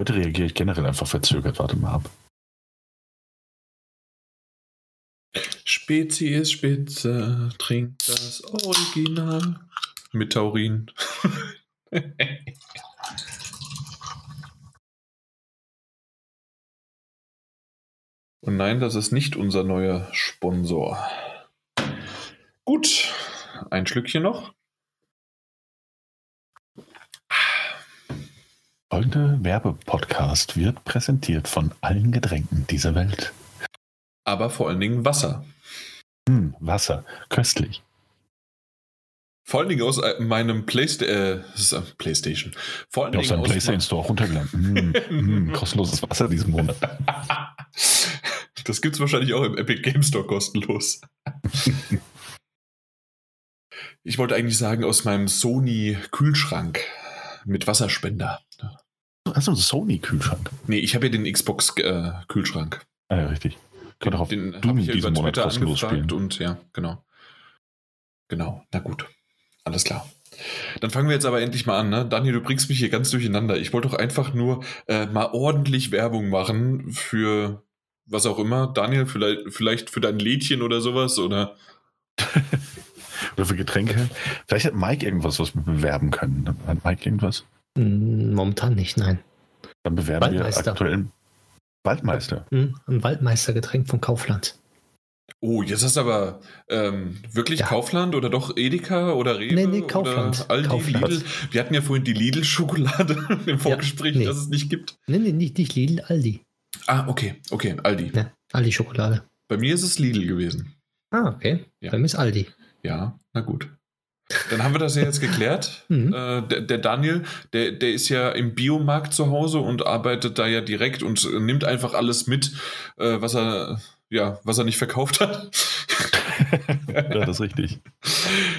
Heute reagiere ich generell einfach verzögert. Warte mal ab. Spezi ist spitze, trinkt das Original mit Taurin. Und nein, das ist nicht unser neuer Sponsor. Gut, ein Schlückchen noch. Folgende Werbepodcast wird präsentiert von allen Getränken dieser Welt. Aber vor allen Dingen Wasser. Hm, Wasser, köstlich. Vor allen Dingen aus äh, meinem Playsta äh, Playstation. Vor allen Ja, aus Dingen aus PlayStation Store runtergeladen. Hm, hm, kostenloses Wasser diesen Monat. Das gibt's wahrscheinlich auch im Epic Game Store kostenlos. Ich wollte eigentlich sagen, aus meinem Sony Kühlschrank mit Wasserspender. Achso, ein Sony-Kühlschrank. Nee, ich habe ja den Xbox äh. Ah, ja, richtig. Könnt auch auf Den Doom ich ja diesen über Monat Twitter spielen. und ja, genau. Genau, na gut. Alles klar. Dann fangen wir jetzt aber endlich mal an. Ne? Daniel, du bringst mich hier ganz durcheinander. Ich wollte doch einfach nur äh, mal ordentlich Werbung machen für was auch immer. Daniel, vielleicht, vielleicht für dein Lädchen oder sowas oder Oder für Getränke. Vielleicht hat Mike irgendwas, was wir bewerben können. Hat Mike irgendwas? Momentan nicht, nein. Dann bewerben wir Waldmeister. aktuell einen Waldmeister. Hm, Ein Waldmeistergetränk von Kaufland. Oh, jetzt hast du aber ähm, wirklich Ja. Kaufland oder doch Edeka oder Rewe Nee, nee, Kaufland. oder Aldi, Kaufland. Lidl. Wir hatten ja vorhin die Lidl-Schokolade im Vorgespräch, nee. dass es nicht gibt. Nee, nee, nicht, nicht Lidl, Aldi. Ah, okay, okay, Aldi. Ne, Aldi-Schokolade. Bei mir ist es Lidl gewesen. Ah, okay. Ja. Bei mir ist Aldi. Ja, na gut. Dann haben wir das ja jetzt geklärt. Mhm. Äh, der, der Daniel, der, der ist ja im Biomarkt zu Hause und arbeitet da ja direkt und nimmt einfach alles mit, äh, was er ja, was er nicht verkauft hat. ja, das ist richtig.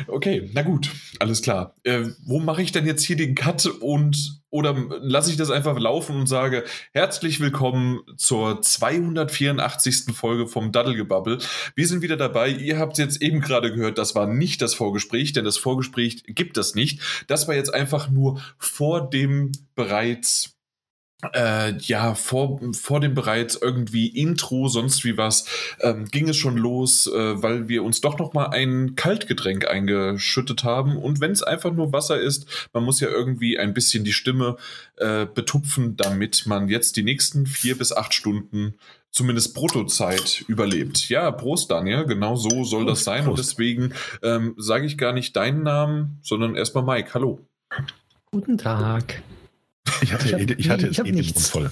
Okay, na gut, alles klar. Äh, wo mache ich denn jetzt hier den Cut und oder lasse ich das einfach laufen und sage herzlich willkommen zur 284. Folge vom Daddelgebabbel. Wir sind wieder dabei. Ihr habt jetzt eben gerade gehört, das war nicht das Vorgespräch, denn das Vorgespräch gibt es nicht. Das war jetzt einfach nur vor dem bereits äh, ja, vor, vor dem bereits irgendwie Intro, sonst wie was, ähm, ging es schon los, äh, weil wir uns doch noch mal ein Kaltgetränk eingeschüttet haben. Und wenn es einfach nur Wasser ist, man muss ja irgendwie ein bisschen die Stimme äh, betupfen, damit man jetzt die nächsten vier bis acht Stunden zumindest Bruttozeit überlebt. Ja, Prost, Daniel, genau so soll das Prost, sein. Und Prost. deswegen ähm, sage ich gar nicht deinen Namen, sondern erstmal Mike. Hallo. Guten Tag. Ich hatte, Ich hab- eh- ich hatte ich jetzt hab eh den nichts. Mund voll.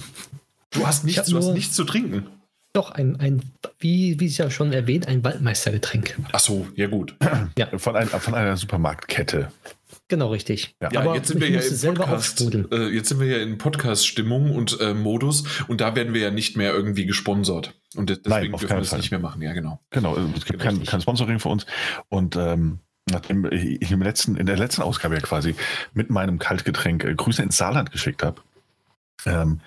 Du hast nichts, du hast nichts zu trinken. Doch, ein, ein wie, wie ja schon erwähnt, ein Waldmeistergetränk. Ach so, ja gut. Von, ein, von einer Supermarktkette. Genau, richtig. Ja. Ja, Aber jetzt sind wir ich ja musste im selber Podcast. Äh, jetzt sind wir ja in Podcast-Stimmung und äh, Modus und da werden wir ja nicht mehr irgendwie gesponsert. Und de- Nein, deswegen auf dürfen wir das Fall. nicht mehr machen. Ja, genau. Genau, äh, es gibt kein, kein Sponsoring für uns. Und ähm, nachdem ich im letzten, in der letzten Ausgabe ja quasi mit meinem Kaltgetränk äh, Grüße ins Saarland geschickt habe, ähm,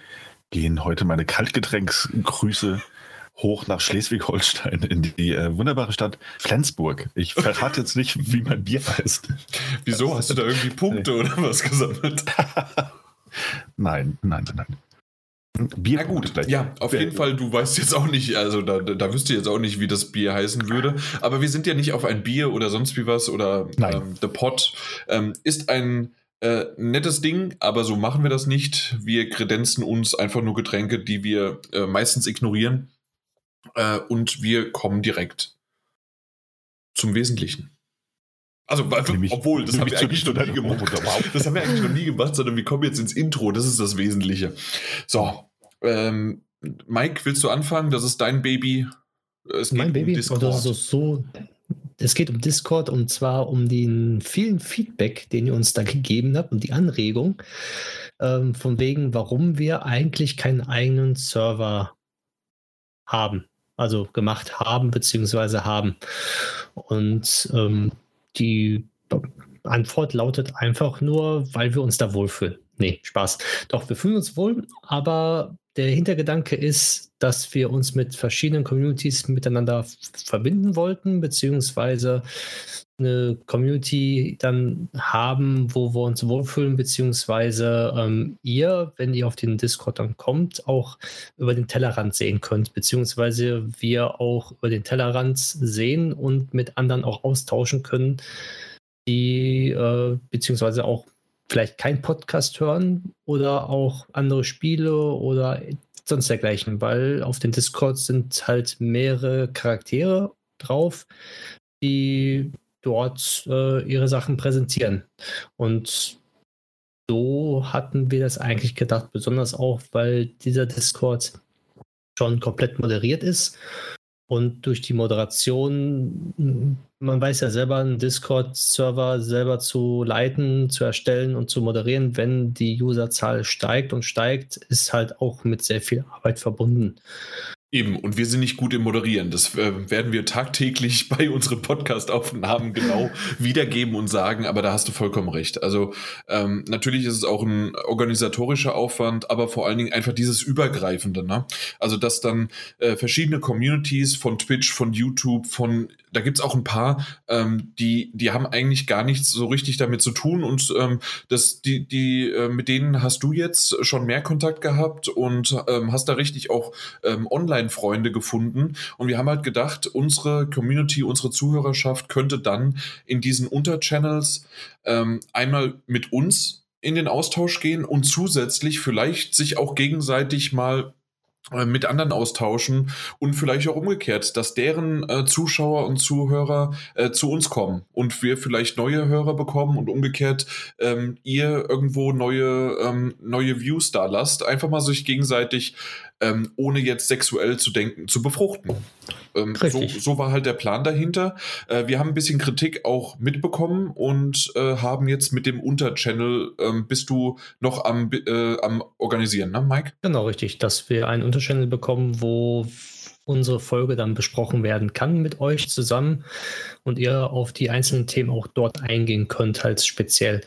gehen heute meine Kaltgetränksgrüße hoch nach Schleswig-Holstein in die äh, wunderbare Stadt Flensburg. Ich verrate jetzt nicht, wie mein Bier heißt. Wieso? Hast du da irgendwie Punkte oder was gesammelt? Nein, nein, nein, nein. Bier Na gut, ja, auf jeden Fall, du weißt jetzt auch nicht, also da, da wüsste jetzt auch nicht, wie das Bier heißen würde. Aber wir sind ja nicht auf ein Bier oder sonst wie was oder ähm, The Pot. Ähm, ist ein äh, nettes Ding, aber so machen wir das nicht. Wir kredenzen uns einfach nur Getränke, die wir äh, meistens ignorieren. Äh, und wir kommen direkt zum Wesentlichen. Also, Nämlich- obwohl, das haben wir eigentlich noch nie gemacht. Das haben wir eigentlich noch nie gemacht, sondern wir kommen jetzt ins Intro. Das ist das Wesentliche. So, ähm, Mike, willst du anfangen? Das ist dein Baby. Es mein um Baby. Discord. Und das ist so. Es geht um Discord und zwar um den vielen Feedback, den ihr uns da gegeben habt und die Anregung, ähm, von wegen, warum wir eigentlich keinen eigenen Server haben. Also gemacht haben, beziehungsweise haben. Und ähm, die Antwort lautet einfach nur, weil wir uns da wohlfühlen. nee, Spaß. Doch, wir fühlen uns wohl, aber der Hintergedanke ist, dass wir uns mit verschiedenen Communities miteinander verbinden wollten, beziehungsweise eine Community dann haben, wo wir uns wohlfühlen, beziehungsweise ähm, ihr, wenn ihr auf den Discord dann kommt, auch über den Tellerrand sehen könnt, beziehungsweise wir auch über den Tellerrand sehen und mit anderen auch austauschen können, die äh, beziehungsweise auch vielleicht kein Podcast hören oder auch andere Spiele oder sonst dergleichen, weil auf den Discord sind halt mehrere Charaktere drauf, die dort äh, ihre Sachen präsentieren. Und so hatten wir das eigentlich gedacht, besonders auch, weil dieser Discord schon komplett moderiert ist und durch die Moderation, man weiß ja selber, einen Discord-Server selber zu leiten, zu erstellen und zu moderieren, wenn die Userzahl steigt und steigt, ist halt auch mit sehr viel Arbeit verbunden. Eben, und wir sind nicht gut im Moderieren. Das äh, werden wir tagtäglich bei unseren Podcast-Aufnahmen genau wiedergeben und sagen, aber da hast du vollkommen recht. Also ähm, natürlich ist es auch ein organisatorischer Aufwand, aber vor allen Dingen einfach dieses Übergreifende. Ne? Also dass dann äh, verschiedene Communities von Twitch, von YouTube, von da gibt es auch ein paar, ähm, die, die haben eigentlich gar nichts so richtig damit zu tun und ähm, das, die, die, äh, mit denen hast du jetzt schon mehr Kontakt gehabt und ähm, hast da richtig auch ähm, Online-Freunde gefunden. Und wir haben halt gedacht, unsere Community, unsere Zuhörerschaft könnte dann in diesen Unterchannels ähm, einmal mit uns in den Austausch gehen und zusätzlich vielleicht sich auch gegenseitig mal äh, mit anderen austauschen und vielleicht auch umgekehrt, dass deren äh, Zuschauer und Zuhörer äh, zu uns kommen und wir vielleicht neue Hörer bekommen und umgekehrt ähm, ihr irgendwo neue, ähm, neue Views da lasst. Einfach mal sich gegenseitig ähm, ohne jetzt sexuell zu denken, zu befruchten. Ähm, so, so, war halt der Plan dahinter. Äh, wir haben ein bisschen Kritik auch mitbekommen und äh, haben jetzt mit dem Unterchannel, ähm, bist du noch am, äh, am Organisieren, ne, Mike? Genau, richtig, dass wir einen Unterchannel bekommen, wo unsere Folge dann besprochen werden kann mit euch zusammen und ihr auf die einzelnen Themen auch dort eingehen könnt, halt speziell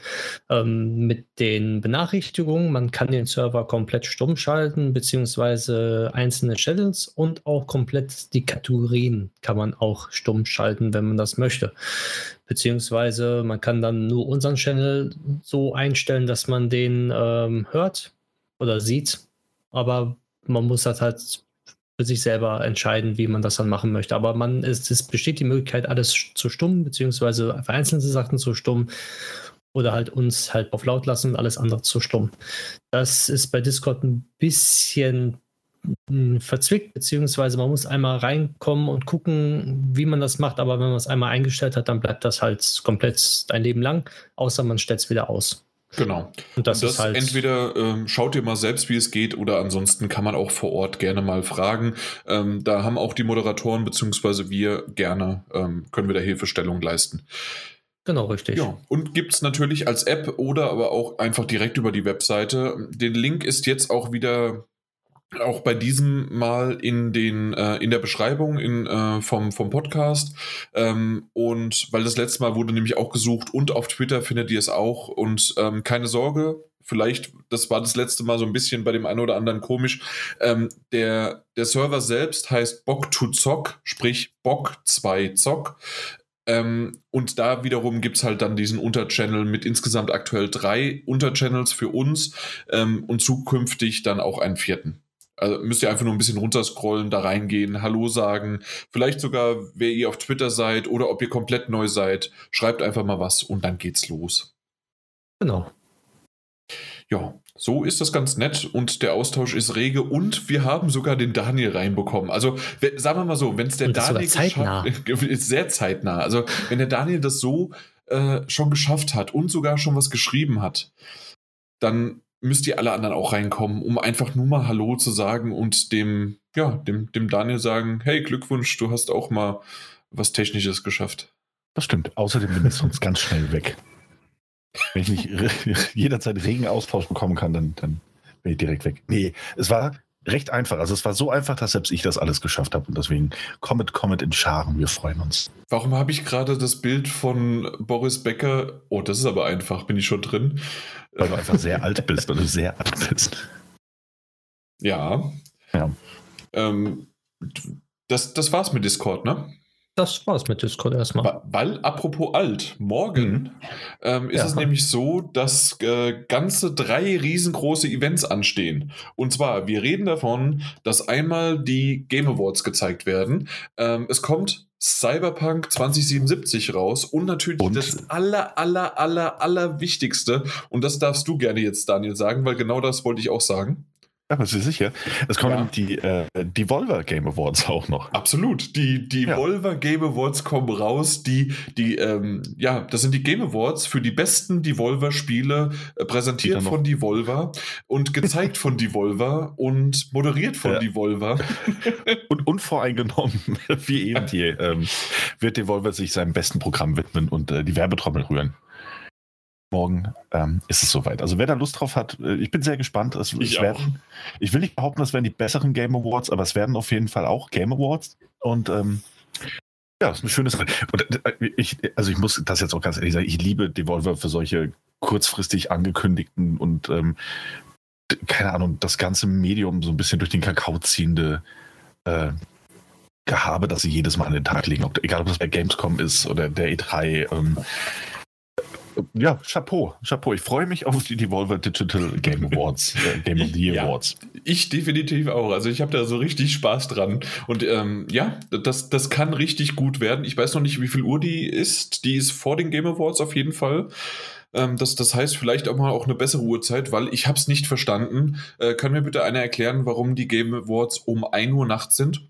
ähm, mit den Benachrichtigungen. Man kann den Server komplett stumm schalten, beziehungsweise einzelne Channels und auch komplett die Kategorien kann man auch stumm schalten, wenn man das möchte. Beziehungsweise man kann dann nur unseren Channel so einstellen, dass man den ähm, hört oder sieht. Aber man muss das halt für sich selber entscheiden, wie man das dann machen möchte. Aber man ist, es besteht die Möglichkeit, alles zu stummen, beziehungsweise vereinzelte Sachen zu stummen oder halt uns halt auf laut lassen und alles andere zu stummen. Das ist bei Discord ein bisschen hm, verzwickt, beziehungsweise man muss einmal reinkommen und gucken, wie man das macht, aber wenn man es einmal eingestellt hat, dann bleibt das halt komplett ein Leben lang, außer man stellt es wieder aus. Genau. Und das, und das halt entweder ähm, schaut ihr mal selbst, wie es geht, oder ansonsten kann man auch vor Ort gerne mal fragen. Ähm, da haben auch die Moderatoren beziehungsweise wir gerne ähm, können wir da Hilfestellung leisten. Genau, richtig. Ja, und gibt es natürlich als App oder aber auch einfach direkt über die Webseite. Den Link ist jetzt auch wieder auch bei diesem Mal in den äh, in der Beschreibung in, äh, vom, vom Podcast. Ähm, und weil das letzte Mal wurde nämlich auch gesucht und auf Twitter findet ihr es auch. Und ähm, keine Sorge, vielleicht, das war das letzte Mal so ein bisschen bei dem einen oder anderen komisch. Ähm, der, der Server selbst heißt Bock2Zock, sprich Bock2Zock. Ähm, und da wiederum gibt es halt dann diesen Unterchannel mit insgesamt aktuell drei Unterchannels für uns ähm, und zukünftig dann auch einen vierten. Also müsst ihr einfach nur ein bisschen runterscrollen, da reingehen, Hallo sagen. Vielleicht sogar, wer ihr auf Twitter seid oder ob ihr komplett neu seid. Schreibt einfach mal was und dann geht's los. Genau. Ja, so ist das ganz nett und der Austausch ist rege und wir haben sogar den Daniel reinbekommen. Also sagen wir mal so, wenn es der Daniel zeitnah. ist sehr zeitnah. Also wenn der Daniel das so äh, schon geschafft hat und sogar schon was geschrieben hat, dann müsst ihr alle anderen auch reinkommen, um einfach nur mal Hallo zu sagen und dem, ja, dem, dem Daniel sagen, hey, Glückwunsch, du hast auch mal was Technisches geschafft. Das stimmt. Außerdem bin ich sonst ganz schnell weg. Wenn ich nicht jederzeit regen Austausch bekommen kann, dann, dann bin ich direkt weg. Nee, es war recht einfach. Also es war so einfach, dass selbst ich das alles geschafft habe. Und deswegen Comet, Comet in Scharen. Wir freuen uns. Warum habe ich gerade das Bild von Boris Becker? Oh, das ist aber einfach. Bin ich schon drin? Weil du einfach sehr alt bist, weil du sehr alt bist. Ja. Ja. Ähm, das, das war's mit Discord, ne? Das war's mit Discord erstmal. Weil, apropos alt, morgen Mhm. ähm, ist Ja. es nämlich so, dass äh, ganze drei riesengroße Events anstehen. Und zwar, wir reden davon, dass einmal die Game Awards gezeigt werden. Ähm, es kommt Cyberpunk 2077 raus und natürlich Und? das aller, aller, aller, aller Wichtigste. Und das darfst du gerne jetzt, Daniel, sagen, weil genau das wollte ich auch sagen. Ja, bist du sicher? Es kommen Ja. die äh, Devolver Game Awards auch noch. Absolut. Die, die Ja. Volver Game Awards kommen raus. Die, die, ähm, ja, das sind die Game Awards für die besten Devolver-Spiele, äh, präsentiert von Devolver und gezeigt von Devolver und moderiert von Ja. Devolver. Und unvoreingenommen, wie eben die, ähm, wird Devolver sich seinem besten Programm widmen und äh, die Werbetrommel rühren. Morgen ähm, ist es soweit. Also wer da Lust drauf hat, äh, ich bin sehr gespannt. Es, Ich es werden, ich will nicht behaupten, das wären die besseren Game Awards, aber es werden auf jeden Fall auch Game Awards. Und ähm, ja, ist eine schöne Sache. Und äh, ich, also ich muss das jetzt auch ganz ehrlich sagen, ich liebe Devolver für solche kurzfristig angekündigten und ähm, keine Ahnung, das ganze Medium so ein bisschen durch den Kakao ziehende äh, Gehabe, das sie jedes Mal an den Tag legen. Ob, egal, ob das bei Gamescom ist oder der E3. Ähm, ja, Chapeau, Chapeau. Ich freue mich auf die Devolver Digital Game Awards, äh, Game of the Year Ja. Awards. Ich definitiv auch. Also ich habe da so richtig Spaß dran. Und ähm, ja, das, das kann richtig gut werden. Ich weiß noch nicht, wie viel Uhr die ist. Die ist vor den Game Awards auf jeden Fall. Ähm, das, das heißt vielleicht auch mal auch eine bessere Uhrzeit, weil ich habe es nicht verstanden. Äh, kann mir bitte einer erklären, warum die Game Awards um 1 Uhr nachts sind?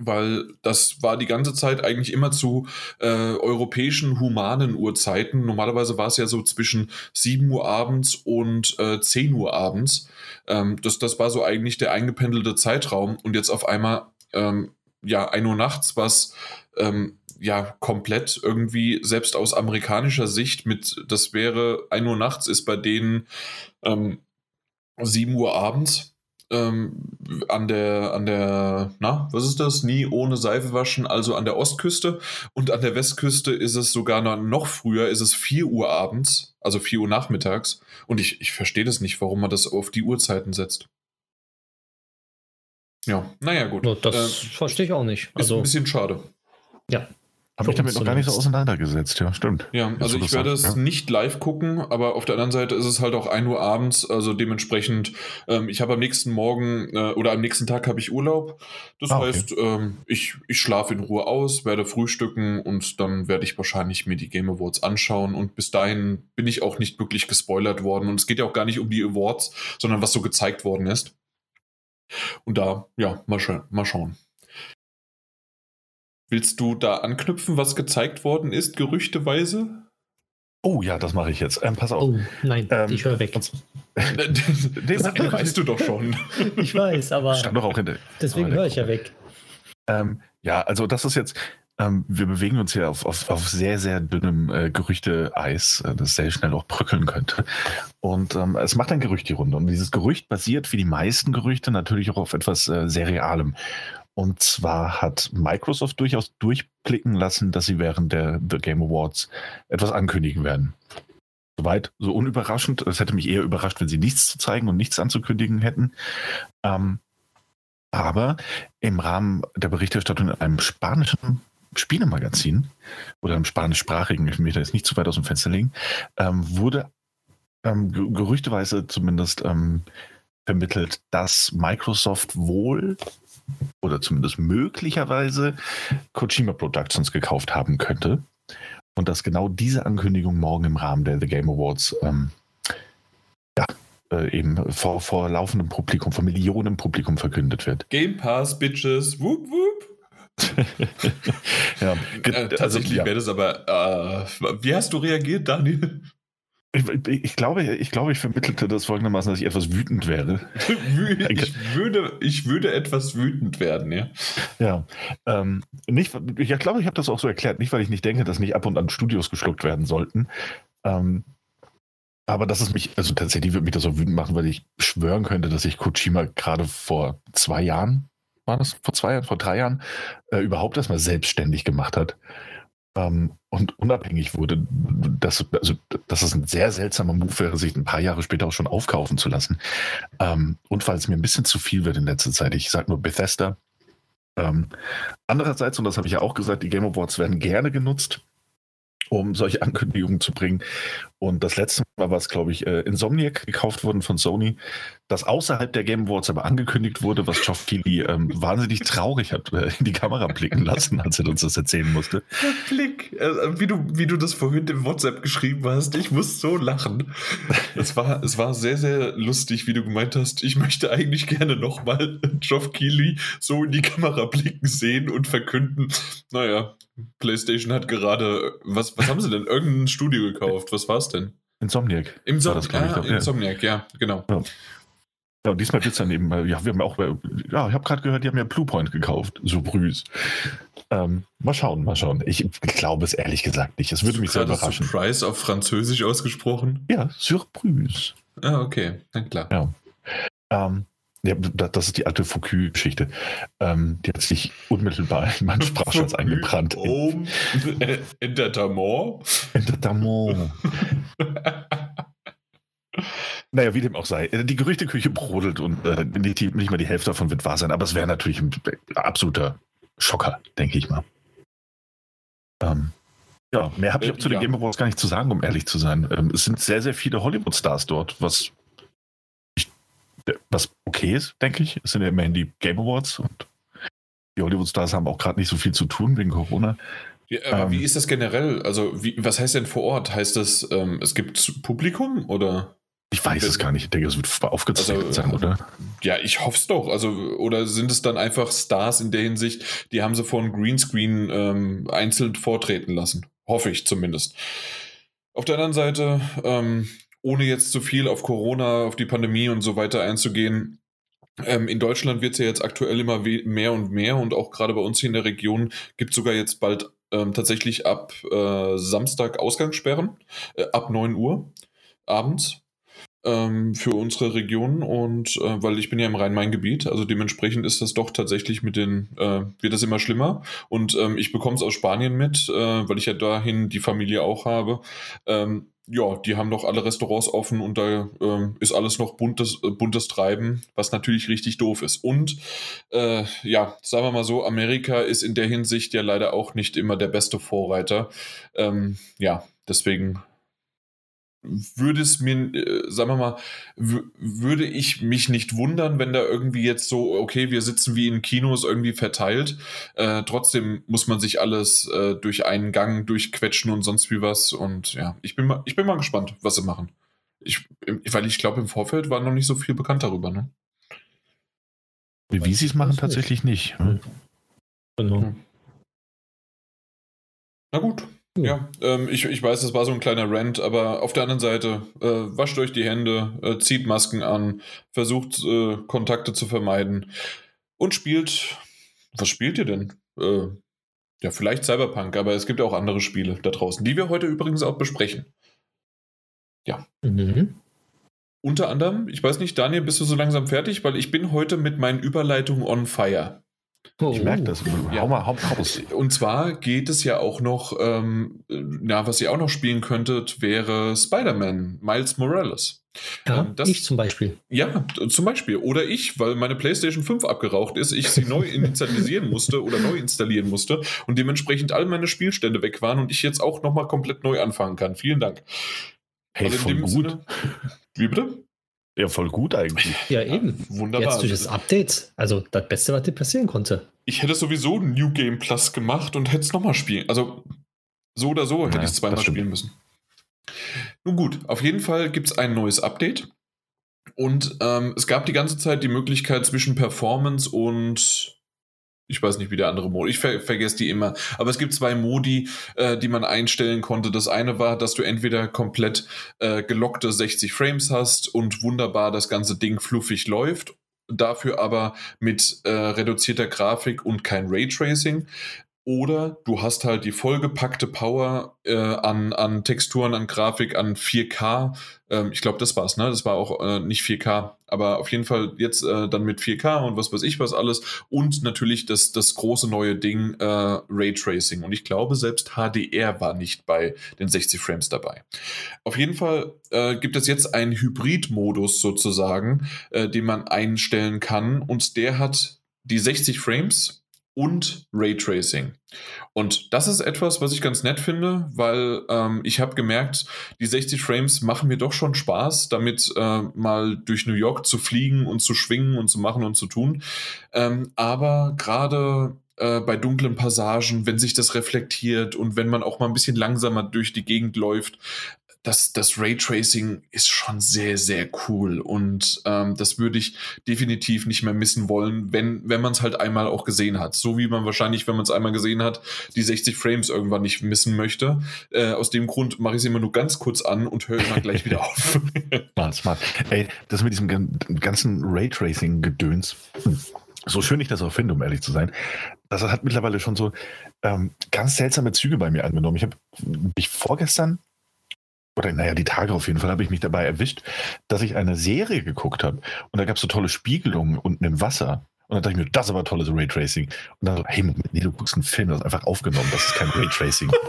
Weil das war die ganze Zeit eigentlich immer zu äh, europäischen humanen Uhrzeiten. Normalerweise war es ja so zwischen 7 Uhr abends und äh, 10 Uhr abends. Ähm, das, das war so eigentlich der eingependelte Zeitraum und jetzt auf einmal ähm, ja 1 Uhr nachts, was ähm, ja komplett irgendwie selbst aus amerikanischer Sicht mit, das wäre 1 Uhr nachts ist bei denen ähm, 7 Uhr abends. Ähm, an der, an der, na, was ist das? Nie ohne Seife waschen, also an der Ostküste. Und an der Westküste ist es sogar noch, früher, ist es 4 Uhr abends, also 4 Uhr nachmittags. Und ich, ich verstehe das nicht, warum man das auf die Uhrzeiten setzt. Ja, naja, gut. Das Äh, verstehe ich auch nicht. ist Also, ein bisschen schade. ja. Habe ich damit noch gar nicht so auseinandergesetzt, ja, stimmt. Ja, Jetzt, also ich werde es ja. nicht live gucken, aber auf der anderen Seite ist es halt auch 1 Uhr abends, also dementsprechend, ähm, ich habe am nächsten Morgen äh, oder am nächsten Tag habe ich Urlaub. Das Ah, okay. heißt, ähm, ich, ich schlafe in Ruhe aus, werde frühstücken und dann werde ich wahrscheinlich mir die Game Awards anschauen und bis dahin bin ich auch nicht wirklich gespoilert worden und es geht ja auch gar nicht um die Awards, sondern was so gezeigt worden ist. Und da, ja, mal, scha mal schauen. Willst du da anknüpfen, was gezeigt worden ist, gerüchteweise? Oh ja, das mache ich jetzt. Ähm, pass auf. Oh, nein, Ähm, ich höre weg. das eine weißt du doch schon. Ich weiß, aber Stand doch auch in der. deswegen aber höre ich ja weg. Ähm, ja, also das ist jetzt, ähm, wir bewegen uns hier auf, auf, auf sehr, sehr dünnem äh, Gerüchte-Eis, äh, das sehr schnell auch bröckeln könnte. Und ähm, es macht ein Gerücht die Runde. Und dieses Gerücht basiert wie die meisten Gerüchte natürlich auch auf etwas äh, sehr Realem. Und zwar hat Microsoft durchaus durchblicken lassen, dass sie während der The Game Awards etwas ankündigen werden. Soweit, so unüberraschend. Es hätte mich eher überrascht, wenn sie nichts zu zeigen und nichts anzukündigen hätten. Ähm, aber im Rahmen der Berichterstattung in einem spanischen Spielemagazin oder einem spanischsprachigen, ich möchte jetzt nicht zu weit aus dem Fenster legen, ähm, wurde ähm, ge- gerüchteweise zumindest ähm, vermittelt, dass Microsoft wohl oder zumindest möglicherweise Kojima Productions gekauft haben könnte und dass genau diese Ankündigung morgen im Rahmen der The Game Awards ähm, ja, äh, eben vor, vor laufendem Publikum, vor Millionen Publikum verkündet wird. Game Pass, Bitches, whoop, whoop. ja, Äh, tatsächlich ja. wäre das aber. Äh, wie hast du reagiert, Daniel? Ich, ich, glaube, ich glaube, ich vermittelte das folgendermaßen, dass ich etwas wütend wäre. Ich, würde, ich würde etwas wütend werden, ja. Ja, ähm, nicht, ich glaube, ich habe das auch so erklärt, nicht weil ich nicht denke, dass nicht ab und an Studios geschluckt werden sollten, ähm, Aber das ist mich, also tatsächlich würde mich das so wütend machen, weil ich schwören könnte, dass ich Kojima gerade vor zwei Jahren, war das vor zwei Jahren, vor drei Jahren, äh, überhaupt erstmal selbstständig gemacht hat ähm, und unabhängig wurde. Das, also, dass es ein sehr seltsamer Move wäre, sich ein paar Jahre später auch schon aufkaufen zu lassen. Ähm, und weil es mir ein bisschen zu viel wird in letzter Zeit. Ich sage nur Bethesda. Ähm, andererseits, und das habe ich ja auch gesagt, die Game Awards werden gerne genutzt um solche Ankündigungen zu bringen. Und das letzte Mal war es, glaube ich, äh, Insomniac gekauft worden von Sony, das außerhalb der Game Awards aber angekündigt wurde, was Geoff Keighley ähm, wahnsinnig traurig hat äh, in die Kamera blicken lassen, als er uns das erzählen musste. Der Blick, äh, wie, du, wie du das vorhin im WhatsApp geschrieben hast, ich muss so lachen. Es war, es war sehr, sehr lustig, wie du gemeint hast, ich möchte eigentlich gerne nochmal Geoff Keighley so in die Kamera blicken sehen und verkünden, naja, PlayStation hat gerade, was, was haben sie denn? Irgendein Studio gekauft. Was war es denn? Insomniac. Insom das, ah, ich, Insomniac, ja, genau. Ja. Ja, und diesmal wird es dann eben, ja, wir haben auch, ja, ich habe gerade gehört, die haben ja Bluepoint gekauft, so Brüs. Ähm, mal schauen, mal schauen. Ich glaube es ehrlich gesagt nicht. Es würde mich sehr überraschen. Surprise auf Französisch ausgesprochen? Ja, Surprise. Ah, okay, dann klar. Ja. Ähm, ja, das ist die alte Foucault-Geschichte. Ähm, die hat sich unmittelbar in meinen Sprachschatz eingebrannt. Oh, Entertainment. Entertainment. naja, wie dem auch sei. Die Gerüchteküche brodelt und äh, nicht, die, nicht mal die Hälfte davon wird wahr sein, aber es wäre natürlich ein absoluter Schocker, denke ich mal. Ähm, ja, mehr habe ich auch zu den ja. Game Awards gar nicht zu sagen, um ehrlich zu sein. Ähm, es sind sehr, sehr viele Hollywood-Stars dort, was was okay ist, denke ich. Es sind ja immerhin die Game Awards und die Hollywood-Stars haben auch gerade nicht so viel zu tun wegen Corona. Ja, aber ähm, wie ist das generell? Also, wie, was heißt denn vor Ort? Heißt das, ähm, es gibt Publikum oder? Ich weiß es gar nicht. Ich denke, es wird aufgezeichnet also, sein, oder? Ja, ich hoffe es doch. Also, oder sind es dann einfach Stars in der Hinsicht, die haben sie vor einem Greenscreen ähm, einzeln vortreten lassen? Hoffe ich zumindest. Auf der anderen Seite, ähm, ohne jetzt zu viel auf Corona, auf die Pandemie und so weiter einzugehen, ähm, in Deutschland wird es ja jetzt aktuell immer mehr und mehr und auch gerade bei uns hier in der Region gibt es sogar jetzt bald ähm, tatsächlich ab äh, Samstag Ausgangssperren, äh, ab 9 Uhr abends ähm, für unsere Region und äh, weil ich bin ja im Rhein-Main-Gebiet, also dementsprechend ist das doch tatsächlich mit den, äh, wird das immer schlimmer und ähm, ich bekomme es aus Spanien mit, äh, weil ich ja dahin die Familie auch habe ähm, ja, die haben doch alle Restaurants offen und da ähm, ist alles noch buntes, äh, buntes Treiben, was natürlich richtig doof ist. Und äh, ja, sagen wir mal so, Amerika ist in der Hinsicht ja leider auch nicht immer der beste Vorreiter. Ähm, ja, deswegen würde es mir, äh, sagen wir mal, würde ich mich nicht wundern, wenn da irgendwie jetzt so, okay, wir sitzen wie in Kinos irgendwie verteilt. Äh, trotzdem muss man sich alles äh, durch einen Gang durchquetschen und sonst wie was. Und ja, ich bin mal, ich bin mal gespannt, was sie machen. Ich, weil ich glaube, im Vorfeld war noch nicht so viel bekannt darüber, ne? Wie, wie sie es machen, tatsächlich nicht. Hm. Genau. Na gut, ja, ähm, ich, ich weiß, das war so ein kleiner Rant, aber auf der anderen Seite, äh, wascht euch die Hände, äh, zieht Masken an, versucht äh, Kontakte zu vermeiden und spielt. Was spielt ihr denn? Äh, ja, vielleicht Cyberpunk, aber es gibt auch andere Spiele da draußen, die wir heute übrigens auch besprechen. Ja. Mhm. Unter anderem, ich weiß nicht, Daniel, bist du so langsam fertig? Weil ich bin heute mit meinen Überleitungen on fire. Oh, ich merke das. Ja. Hau mal, hau raus. Und zwar geht es ja auch noch, ähm, ja, was ihr auch noch spielen könntet, wäre Spider-Man, Miles Morales. Ja, ähm, das, ich zum Beispiel. Ja, zum Beispiel. Oder ich, weil meine PlayStation 5 abgeraucht ist, ich sie neu initialisieren musste oder neu installieren musste und dementsprechend all meine Spielstände weg waren und ich jetzt auch nochmal komplett neu anfangen kann. Vielen Dank. Hey, also voll gut. Sinne, wie bitte? Ja, voll gut eigentlich. Ja, eben. Ja, wunderbar. Jetzt durch das Update. Also das Beste, was dir passieren konnte. Ich hätte sowieso ein New Game Plus gemacht und hätte es nochmal spielen. Also so oder so hätte ich es zweimal spielen müssen. Nun gut, auf jeden Fall gibt es ein neues Update. Und ähm, es gab die ganze Zeit die Möglichkeit zwischen Performance und ich weiß nicht, wie der andere Modi. Ich ver vergesse die immer. Aber es gibt zwei Modi, äh, die man einstellen konnte. Das eine war, dass du entweder komplett äh, gelockte 60 Frames hast und wunderbar das ganze Ding fluffig läuft. Dafür aber mit äh, reduzierter Grafik und kein Raytracing. Oder du hast halt die vollgepackte Power äh, an, an Texturen, an Grafik, an 4K. Ähm, ich glaube, das war's, ne? Das war auch äh, nicht 4K, aber auf jeden Fall jetzt äh, dann mit 4K und was weiß ich was alles. Und natürlich das, das große neue Ding äh, Raytracing. Und ich glaube, selbst HDR war nicht bei den 60 Frames dabei. Auf jeden Fall äh, gibt es jetzt einen Hybrid-Modus sozusagen, äh, den man einstellen kann. Und der hat die 60 Frames und Raytracing. Und das ist etwas, was ich ganz nett finde, weil ähm, ich habe gemerkt, die 60 Frames machen mir doch schon Spaß, damit äh, mal durch New York zu fliegen und zu schwingen und zu machen und zu tun. Ähm, aber gerade äh, bei dunklen Passagen, wenn sich das reflektiert und wenn man auch mal ein bisschen langsamer durch die Gegend läuft, das, das Raytracing ist schon sehr, sehr cool und ähm, das würde ich definitiv nicht mehr missen wollen, wenn, wenn man es halt einmal auch gesehen hat. So wie man wahrscheinlich, wenn man es einmal gesehen hat, die 60 Frames irgendwann nicht missen möchte. Äh, aus dem Grund mache ich es immer nur ganz kurz an und höre immer gleich wieder auf. smart, smart. Ey, das mit diesem ganzen Raytracing-Gedöns, so schön ich das auch finde, um ehrlich zu sein, das hat mittlerweile schon so ähm, ganz seltsame Züge bei mir angenommen. Ich habe mich vorgestern oder naja, die Tage auf jeden Fall habe ich mich dabei erwischt, dass ich eine Serie geguckt habe und da gab es so tolle Spiegelungen unten im Wasser. Und dann dachte ich mir, das ist aber tolles Raytracing. Und dann so, hey, nee, du guckst einen Film, das ist einfach aufgenommen, das ist kein Raytracing.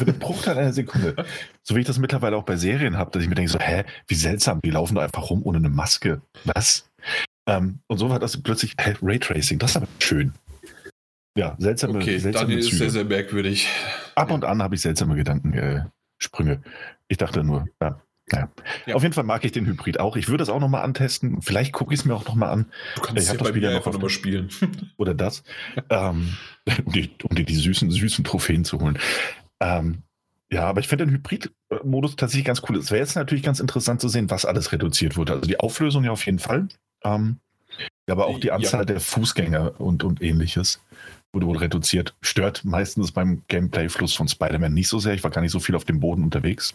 für den Bruchteil einer Sekunde. So wie ich das mittlerweile auch bei Serien habe, dass ich mir denke, so, hä, wie seltsam, die laufen da einfach rum ohne eine Maske. Was? Ähm, und so war das plötzlich, hä, Raytracing, das ist aber schön. Ja, seltsame, okay, seltsame Daniel ist sehr, sehr merkwürdig. Ab und an habe ich seltsame Gedankensprünge. Äh, ich dachte nur, ja. Ja. ja. Auf jeden Fall mag ich den Hybrid auch. Ich würde es auch nochmal antesten. Vielleicht gucke ich es mir auch nochmal an. Du kannst ich ja bei mir einfach nochmal spielen. Oder das. ähm, um, die, um dir die süßen, süßen Trophäen zu holen. Ähm, ja, aber ich finde den Hybrid-Modus tatsächlich ganz cool. Es wäre jetzt natürlich ganz interessant zu sehen, was alles reduziert wurde. Also die Auflösung ja auf jeden Fall. Ähm, aber auch die Anzahl ja. der Fußgänger und, und ähnliches wurde wohl reduziert. Stört meistens beim Gameplay-Fluss von Spider-Man nicht so sehr. Ich war gar nicht so viel auf dem Boden unterwegs.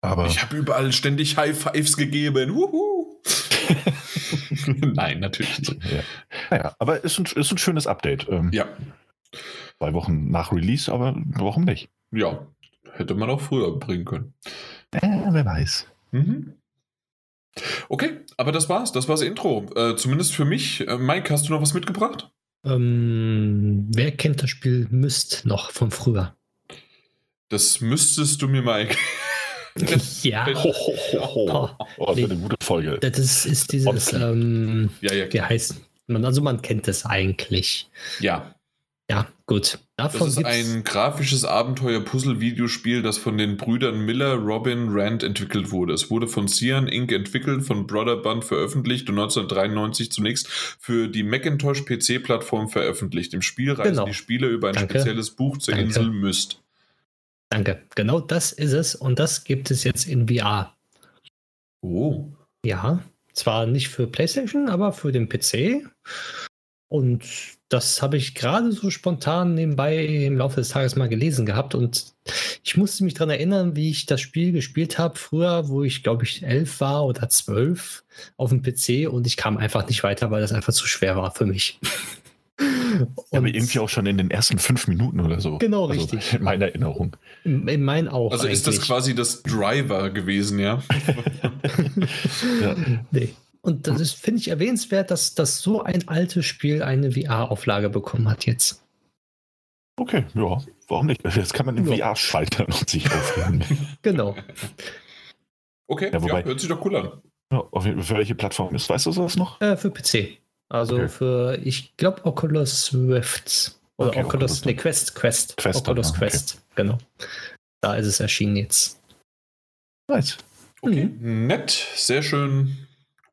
Aber ich habe überall ständig High Fives gegeben. Nein, natürlich nicht. Ja. Naja, aber ist ein, ist ein schönes Update. Ähm, ja. Zwei Wochen nach Release, aber warum nicht? Ja, hätte man auch früher bringen können. Äh, wer weiß. Mhm. Okay, aber das war's. Das war's Intro. Äh, zumindest für mich. Äh, Mike, hast du noch was mitgebracht? Ähm, wer kennt das Spiel Myst noch von früher? Das müsstest du mir mal ja. Ho, ho, ho, ho. Oh, das nee, eine gute Folge. Das ist, ist dieses, ähm, ja, ja, wie heißt man, also man kennt es eigentlich. Ja. Ja, gut. Davon das ist ein grafisches Abenteuer-Puzzle-Videospiel, das von den Brüdern Miller, Robin, Rand entwickelt wurde. Es wurde von Cyan Inc. entwickelt, von Brotherband veröffentlicht und 1993 zunächst für die Macintosh PC-Plattform veröffentlicht. Im Spiel reisen genau. die Spieler über ein Danke. spezielles Buch zur Danke. Insel Myst. Danke. Genau das ist es und das gibt es jetzt in VR. Oh. Ja, zwar nicht für PlayStation, aber für den PC. Und das habe ich gerade so spontan nebenbei im Laufe des Tages mal gelesen gehabt. Und ich musste mich daran erinnern, wie ich das Spiel gespielt habe früher, wo ich, glaube ich, elf war oder zwölf auf dem PC und ich kam einfach nicht weiter, weil das einfach zu schwer war für mich. Ja, aber irgendwie auch schon in den ersten fünf Minuten oder so. Genau, also richtig. In meiner Erinnerung. In, in meinen auch. Also eigentlich. ist das quasi das Driver gewesen, ja? ja. Nee. Und das finde ich erwähnenswert, dass, dass so ein altes Spiel eine VR-Auflage bekommen hat jetzt. Okay, ja, warum nicht? Jetzt kann man im ja. VR schaltern und sich aufregen. genau. Okay, ja, wobei, ja, hört sich doch cool an. Ja, für welche Plattform ist, weißt du das noch? Äh, für PC. Also okay. für, ich glaube, Oculus Rift. Oder okay, Oculus, Oculus, nee, Quest, Quest. Quest Oculus okay. Quest, genau. Da ist es erschienen jetzt. Nice. Okay, mhm. nett, sehr schön.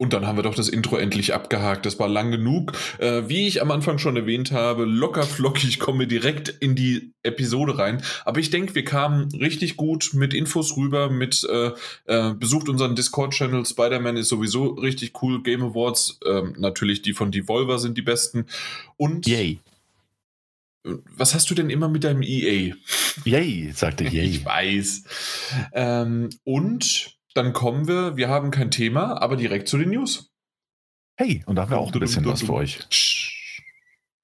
Und dann haben wir doch das Intro endlich abgehakt. Das war lang genug. Äh, wie ich am Anfang schon erwähnt habe, locker flockig kommen wir direkt in die Episode rein. Aber ich denke, wir kamen richtig gut mit Infos rüber, mit äh, äh, besucht unseren Discord-Channel. Spider-Man ist sowieso richtig cool. Game Awards, ähm, natürlich die von Devolver sind die besten. Und Yay. Was hast du denn immer mit deinem EA? Yay, sagte Yay. ich weiß. Ähm, und dann kommen wir, wir haben kein Thema, aber direkt zu den News. Hey, und da haben wir auch ein bisschen was für euch.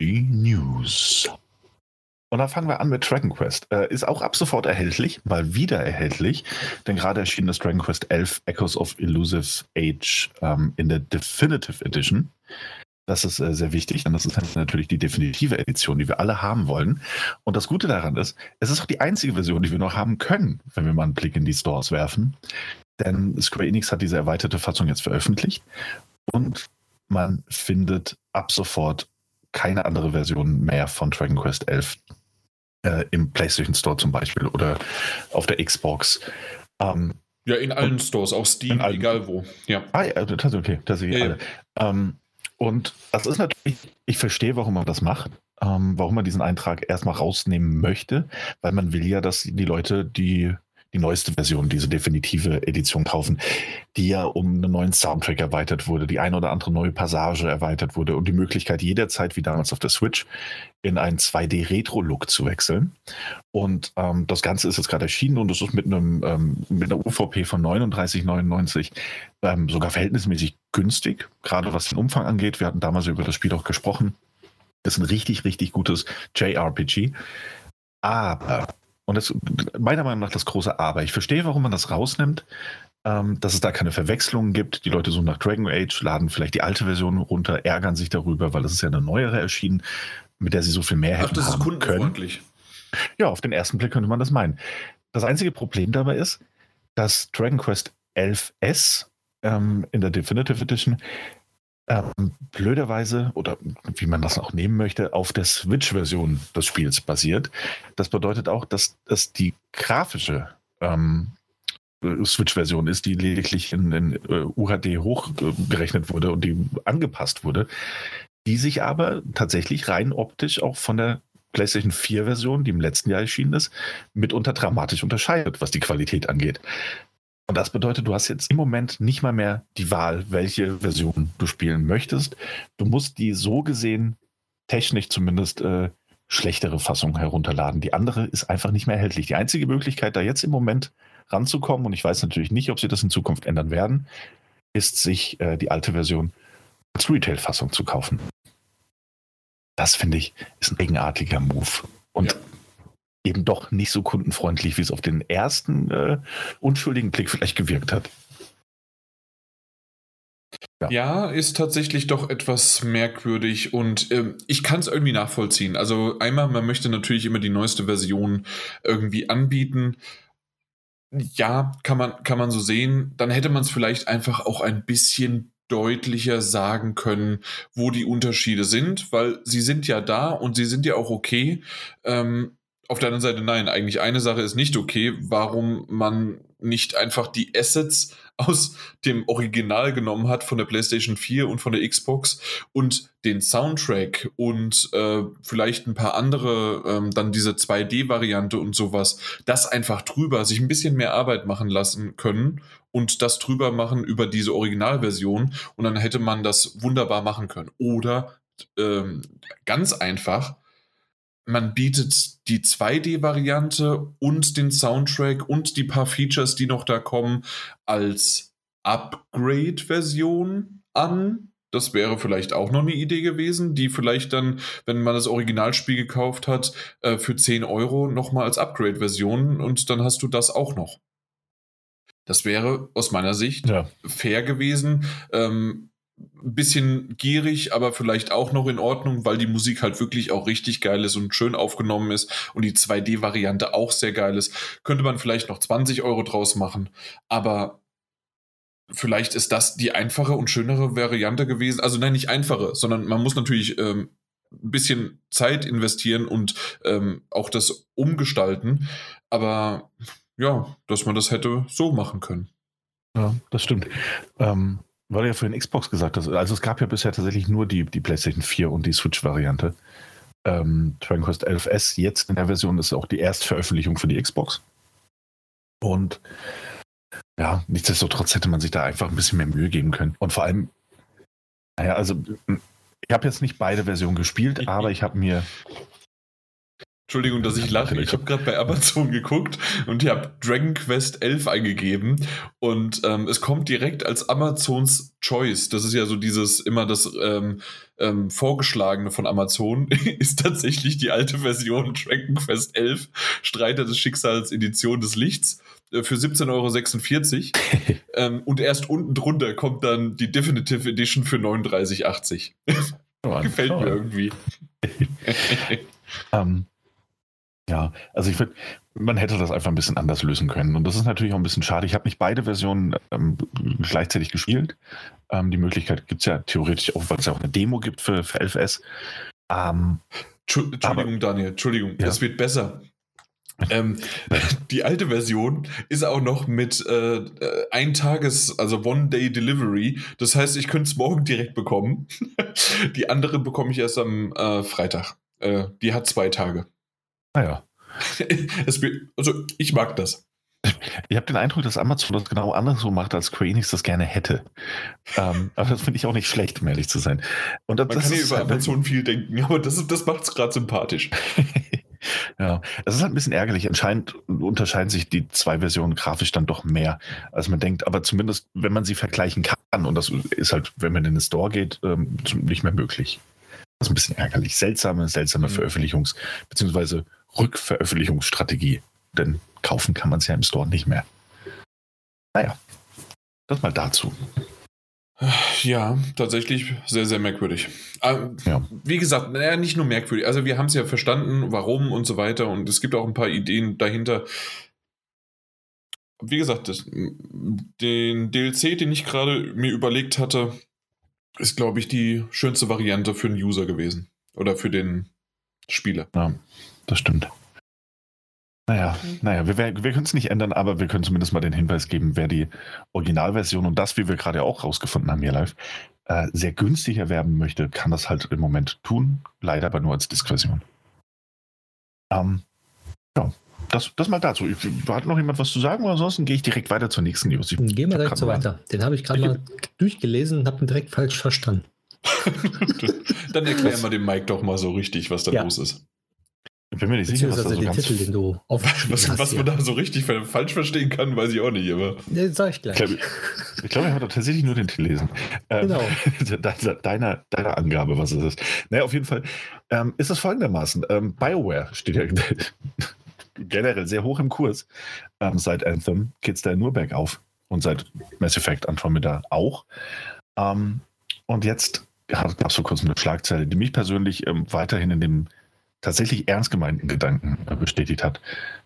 Die News. Und dann fangen wir an mit Dragon Quest. Äh, ist auch ab sofort erhältlich, mal wieder erhältlich, denn gerade erschien das Dragon Quest 11 Echoes of Elusive Age ähm, in der Definitive Edition. Das ist äh, sehr wichtig, denn das ist natürlich die definitive Edition, die wir alle haben wollen. Und das Gute daran ist, es ist auch die einzige Version, die wir noch haben können, wenn wir mal einen Blick in die Stores werfen. Denn Square Enix hat diese erweiterte Fassung jetzt veröffentlicht und man findet ab sofort keine andere Version mehr von Dragon Quest 11 äh, im PlayStation Store zum Beispiel oder auf der Xbox. Ähm, ja, in allen und, Stores, auch Steam, egal wo. Ja. Ah, ja, das ist okay, das sehe ich ja, alle. Ja. Ähm, und das ist natürlich, ich verstehe, warum man das macht, ähm, warum man diesen Eintrag erstmal rausnehmen möchte, weil man will ja, dass die Leute, die die neueste Version, diese definitive Edition kaufen, die ja um einen neuen Soundtrack erweitert wurde, die eine oder andere neue Passage erweitert wurde und die Möglichkeit jederzeit, wie damals auf der Switch, in einen 2D-Retro-Look zu wechseln. Und ähm, das Ganze ist jetzt gerade erschienen und es ist mit einem ähm, mit einer UVP von 39,99 ähm, sogar verhältnismäßig günstig, gerade was den Umfang angeht. Wir hatten damals über das Spiel auch gesprochen. Das ist ein richtig, richtig gutes JRPG. Aber und das meiner Meinung nach das große Aber. Ich verstehe, warum man das rausnimmt, ähm, dass es da keine Verwechslungen gibt. Die Leute suchen nach Dragon Age, laden vielleicht die alte Version runter, ärgern sich darüber, weil es ist ja eine neuere erschienen, mit der sie so viel mehr hätten Ach, das haben ist kundenfreundlich. Können. Ja, auf den ersten Blick könnte man das meinen. Das einzige Problem dabei ist, dass Dragon Quest 11S ähm, in der Definitive Edition ähm, blöderweise, oder wie man das auch nehmen möchte, auf der Switch-Version des Spiels basiert. Das bedeutet auch, dass das die grafische ähm, Switch-Version ist, die lediglich in, in uh, UHD hochgerechnet wurde und die angepasst wurde, die sich aber tatsächlich rein optisch auch von der PlayStation 4-Version, die im letzten Jahr erschienen ist, mitunter dramatisch unterscheidet, was die Qualität angeht. Und das bedeutet, du hast jetzt im Moment nicht mal mehr die Wahl, welche Version du spielen möchtest. Du musst die so gesehen, technisch zumindest, äh, schlechtere Fassung herunterladen. Die andere ist einfach nicht mehr erhältlich. Die einzige Möglichkeit, da jetzt im Moment ranzukommen, und ich weiß natürlich nicht, ob sie das in Zukunft ändern werden, ist, sich äh, die alte Version als Retail-Fassung zu kaufen. Das finde ich ist ein eigenartiger Move. Und ja eben doch nicht so kundenfreundlich, wie es auf den ersten äh, unschuldigen Blick vielleicht gewirkt hat. Ja. ja. ist tatsächlich doch etwas merkwürdig und äh, ich kann es irgendwie nachvollziehen. Also einmal, man möchte natürlich immer die neueste Version irgendwie anbieten. Ja, kann man, kann man so sehen. Dann hätte man es vielleicht einfach auch ein bisschen deutlicher sagen können, wo die Unterschiede sind, weil sie sind ja da und sie sind ja auch okay. Ähm, auf der anderen Seite nein, eigentlich eine Sache ist nicht okay, warum man nicht einfach die Assets aus dem Original genommen hat von der PlayStation 4 und von der Xbox und den Soundtrack und äh, vielleicht ein paar andere, ähm, dann diese 2D-Variante und sowas, das einfach drüber, sich ein bisschen mehr Arbeit machen lassen können und das drüber machen über diese Originalversion und dann hätte man das wunderbar machen können. Oder ähm, ganz einfach, man bietet die 2D-Variante und den Soundtrack und die paar Features, die noch da kommen, als Upgrade-Version an. Das wäre vielleicht auch noch eine Idee gewesen, die vielleicht dann, wenn man das Originalspiel gekauft hat, äh, für 10 Euro nochmal als Upgrade-Version und dann hast du das auch noch. Das wäre aus meiner Sicht ja. fair gewesen. Ähm, ein bisschen gierig, aber vielleicht auch noch in Ordnung, weil die Musik halt wirklich auch richtig geil ist und schön aufgenommen ist und die 2D-Variante auch sehr geil ist. Könnte man vielleicht noch 20 Euro draus machen, aber vielleicht ist das die einfache und schönere Variante gewesen. Also nein, nicht einfache, sondern man muss natürlich ähm, ein bisschen Zeit investieren und ähm, auch das umgestalten. Aber ja, dass man das hätte so machen können. Ja, das stimmt. Ähm, weil du ja vorhin Xbox gesagt hast, also es gab ja bisher tatsächlich nur die, die PlayStation 4 und die Switch-Variante. Ähm, Dragon Quest 11S jetzt in der Version ist auch die Erstveröffentlichung für die Xbox. Und ja, nichtsdestotrotz hätte man sich da einfach ein bisschen mehr Mühe geben können. Und vor allem, naja, also ich habe jetzt nicht beide Versionen gespielt, aber ich habe mir Entschuldigung, dass ich lache. Ich habe gerade bei Amazon geguckt und ich habe Dragon Quest 11 eingegeben und ähm, es kommt direkt als Amazons Choice. Das ist ja so dieses immer das ähm, ähm, vorgeschlagene von Amazon ist tatsächlich die alte Version Dragon Quest 11 Streiter des Schicksals Edition des Lichts äh, für 17,46 Euro. ähm, und erst unten drunter kommt dann die Definitive Edition für 39,80 oh, Gefällt mir irgendwie. um, Ja, also ich würde, man hätte das einfach ein bisschen anders lösen können. Und das ist natürlich auch ein bisschen schade. Ich habe nicht beide Versionen ähm, gleichzeitig gespielt. Ähm, die Möglichkeit gibt es ja theoretisch auch, weil es ja auch eine Demo gibt für, für 11S. Ähm, Entschuldigung, aber, Daniel, Entschuldigung, ja. das wird besser. Ähm, die alte Version ist auch noch mit äh, ein Tages, also One-Day Delivery. Das heißt, ich könnte es morgen direkt bekommen. die andere bekomme ich erst am äh, Freitag. Äh, die hat zwei Tage. Naja. Es, also, ich mag das. Ich habe den Eindruck, dass Amazon das genau anders so macht, als Square Enix das gerne hätte. ähm, aber das finde ich auch nicht schlecht, um ehrlich zu sein. Und das, Man kann ja über halt Amazon viel denken, aber das, das macht es gerade sympathisch. ja, es ist halt ein bisschen ärgerlich. Anscheinend unterscheiden sich die zwei Versionen grafisch dann doch mehr, als man denkt. Aber zumindest, wenn man sie vergleichen kann, und das ist halt, wenn man in den Store geht, ähm, nicht mehr möglich. Das ist ein bisschen ärgerlich. Seltsame, seltsame mhm. Veröffentlichungs- bzw. Rückveröffentlichungsstrategie. Denn kaufen kann man es ja im Store nicht mehr. Naja, das mal dazu. Ja, tatsächlich sehr, sehr merkwürdig. Ähm, ja. Wie gesagt, naja, nicht nur merkwürdig. Also wir haben es ja verstanden, warum und so weiter. Und es gibt auch ein paar Ideen dahinter. Wie gesagt, das, den DLC, den ich gerade mir überlegt hatte, ist, glaube ich, die schönste Variante für den User gewesen. Oder für den Spieler. Ja, das stimmt. Naja, mhm. naja, wir, wir können es nicht ändern, aber wir können zumindest mal den Hinweis geben, wer die Originalversion und das, wie wir gerade auch rausgefunden haben hier live, äh, sehr günstig erwerben möchte, kann das halt im Moment tun. Leider aber nur als Diskversion. Ähm, ja, das, das mal dazu. Ich, hat noch jemand was zu sagen oder ansonsten gehe ich direkt weiter zur nächsten News. Ich, Gehen wir direkt so weiter. Den habe ich gerade mal durchgelesen und habe ihn direkt falsch verstanden. Dann erklären wir dem Mike doch mal so richtig, was da ja. los ist. Ich bin mir nicht sicher, was da so den Titel, den du was, hast, was man da so richtig falsch verstehen kann, weiß ich auch nicht. Aber. Den sag ich gleich. Ich glaube, ich, glaub, ich habe tatsächlich nur den Titel lesen. Ähm, genau. deiner, deiner Angabe, was es ist. Naja, auf jeden Fall ähm, ist es folgendermaßen. Ähm, BioWare steht ja generell sehr hoch im Kurs. Ähm, seit Anthem geht es da nur bergauf. Und seit Mass Effect Andromeda auch. Ähm, und jetzt gab es vor kurzem eine Schlagzeile, die mich persönlich ähm, weiterhin in dem tatsächlich ernst gemeinten Gedanken äh, bestätigt hat,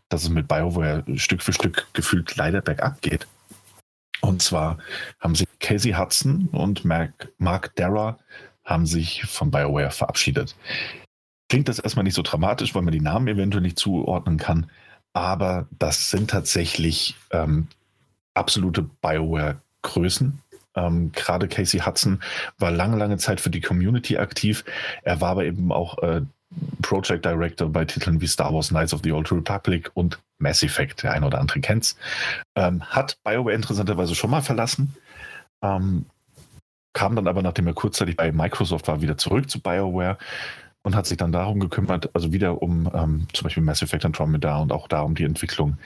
dass es mit BioWare Stück für Stück gefühlt leider bergab geht. Und zwar haben sich Casey Hudson und Mark, Mark Darrah haben sich von BioWare verabschiedet. Klingt das erstmal nicht so dramatisch, weil man die Namen eventuell nicht zuordnen kann, aber das sind tatsächlich ähm, absolute BioWare-Größen. Ähm, Gerade Casey Hudson war lange, lange Zeit für die Community aktiv. Er war aber eben auch äh, Project Director bei Titeln wie Star Wars Knights of the Old Republic und Mass Effect, der ein oder andere kennt's. Ähm, hat BioWare interessanterweise schon mal verlassen, ähm, kam dann aber, nachdem er kurzzeitig bei Microsoft war, wieder zurück zu BioWare und hat sich dann darum gekümmert, also wieder um ähm, zum Beispiel Mass Effect Andromeda und auch da um die Entwicklung.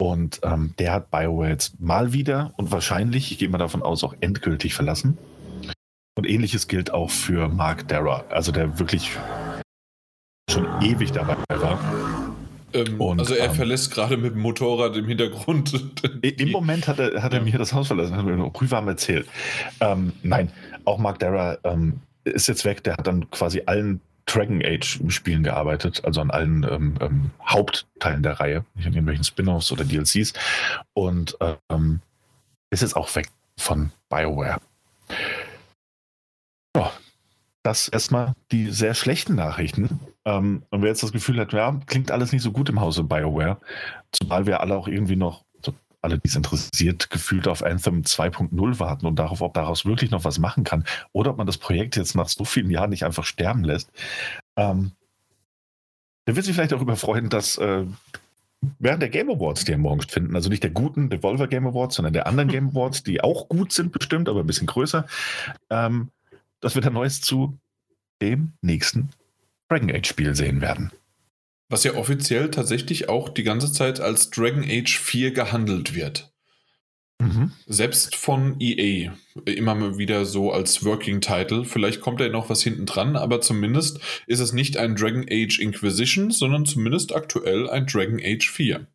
Und ähm, der hat BioWare jetzt mal wieder und wahrscheinlich, ich gehe mal davon aus, auch endgültig verlassen. Und ähnliches gilt auch für Mark Darrah, also der wirklich schon ewig dabei war. Ähm, und, also er ähm, verlässt gerade mit dem Motorrad im Hintergrund. Im Moment hat er, hat er ja. mir das Haus verlassen, hat mir Rühwarm erzählt. Ähm, nein, auch Mark Dara ähm, ist jetzt weg, der hat dann quasi allen Dragon Age Spielen gearbeitet, also an allen ähm, ähm, Hauptteilen der Reihe, nicht an irgendwelchen Spin-offs oder DLCs und ist jetzt auch weg von BioWare. Ja, das erstmal die sehr schlechten Nachrichten. Ähm, und wer jetzt das Gefühl hat, ja, klingt alles nicht so gut im Hause BioWare, zumal wir alle auch irgendwie noch, alle, die es interessiert, gefühlt auf Anthem 2.0 warten und darauf, ob daraus wirklich noch was machen kann oder ob man das Projekt jetzt nach so vielen Jahren nicht einfach sterben lässt. Ähm, der wird sich vielleicht darüber freuen, dass äh, während der Game Awards, die ja morgen finden, also nicht der guten Devolver Game Awards, sondern der anderen Game Awards, die auch gut sind bestimmt, aber ein bisschen größer, ähm, dass wir da Neues zu dem nächsten Dragon Age Spiel sehen werden. Was ja offiziell tatsächlich auch die ganze Zeit als Dragon Age 4 gehandelt wird. Mhm. Selbst von EA immer mal wieder so als Working Title. Vielleicht kommt da noch was hinten dran, aber zumindest ist es nicht ein Dragon Age Inquisition, sondern zumindest aktuell ein Dragon Age 4.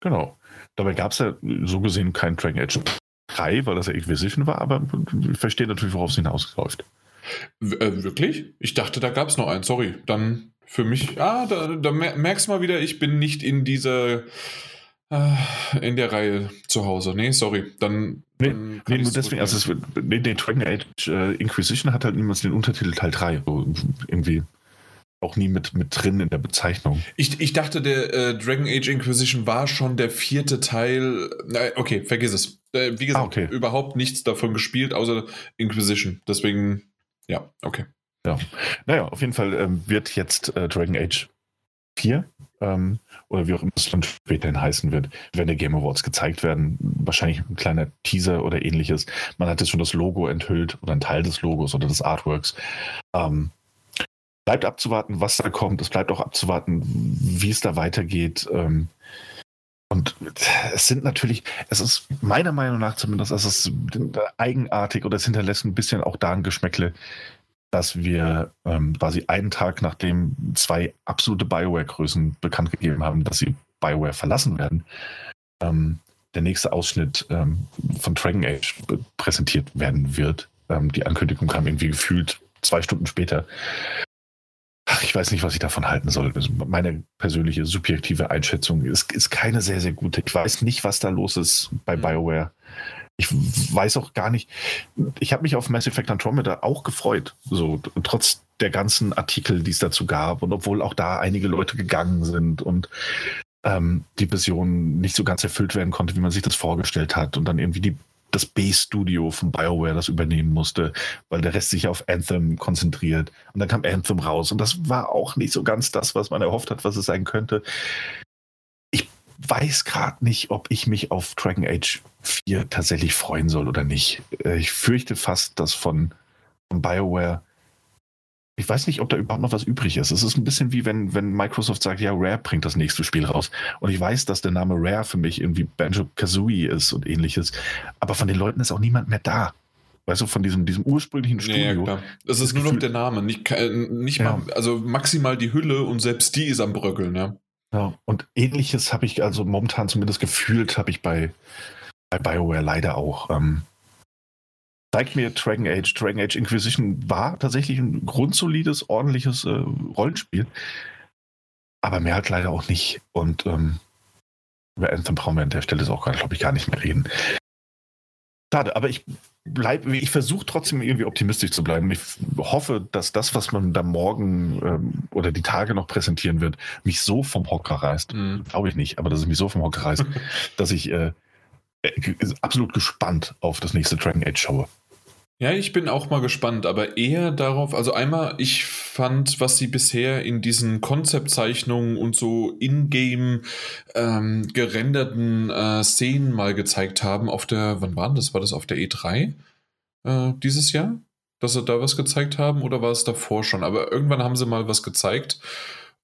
Genau. Dabei gab es ja so gesehen kein Dragon Age 3, weil das ja Inquisition war, aber ich verstehe natürlich, worauf es hinausläuft. Äh, wirklich? Ich dachte, da gab es noch einen. Sorry. Dann für mich, ah, da, da merkst du mal wieder, ich bin nicht in dieser äh, in der Reihe zu Hause. Nee, sorry. Dann. Nee, dann nee nur deswegen, also es, nee, nee, Dragon Age äh, Inquisition hat halt niemals den Untertitel Teil 3. So irgendwie auch nie mit, mit drin in der Bezeichnung. Ich, ich dachte, der äh, Dragon Age Inquisition war schon der vierte Teil. Äh, okay, vergiss es. Äh, wie gesagt, ah, okay. überhaupt nichts davon gespielt, außer Inquisition. Deswegen, ja, okay. Ja. Naja, auf jeden Fall ähm, wird jetzt äh, Dragon Age 4 ähm, oder wie auch immer es dann späterhin heißen wird, wenn der Game Awards gezeigt werden. Wahrscheinlich ein kleiner Teaser oder ähnliches. Man hat jetzt schon das Logo enthüllt oder ein Teil des Logos oder des Artworks. Ähm, bleibt abzuwarten, was da kommt. Es bleibt auch abzuwarten, wie es da weitergeht. Ähm, und es sind natürlich, es ist meiner Meinung nach zumindest, es ist eigenartig oder es hinterlässt ein bisschen auch da ein Geschmäckle, dass wir ähm, quasi einen Tag nachdem zwei absolute Bioware-Größen bekannt gegeben haben, dass sie Bioware verlassen werden, ähm, der nächste Ausschnitt ähm, von Dragon Age präsentiert werden wird. Ähm, die Ankündigung kam irgendwie gefühlt zwei Stunden später. Ich weiß nicht, was ich davon halten soll. Also meine persönliche subjektive Einschätzung ist, ist keine sehr, sehr gute. Ich weiß nicht, was da los ist bei mhm. BioWare ich weiß auch gar nicht, ich habe mich auf Mass Effect Andromeda auch gefreut, so trotz der ganzen Artikel, die es dazu gab und obwohl auch da einige Leute gegangen sind und ähm, die Vision nicht so ganz erfüllt werden konnte, wie man sich das vorgestellt hat und dann irgendwie die das Base-Studio von BioWare das übernehmen musste, weil der Rest sich auf Anthem konzentriert. Und dann kam Anthem raus und das war auch nicht so ganz das, was man erhofft hat, was es sein könnte weiß gerade nicht, ob ich mich auf Dragon Age 4 tatsächlich freuen soll oder nicht. Äh, ich fürchte fast, dass von, von BioWare ich weiß nicht, ob da überhaupt noch was übrig ist. Es ist ein bisschen wie wenn, wenn Microsoft sagt, ja, Rare bringt das nächste Spiel raus. Und ich weiß, dass der Name Rare für mich irgendwie Banjo Kazooie ist und ähnliches. Aber von den Leuten ist auch niemand mehr da. Weißt du, von diesem, diesem ursprünglichen Studio. Ja, klar. Das ist nur noch der Name, nicht, nicht ja. mal, also maximal die Hülle und selbst die ist am Bröckeln, ja. Ja, und ähnliches habe ich also momentan zumindest gefühlt, habe ich bei, bei BioWare leider auch. Ähm, zeigt mir Dragon Age. Dragon Age Inquisition war tatsächlich ein grundsolides, ordentliches äh, Rollenspiel. Aber mehr halt leider auch nicht. Und ähm, über Anthem brauchen wir an der Stelle auch, glaube ich, gar nicht mehr reden. Schade, aber ich bleib, ich versuche trotzdem irgendwie optimistisch zu bleiben. Ich hoffe, dass das, was man da morgen ähm, oder die Tage noch präsentieren wird, mich so vom Hocker reißt. Mhm. Glaube ich nicht, aber dass es mich so vom Hocker reißt, dass ich äh, absolut gespannt auf das nächste Dragon Age schaue. Ja, ich bin auch mal gespannt, aber eher darauf, also einmal, ich fand, was sie bisher in diesen Konzeptzeichnungen und so in-game ähm, gerenderten äh, Szenen mal gezeigt haben, auf der, wann war das? War das auf der E3 äh, dieses Jahr? Dass sie da was gezeigt haben oder war es davor schon? Aber irgendwann haben sie mal was gezeigt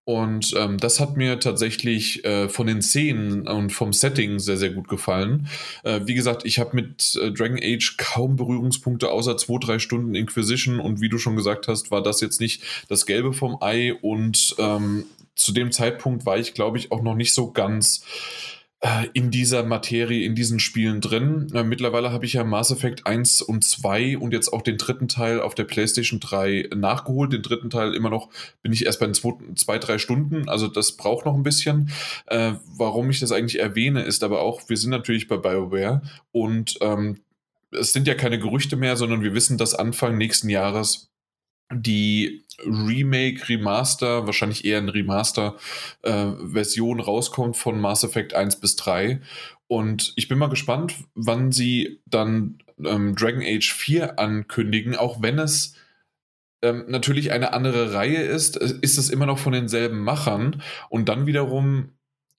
und ähm, das hat mir tatsächlich äh, von den Szenen und vom Setting sehr, sehr gut gefallen. Äh, wie gesagt, ich habe mit äh, Dragon Age kaum Berührungspunkte außer zwei, drei Stunden Inquisition. Und wie du schon gesagt hast, war das jetzt nicht das Gelbe vom Ei. Und ähm, zu dem Zeitpunkt war ich, glaube ich, auch noch nicht so ganz in dieser Materie, in diesen Spielen drin. Äh, mittlerweile habe ich ja Mass Effect 1 und 2 und jetzt auch den dritten Teil auf der PlayStation 3 nachgeholt. Den dritten Teil immer noch bin ich erst bei zwei, zwei drei Stunden. Also das braucht noch ein bisschen. Äh, warum ich das eigentlich erwähne, ist aber auch, wir sind natürlich bei BioWare und ähm, es sind ja keine Gerüchte mehr, sondern wir wissen, dass Anfang nächsten Jahres die Remake, Remaster, wahrscheinlich eher ein Remaster-Version äh, rauskommt von Mass Effect 1 bis 3. Und ich bin mal gespannt, wann sie dann ähm, Dragon Age 4 ankündigen, auch wenn es ähm, natürlich eine andere Reihe ist, äh, ist es immer noch von denselben Machern. Und dann wiederum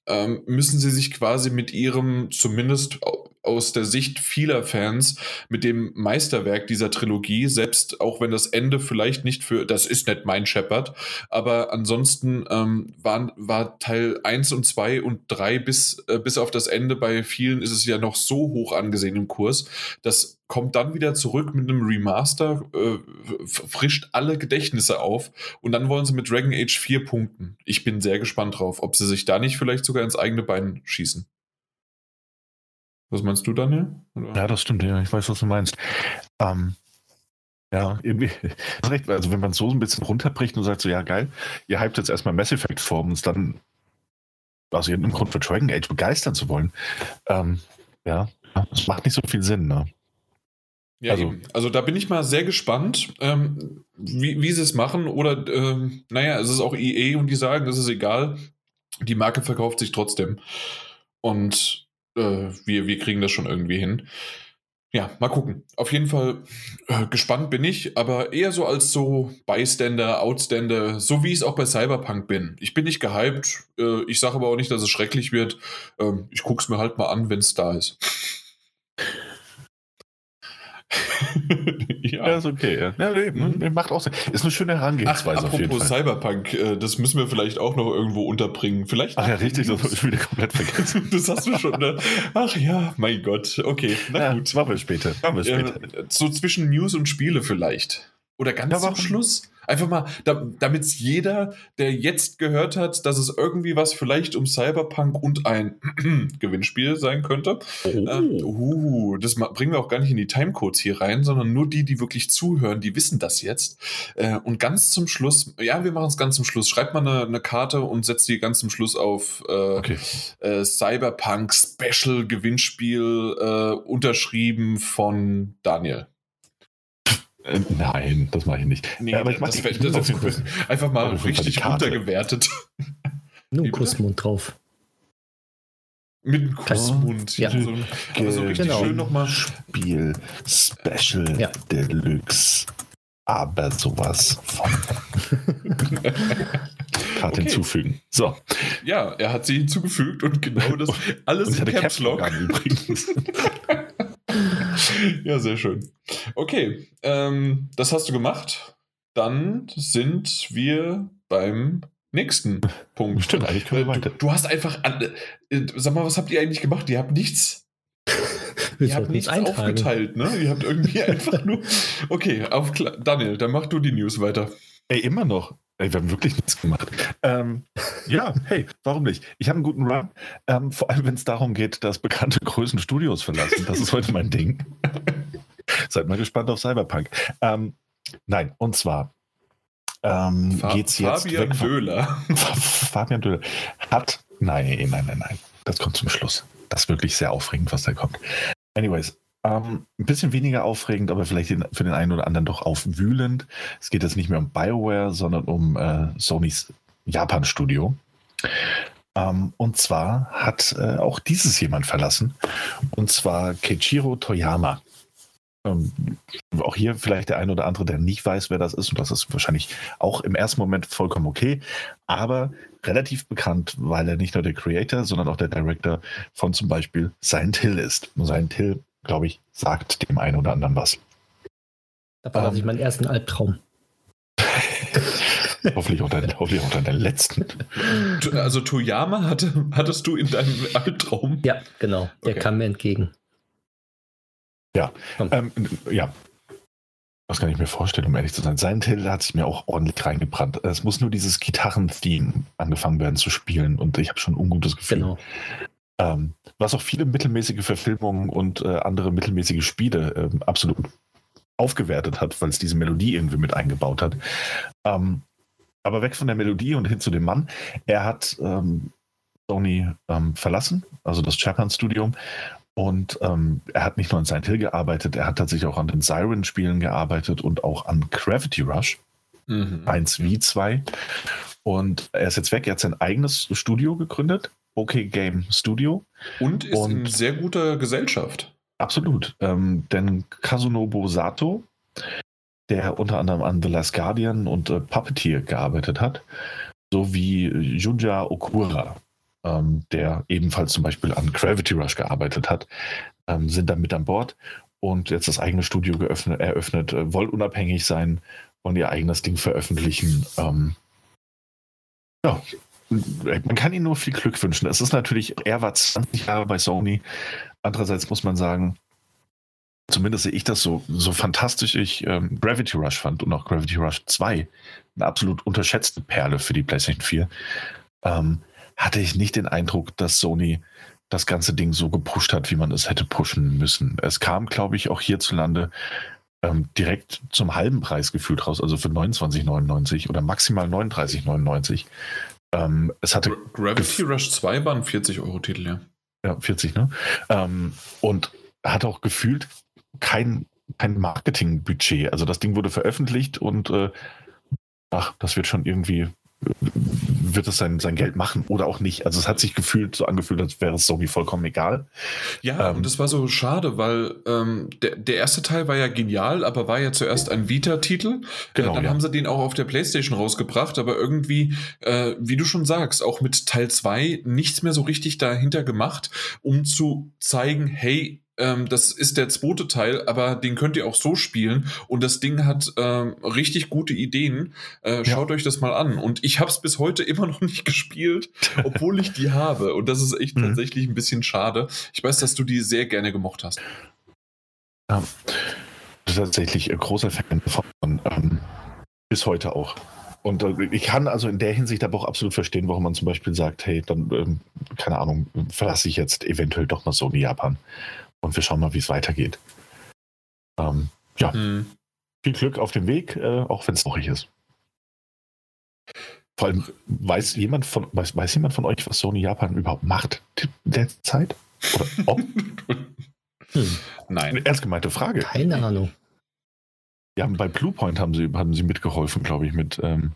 ähm, müssen sie sich quasi mit ihrem zumindest aus der Sicht vieler Fans mit dem Meisterwerk dieser Trilogie, selbst auch wenn das Ende vielleicht nicht für, das ist nicht mein Shepard, aber ansonsten ähm, waren, war Teil 1 und 2 und 3 bis, äh, bis auf das Ende bei vielen ist es ja noch so hoch angesehen im Kurs, das kommt dann wieder zurück mit einem Remaster, äh, frischt alle Gedächtnisse auf und dann wollen sie mit Dragon Age 4 punkten. Ich bin sehr gespannt drauf, ob sie sich da nicht vielleicht sogar ins eigene Bein schießen. Was meinst du, Daniel? Oder? Ja, das stimmt, ja. Ich weiß, was du meinst. Ähm, ja, irgendwie, recht. Also, wenn man es so ein bisschen runterbricht und sagt so, ja, geil, ihr hypt jetzt erstmal Mass Effect vor, um uns dann aus irgendeinem Grund für Dragon Age begeistern zu wollen. Ähm, ja, das macht nicht so viel Sinn, ne? Ja, also, also da bin ich mal sehr gespannt, ähm, wie, wie sie es machen. Oder, ähm, naja, es ist auch EA und die sagen, es ist egal. Die Marke verkauft sich trotzdem. Und äh, wir, wir kriegen das schon irgendwie hin. Ja, mal gucken. Auf jeden Fall äh, gespannt bin ich, aber eher so als so Bystander, Outstander, so wie ich es auch bei Cyberpunk bin. Ich bin nicht gehypt, äh, ich sage aber auch nicht, dass es schrecklich wird. Ähm, ich gucke es mir halt mal an, wenn es da ist. ja. ja, ist okay. Ja. Ja, nee, mhm. Macht auch Sinn. Ist eine schöne Herangehensweise. Ach, apropos Cyberpunk, äh, das müssen wir vielleicht auch noch irgendwo unterbringen. Vielleicht. Ach ja, richtig, das habe ich wieder komplett vergessen. das hast du schon, ne? Ach ja, mein Gott. Okay, na ja, gut. Machen wir später. Machen wir später. so zwischen News und Spiele vielleicht. Oder ganz zum Schluss? Einfach mal, da, damit jeder, der jetzt gehört hat, dass es irgendwie was vielleicht um Cyberpunk und ein Gewinnspiel sein könnte. Oh. Ähm, uh, das bringen wir auch gar nicht in die Timecodes hier rein, sondern nur die, die wirklich zuhören, die wissen das jetzt. Äh, und ganz zum Schluss, ja, wir machen es ganz zum Schluss. Schreibt mal eine, eine, Karte und setzt die ganz zum Schluss auf äh, okay. äh, Cyberpunk Special Gewinnspiel äh, unterschrieben von Daniel. Äh, nein, das mache ich nicht. Nee, aber ich mache das, das, das einfach mal richtig runtergewertet. Nur Kussmund drauf. Mit einem Kussmund. Ja. So, aber so richtig genau. schön nochmal. Spiel Special ja. Deluxe. Aber sowas von. Karte okay. hinzufügen. So. Ja, er hat sie hinzugefügt und genau das alles und in Caps Lock. übrigens. ja, sehr schön. Okay, ähm, das hast du gemacht. Dann sind wir beim nächsten Punkt. Stimmt, eigentlich können wir weiter. Du, du hast einfach. An, äh, sag mal, was habt ihr eigentlich gemacht? Ihr habt nichts. ihr habt nichts eintragen. aufgeteilt, ne? Ihr habt irgendwie einfach nur. Okay, auf, Daniel, dann mach du die News weiter. Ey, immer noch. Ey, wir haben wirklich nichts gemacht. Ähm, ja, hey, warum nicht? Ich habe einen guten Run. Ähm, vor allem, wenn es darum geht, dass bekannte Größen Studios verlassen. Das ist heute mein Ding. Seid mal gespannt auf Cyberpunk. Ähm, nein, und zwar ähm, geht es jetzt. Fabian weg Döhler. Fabian Döhler hat. Nein, nein, nein, nein. Das kommt zum Schluss. Das ist wirklich sehr aufregend, was da kommt. Anyways, ähm, ein bisschen weniger aufregend, aber vielleicht für den einen oder anderen doch aufwühlend. Es geht jetzt nicht mehr um BioWare, sondern um äh, Sonys Japan-Studio. Ähm, und zwar hat äh, auch dieses jemand verlassen, und zwar Keiichiro Toyama. Ähm, auch hier vielleicht der ein oder andere, der nicht weiß, wer das ist, und das ist wahrscheinlich auch im ersten Moment vollkommen okay, aber relativ bekannt, weil er nicht nur der Creator, sondern auch der Director von zum Beispiel Silent Hill ist. Und Silent Hill glaube ich, sagt dem einen oder anderen was. Da war ähm, ich meinen ersten Albtraum. hoffentlich, auch dein, hoffentlich auch deinen letzten. Also Toyama hatte, hattest du in deinem Albtraum? Ja, genau. Der okay. kam mir entgegen. Ja, ähm, ja. Was kann ich mir vorstellen, um ehrlich zu sein? Sein Till hat sich mir auch ordentlich reingebrannt. Es muss nur dieses Gitarren-Theme angefangen werden zu spielen und ich habe schon ein ungutes Gefühl. Genau. Ähm, was auch viele mittelmäßige Verfilmungen und äh, andere mittelmäßige Spiele äh, absolut aufgewertet hat, weil es diese Melodie irgendwie mit eingebaut hat. Ähm, aber weg von der Melodie und hin zu dem Mann. Er hat ähm, Sony ähm, verlassen, also das Japan-Studio. Und ähm, er hat nicht nur an Silent Hill gearbeitet, er hat tatsächlich auch an den Siren-Spielen gearbeitet und auch an Gravity Rush. Mhm. 1 wie 2. Und er ist jetzt weg, er hat sein eigenes Studio gegründet, OK Game Studio. Und ist und in sehr guter Gesellschaft. Absolut. Ähm, denn Kasunobu Sato, der unter anderem an The Last Guardian und äh, Puppeteer gearbeitet hat, sowie Junja Okura, ähm, der ebenfalls zum Beispiel an Gravity Rush gearbeitet hat, ähm, sind dann mit an Bord und jetzt das eigene Studio geöffnet, eröffnet, äh, wollen unabhängig sein, wollen ihr eigenes Ding veröffentlichen. Ähm, ja, man kann ihnen nur viel Glück wünschen. Es ist natürlich, er war 20 Jahre bei Sony. Andererseits muss man sagen, zumindest sehe ich das so, so fantastisch ich ähm, Gravity Rush fand und auch Gravity Rush 2 eine absolut unterschätzte Perle für die PlayStation 4, ähm, hatte ich nicht den Eindruck, dass Sony das ganze Ding so gepusht hat, wie man es hätte pushen müssen. Es kam, glaube ich, auch hierzulande ähm, direkt zum halben Preis gefühlt raus, also für 29,99 oder maximal 39,99. Ähm, es hatte Gravity Rush 2 war ein 40-Euro-Titel, ja. Ja, 40, ne? Ähm, und hat auch gefühlt kein, kein Marketingbudget. Also das Ding wurde veröffentlicht und äh, ach, das wird schon irgendwie wird es sein, sein Geld machen oder auch nicht. Also es hat sich gefühlt so angefühlt, als wäre es Sony vollkommen egal. Ja, ähm, und das war so schade, weil ähm, der, der erste Teil war ja genial, aber war ja zuerst ein Vita-Titel. Genau, äh, dann ja. haben sie den auch auf der Playstation rausgebracht, aber irgendwie, äh, wie du schon sagst, auch mit Teil 2 nichts mehr so richtig dahinter gemacht, um zu zeigen, hey, ähm, das ist der zweite Teil, aber den könnt ihr auch so spielen. Und das Ding hat ähm, richtig gute Ideen. Äh, schaut ja. euch das mal an. Und ich habe es bis heute immer noch nicht gespielt, obwohl ich die habe. Und das ist echt mhm. tatsächlich ein bisschen schade. Ich weiß, dass du die sehr gerne gemocht hast. Ja, tatsächlich ein großer Fan davon. Ähm, bis heute auch. Und äh, ich kann also in der Hinsicht aber auch absolut verstehen, warum man zum Beispiel sagt, hey, dann, ähm, keine Ahnung, verlasse ich jetzt eventuell doch mal Sony Japan und wir schauen mal, wie es weitergeht. Ähm, ja, hm. viel Glück auf dem Weg, äh, auch wenn es noch ist. Vor allem, weiß jemand von, weiß, weiß jemand von euch, was Sony Japan überhaupt macht derzeit? Oder ob? hm. Nein. Eine ernst gemeinte Frage. Keine Ahnung. Ja, bei Bluepoint haben sie, haben sie mitgeholfen, glaube ich, mit ähm,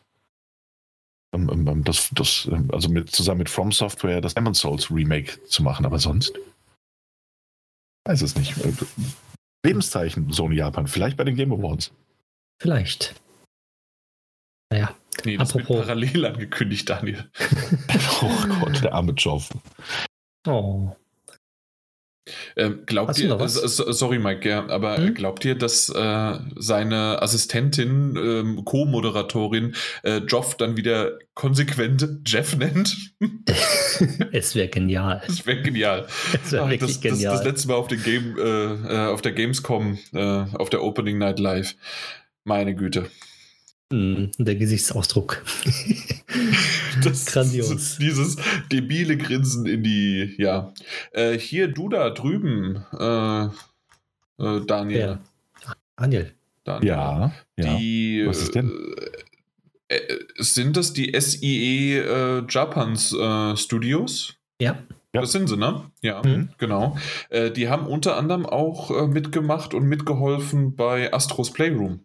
ähm, ähm das, das, ähm, also mit, zusammen mit From Software das Demon Souls Remake zu machen, aber sonst? Weiß es nicht. Lebenszeichen Sony Japan, vielleicht bei den Game Awards. Vielleicht. Naja. Nee, das apropos. wird parallel angekündigt, Daniel. oh Gott, der arme Joff. Oh. Ähm, glaubt ihr, äh, sorry Mike, ja, aber hm? glaubt ihr, dass äh, seine Assistentin, ähm, Co-Moderatorin äh, Joff dann wieder konsequent Jeff nennt? es wäre genial. Es wäre genial. Es wäre wirklich das, genial. Das, das, letzte Mal auf, den Game, äh, äh auf der Gamescom, äh, auf der Opening Night Live. Meine Güte. Mm, der Gesichtsausdruck. das Grandios. Dieses debile Grinsen in die, ja. Äh, hier, du da drüben, äh, äh, Daniel. Ja. Daniel. Daniel. Ja, die, Was ist denn? Äh, äh, sind das die SIE äh, Japans Studios? Ja. Das sind sie, ne? Ja, mhm. genau. die haben unter anderem auch mitgemacht und mitgeholfen bei Astros Playroom.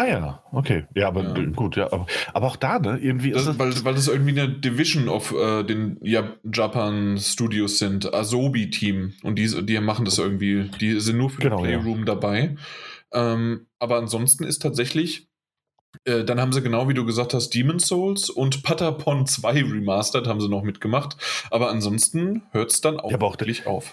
Ah ja, okay. Ja, aber ja. gut, ja. Aber, aber, auch da, ne? Irgendwie das, weil, weil das irgendwie eine Division of äh, den ja, Japan Studios sind, Asobi-Team. Und die, die machen das irgendwie, die sind nur für genau, den Playroom ja. dabei. Ähm, aber ansonsten ist tatsächlich, äh, dann haben sie genau wie du gesagt hast, Demon's Souls und Patapon 2 Remastered haben sie noch mitgemacht. Aber ansonsten hört es dann auch, ja, wirklich auf.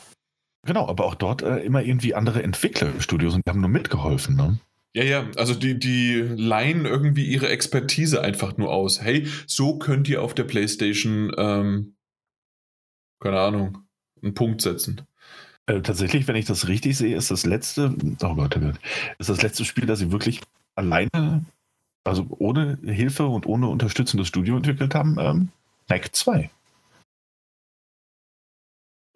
Genau, aber auch dort äh, immer irgendwie andere Entwicklerstudios und die haben nur mitgeholfen, ne? Ja, ja, also die, die leihen irgendwie ihre Expertise einfach nur aus. Hey, so könnt ihr auf der PlayStation, ähm, keine Ahnung, einen Punkt setzen. Äh, tatsächlich, wenn ich das richtig sehe, ist das letzte, oh Gott, oh ist das letzte Spiel, das sie wirklich alleine, also ohne Hilfe und ohne unterstützendes Studio entwickelt haben, ähm, Mac 2.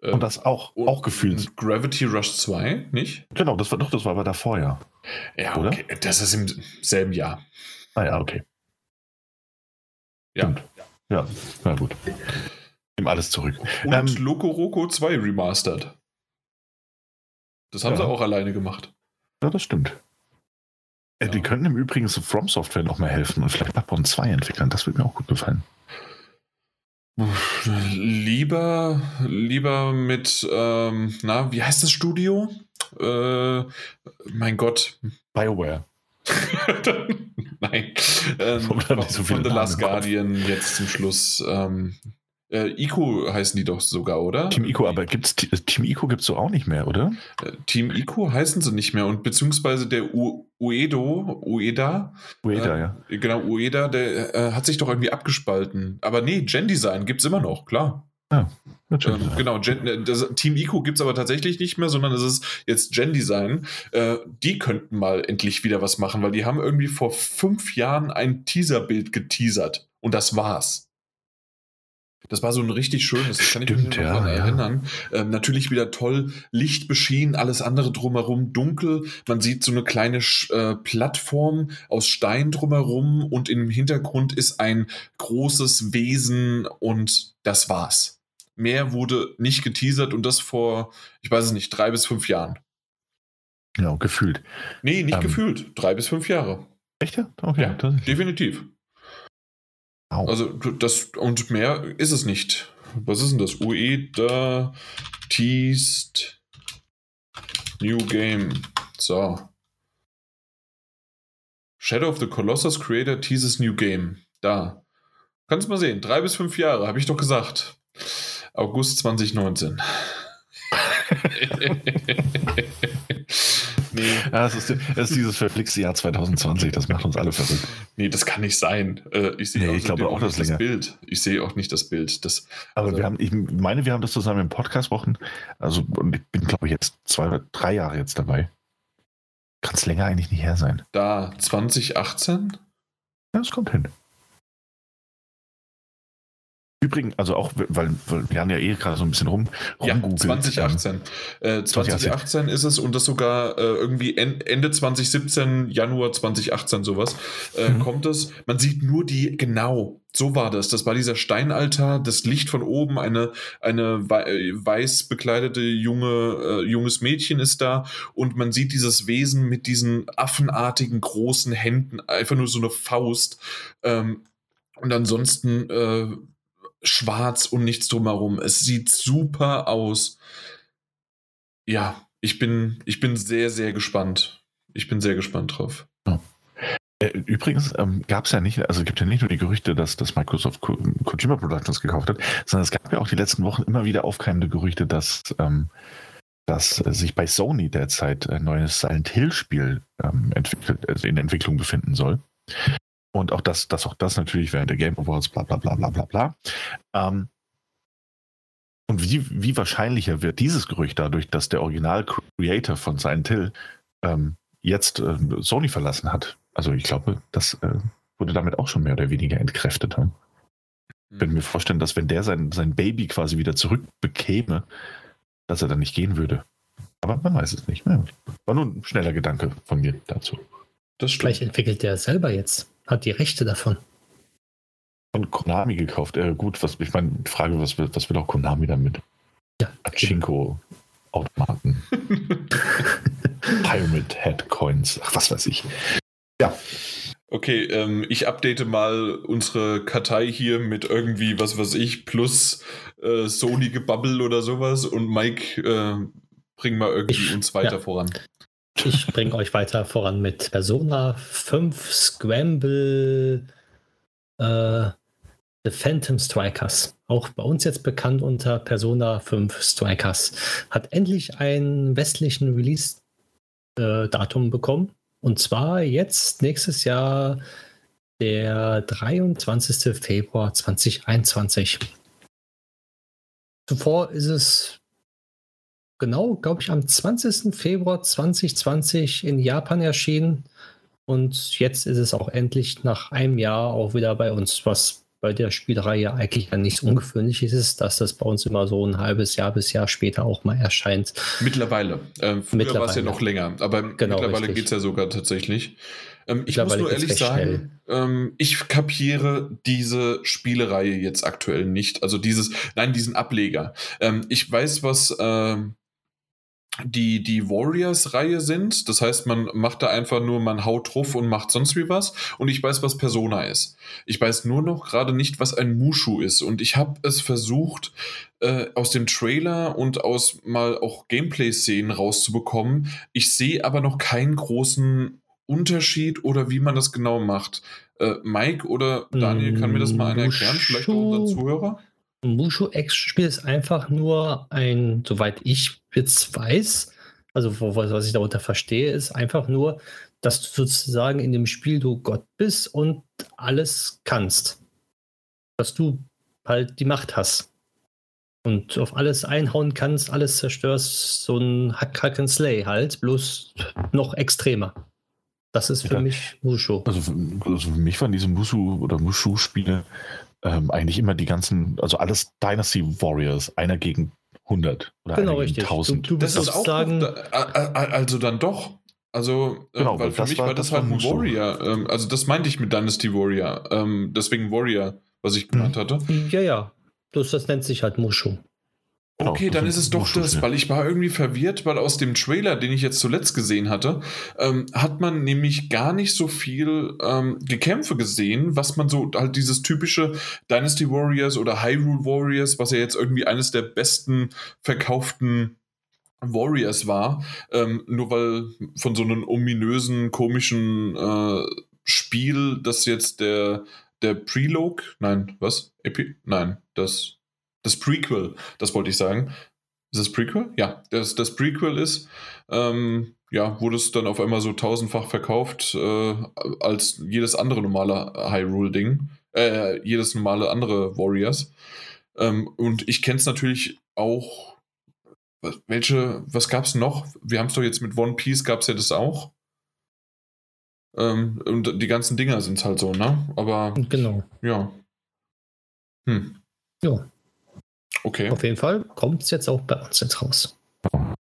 Und das auch, auch gefühlt. Gravity Rush 2, nicht? Genau, das war doch, das war aber davor, ja. Ja, Oder? okay. Das ist im selben Jahr. Ah ja, okay. Ja. Stimmt. Ja, na gut. Nimm alles zurück. Und ähm, Loco Roco 2 Remastered. Das haben ja. sie auch alleine gemacht. Ja, das stimmt. Äh, ja. Die könnten im Übrigen so From Software noch mal helfen und vielleicht Bloodborne 2 entwickeln. Das würde mir auch gut gefallen. Lieber, lieber mit, ähm, na, wie heißt das Studio? Äh, mein Gott. BioWare. Nein. Ähm, von, so von The Last Guardian jetzt zum Schluss. Ähm, Äh, Ico heißen die doch sogar, oder? Team Ico, aber gibt's Team Ico gibt es so auch nicht mehr, oder? Äh, Team Ico heißen sie nicht mehr und beziehungsweise der U Uedo, Ueda. Ueda, äh, ja. Genau, Ueda, der äh, hat sich doch irgendwie abgespalten. Aber nee, Gen Design gibt es immer noch, klar. Ja, ähm, genau, Gen, äh, das, Team Ico gibt es aber tatsächlich nicht mehr, sondern es ist jetzt Gen Design. Äh, die könnten mal endlich wieder was machen, weil die haben irgendwie vor fünf Jahren ein Teaserbild geteasert und das war's. Das war so ein richtig schönes, das kann Stimmt, ich mich noch ja, erinnern. Ähm, natürlich wieder toll, Licht beschienen, alles andere drumherum dunkel. Man sieht so eine kleine äh, Plattform aus Stein drumherum und im Hintergrund ist ein großes Wesen und das war's. Mehr wurde nicht geteasert und das vor, ich weiß es nicht, drei bis fünf Jahren. Ja, gefühlt. Nee, nicht ähm, gefühlt. Drei bis fünf Jahre. Echt? Okay. Ja, definitiv. Au. Also das und mehr ist es nicht. Was ist denn das? UEDA teased New Game. So. Shadow of the Colossus Creator teases New Game. Da. Kannst du mal sehen. Drei bis fünf Jahre, habe ich doch gesagt. August 2019. Nee. Ja, das, ist, das ist dieses verflixte Jahr 2020, das macht uns alle verrückt. Nee, das kann nicht sein. Äh, ich sehe nee, ich glaube auch das, das Bild. Ich sehe auch nicht das Bild. Das, Aber also, wir haben, ich meine, wir haben das zusammen im Podcast Wochen. Also, und ich bin, glaube ich, jetzt zwei oder drei Jahre jetzt dabei. Kann es länger eigentlich nicht her sein. Da, 2018? Ja, das kommt hin. Übrigens, also auch, weil, weil, wir haben ja eh gerade so ein bisschen rum, ja, 2018. Äh, 2018 ist es und das sogar äh, irgendwie Ende 2017, Januar 2018 sowas äh, mhm. kommt es. Man sieht nur die, genau, so war das. Das war dieser Steinaltar, das Licht von oben, eine, eine weiß bekleidete junge, äh, junges Mädchen ist da und man sieht dieses Wesen mit diesen affenartigen großen Händen, einfach nur so eine Faust. Ähm, und ansonsten äh, schwarz und nichts drumherum. Es sieht super aus. Ja, ich bin, ich bin sehr, sehr gespannt. Ich bin sehr gespannt drauf. Ja. Äh, übrigens ähm, gab es ja nicht, also es gibt ja nicht nur die Gerüchte, dass, dass Microsoft Ko Kojima Productions gekauft hat, sondern es gab ja auch die letzten Wochen immer wieder aufkeimende Gerüchte, dass, ähm, dass sich bei Sony derzeit ein neues Silent Hill Spiel ähm, entwickelt, also in Entwicklung befinden soll. Und auch das, dass auch das natürlich während der Game Awards, bla bla bla bla bla bla. Ähm, und wie, wie wahrscheinlicher wird dieses Gerücht dadurch, dass der Original-Creator von Silent Hill ähm, jetzt äh, Sony verlassen hat? Also ich glaube, das äh, wurde damit auch schon mehr oder weniger entkräftet. Hm? Ich könnte mir vorstellen, dass wenn der sein, sein Baby quasi wieder zurückbekäme, dass er dann nicht gehen würde. Aber man weiß es nicht. War nur ein schneller Gedanke von mir dazu. Das Vielleicht entwickelt der selber jetzt hat die Rechte davon. Von Konami gekauft. Äh, gut, was ich meine, Frage, was will, was will auch Konami damit? Ja. Achinko, Automaten. Pyramid Head Coins, ach, was weiß ich. Ja. Okay, ähm, ich update mal unsere Kartei hier mit irgendwie, was weiß ich, plus äh, Sony-Gebubble oder sowas und Mike, äh, bring mal irgendwie ich, uns weiter ja. voran. Ich bringe euch weiter voran mit Persona 5 Scramble äh, The Phantom Strikers. Auch bei uns jetzt bekannt unter Persona 5 Strikers. Hat endlich einen westlichen Release-Datum äh, bekommen. Und zwar jetzt nächstes Jahr der 23. Februar 2021. Zuvor ist es genau, glaube ich, am 20. Februar 2020 in Japan erschienen. Und jetzt ist es auch endlich nach einem Jahr auch wieder bei uns, was bei der Spielreihe eigentlich ja nichts Ungewöhnliches ist, dass das bei uns immer so ein halbes Jahr bis Jahr später auch mal erscheint. Mittlerweile. Ähm, früher war es ja noch länger, aber genau, mittlerweile geht es ja sogar tatsächlich. Ähm, ich muss nur ehrlich sagen, ähm, ich kapiere diese Spielereihe jetzt aktuell nicht. Also dieses, nein, diesen Ableger. Ähm, ich weiß, was ähm, die, die Warriors-Reihe sind. Das heißt, man macht da einfach nur, man haut drauf und macht sonst wie was. Und ich weiß, was Persona ist. Ich weiß nur noch gerade nicht, was ein Mushu ist. Und ich habe es versucht, äh, aus dem Trailer und aus mal auch Gameplay-Szenen rauszubekommen. Ich sehe aber noch keinen großen Unterschied oder wie man das genau macht. Äh, Mike oder Daniel, kann mir das mal einer erklären? Vielleicht auch unser Zuhörer? Ein Mushu-Action-Spiel ist einfach nur ein, soweit ich jetzt weiß, also was ich darunter verstehe, ist einfach nur, dass du sozusagen in dem Spiel du Gott bist und alles kannst. Dass du halt die Macht hast. Und auf alles einhauen kannst, alles zerstörst, so ein Hack, Hack and Slay halt, bloß noch extremer. Das ist für ja. mich Mushu. Also für, also für, mich waren diese Mushu oder Mushu-Spiele ähm, eigentlich immer die ganzen, also alles Dynasty Warriors, einer gegen 100 oder genau, richtig. 1000. Du, du das ist auch sagen, also dann doch. Also, genau, weil für mich war, war das halt ein Warrior. Ähm, also, das meinte ich mit Dynasty Warrior. Ähm, deswegen Warrior, was ich gemeint hatte. Ja, ja. Das, das nennt sich halt Mushu. Genau, okay, dann ist es doch das, weil ich war irgendwie verwirrt, weil aus dem Trailer, den ich jetzt zuletzt gesehen hatte, ähm, hat man nämlich gar nicht so viel ähm, Gekämpfe gesehen, was man so halt dieses typische Dynasty Warriors oder Hyrule Warriors, was ja jetzt irgendwie eines der besten verkauften Warriors war, ähm, nur weil von so einem ominösen, komischen äh, Spiel, das jetzt der, der Prelog, nein, was? Epi nein, das, das Prequel, das wollte ich sagen. Ist das Prequel? Ja, das, das Prequel ist, ähm, ja, wurde es dann auf einmal so tausendfach verkauft äh, als jedes andere normale Hyrule-Ding, äh, jedes normale andere Warriors. Ähm, und ich kenne es natürlich auch welche, was gab es noch? Wir haben es doch jetzt mit One Piece, gab es ja das auch. Ähm, und die ganzen Dinger sind es halt so, ne? Aber. Genau. Ja. Hm. Ja. Okay. Auf jeden Fall kommt es jetzt auch bei uns jetzt raus.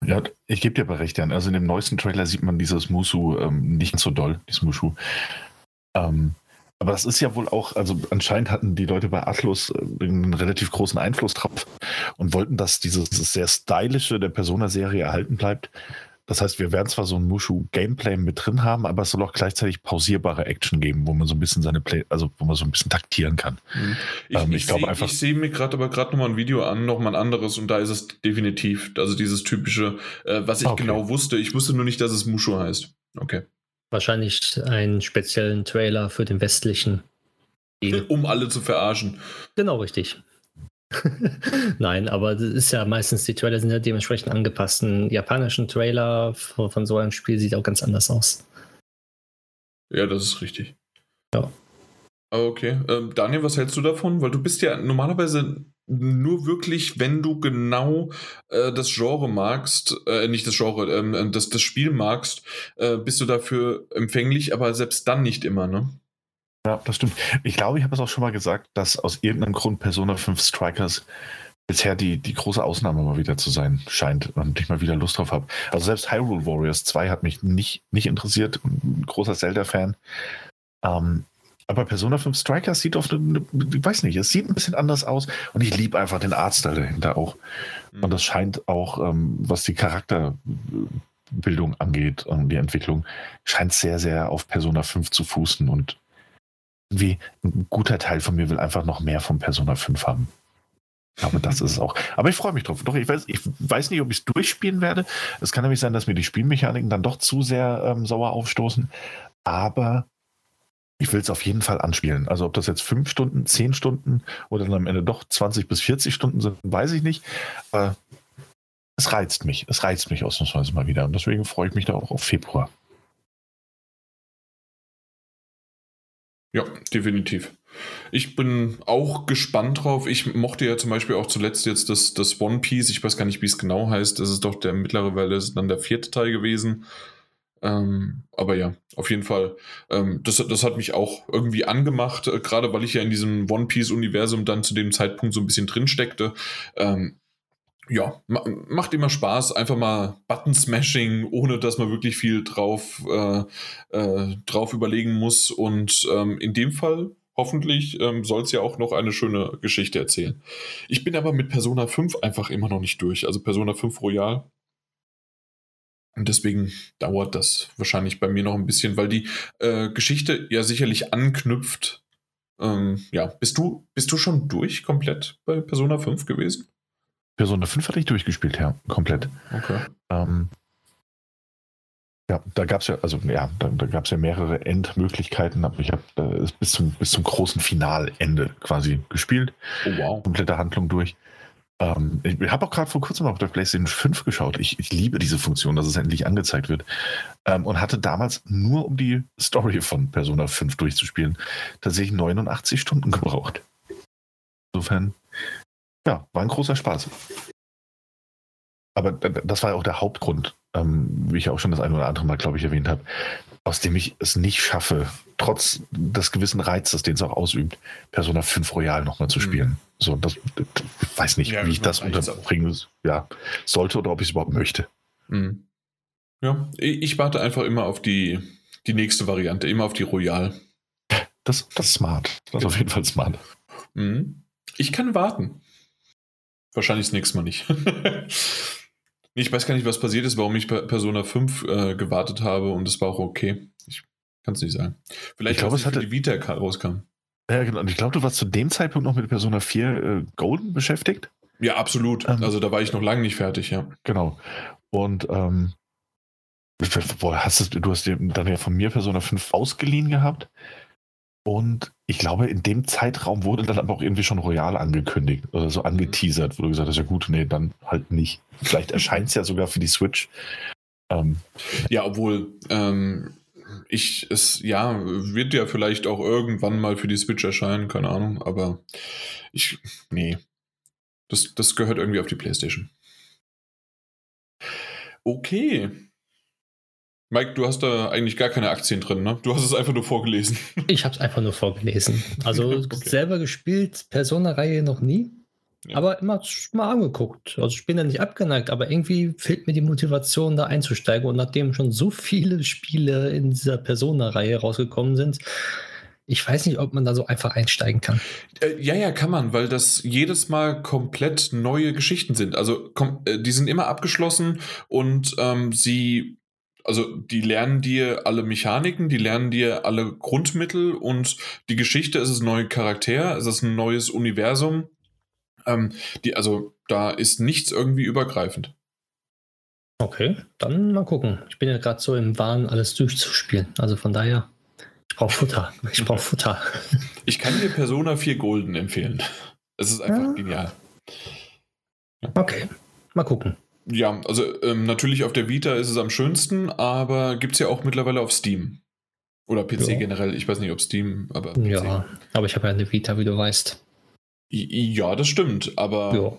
Ja, ich gebe dir aber recht, Jan. Also in dem neuesten Trailer sieht man dieses Musu ähm, nicht so doll, dieses Mushu. Ähm, aber das ist ja wohl auch, also anscheinend hatten die Leute bei Atlus äh, einen relativ großen Einfluss drauf und wollten, dass dieses sehr stylische der Persona-Serie erhalten bleibt. Das heißt, wir werden zwar so ein Mushu-Gameplay mit drin haben, aber es soll auch gleichzeitig pausierbare Action geben, wo man so ein bisschen seine Play, also wo man so ein bisschen taktieren kann. Mhm. Ich, ähm, ich, ich glaube einfach. Ich sehe mir gerade aber gerade nochmal ein Video an, nochmal ein anderes und da ist es definitiv, also dieses typische, äh, was ich okay. genau wusste. Ich wusste nur nicht, dass es Mushu heißt. Okay. Wahrscheinlich einen speziellen Trailer für den westlichen. Um alle zu verarschen. Genau, richtig. Nein, aber das ist ja meistens, die Trailer sind ja dementsprechend angepasst. Ein japanischen Trailer von, von so einem Spiel sieht auch ganz anders aus. Ja, das ist richtig. Ja. Okay. Ähm, Daniel, was hältst du davon? Weil du bist ja normalerweise nur wirklich, wenn du genau äh, das Genre magst, äh, nicht das Genre, ähm, äh, das, das Spiel magst, äh, bist du dafür empfänglich, aber selbst dann nicht immer, ne? Ja, das stimmt. Ich glaube, ich habe es auch schon mal gesagt, dass aus irgendeinem Grund Persona 5 Strikers bisher die, die große Ausnahme mal wieder zu sein scheint und ich mal wieder Lust drauf habe. Also selbst Hyrule Warriors 2 hat mich nicht, nicht interessiert. Ein großer Zelda-Fan. Ähm, aber Persona 5 Strikers sieht eine, ich weiß nicht, es sieht ein bisschen anders aus und ich liebe einfach den Artstyle dahinter auch. Mhm. Und das scheint auch, ähm, was die Charakterbildung angeht und die Entwicklung, scheint sehr, sehr auf Persona 5 zu fußen und wie ein guter Teil von mir will einfach noch mehr von Persona 5 haben. Aber das ist es auch. Aber ich freue mich drauf. Doch, ich weiß, ich weiß nicht, ob ich es durchspielen werde. Es kann nämlich sein, dass mir die Spielmechaniken dann doch zu sehr ähm, sauer aufstoßen. Aber ich will es auf jeden Fall anspielen. Also ob das jetzt fünf Stunden, zehn Stunden oder dann am Ende doch 20 bis 40 Stunden sind, weiß ich nicht. Aber es reizt mich. Es reizt mich ausnahmsweise mal wieder. Und deswegen freue ich mich da auch auf Februar. Ja, definitiv. Ich bin auch gespannt drauf. Ich mochte ja zum Beispiel auch zuletzt jetzt das, das One Piece. Ich weiß gar nicht, wie es genau heißt. Das ist doch der mittlerweile ist dann der vierte Teil gewesen. Ähm, aber ja, auf jeden Fall. Ähm, das, das hat mich auch irgendwie angemacht, äh, gerade weil ich ja in diesem One Piece-Universum dann zu dem Zeitpunkt so ein bisschen drin steckte. Ähm, ja, ma macht immer Spaß, einfach mal Button-Smashing, ohne dass man wirklich viel drauf, äh, äh, drauf überlegen muss. Und ähm, in dem Fall hoffentlich ähm, soll es ja auch noch eine schöne Geschichte erzählen. Ich bin aber mit Persona 5 einfach immer noch nicht durch. Also Persona 5 Royal und deswegen dauert das wahrscheinlich bei mir noch ein bisschen, weil die äh, Geschichte ja sicherlich anknüpft. Ähm, ja, bist du, bist du schon durch komplett bei Persona 5 gewesen? Persona 5 hatte ich durchgespielt, ja, komplett. Okay. Ähm, Ja, da gab es ja, also ja, da, da gab es ja mehrere Endmöglichkeiten, aber ich habe äh, bis, zum, bis zum großen Finalende quasi gespielt. Oh wow. Komplette Handlung durch. Ähm, ich habe auch gerade vor kurzem auf der PlayStation 5 geschaut. Ich, ich, liebe diese Funktion, dass es endlich angezeigt wird. Ähm, und hatte damals nur, um die Story von Persona 5 durchzuspielen, tatsächlich 89 Stunden gebraucht. Insofern, ja, war ein großer Spaß. Aber das war ja auch der Hauptgrund, ähm, wie ich auch schon das ein oder andere Mal, glaube ich, erwähnt habe, aus dem ich es nicht schaffe, trotz des gewissen Reizes, den es auch ausübt, Persona 5 Royal nochmal zu mhm. spielen. Mhm. So, das, ich weiß nicht, ja, wie ich das unterbringen ja, sollte oder ob ich es überhaupt möchte. Mhm. Ja, ich warte einfach immer auf die, die nächste Variante, immer auf die Royal. Das, das ist smart. Das ist auf jeden Fall smart. Mhm. Ich kann warten. Wahrscheinlich das nächste Mal nicht. Ich weiß gar nicht, was passiert ist, warum ich bei Persona 5 äh, gewartet habe und es war auch okay. Ich kann es nicht sagen. Vielleicht, ich glaube, es hatte die Vita rauskam. Ja, genau. Und ich glaube, du warst zu dem Zeitpunkt noch mit Persona 4 äh, Golden beschäftigt. Ja, absolut. Ähm, also da war ich noch lange nicht fertig, ja. Genau. Und ähm, boah, hast du, du hast dir dann ja von mir Persona 5 ausgeliehen gehabt. Und ich glaube, in dem Zeitraum wurde dann aber auch irgendwie schon Royal angekündigt oder so angeteasert, wo du gesagt hast, ja gut, nee, dann halt nicht. Vielleicht erscheint es ja sogar für die Switch. Ähm, ja, obwohl ähm, ich es, ja, wird ja vielleicht auch irgendwann mal für die Switch erscheinen, keine Ahnung, aber ich, nee. Das, das gehört irgendwie auf die Playstation. Okay. Mike, du hast da eigentlich gar keine Aktien drin, ne? Du hast es einfach nur vorgelesen. Ich habe es einfach nur vorgelesen. Also okay. selber gespielt, Persona-Reihe noch nie, ja. aber immer mal angeguckt. Also ich bin da nicht abgeneigt, aber irgendwie fehlt mir die Motivation, da einzusteigen. Und nachdem schon so viele Spiele in dieser Persona-Reihe rausgekommen sind, ich weiß nicht, ob man da so einfach einsteigen kann. Äh, ja, ja, kann man, weil das jedes Mal komplett neue Geschichten sind. Also äh, die sind immer abgeschlossen und ähm, sie also die lernen dir alle Mechaniken, die lernen dir alle Grundmittel und die Geschichte ist es ein neuer Charakter, es ist ein neues Universum. Ähm, die, also da ist nichts irgendwie übergreifend. Okay, dann mal gucken. Ich bin ja gerade so im Wahn, alles durchzuspielen. Also von daher, ich brauche Futter. Ich brauche Futter. Ich kann dir Persona 4 Golden empfehlen. Es ist einfach ja. genial. Okay, mal gucken. Ja, also ähm, natürlich auf der Vita ist es am schönsten, aber gibt es ja auch mittlerweile auf Steam. Oder PC ja. generell. Ich weiß nicht, ob Steam, aber. PC. Ja, aber ich habe ja eine Vita, wie du weißt. Ja, das stimmt, aber. Ja.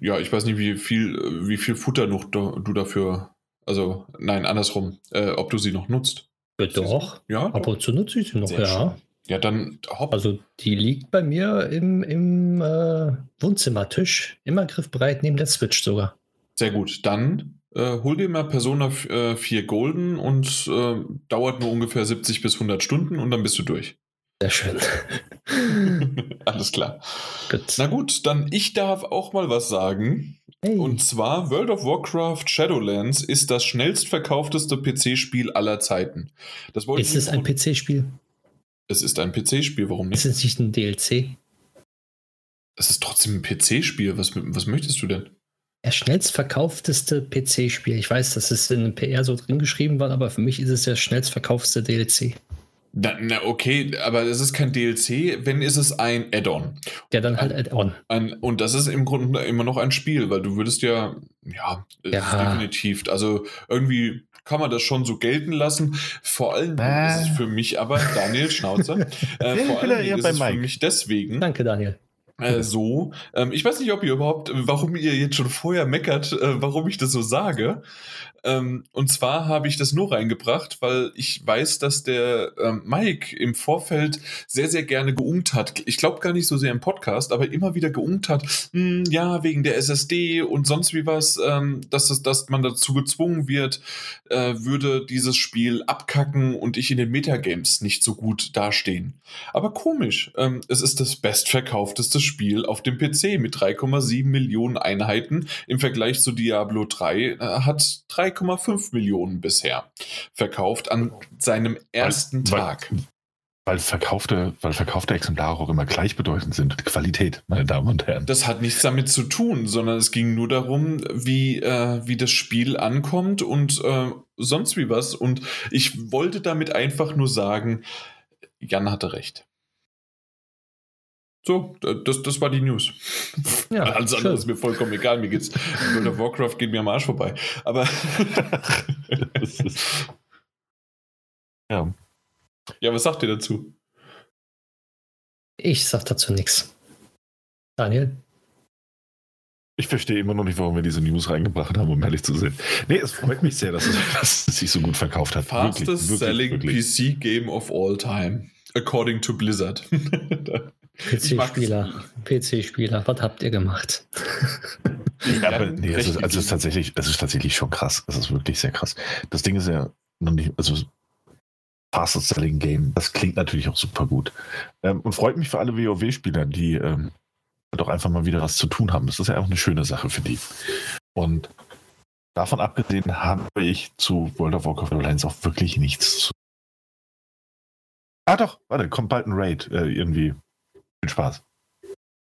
Ja, ich weiß nicht, wie viel, wie viel Futter noch du dafür. Also, nein, andersrum, äh, ob du sie noch nutzt. Ja, doch. Ja, ab und zu nutze ich sie noch, Sehr ja. Schön. Ja, dann hopp. Also die liegt bei mir im, im äh, Wohnzimmertisch, immer griffbereit neben der Switch sogar. Sehr gut. Dann äh, hol dir mal Persona 4 äh, Golden und äh, dauert nur ungefähr 70 bis 100 Stunden und dann bist du durch. Sehr schön. Alles klar. Gut. Na gut, dann ich darf auch mal was sagen. Hey. Und zwar World of Warcraft Shadowlands ist das schnellst verkaufteste PC-Spiel aller Zeiten. Das ist es ein PC-Spiel? Es ist ein PC-Spiel, warum nicht? Ist es nicht ein DLC? Es ist trotzdem ein PC-Spiel. Was, was möchtest du denn? Das schnellst verkaufteste PC-Spiel. Ich weiß, dass es in einem PR so drin geschrieben war, aber für mich ist es der schnellst verkaufteste DLC. Na, na, okay, aber es ist kein DLC, wenn ist es ein Add-on. Ja, dann halt Add-on. Und das ist im Grunde immer noch ein Spiel, weil du würdest ja, ja, ja. definitiv, also irgendwie kann man das schon so gelten lassen. Vor allem äh. ist es für mich aber, Daniel Schnauzer, äh, vor allem ist es für mich deswegen. Danke, Daniel. Äh, so. Ähm, ich weiß nicht, ob ihr überhaupt, warum ihr jetzt schon vorher meckert, äh, warum ich das so sage. Ähm, und zwar habe ich das nur reingebracht, weil ich weiß, dass der ähm, Mike im Vorfeld sehr, sehr gerne geungt hat. Ich glaube gar nicht so sehr im Podcast, aber immer wieder geungt hat, mh, hm, ja, wegen der SSD und sonst wie was, ähm, dass, es, dass man dazu gezwungen wird, äh, würde dieses Spiel abkacken und ich in den Metagames nicht so gut dastehen. Aber komisch, ähm, es ist das bestverkaufteste Spiel auf dem PC mit 3,7 Millionen Einheiten. Im Vergleich zu Diablo 3 äh, hat 3 3,5 Millionen bisher verkauft an seinem ersten weil, Tag. Weil verkaufte, weil verkaufte Exemplare auch immer gleichbedeutend sind. Qualität, meine Damen und Herren. Das hat nichts damit zu tun, sondern es ging nur darum, wie, äh, wie das Spiel ankommt und äh, sonst wie was. Und ich wollte damit einfach nur sagen, Jan hatte recht. So, das, das war die News. Ja, Alles andere ist mir vollkommen egal. Mir geht's. World of Warcraft geht mir am Arsch vorbei. Aber. ja. Ja, was sagt ihr dazu? Ich sag dazu nichts. Daniel? Ich verstehe immer noch nicht, warum wir diese News reingebracht haben, um ehrlich zu sein. Nee, es freut mich sehr, dass es, dass es sich so gut verkauft hat. Fastest wirklich, selling PC Game of all time, according to Blizzard. PC-Spieler, PC-Spieler, was habt ihr gemacht? ja, aber nee, es ist, also es ist tatsächlich, es ist tatsächlich schon krass. Es ist wirklich sehr krass. Das Ding ist ja noch nicht, also Fastest Selling Game. Das klingt natürlich auch super gut. Ähm, und freut mich für alle WoW-Spieler, die ähm, doch einfach mal wieder was zu tun haben. Das ist ja auch eine schöne Sache für die. Und davon abgesehen habe ich zu World of Warcraft Alliance auch wirklich nichts zu. Ah doch, warte, kommt bald ein Raid äh, irgendwie. Viel Spaß.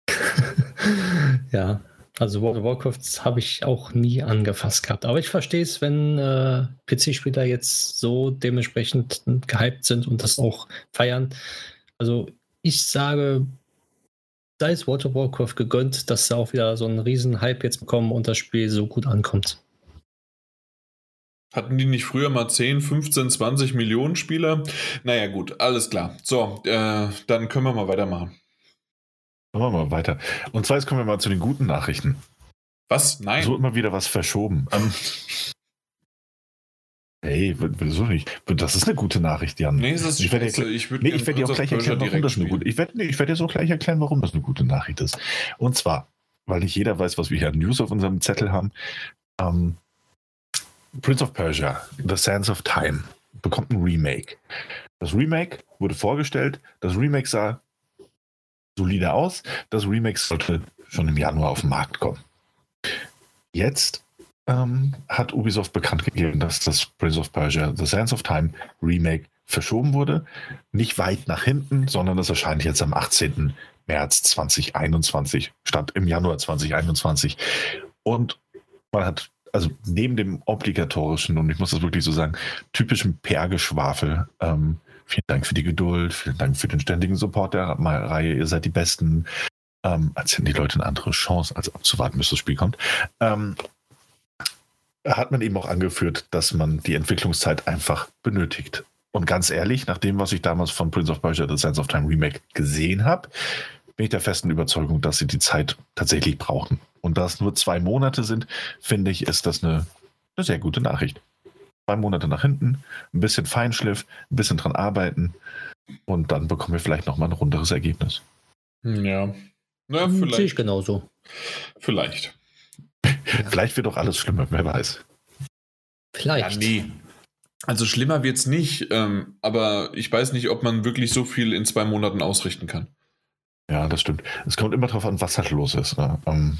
ja, also World of Warcraft habe ich auch nie angefasst gehabt. Aber ich verstehe es, wenn äh, PC-Spieler jetzt so dementsprechend gehypt sind und das auch feiern. Also ich sage, sei es World of Warcraft gegönnt, dass sie auch wieder so einen riesen Hype jetzt bekommen und das Spiel so gut ankommt. Hatten die nicht früher mal 10, 15, 20 Millionen Spieler? Naja, gut, alles klar. So, äh, dann können wir mal weitermachen. Machen wir mal weiter. Und zwar jetzt kommen wir mal zu den guten Nachrichten. Was? Nein. So immer wieder was verschoben. Um, hey, wieso nicht? Das ist eine gute Nachricht, Jan. Nee, das ist ich werde dir, ich nee, ich werd dir auch gleich erklären, warum das eine gute Ich werde nee, werd dir so gleich erklären, warum das eine gute Nachricht ist. Und zwar, weil nicht jeder weiß, was wir hier an News auf unserem Zettel haben. Um, Prince of Persia, The Sands of Time, bekommt ein Remake. Das Remake wurde vorgestellt. Das Remake sah solide aus. Das Remake sollte schon im Januar auf den Markt kommen. Jetzt ähm, hat Ubisoft bekannt gegeben, dass das Prince of Persia The Sands of Time Remake verschoben wurde. Nicht weit nach hinten, sondern das erscheint jetzt am 18. März 2021 statt im Januar 2021. Und man hat also neben dem obligatorischen, und ich muss das wirklich so sagen, typischen PR-Geschwafel ähm, Vielen Dank für die Geduld, vielen Dank für den ständigen Support der Reihe. Ihr seid die Besten. Ähm, als hätten die Leute eine andere Chance, als abzuwarten, bis das Spiel kommt. Ähm, hat man eben auch angeführt, dass man die Entwicklungszeit einfach benötigt. Und ganz ehrlich, nach dem, was ich damals von Prince of Persia The Sense of Time Remake gesehen habe, bin ich der festen Überzeugung, dass sie die Zeit tatsächlich brauchen. Und da es nur zwei Monate sind, finde ich, ist das eine, eine sehr gute Nachricht zwei Monate nach hinten, ein bisschen Feinschliff, ein bisschen dran arbeiten und dann bekommen wir vielleicht nochmal ein runderes Ergebnis. Ja. Na, hm, vielleicht. Sehe ich genauso. Vielleicht. vielleicht wird doch alles schlimmer, wer weiß. Vielleicht. Ja, nee. Also schlimmer wird es nicht, ähm, aber ich weiß nicht, ob man wirklich so viel in zwei Monaten ausrichten kann. Ja, das stimmt. Es kommt immer darauf an, was halt los ist. Ne? Ähm,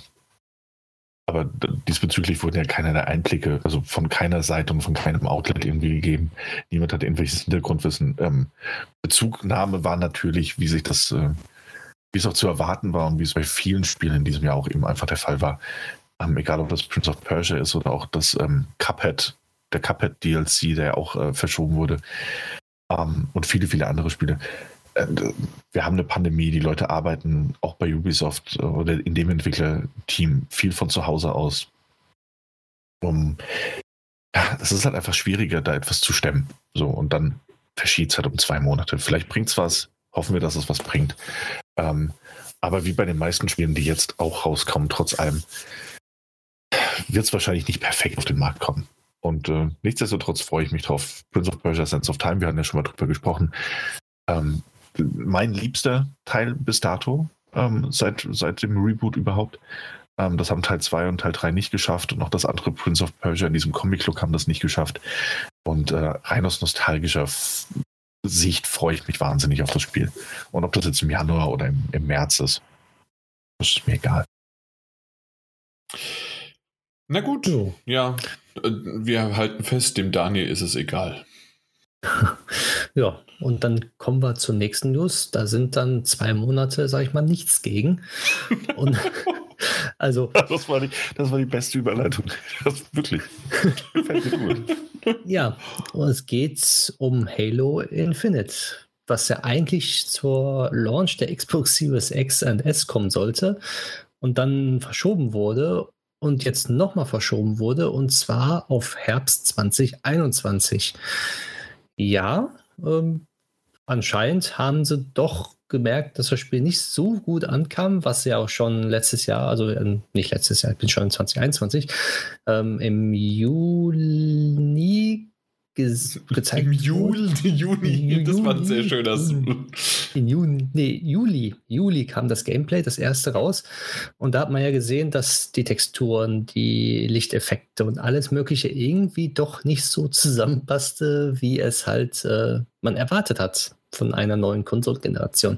aber diesbezüglich wurden ja keinerlei Einblicke, also von keiner Seite und von keinem Outlet irgendwie gegeben. Niemand hat irgendwelches Hintergrundwissen. Ähm, Bezugnahme war natürlich, wie sich das, äh, wie es auch zu erwarten war und wie es bei vielen Spielen in diesem Jahr auch eben einfach der Fall war. Ähm, egal ob das Prince of Persia ist oder auch das ähm, Cuphead, der Cuphead DLC, der ja auch äh, verschoben wurde. Ähm, und viele, viele andere Spiele. Äh, wir haben eine Pandemie, die Leute arbeiten auch bei Ubisoft oder in dem Entwicklerteam viel von zu Hause aus. Um, ja, es ist halt einfach schwieriger, da etwas zu stemmen. So, und dann verschiebt es halt um zwei Monate. Vielleicht bringt es was, hoffen wir, dass es was bringt. Ähm, aber wie bei den meisten Spielen, die jetzt auch rauskommen, trotz allem, wird es wahrscheinlich nicht perfekt auf den Markt kommen. Und äh, nichtsdestotrotz freue ich mich drauf. Prince of Persia Sense of Time, wir hatten ja schon mal drüber gesprochen. Ähm, mein liebster Teil bis dato, ähm, seit, seit dem Reboot überhaupt. Ähm, das haben Teil 2 und Teil 3 nicht geschafft und auch das andere Prince of Persia in diesem Comic-Look haben das nicht geschafft. Und äh, rein aus nostalgischer Sicht freue ich mich wahnsinnig auf das Spiel. Und ob das jetzt im Januar oder im, im März ist, das ist mir egal. Na gut, ja, äh, wir halten fest, dem Daniel ist es egal. Ja, und dann kommen wir zur nächsten News. Da sind dann zwei Monate, sag ich mal, nichts gegen. Und also. Das war, die, das war die beste Überleitung. Das, wirklich. ja, und es geht um Halo Infinite, was ja eigentlich zur Launch der Xbox Series X und S kommen sollte und dann verschoben wurde und jetzt nochmal verschoben wurde und zwar auf Herbst 2021. Ja, ähm, anscheinend haben sie doch gemerkt, dass das Spiel nicht so gut ankam, was ja auch schon letztes Jahr, also äh, nicht letztes Jahr, ich bin schon in 2021, ähm, im Juni gezeigt Im Juli, Juni, das war ein sehr schöner In Juni, nee, Juli, Juli kam das Gameplay, das erste raus. Und da hat man ja gesehen, dass die Texturen, die Lichteffekte und alles Mögliche irgendwie doch nicht so zusammenpasste, wie es halt äh, man erwartet hat von einer neuen Konsolengeneration.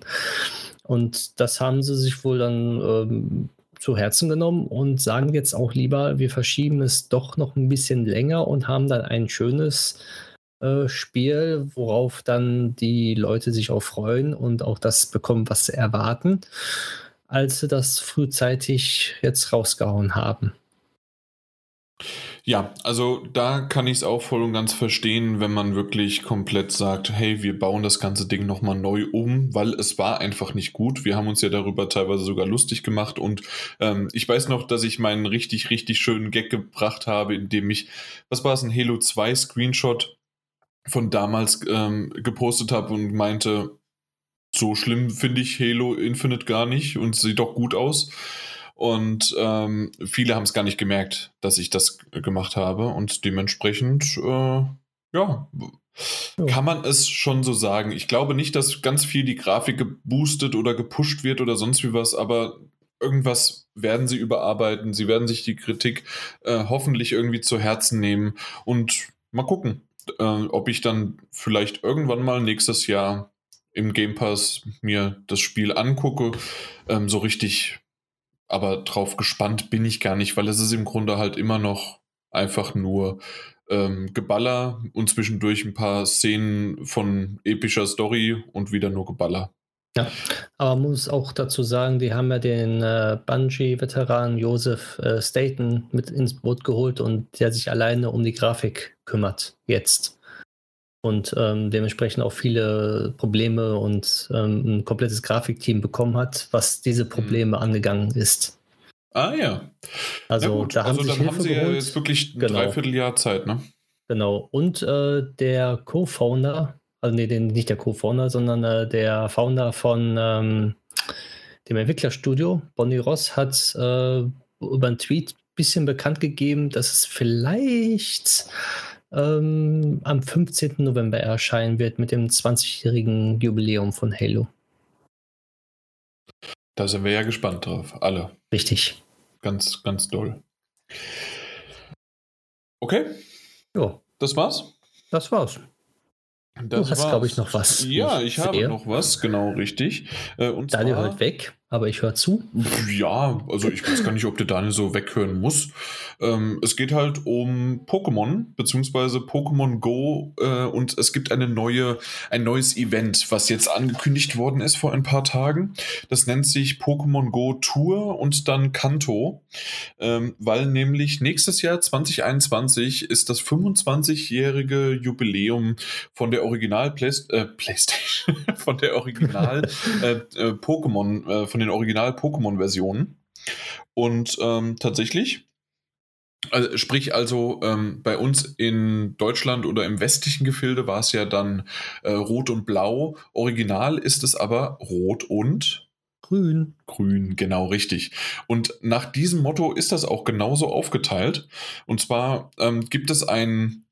Und das haben sie sich wohl dann ähm, zu Herzen genommen und sagen jetzt auch lieber, wir verschieben es doch noch ein bisschen länger und haben dann ein schönes äh, Spiel, worauf dann die Leute sich auch freuen und auch das bekommen, was sie erwarten, als sie das frühzeitig jetzt rausgehauen haben. Ja, also da kann ich es auch voll und ganz verstehen, wenn man wirklich komplett sagt, hey, wir bauen das ganze Ding nochmal neu um, weil es war einfach nicht gut. Wir haben uns ja darüber teilweise sogar lustig gemacht und ähm, ich weiß noch, dass ich meinen richtig, richtig schönen Gag gebracht habe, indem ich, was war es, ein Halo 2 Screenshot von damals ähm, gepostet habe und meinte, so schlimm finde ich Halo Infinite gar nicht und sieht doch gut aus. Und ähm, viele haben es gar nicht gemerkt, dass ich das gemacht habe. Und dementsprechend, äh, ja, kann man es schon so sagen. Ich glaube nicht, dass ganz viel die Grafik geboostet oder gepusht wird oder sonst wie was, aber irgendwas werden sie überarbeiten. Sie werden sich die Kritik äh, hoffentlich irgendwie zu Herzen nehmen und mal gucken, äh, ob ich dann vielleicht irgendwann mal nächstes Jahr im Game Pass mir das Spiel angucke. Ähm, so richtig aber drauf gespannt bin ich gar nicht, weil es ist im Grunde halt immer noch einfach nur ähm, Geballer und zwischendurch ein paar Szenen von epischer Story und wieder nur Geballer. Ja, aber man muss auch dazu sagen, die haben ja den äh, Bungie-Veteran Joseph äh, Staten mit ins Boot geholt und der sich alleine um die Grafik kümmert jetzt und ähm, dementsprechend auch viele Probleme und ähm, ein komplettes Grafikteam bekommen hat, was diese Probleme mhm. angegangen ist. Ah ja. Also da haben, also, dann haben sie geholt. ja jetzt wirklich ein genau. Dreivierteljahr Zeit, ne? Genau. Und äh, der Co-Founder, also nee, den, nicht der Co-Founder, sondern äh, der Founder von ähm, dem Entwicklerstudio, Bonnie Ross, hat äh, über einen Tweet ein bisschen bekannt gegeben, dass es vielleicht ähm, am 15. November erscheinen wird mit dem 20-jährigen Jubiläum von Halo. Da sind wir ja gespannt drauf, alle. Richtig. Ganz, ganz doll. Okay. Ja. Das war's? Das war's. Das du hast, glaube ich, noch was. Ja, ich, habe noch was, genau richtig. Äh, und Daniel zwar, hört weg aber ich höre zu. Ja, also ich weiß gar nicht, ob der Daniel so weghören muss. Ähm, es geht halt um Pokémon, beziehungsweise Pokémon Go äh, und es gibt eine neue, ein neues Event, was jetzt angekündigt worden ist vor ein paar Tagen. Das nennt sich Pokémon Go Tour und dann Kanto, ähm, weil nämlich nächstes Jahr 2021 ist das 25-jährige Jubiläum von der Original Play äh, PlayStation, von der Original äh, äh, Pokémon, äh, von den Original-Pokémon-Versionen. Und ähm, tatsächlich, also sprich also ähm, bei uns in Deutschland oder im westlichen Gefilde war es ja dann äh, rot und blau. Original ist es aber rot und grün. Grün, genau richtig. Und nach diesem Motto ist das auch genauso aufgeteilt. Und zwar ähm, gibt es ein,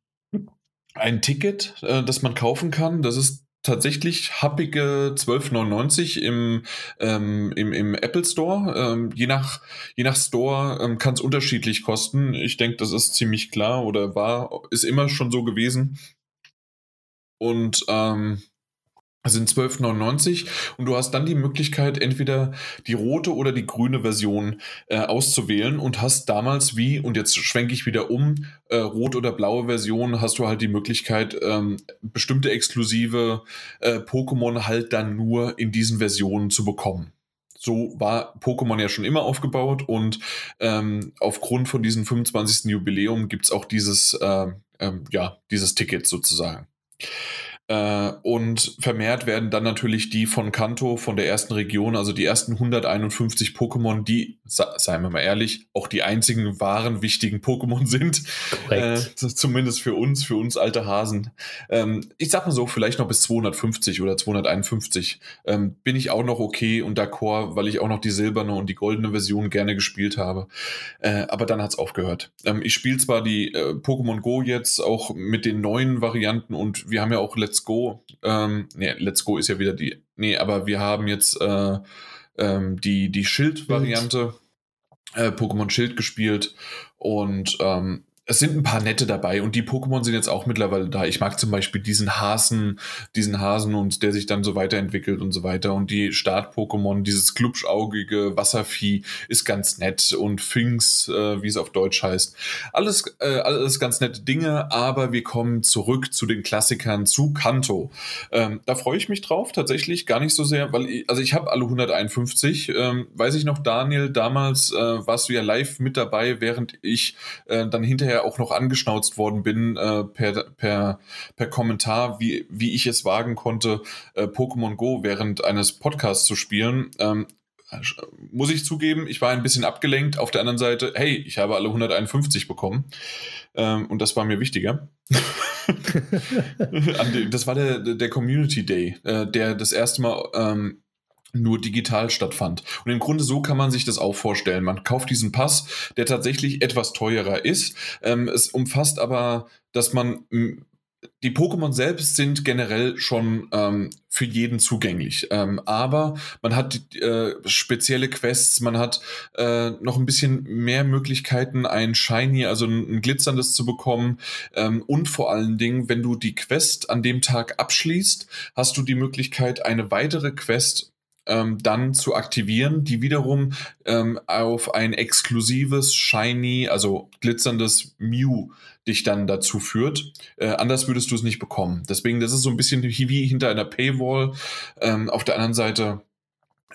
ein Ticket, äh, das man kaufen kann. Das ist tatsächlich happige 12,99 im, ähm, im, im Apple Store. Ähm, je, nach, je nach Store ähm, kann es unterschiedlich kosten. Ich denke, das ist ziemlich klar oder war, ist immer schon so gewesen. Und ähm, sind 12,99 und du hast dann die Möglichkeit, entweder die rote oder die grüne Version äh, auszuwählen und hast damals wie, und jetzt schwenke ich wieder um, äh, rot oder blaue Version, hast du halt die Möglichkeit, ähm, bestimmte exklusive äh, Pokémon halt dann nur in diesen Versionen zu bekommen. So war Pokémon ja schon immer aufgebaut und ähm, aufgrund von diesem 25. Jubiläum gibt es auch dieses, äh, ähm, ja, dieses Ticket sozusagen. Äh, und vermehrt werden dann natürlich die von Kanto, von der ersten Region, also die ersten 151 Pokémon, die, seien wir mal ehrlich, auch die einzigen wahren wichtigen Pokémon sind. Äh, zumindest für uns, für uns alte Hasen. Ähm, ich sag mal so, vielleicht noch bis 250 oder 251 ähm, bin ich auch noch okay und d'accord, weil ich auch noch die silberne und die goldene Version gerne gespielt habe. Äh, aber dann hat es aufgehört. Ähm, ich spiele zwar die äh, Pokémon Go jetzt auch mit den neuen Varianten und wir haben ja auch Let's Go. Ähm, nee, Let's Go ist ja wieder die. Nee, aber wir haben jetzt äh, ähm, die, die Schild-Variante, äh, Pokémon Schild gespielt und ähm, es sind ein paar nette dabei und die Pokémon sind jetzt auch mittlerweile da. Ich mag zum Beispiel diesen Hasen, diesen Hasen und der sich dann so weiterentwickelt und so weiter. Und die Start-Pokémon, dieses klubschaugige Wasservieh ist ganz nett und Finks, äh, wie es auf Deutsch heißt. Alles, äh, alles ganz nette Dinge, aber wir kommen zurück zu den Klassikern, zu Kanto. Ähm, da freue ich mich drauf, tatsächlich gar nicht so sehr, weil ich, also ich habe alle 151. Ähm, weiß ich noch, Daniel, damals äh, warst du ja live mit dabei, während ich äh, dann hinterher hinterher auch noch angeschnauzt worden bin äh, per, per, per Kommentar, wie, wie ich es wagen konnte, äh, Pokémon Go während eines Podcasts zu spielen. Ähm, muss ich zugeben, ich war ein bisschen abgelenkt. Auf der anderen Seite, hey, ich habe alle 151 bekommen. Ähm, und das war mir wichtiger. das war der, der Community Day, äh, der das erste Mal ähm, nur digital stattfand. Und im Grunde so kann man sich das auch vorstellen. Man kauft diesen Pass, der tatsächlich etwas teurer ist. Ähm, es umfasst aber, dass man die Pokémon selbst sind generell schon ähm, für jeden zugänglich. Ähm, aber man hat äh, spezielle Quests, man hat äh, noch ein bisschen mehr Möglichkeiten, ein Shiny, also ein, ein glitzerndes zu bekommen. Ähm, und vor allen Dingen, wenn du die Quest an dem Tag abschließt, hast du die Möglichkeit, eine weitere Quest ähm, dann zu aktivieren, die wiederum ähm, auf ein exklusives, shiny, also glitzerndes Mew dich dann dazu führt. Äh, anders würdest du es nicht bekommen. Deswegen, das ist so ein bisschen wie hinter einer Paywall. Ähm, auf der anderen Seite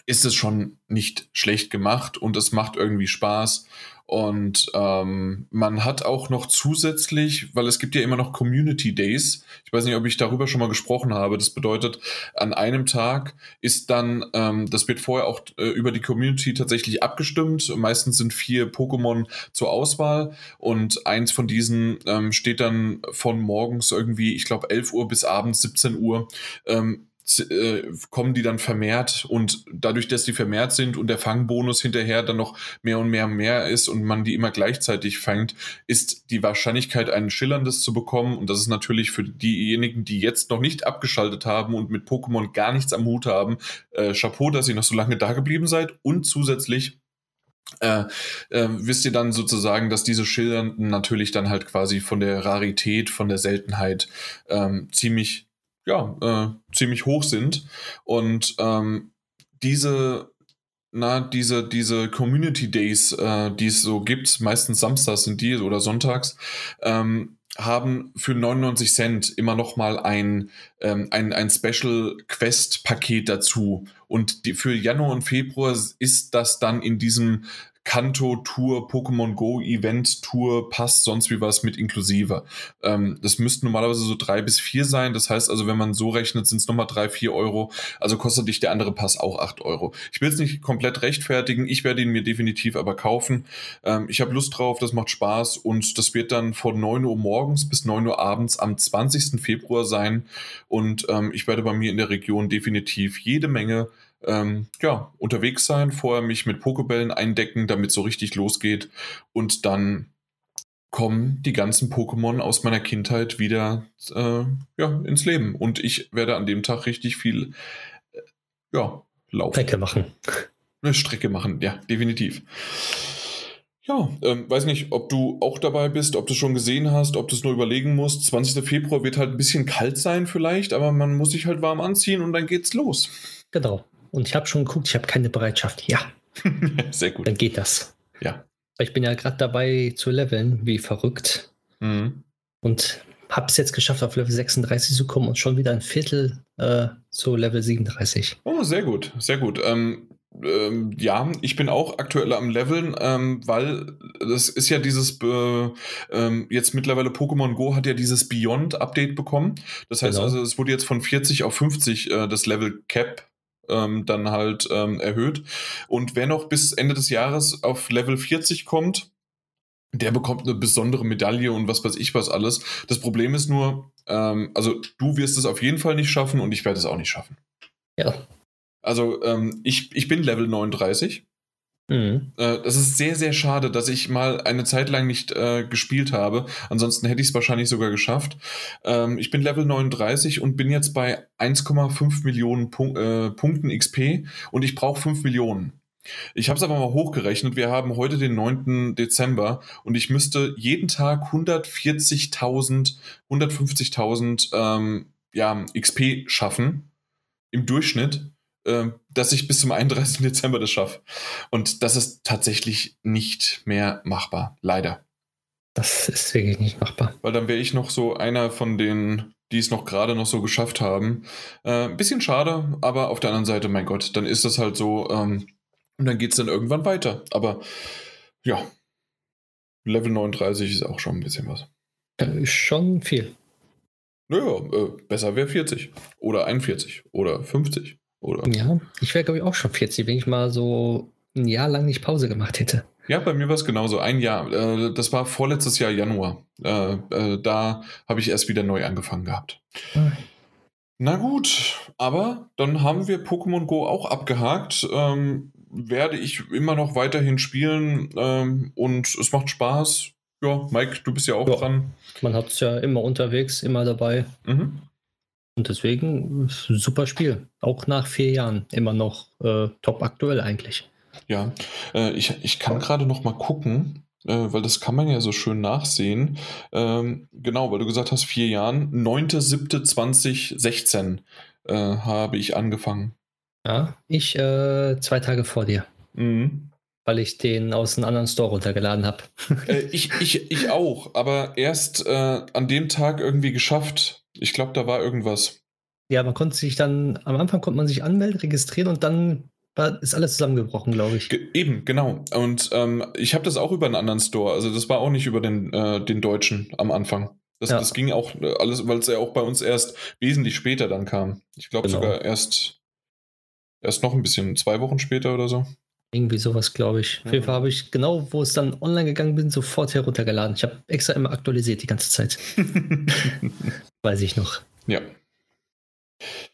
ist es schon nicht schlecht gemacht und es macht irgendwie Spaß. Und ähm, man hat auch noch zusätzlich, weil es gibt ja immer noch Community Days. Ich weiß nicht, ob ich darüber schon mal gesprochen habe. Das bedeutet, an einem Tag ist dann, ähm, das wird vorher auch äh, über die Community tatsächlich abgestimmt. Meistens sind vier Pokémon zur Auswahl und eins von diesen ähm, steht dann von morgens irgendwie, ich glaube, 11 Uhr bis abends 17 Uhr ähm, äh, kommen die dann vermehrt und dadurch, dass die vermehrt sind und der Fangbonus hinterher dann noch mehr und mehr und mehr ist und man die immer gleichzeitig fängt, ist die Wahrscheinlichkeit, ein schillerndes zu bekommen und das ist natürlich für diejenigen, die jetzt noch nicht abgeschaltet haben und mit Pokémon gar nichts am Hut haben, äh, Chapeau, dass ihr noch so lange da geblieben seid. Und zusätzlich äh, äh, wisst ihr dann sozusagen, dass diese Schildernden natürlich dann halt quasi von der Rarität, von der Seltenheit ähm, ziemlich ja, äh, ziemlich hoch sind. Und ähm, diese, na, diese, diese Community Days, äh, die es so gibt, meistens samstags sind die oder sonntags, ähm, haben für 99 Cent immer noch mal ein, ähm, ein, ein Special Quest Paket dazu. Und die, für Januar und Februar ist das dann in diesem Kanto Tour, Pokémon Go Event Tour, Pass, sonst wie was mit inklusive. Ähm, das müssten normalerweise so drei bis vier sein. Das heißt also, wenn man so rechnet, sind es nochmal drei, vier Euro. Also kostet dich der andere Pass auch acht Euro. Ich will es nicht komplett rechtfertigen. Ich werde ihn mir definitiv aber kaufen. Ähm, ich habe Lust drauf, das macht Spaß und das wird dann von neun Uhr morgens bis neun Uhr abends am 20. Februar sein. Und ähm, ich werde bei mir in der Region definitiv jede Menge ähm, ja, unterwegs sein, vorher mich mit Pokebällen eindecken, damit so richtig losgeht und dann kommen die ganzen Pokémon aus meiner Kindheit wieder äh, ja, ins Leben und ich werde an dem Tag richtig viel äh, ja, laufen. Strecke machen. Eine Strecke machen, ja, definitiv. Ja, ähm, weiß nicht, ob du auch dabei bist, ob du es schon gesehen hast, ob du es nur überlegen musst. 20. Februar wird halt ein bisschen kalt sein vielleicht, aber man muss sich halt warm anziehen und dann geht's los. Genau. Und ich habe schon geguckt, ich habe keine Bereitschaft. Ja. Sehr gut. Dann geht das. Ja. Ich bin ja gerade dabei zu leveln, wie verrückt. Mhm. Und habe es jetzt geschafft, auf Level 36 zu kommen und schon wieder ein Viertel äh, zu Level 37. Oh, sehr gut, sehr gut. Ähm, ähm, ja, ich bin auch aktuell am Leveln, ähm, weil das ist ja dieses, äh, ähm, jetzt mittlerweile Pokémon Go hat ja dieses Beyond-Update bekommen. Das heißt Genau. also, es wurde jetzt von 40 auf 50 äh, das Level Cap ähm, dann halt ähm, erhöht. Und wer noch bis Ende des Jahres auf Level 40 kommt, der bekommt eine besondere Medaille und was weiß ich was alles. Das Problem ist nur, ähm, also du wirst es auf jeden Fall nicht schaffen und ich werde es auch nicht schaffen. Ja. Also ähm, ich, ich bin Level 39. Mhm. Äh, das ist sehr, sehr schade, dass ich mal eine Zeit lang nicht äh, gespielt habe. Ansonsten hätte ich es wahrscheinlich sogar geschafft. Ähm, ich bin Level 39 und bin jetzt bei 1,5 Millionen Punk äh, Punkten XP und ich brauche 5 Millionen. Ich habe es aber mal hochgerechnet. Wir haben heute den 9. Dezember und ich müsste jeden Tag 140.000, 150.000 ähm, ja, XP schaffen im Durchschnitt, dass ich bis zum 31. Dezember das schaffe. Und das ist tatsächlich nicht mehr machbar, leider. Das ist wirklich nicht machbar. Weil dann wäre ich noch so einer von denen, die es noch gerade noch so geschafft haben. Äh, ein bisschen schade, aber auf der anderen Seite, mein Gott, dann ist das halt so. Ähm, und dann geht es dann irgendwann weiter. Aber ja, Level 39 ist auch schon ein bisschen was. Das ist schon viel. Naja, äh, besser wäre 40 oder 41 oder 50 oder. Ja, ich wäre, glaube ich, auch schon 40, wenn ich mal so ein Jahr lang nicht Pause gemacht hätte. Ja, bei mir war es genauso. Ein Jahr. Äh, das war vorletztes Jahr Januar. Äh, äh, da habe ich erst wieder neu angefangen gehabt. Na gut, aber dann haben wir Pokémon Go auch abgehakt. Ähm, werde ich immer noch weiterhin spielen ähm, und es macht Spaß. Ja, Mike, du bist ja auch Ja. dran. Man hat es ja immer unterwegs, immer dabei. Mhm. Und deswegen super Spiel. Auch nach vier Jahren immer noch äh, top aktuell eigentlich. Ja, äh, ich, ich kann gerade noch mal gucken, äh, weil das kann man ja so schön nachsehen. Ähm, genau, weil du gesagt hast, vier Jahren. 9.7.2016 äh, habe ich angefangen. Ja, ich äh, zwei Tage vor dir, Mhm. weil ich den aus einem anderen Store runtergeladen habe. Äh, ich, ich, ich auch, aber erst äh, an dem Tag irgendwie geschafft. Ich glaube, da war irgendwas. Ja, man konnte sich dann, am Anfang konnte man sich anmelden, registrieren und dann war, ist alles zusammengebrochen, glaube ich. Ge eben, genau. Und ähm, ich habe das auch über einen anderen Store. Also das war auch nicht über den, äh, den deutschen am Anfang. Das, Ja. das ging auch äh, alles, weil es ja auch bei uns erst wesentlich später dann kam. Ich glaube Genau. sogar erst, erst noch ein bisschen, zwei Wochen später oder so. Irgendwie sowas, glaube ich. Auf jeden. Fall habe ich genau, wo es dann online gegangen bin, sofort heruntergeladen. Ich habe extra immer aktualisiert die ganze Zeit. Weiß ich noch. ja.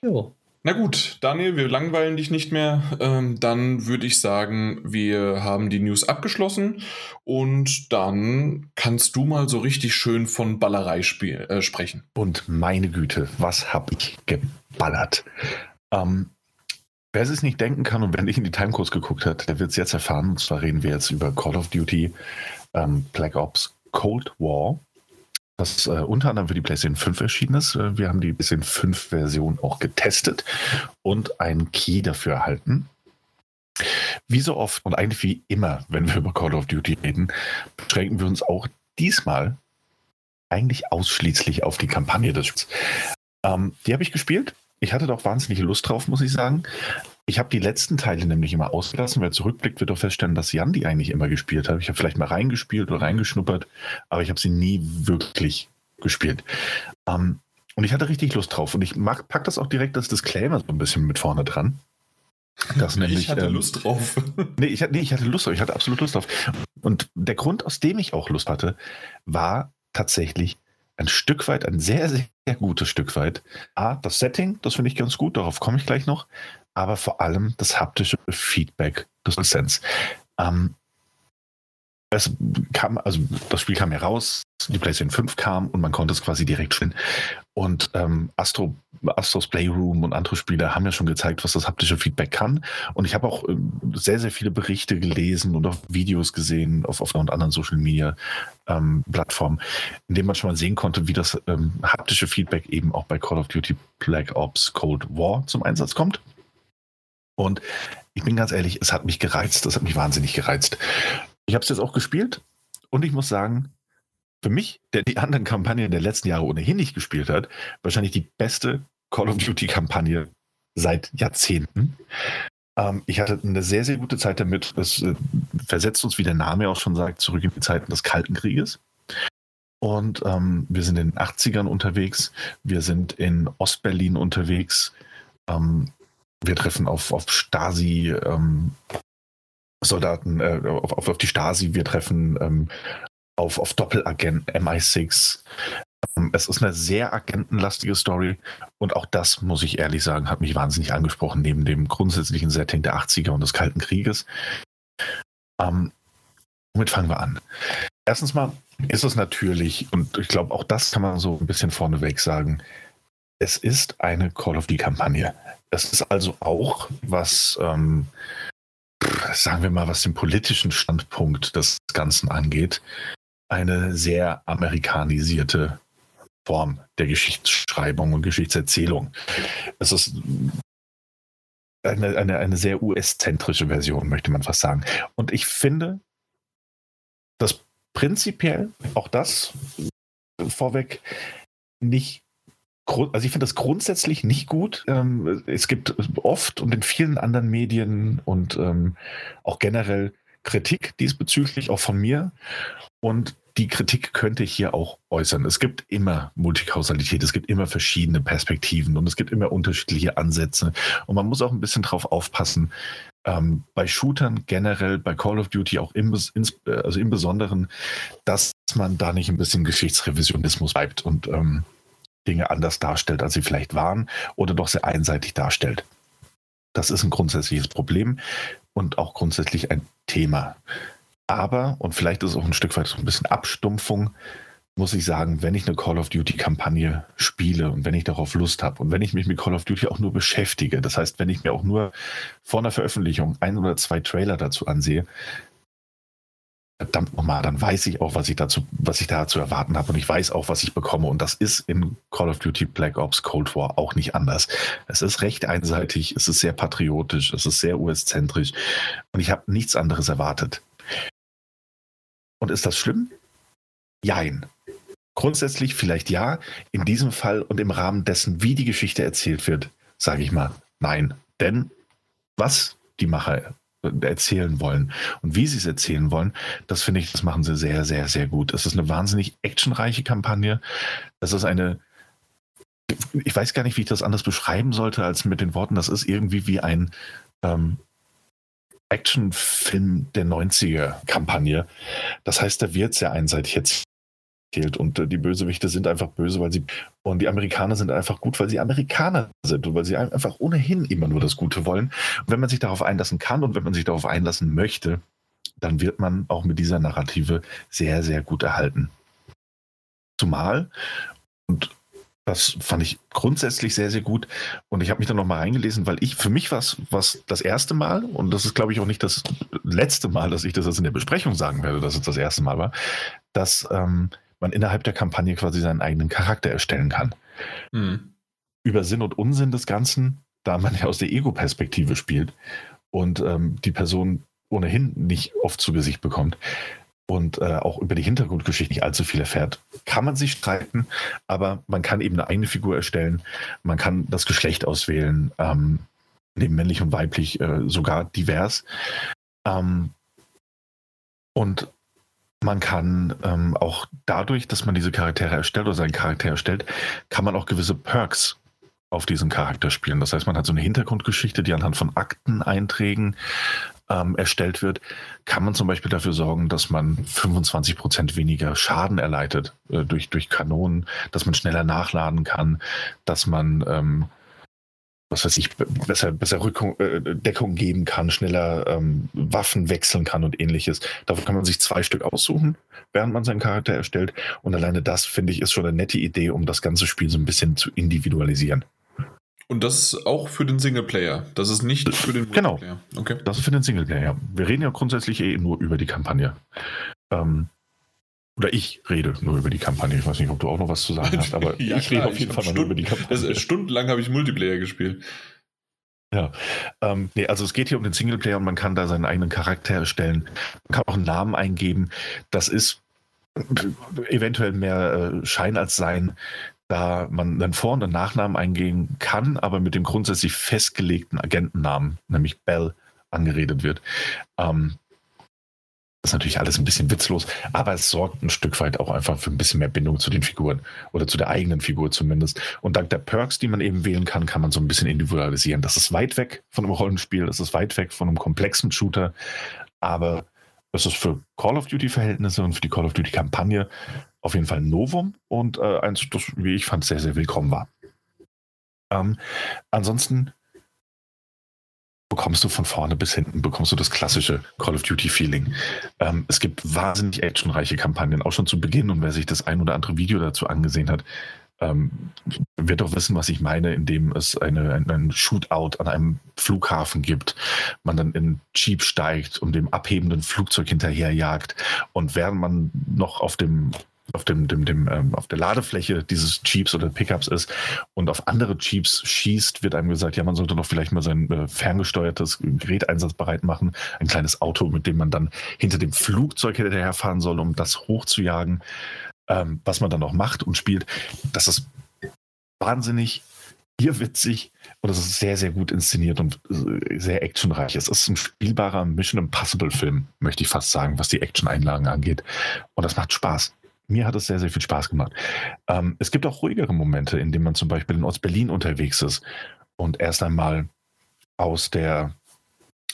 Jo. Na gut, Daniel, wir langweilen dich nicht mehr. Ähm, dann würde ich sagen, wir haben die News abgeschlossen und dann kannst du mal so richtig schön von Ballerei spiel äh, sprechen. Und meine Güte, was habe ich geballert? Ähm, wer es nicht denken kann und wer nicht in die Timecodes geguckt hat, der wird es jetzt erfahren. Und zwar reden wir jetzt über Call of Duty ähm, Black Ops Cold War, das äh, unter anderem für die PlayStation 5 erschienen ist. Äh, wir haben die PlayStation 5 Version auch getestet und einen Key dafür erhalten. Wie so oft und eigentlich wie immer, wenn wir über Call of Duty reden, beschränken wir uns auch diesmal eigentlich ausschließlich auf die Kampagne des Spiels. Ähm, die habe ich gespielt. Ich hatte doch wahnsinnige Lust drauf, muss ich sagen. Ich habe die letzten Teile nämlich immer ausgelassen. Wer zurückblickt, wird doch feststellen, dass Jan die eigentlich immer gespielt hat. Ich habe vielleicht mal reingespielt oder reingeschnuppert, aber ich habe sie nie wirklich gespielt. Ähm, und ich hatte richtig Lust drauf. Und ich mag, pack das auch direkt als Disclaimer so ein bisschen mit vorne dran. Das nämlich, ich hatte ähm, Lust drauf. Nee ich, hatte- nee, ich hatte Lust drauf. Ich hatte absolut Lust drauf. Und der Grund, aus dem ich auch Lust hatte, war tatsächlich ein Stück weit, ein sehr, sehr gutes Stück weit. A, das Setting, das finde ich ganz gut, darauf komme ich gleich noch. Aber vor allem das haptische Feedback des Sense. Ähm, es kam, also das Spiel kam heraus, die PlayStation 5 kam und man konnte es quasi direkt spielen. Und ähm, Astro, Astros Playroom und andere Spiele haben ja schon gezeigt, was das haptische Feedback kann. Und ich habe auch ähm, sehr, sehr viele Berichte gelesen und auch Videos gesehen auf, auf und anderen Social Media ähm, Plattformen, in denen man schon mal sehen konnte, wie das ähm, haptische Feedback eben auch bei Call of Duty Black Ops Cold War zum Einsatz kommt. Und ich bin ganz ehrlich, es hat mich gereizt, das hat mich wahnsinnig gereizt. Ich habe es jetzt auch gespielt und ich muss sagen, für mich, der die anderen Kampagnen der letzten Jahre ohnehin nicht gespielt hat, wahrscheinlich die beste Call of Duty-Kampagne seit Jahrzehnten. Ähm, ich hatte eine sehr, sehr gute Zeit damit. Es äh, versetzt uns, wie der Name auch schon sagt, zurück in die Zeiten des Kalten Krieges. Und ähm, wir sind in den 80ern unterwegs. Wir sind in Ostberlin unterwegs. Ähm, wir treffen auf, auf Stasi, ähm, Soldaten, äh, auf, auf, die Stasi, wir treffen ähm, auf, auf Doppelagent MI6. Ähm, es ist eine sehr agentenlastige Story und auch das, muss ich ehrlich sagen, hat mich wahnsinnig angesprochen, neben dem grundsätzlichen Setting der 80er und des Kalten Krieges. Ähm, womit fangen wir an? Erstens mal ist es natürlich, und ich glaube, auch das kann man so ein bisschen vorneweg sagen, es ist eine Call of Duty-Kampagne. Es ist also auch, was ähm, sagen wir mal, was den politischen Standpunkt des Ganzen angeht, eine sehr amerikanisierte Form der Geschichtsschreibung und Geschichtserzählung. Es ist eine, eine, eine sehr US-zentrische Version, möchte man fast sagen. Und ich finde, dass prinzipiell auch das vorweg nicht also ich finde das grundsätzlich nicht gut. Ähm, es gibt oft und in vielen anderen Medien und ähm, auch generell Kritik diesbezüglich, auch von mir. Und die Kritik könnte ich hier auch äußern. Es gibt immer Multikausalität, es gibt immer verschiedene Perspektiven und es gibt immer unterschiedliche Ansätze. Und man muss auch ein bisschen drauf aufpassen, ähm, bei Shootern generell, bei Call of Duty auch im, ins, äh, also im Besonderen, dass man da nicht ein bisschen Geschichtsrevisionismus bleibt und ähm, Dinge anders darstellt, als sie vielleicht waren oder doch sehr einseitig darstellt. Das ist ein grundsätzliches Problem und auch grundsätzlich ein Thema. Aber, und vielleicht ist es auch ein Stück weit so ein bisschen Abstumpfung, muss ich sagen, wenn ich eine Call of Duty-Kampagne spiele und wenn ich darauf Lust habe und wenn ich mich mit Call of Duty auch nur beschäftige, das heißt, wenn ich mir auch nur vor einer Veröffentlichung ein oder zwei Trailer dazu ansehe, verdammt nochmal, dann weiß ich auch, was ich dazu, was ich da zu erwarten habe und ich weiß auch, was ich bekomme. Und das ist in Call of Duty Black Ops Cold War auch nicht anders. Es ist recht einseitig, es ist sehr patriotisch, es ist sehr US-zentrisch und ich habe nichts anderes erwartet. Und ist das schlimm? Jein. Grundsätzlich vielleicht ja, in diesem Fall und im Rahmen dessen, wie die Geschichte erzählt wird, sage ich mal, nein. Denn was die Macher erzählen wollen. Und wie sie es erzählen wollen, das finde ich, das machen sie sehr, sehr, sehr gut. Es ist eine wahnsinnig actionreiche Kampagne. Es ist eine, ich weiß gar nicht, wie ich das anders beschreiben sollte, als mit den Worten, das ist irgendwie wie ein ähm, Actionfilm der 90er-Kampagne. Das heißt, da wird sehr einseitig jetzt erzählt. Und äh, die Bösewichte sind einfach böse, weil sie. Und die Amerikaner sind einfach gut, weil sie Amerikaner sind und weil sie einfach ohnehin immer nur das Gute wollen. Und wenn man sich darauf einlassen kann und wenn man sich darauf einlassen möchte, dann wird man auch mit dieser Narrative sehr, sehr gut erhalten. Zumal, und das fand ich grundsätzlich sehr, sehr gut. Und ich habe mich da nochmal reingelesen, weil ich, für mich war es das erste Mal, und das ist, glaube ich, auch nicht das letzte Mal, dass ich das jetzt in der Besprechung sagen werde, dass es das erste Mal war, dass ähm, man innerhalb der Kampagne quasi seinen eigenen Charakter erstellen kann. Mhm. Über Sinn und Unsinn des Ganzen, da man ja aus der Ego-Perspektive spielt und ähm, die Person ohnehin nicht oft zu Gesicht bekommt und äh, auch über die Hintergrundgeschichte nicht allzu viel erfährt, kann man sich streiten, aber man kann eben eine eigene Figur erstellen, man kann das Geschlecht auswählen, ähm, neben männlich und weiblich äh, sogar divers. Ähm, und man kann ähm, auch dadurch, dass man diese Charaktere erstellt oder seinen Charakter erstellt, kann man auch gewisse Perks auf diesen Charakter spielen. Das heißt, man hat so eine Hintergrundgeschichte, die anhand von Akteneinträgen ähm, erstellt wird. Kann man zum Beispiel dafür sorgen, dass man 25 Prozent weniger Schaden erleidet äh, durch, durch Kanonen, dass man schneller nachladen kann, dass man ähm, was weiß ich, besser, besser Rückung, äh, Deckung geben kann, schneller ähm, Waffen wechseln kann und ähnliches. Davon kann man sich zwei Stück aussuchen, während man seinen Charakter erstellt. Und alleine das, finde ich, ist schon eine nette Idee, um das ganze Spiel so ein bisschen zu individualisieren. Und das ist auch für den Singleplayer. Das ist nicht für den genau. Multiplayer. Genau. Okay. Das ist für den Singleplayer. Wir reden ja grundsätzlich eh nur über die Kampagne. Ähm, oder ich rede nur über die Kampagne. Ich weiß nicht, ob du auch noch was zu sagen hast, aber ja, ich rede auf jeden Fall nur über die Kampagne. Also, stundenlang habe ich Multiplayer gespielt. Ja, ähm, nee, also es geht hier um den Singleplayer und man kann da seinen eigenen Charakter erstellen. Man kann auch einen Namen eingeben. Das ist eventuell mehr äh, Schein als Sein, da man einen Vor- und einen Nachnamen eingehen kann, aber mit dem grundsätzlich festgelegten Agentennamen, nämlich Bell, angeredet wird. Ähm, das ist natürlich alles ein bisschen witzlos, aber es sorgt ein Stück weit auch einfach für ein bisschen mehr Bindung zu den Figuren oder zu der eigenen Figur zumindest. Und dank der Perks, die man eben wählen kann, kann man so ein bisschen individualisieren. Das ist weit weg von einem Rollenspiel, das ist weit weg von einem komplexen Shooter, aber es ist für Call of Duty-Verhältnisse und für die Call of Duty-Kampagne auf jeden Fall ein Novum und äh, eins, das, wie ich fand, sehr, sehr willkommen war. Ähm, ansonsten bekommst du von vorne bis hinten, bekommst du das klassische Call of Duty-Feeling. Ähm, es gibt wahnsinnig actionreiche Kampagnen, auch schon zu Beginn. Und wer sich das ein oder andere Video dazu angesehen hat, ähm, wird doch wissen, was ich meine, indem es eine, ein, ein Shootout an einem Flughafen gibt, man dann in Jeep steigt und dem abhebenden Flugzeug hinterherjagt und während man noch auf dem auf dem, dem, dem ähm, auf der Ladefläche dieses Jeeps oder Pickups ist und auf andere Jeeps schießt, wird einem gesagt, ja, man sollte doch vielleicht mal sein äh, ferngesteuertes Gerät einsatzbereit machen, ein kleines Auto, mit dem man dann hinter dem Flugzeug hinterherfahren soll, um das hochzujagen, ähm, was man dann auch macht und spielt. Das ist wahnsinnig witzig und es ist sehr, sehr gut inszeniert und äh, sehr actionreich. Es ist ein spielbarer Mission Impossible Film, möchte ich fast sagen, was die Action-Einlagen angeht. Und das macht Spaß mir hat es sehr, sehr viel Spaß gemacht. Ähm, es gibt auch ruhigere Momente, in denen man zum Beispiel in Ostberlin unterwegs ist und erst einmal aus der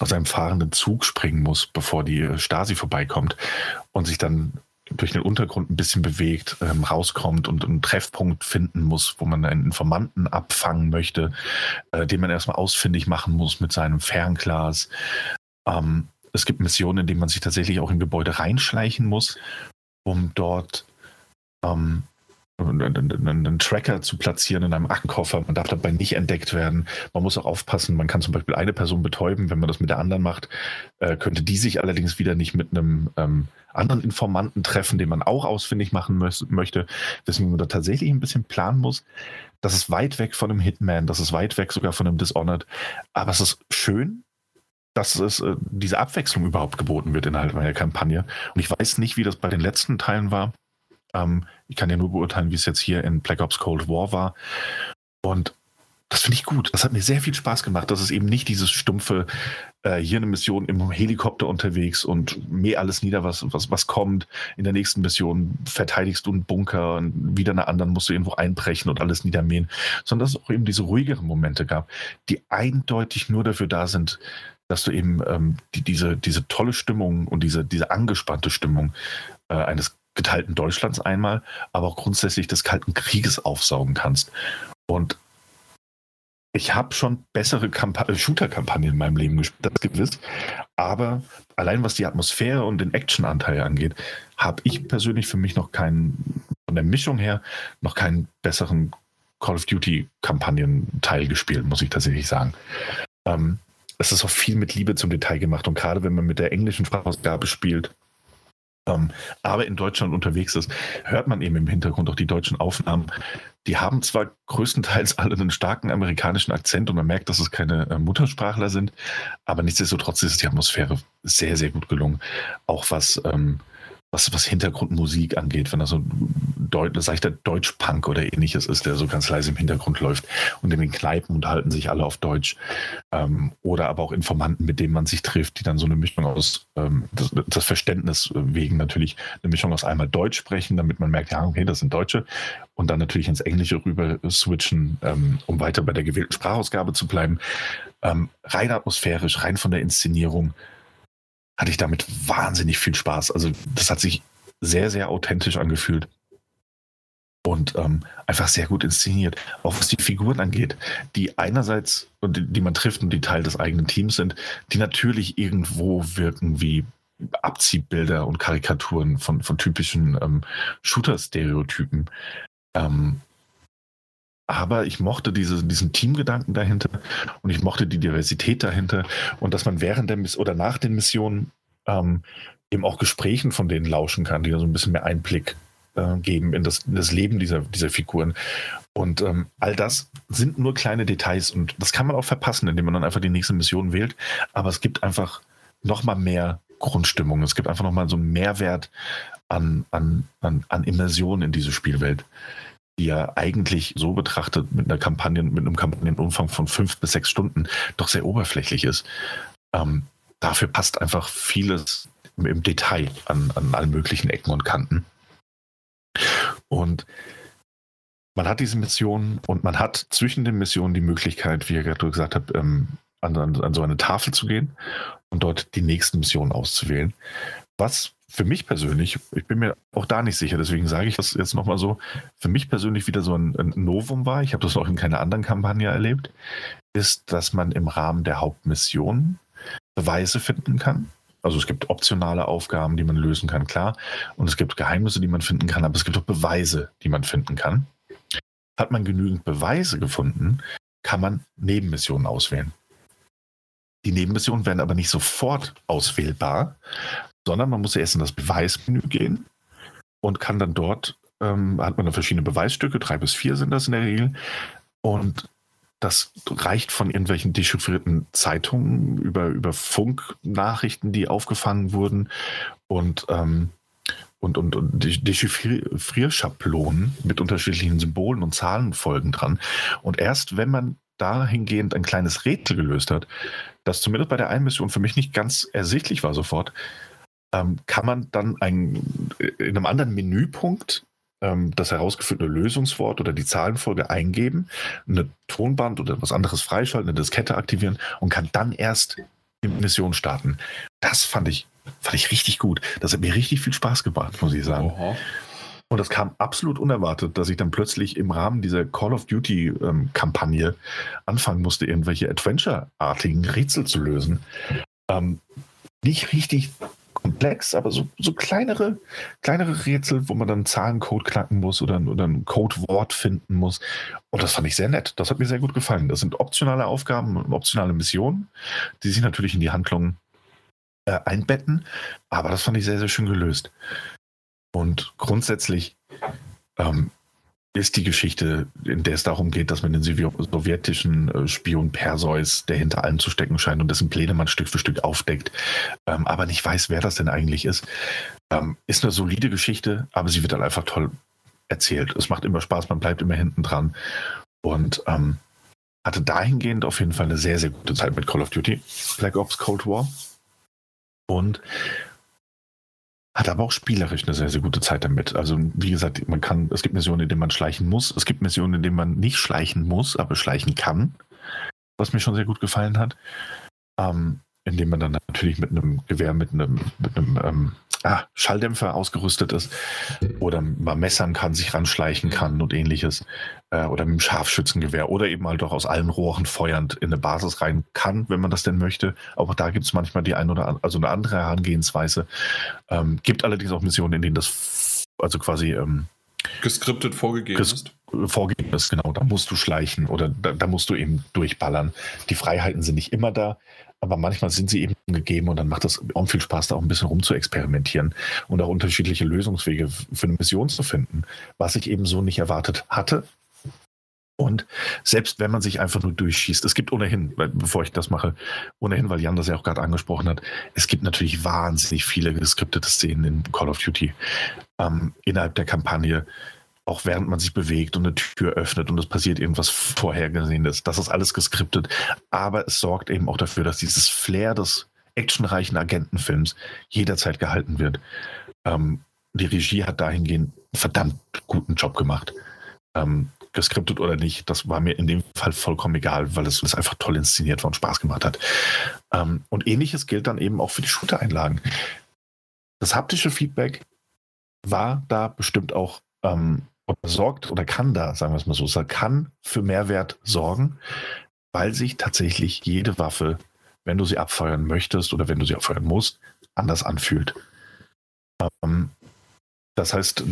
aus einem fahrenden Zug springen muss, bevor die Stasi vorbeikommt und sich dann durch den Untergrund ein bisschen bewegt, ähm, rauskommt und einen Treffpunkt finden muss, wo man einen Informanten abfangen möchte, äh, den man erstmal ausfindig machen muss mit seinem Fernglas. Ähm, es gibt Missionen, in denen man sich tatsächlich auch in Gebäude reinschleichen muss um dort ähm, einen, Tracker zu platzieren in einem Aktenkoffer. Man darf dabei nicht entdeckt werden. Man muss auch aufpassen, man kann zum Beispiel eine Person betäuben, wenn man das mit der anderen macht, äh, könnte die sich allerdings wieder nicht mit einem ähm, anderen Informanten treffen, den man auch ausfindig machen möchte. Deswegen man da tatsächlich ein bisschen planen muss. Das ist weit weg von einem Hitman, das ist weit weg sogar von einem Dishonored. Aber es ist schön, dass es äh, diese Abwechslung überhaupt geboten wird innerhalb meiner Kampagne. Und ich weiß nicht, wie das bei den letzten Teilen war. Ähm, ich kann ja nur beurteilen, wie es jetzt hier in Black Ops Cold War war. Und das finde ich gut. Das hat mir sehr viel Spaß gemacht. Das ist eben nicht dieses stumpfe, äh, hier eine Mission im Helikopter unterwegs und mäh alles nieder, was, was, was kommt. In der nächsten Mission verteidigst du einen Bunker und wieder eine anderen musst du irgendwo einbrechen und alles niedermähen. Sondern dass es auch eben diese ruhigeren Momente gab, die eindeutig nur dafür da sind, dass du eben ähm, die, diese, diese tolle Stimmung und diese, diese angespannte Stimmung äh, eines geteilten Deutschlands einmal, aber auch grundsätzlich des Kalten Krieges aufsaugen kannst. Und ich habe schon bessere äh, Shooter-Kampagnen in meinem Leben gespielt, das gewiss. Aber allein was die Atmosphäre und den Action-Anteil angeht, habe ich persönlich für mich noch keinen, von der Mischung her, noch keinen besseren Call of Duty-Kampagnen-Teil gespielt, muss ich tatsächlich sagen. Ähm, es ist auch viel mit Liebe zum Detail gemacht und gerade wenn man mit der englischen Sprachausgabe spielt, ähm, aber in Deutschland unterwegs ist, hört man eben im Hintergrund auch die deutschen Aufnahmen. Die haben zwar größtenteils alle einen starken amerikanischen Akzent und man merkt, dass es keine äh, Muttersprachler sind, aber nichtsdestotrotz ist die Atmosphäre sehr, sehr gut gelungen. Auch was ähm, was, was Hintergrundmusik angeht, wenn das so Deut seichter Deutsch-Punk oder ähnliches ist, der so ganz leise im Hintergrund läuft und in den Kneipen unterhalten sich alle auf Deutsch. Ähm, oder aber auch Informanten, mit denen man sich trifft, die dann so eine Mischung aus, ähm, das, das, Verständnis wegen natürlich eine Mischung aus einmal Deutsch sprechen, damit man merkt, ja, okay, das sind Deutsche. Und dann natürlich ins Englische rüber switchen, ähm, um weiter bei der gewählten Sprachausgabe zu bleiben. Ähm, rein atmosphärisch, rein von der Inszenierung hatte ich damit wahnsinnig viel Spaß. Also das hat sich sehr, sehr authentisch angefühlt. und ähm, einfach sehr gut inszeniert. Auch was die Figuren angeht, die einerseits, die, die man trifft und die Teil des eigenen Teams sind, die natürlich irgendwo wirken wie Abziehbilder und Karikaturen von, von typischen ähm, Shooter-Stereotypen. Ähm, aber ich mochte diese, diesen Teamgedanken dahinter und ich mochte die Diversität dahinter und dass man während der Miss oder nach den Missionen ähm, eben auch Gesprächen von denen lauschen kann, die so ein bisschen mehr Einblick äh, geben in das, in das, Leben dieser, dieser Figuren. Und ähm, all das sind nur kleine Details und das kann man auch verpassen, indem man dann einfach die nächste Mission wählt. Aber es gibt einfach nochmal mehr Grundstimmung. Es gibt einfach nochmal so einen Mehrwert an, an, an, an Immersion in diese Spielwelt die ja eigentlich so betrachtet mit einer Kampagne, mit einem Kampagnenumfang von fünf bis sechs Stunden doch sehr oberflächlich ist. Ähm, dafür passt einfach vieles im, im Detail an, an allen möglichen Ecken und Kanten. Und man hat diese Mission und man hat zwischen den Missionen die Möglichkeit, wie ich gerade gesagt habe, ähm, an, an, an so eine Tafel zu gehen und dort die nächste Mission auszuwählen. Was für mich persönlich, ich bin mir auch da nicht sicher, deswegen sage ich das jetzt nochmal so, für mich persönlich wieder so ein, ein Novum war, ich habe das auch in keiner anderen Kampagne erlebt, ist, dass man im Rahmen der Hauptmission Beweise finden kann. Also es gibt optionale Aufgaben, die man lösen kann, klar. Und es gibt Geheimnisse, die man finden kann, aber es gibt auch Beweise, die man finden kann. Hat man genügend Beweise gefunden, kann man Nebenmissionen auswählen. Die Nebenmissionen werden aber nicht sofort auswählbar, sondern man muss erst in das Beweismenü gehen und kann dann dort, ähm, hat man dann verschiedene Beweisstücke, drei bis vier sind das in der Regel. Und das reicht von irgendwelchen dechiffrierten Zeitungen über, über Funknachrichten, die aufgefangen wurden und, ähm, und, und, und Dechiffrierschablonen mit unterschiedlichen Symbolen und Zahlenfolgen dran. Und erst wenn man dahingehend ein kleines Rätsel gelöst hat, das zumindest bei der einen Mission für mich nicht ganz ersichtlich war sofort, ähm, kann man dann ein, in einem anderen Menüpunkt ähm, das herausgeführte Lösungswort oder die Zahlenfolge eingeben, eine Tonband oder was anderes freischalten, eine Diskette aktivieren und kann dann erst die Mission starten. Das fand ich, fand ich richtig gut. Das hat mir richtig viel Spaß gemacht, muss ich sagen. Oha. Und das kam absolut unerwartet, dass ich dann plötzlich im Rahmen dieser Call of Duty-Kampagne ähm, anfangen musste, irgendwelche Adventure-artigen Rätsel zu lösen. Ähm, nicht richtig komplex, aber so, so kleinere, kleinere Rätsel, wo man dann Zahlencode knacken muss oder, oder ein Codewort finden muss. Und das fand ich sehr nett. Das hat mir sehr gut gefallen. Das sind optionale Aufgaben und optionale Missionen, die sich natürlich in die Handlung äh, einbetten. Aber das fand ich sehr, sehr schön gelöst. Und grundsätzlich ähm, ist die Geschichte, in der es darum geht, dass man den sowjetischen äh, Spion Perseus, der hinter allem zu stecken scheint und dessen Pläne man Stück für Stück aufdeckt, ähm, aber nicht weiß, wer das denn eigentlich ist, ähm, ist eine solide Geschichte, aber sie wird dann einfach toll erzählt. Es macht immer Spaß, man bleibt immer hinten dran und ähm, hatte dahingehend auf jeden Fall eine sehr, sehr gute Zeit mit Call of Duty, Black Ops Cold War. Und hat aber auch spielerisch eine sehr, sehr gute Zeit damit. Also, wie gesagt, man kann, es gibt Missionen, in denen man schleichen muss. Es gibt Missionen, in denen man nicht schleichen muss, aber schleichen kann. Was mir schon sehr gut gefallen hat. Ähm, indem man dann natürlich mit einem Gewehr, mit einem, mit einem ähm, ah, Schalldämpfer ausgerüstet ist oder mal messern kann, sich ranschleichen kann und ähnliches. Äh, oder mit einem Scharfschützengewehr oder eben halt auch aus allen Rohren feuernd in eine Basis rein kann, wenn man das denn möchte. Auch da gibt es manchmal die ein oder andere, also eine andere Herangehensweise. Ähm, gibt allerdings auch Missionen, in denen das also quasi ähm, geskriptet vorgegeben ges ist. Vorgegeben ist, genau. Da musst du schleichen oder da, da musst du eben durchballern. Die Freiheiten sind nicht immer da, aber manchmal sind sie eben gegeben und dann macht es auch viel Spaß, da auch ein bisschen rum zu experimentieren und auch unterschiedliche Lösungswege für eine Mission zu finden, was ich eben so nicht erwartet hatte. Und selbst wenn man sich einfach nur durchschießt, es gibt ohnehin, bevor ich das mache, ohnehin, weil Jan das ja auch gerade angesprochen hat, es gibt natürlich wahnsinnig viele geskriptete Szenen in Call of Duty ähm, innerhalb der Kampagne auch während man sich bewegt und eine Tür öffnet und es passiert irgendwas Vorhergesehenes. Das ist alles geskriptet. Aber es sorgt eben auch dafür, dass dieses Flair des actionreichen Agentenfilms jederzeit gehalten wird. Ähm, die Regie hat dahingehend einen verdammt guten Job gemacht. Ähm, geskriptet oder nicht, das war mir in dem Fall vollkommen egal, weil es, es einfach toll inszeniert war und Spaß gemacht hat. Ähm, und ähnliches gilt dann eben auch für die Shooter-Einlagen. Das haptische Feedback war da bestimmt auch ähm, oder sorgt oder kann da, sagen wir es mal so, kann für Mehrwert sorgen, weil sich tatsächlich jede Waffe, wenn du sie abfeuern möchtest oder wenn du sie abfeuern musst, anders anfühlt. Ähm, das heißt,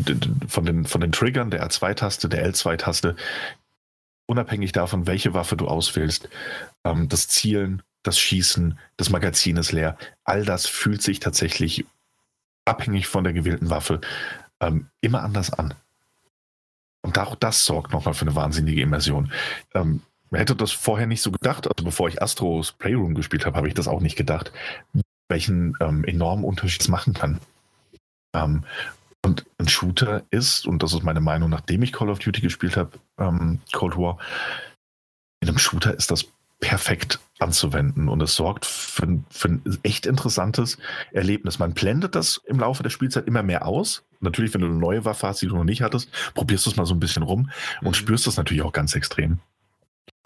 von den, von den Triggern der R2-Taste, der L2-Taste, unabhängig davon, welche Waffe du auswählst, ähm, das Zielen, das Schießen, das Magazin ist leer, all das fühlt sich tatsächlich abhängig von der gewählten Waffe ähm, immer anders an. Und auch das sorgt nochmal für eine wahnsinnige Immersion. Ähm, man hätte das vorher nicht so gedacht. Also bevor ich Astros Playroom gespielt habe, habe ich das auch nicht gedacht, welchen ähm, enormen Unterschied es machen kann. Ähm, und ein Shooter ist, und das ist meine Meinung, nachdem ich Call of Duty gespielt habe, ähm, Cold War, in einem Shooter ist das perfekt anzuwenden und es sorgt für, für, ein echt interessantes Erlebnis. Man blendet das im Laufe der Spielzeit immer mehr aus. Natürlich, wenn du eine neue Waffe hast, die du noch nicht hattest, probierst du es mal so ein bisschen rum und mhm. spürst das natürlich auch ganz extrem.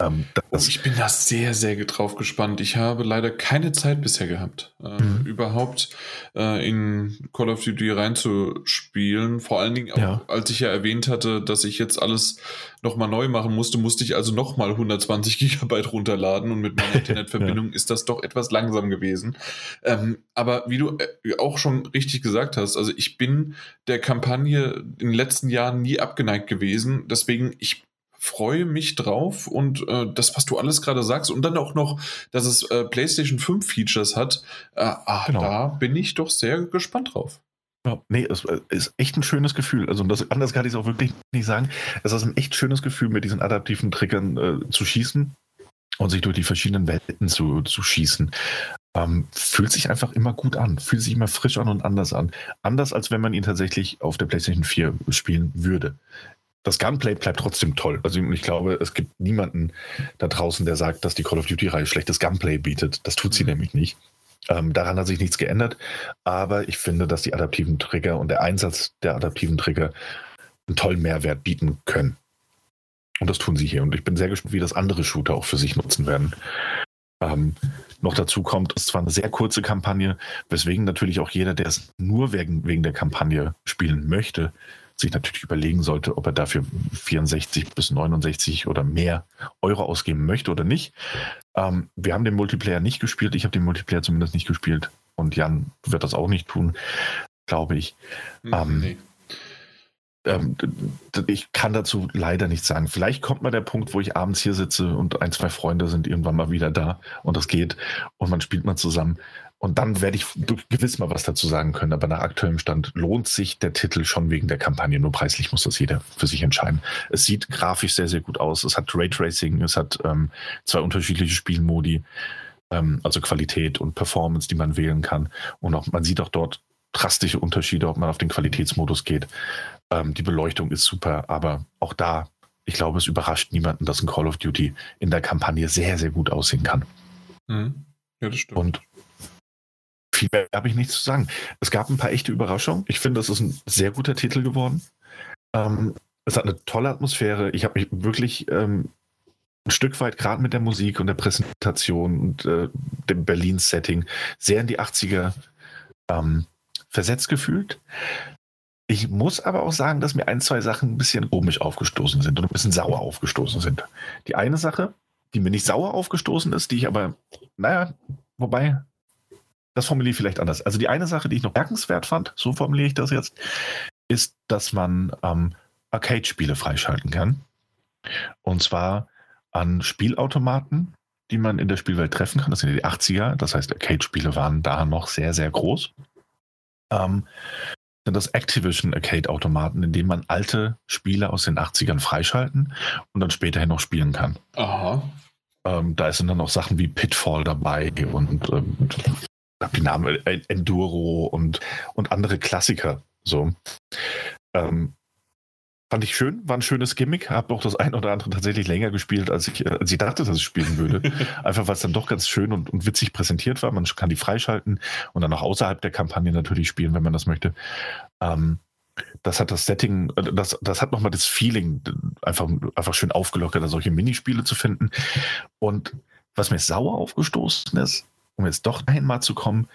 Ähm, oh, ich bin da sehr, sehr drauf gespannt. Ich habe leider keine Zeit bisher gehabt, äh, mhm. überhaupt äh, in Call of Duty reinzuspielen. Vor allen Dingen, auch, ja. als ich ja erwähnt hatte, dass ich jetzt alles nochmal neu machen musste, musste ich also nochmal 120 Gigabyte runterladen und mit meiner Internetverbindung ja. ist das doch etwas langsam gewesen. Ähm, aber wie du äh, auch schon richtig gesagt hast, also ich bin der Kampagne in den letzten Jahren nie abgeneigt gewesen. Deswegen, ich freue mich drauf und äh, das, was du alles gerade sagst und dann auch noch, dass es äh, PlayStation 5 Features hat, äh, ah, genau. da bin ich doch sehr gespannt drauf. Ja, nee, es äh, ist echt ein schönes Gefühl. Also das, anders kann ich es auch wirklich nicht sagen. Es ist ein echt schönes Gefühl, mit diesen adaptiven Triggern äh, zu schießen und sich durch die verschiedenen Welten zu, zu schießen. Ähm, fühlt sich einfach immer gut an, fühlt sich immer frisch an und anders an. Anders als wenn man ihn tatsächlich auf der PlayStation 4 spielen würde das Gunplay bleibt trotzdem toll. Also ich glaube, es gibt niemanden da draußen, der sagt, dass die Call of Duty-Reihe schlechtes Gunplay bietet. Das tut sie mhm. nämlich nicht. Ähm, daran hat sich nichts geändert. Aber ich finde, dass die adaptiven Trigger und der Einsatz der adaptiven Trigger einen tollen Mehrwert bieten können. Und das tun sie hier. Und ich bin sehr gespannt, wie das andere Shooter auch für sich nutzen werden. Ähm, noch dazu kommt, es ist zwar eine sehr kurze Kampagne, weswegen natürlich auch jeder, der es nur wegen, wegen der Kampagne spielen möchte, sich natürlich überlegen sollte, ob er dafür 64 bis 69 oder mehr Euro ausgeben möchte oder nicht. Ähm, wir haben den Multiplayer nicht gespielt. Ich habe den Multiplayer zumindest nicht gespielt. Und Jan wird das auch nicht tun, glaube ich. Hm, ähm, nee. ähm, ich kann dazu leider nichts sagen. Vielleicht kommt mal der Punkt, wo ich abends hier sitze und ein, zwei Freunde sind irgendwann mal wieder da und das geht und man spielt mal zusammen. Und dann werde ich gewiss mal was dazu sagen können. Aber nach aktuellem Stand lohnt sich der Titel schon wegen der Kampagne. Nur preislich muss das jeder für sich entscheiden. Es sieht grafisch sehr, sehr gut aus. Es hat Raytracing, es hat ähm, zwei unterschiedliche Spielmodi, ähm, also Qualität und Performance, die man wählen kann. Und auch, man sieht auch dort drastische Unterschiede, ob man auf den Qualitätsmodus geht. Ähm, die Beleuchtung ist super, aber auch da, ich glaube, es überrascht niemanden, dass ein Call of Duty in der Kampagne sehr, sehr gut aussehen kann. Mhm. Ja, das stimmt. Und viel mehr habe ich nichts zu sagen. Es gab ein paar echte Überraschungen. Ich finde, es ist ein sehr guter Titel geworden. Ähm, es hat eine tolle Atmosphäre. Ich habe mich wirklich ähm, ein Stück weit, gerade mit der Musik und der Präsentation und äh, dem Berlin-Setting, sehr in die 80er ähm, versetzt gefühlt. Ich muss aber auch sagen, dass mir ein, zwei Sachen ein bisschen komisch aufgestoßen sind und ein bisschen sauer aufgestoßen sind. Die eine Sache, die mir nicht sauer aufgestoßen ist, die ich aber, naja, wobei, das formuliere ich vielleicht anders. Also die eine Sache, die ich noch merkenswert fand, so formuliere ich das jetzt, ist, dass man ähm, Arcade-Spiele freischalten kann. Und zwar an Spielautomaten, die man in der Spielwelt treffen kann. Das sind die 80er, das heißt, Arcade-Spiele waren da noch sehr, sehr groß. Ähm, sind das Activision Arcade-Automaten, in denen man alte Spiele aus den 80ern freischalten und dann späterhin noch spielen kann. Aha. Ähm, da sind dann auch Sachen wie Pitfall dabei und ähm, habe die Namen Enduro und, und andere Klassiker. So. Ähm, fand ich schön, war ein schönes Gimmick. Habe auch das ein oder andere tatsächlich länger gespielt, als ich, äh, als ich dachte, dass ich spielen würde. Einfach weil es dann doch ganz schön und, und witzig präsentiert war. Man kann die freischalten und dann auch außerhalb der Kampagne natürlich spielen, wenn man das möchte. Ähm, das hat das Setting, äh, das, das hat nochmal das Feeling einfach, einfach schön aufgelockert, solche Minispiele zu finden. Und was mir sauer aufgestoßen ist, um jetzt doch dahin mal zu kommen,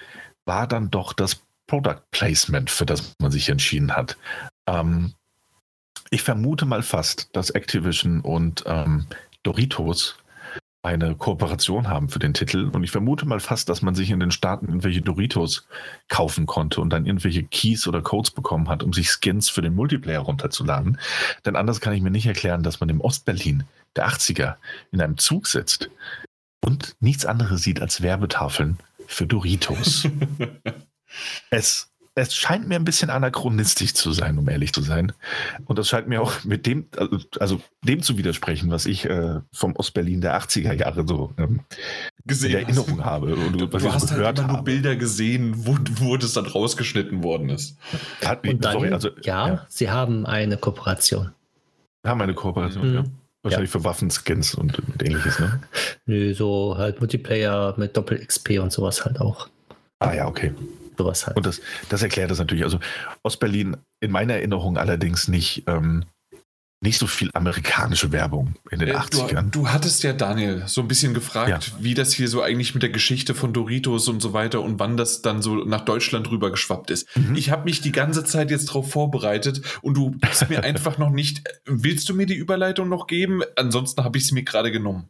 war dann doch das Product Placement, für das man sich entschieden hat. Ähm, ich vermute mal fast, dass Activision und ähm, Doritos eine Kooperation haben für den Titel. Und ich vermute mal fast, dass man sich in den Staaten irgendwelche Doritos kaufen konnte und dann irgendwelche Keys oder Codes bekommen hat, um sich Skins für den Multiplayer runterzuladen. Denn anders kann ich mir nicht erklären, dass man im Ostberlin der 80er in einem Zug sitzt und nichts anderes sieht als Werbetafeln für Doritos. es es scheint mir ein bisschen anachronistisch zu sein, um ehrlich zu sein. Und das scheint mir auch mit dem, also, also dem zu widersprechen, was ich äh, vom Ostberlin der 80er Jahre so ähm, gesehen in Erinnerung hast. habe. Und du, was du hast halt immer nur Bilder gesehen, wo, wo das dann rausgeschnitten worden ist. Hat, und dann, sorry, also, ja, ja, sie haben eine Kooperation. Haben eine Kooperation, mhm. ja. Wahrscheinlich ja. für Waffenskins und, und ähnliches, ne? Nö, so halt Multiplayer mit Doppel-XP und sowas halt auch. Ah ja, okay. Sowas halt. Und das, das erklärt das natürlich. Also Ostberlin in meiner Erinnerung allerdings nicht, ähm, nicht so viel amerikanische Werbung in den äh, 80ern. Du, du, hattest ja, Daniel, so ein bisschen gefragt, ja. wie das hier so eigentlich mit der Geschichte von Doritos und so weiter und wann das dann so nach Deutschland rüber geschwappt ist. Mhm. Ich habe mich die ganze Zeit jetzt darauf vorbereitet und du bist mir einfach noch nicht. Willst du mir die Überleitung noch geben? Ansonsten habe ich sie mir gerade genommen.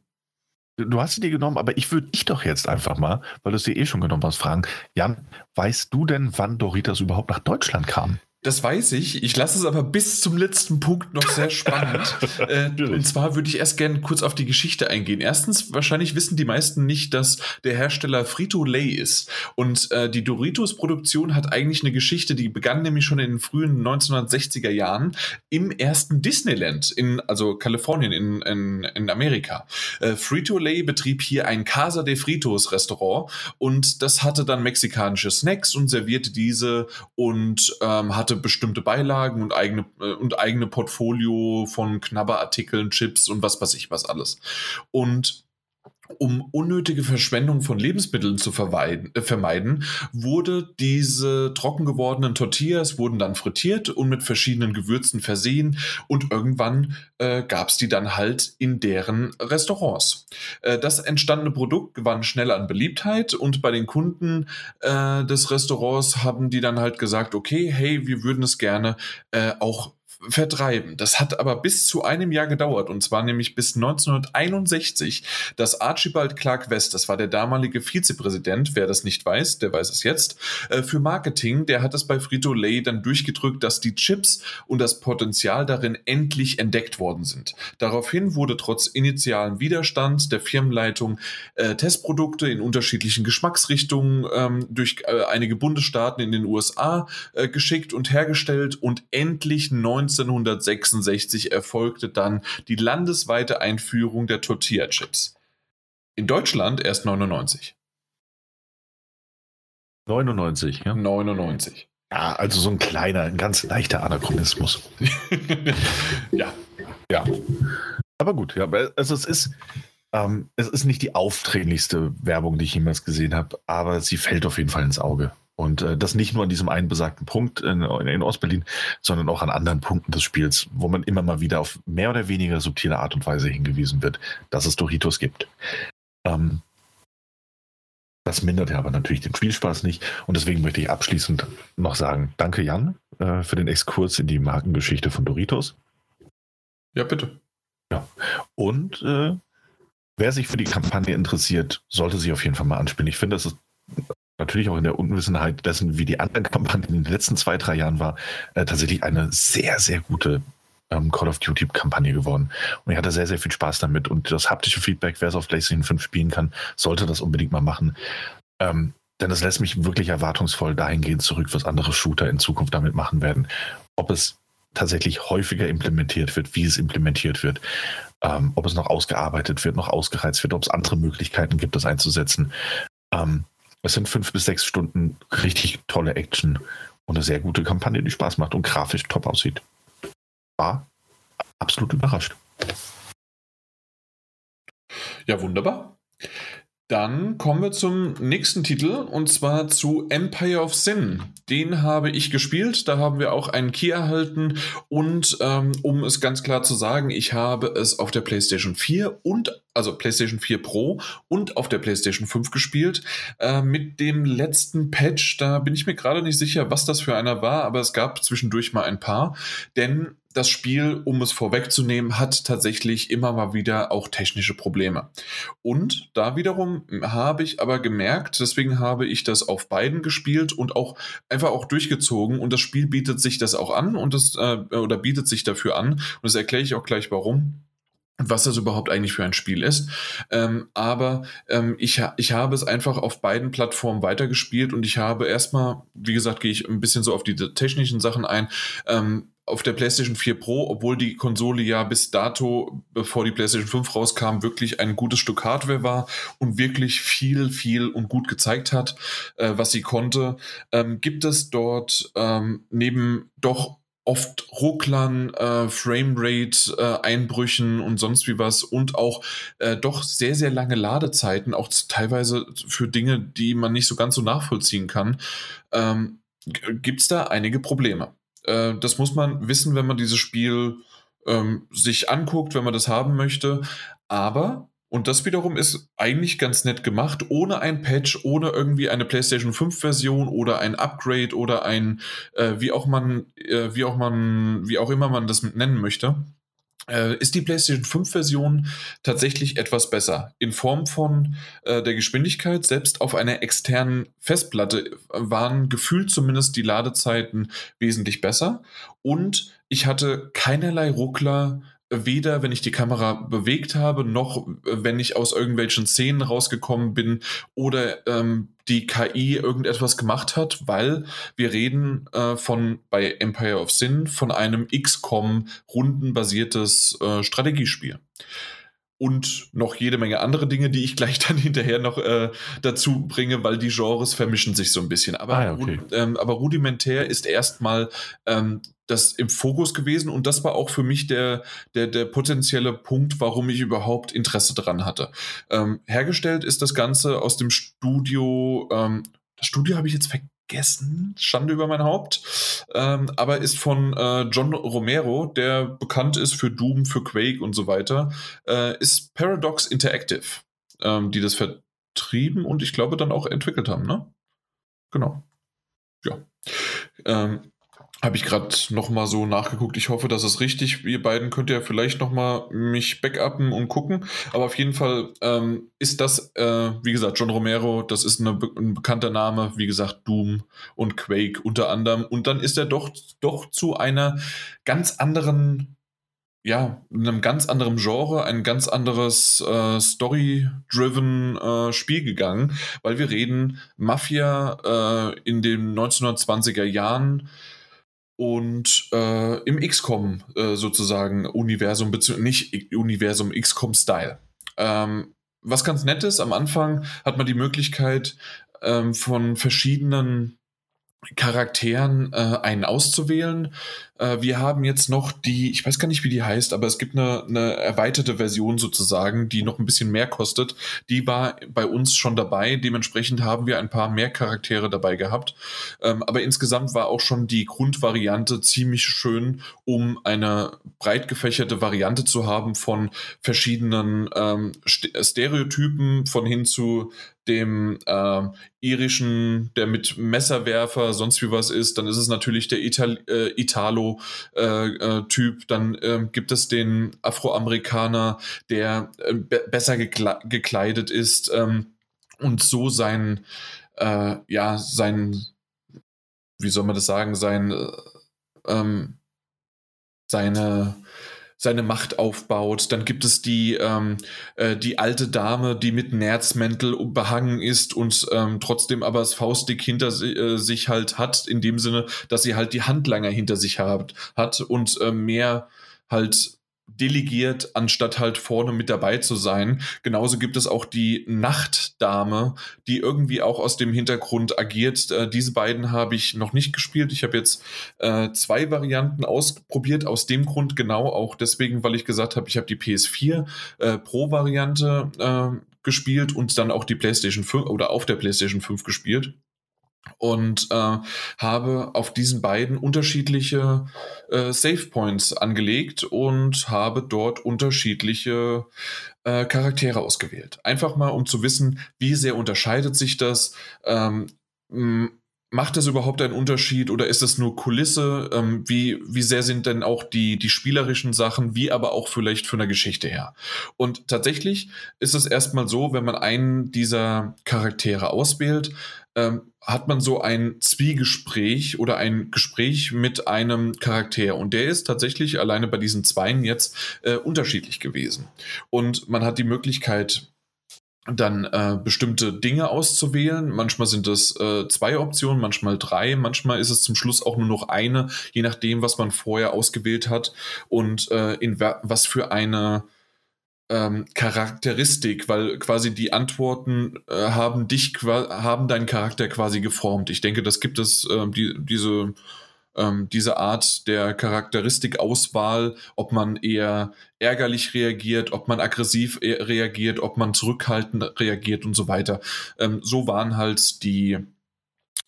Du hast sie dir genommen, aber ich würde dich doch jetzt einfach mal, weil du sie eh schon genommen hast, fragen. Jan, weißt du denn, wann Doritos überhaupt nach Deutschland kam? Das weiß ich. Ich lasse es aber bis zum letzten Punkt noch sehr spannend. äh, und zwar würde ich erst gerne kurz auf die Geschichte eingehen. Erstens, wahrscheinlich wissen die meisten nicht, dass der Hersteller Frito-Lay ist. Und äh, die Doritos-Produktion hat eigentlich eine Geschichte, die begann nämlich schon in den frühen 1960er Jahren im ersten Disneyland, in, also Kalifornien in, in, in Amerika. Äh, Frito-Lay betrieb hier ein Casa de Fritos Restaurant und das hatte dann mexikanische Snacks und servierte diese und ähm, hatte bestimmte Beilagen und eigene, äh, und eigene Portfolio von Knabberartikeln, Chips und was weiß ich was alles. Und um unnötige Verschwendung von Lebensmitteln zu äh, vermeiden, wurde diese trocken gewordenen Tortillas wurden dann frittiert und mit verschiedenen Gewürzen versehen und irgendwann äh, gab es die dann halt in deren Restaurants. Äh, das entstandene Produkt gewann schnell an Beliebtheit und bei den Kunden äh, des Restaurants haben die dann halt gesagt, okay, hey, wir würden es gerne äh, auch vertreiben. Das hat aber bis zu einem Jahr gedauert und zwar nämlich bis 1961, dass Archibald Clark West, das war der damalige Vizepräsident, wer das nicht weiß, der weiß es jetzt, äh, für Marketing, der hat es bei Frito-Lay dann durchgedrückt, dass die Chips und das Potenzial darin endlich entdeckt worden sind. Daraufhin wurde trotz initialen Widerstand der Firmenleitung äh, Testprodukte in unterschiedlichen Geschmacksrichtungen ähm, durch äh, einige Bundesstaaten in den USA äh, geschickt und hergestellt und endlich 19 1966 erfolgte dann die landesweite Einführung der Tortilla-Chips. In Deutschland erst 99. 99, ja? 99. Ja, also so ein kleiner, ein ganz leichter Anachronismus. ja. Ja. Aber gut, ja, also es ist, ähm, es ist nicht die aufdringlichste Werbung, die ich jemals gesehen habe, aber sie fällt auf jeden Fall ins Auge. Und äh, das nicht nur an diesem einen besagten Punkt in, in Ostberlin, sondern auch an anderen Punkten des Spiels, wo man immer mal wieder auf mehr oder weniger subtile Art und Weise hingewiesen wird, dass es Doritos gibt. Ähm, das mindert ja aber natürlich den Spielspaß nicht. Und deswegen möchte ich abschließend noch sagen, danke Jan äh, für den Exkurs in die Markengeschichte von Doritos. Ja, bitte. Ja. Und äh, wer sich für die Kampagne interessiert, sollte sich auf jeden Fall mal anspielen. Ich finde, das ist natürlich auch in der Unwissenheit dessen, wie die anderen Kampagnen in den letzten zwei, drei Jahren war, äh, tatsächlich eine sehr, sehr gute ähm, Call of Duty-Kampagne geworden. Und ich hatte sehr, sehr viel Spaß damit. Und das haptische Feedback, wer es auf PlayStation 5 spielen kann, sollte das unbedingt mal machen. Ähm, denn es lässt mich wirklich erwartungsvoll dahingehend zurück, was andere Shooter in Zukunft damit machen werden. Ob es tatsächlich häufiger implementiert wird, wie es implementiert wird, ähm, ob es noch ausgearbeitet wird, noch ausgereizt wird, ob es andere Möglichkeiten gibt, das einzusetzen. Ähm, es sind fünf bis sechs Stunden richtig tolle Action und eine sehr gute Kampagne, die Spaß macht und grafisch top aussieht. War absolut überrascht. Ja, wunderbar. Dann kommen wir zum nächsten Titel und zwar zu Empire of Sin. Den habe ich gespielt, da haben wir auch einen Key erhalten und ähm, um es ganz klar zu sagen, ich habe es auf der PlayStation 4 und also PlayStation 4 Pro und auf der PlayStation 5 gespielt. Äh, mit dem letzten Patch, da bin ich mir gerade nicht sicher, was das für einer war, aber es gab zwischendurch mal ein paar, denn das Spiel, um es vorwegzunehmen, hat tatsächlich immer mal wieder auch technische Probleme. Und da wiederum habe ich aber gemerkt, deswegen habe ich das auf beiden gespielt und auch einfach auch durchgezogen. Und das Spiel bietet sich das auch an und das äh, oder bietet sich dafür an. Und das erkläre ich auch gleich warum was das überhaupt eigentlich für ein Spiel ist. Ähm, aber ähm, ich, ich habe es einfach auf beiden Plattformen weitergespielt und ich habe erstmal, wie gesagt, gehe ich ein bisschen so auf die technischen Sachen ein. Ähm, auf der PlayStation 4 Pro, obwohl die Konsole ja bis dato, bevor die PlayStation 5 rauskam, wirklich ein gutes Stück Hardware war und wirklich viel, viel und gut gezeigt hat, äh, was sie konnte, ähm, gibt es dort ähm, neben doch oft Rucklern, äh, Framerate, äh, Einbrüchen und sonst wie was und auch äh, doch sehr, sehr lange Ladezeiten, auch teilweise für Dinge, die man nicht so ganz so nachvollziehen kann, ähm, gibt es da einige Probleme. Äh, das muss man wissen, wenn man dieses Spiel ähm, sich anguckt, wenn man das haben möchte. Aber und das wiederum ist eigentlich ganz nett gemacht, ohne ein Patch, ohne irgendwie eine PlayStation 5 Version oder ein Upgrade oder ein, äh, wie auch man, äh, wie auch man, wie auch immer man das nennen möchte. Äh, ist die PlayStation 5 Version tatsächlich etwas besser. In Form von äh, der Geschwindigkeit, selbst auf einer externen Festplatte waren gefühlt zumindest die Ladezeiten wesentlich besser. Und ich hatte keinerlei Ruckler weder wenn ich die Kamera bewegt habe, noch wenn ich aus irgendwelchen Szenen rausgekommen bin oder ähm, die KI irgendetwas gemacht hat, weil wir reden äh, von bei Empire of Sin von einem XCOM rundenbasiertes äh, Strategiespiel und noch jede Menge andere Dinge, die ich gleich dann hinterher noch äh, dazu bringe, weil die Genres vermischen sich so ein bisschen. Aber, ah, okay. ähm, aber rudimentär ist erstmal ähm, das im Fokus gewesen und das war auch für mich der, der, der potenzielle Punkt, warum ich überhaupt Interesse daran hatte. Ähm, hergestellt ist das Ganze aus dem Studio, ähm, das Studio habe ich jetzt vergessen, Schande über mein Haupt, ähm, aber ist von äh, John Romero, der bekannt ist für Doom, für Quake und so weiter, äh, ist Paradox Interactive, ähm, die das vertrieben und ich glaube dann auch entwickelt haben, ne? Genau. Ja. Ähm, habe ich gerade noch mal so nachgeguckt. Ich hoffe, das ist richtig. Ihr beiden könnt ja vielleicht noch mal mich backuppen und gucken. Aber auf jeden Fall ähm, ist das, äh, wie gesagt, John Romero, das ist eine, ein bekannter Name. Wie gesagt, Doom und Quake unter anderem. Und dann ist er doch, doch zu einer ganz anderen ja, einem ganz anderen Genre, ein ganz anderes äh, Story-driven äh, Spiel gegangen, weil wir reden Mafia äh, in den 1920er Jahren und äh, im XCOM äh, sozusagen Universum, nicht Universum, XCOM-Style. Ähm, was ganz nett ist, am Anfang hat man die Möglichkeit, ähm, von verschiedenen Charakteren äh, einen auszuwählen. Äh, wir haben jetzt noch die, ich weiß gar nicht, wie die heißt, aber es gibt eine, eine erweiterte Version sozusagen, die noch ein bisschen mehr kostet. Die war bei uns schon dabei. Dementsprechend haben wir ein paar mehr Charaktere dabei gehabt. Ähm, aber insgesamt war auch schon die Grundvariante ziemlich schön, um eine breit gefächerte Variante zu haben von verschiedenen ähm, Stereotypen von hin zu dem äh, irischen, der mit Messerwerfer sonst wie was ist, dann ist es natürlich der Ital äh, Italo-Typ, äh, äh dann ähm, gibt es den Afroamerikaner, der äh, be besser gekle gekleidet ist ähm, und so sein, äh, ja, sein, wie soll man das sagen, sein, ähm, seine seine Macht aufbaut. Dann gibt es die, ähm, äh, die alte Dame, die mit Nerzmäntel behangen ist und ähm, trotzdem aber das Faustdick hinter si äh, sich halt hat, in dem Sinne, dass sie halt die Handlanger hinter sich hat, hat und äh, mehr halt delegiert, anstatt halt vorne mit dabei zu sein. Genauso gibt es auch die Nachtdame, die irgendwie auch aus dem Hintergrund agiert. Äh, diese beiden habe ich noch nicht gespielt. Ich habe jetzt äh, zwei Varianten ausprobiert, aus dem Grund genau auch deswegen, weil ich gesagt habe, ich habe die PS4 äh, Pro-Variante äh, gespielt und dann auch die PlayStation 5 oder auf der PlayStation 5 gespielt und äh, habe auf diesen beiden unterschiedliche äh, Save Points angelegt und habe dort unterschiedliche äh, Charaktere ausgewählt. Einfach mal, um zu wissen, wie sehr unterscheidet sich das. Ähm, macht das überhaupt einen Unterschied oder ist das nur Kulisse? Ähm, wie, wie sehr sind denn auch die, die spielerischen Sachen, wie aber auch vielleicht von der Geschichte her? Und tatsächlich ist es erstmal so, wenn man einen dieser Charaktere auswählt, ähm, hat man so ein Zwiegespräch oder ein Gespräch mit einem Charakter. Und der ist tatsächlich alleine bei diesen Zweien jetzt äh, unterschiedlich gewesen. Und man hat die Möglichkeit, dann äh, bestimmte Dinge auszuwählen. Manchmal sind es äh, zwei Optionen, manchmal drei, manchmal ist es zum Schluss auch nur noch eine, je nachdem, was man vorher ausgewählt hat und äh, in was für eine ähm, Charakteristik, weil quasi die Antworten äh, haben dich, haben deinen Charakter quasi geformt. Ich denke, das gibt es, äh, die, diese ähm, diese Art der Charakteristikauswahl, ob man eher ärgerlich reagiert, ob man aggressiv e-, reagiert, ob man zurückhaltend reagiert und so weiter. Ähm, so waren halt die,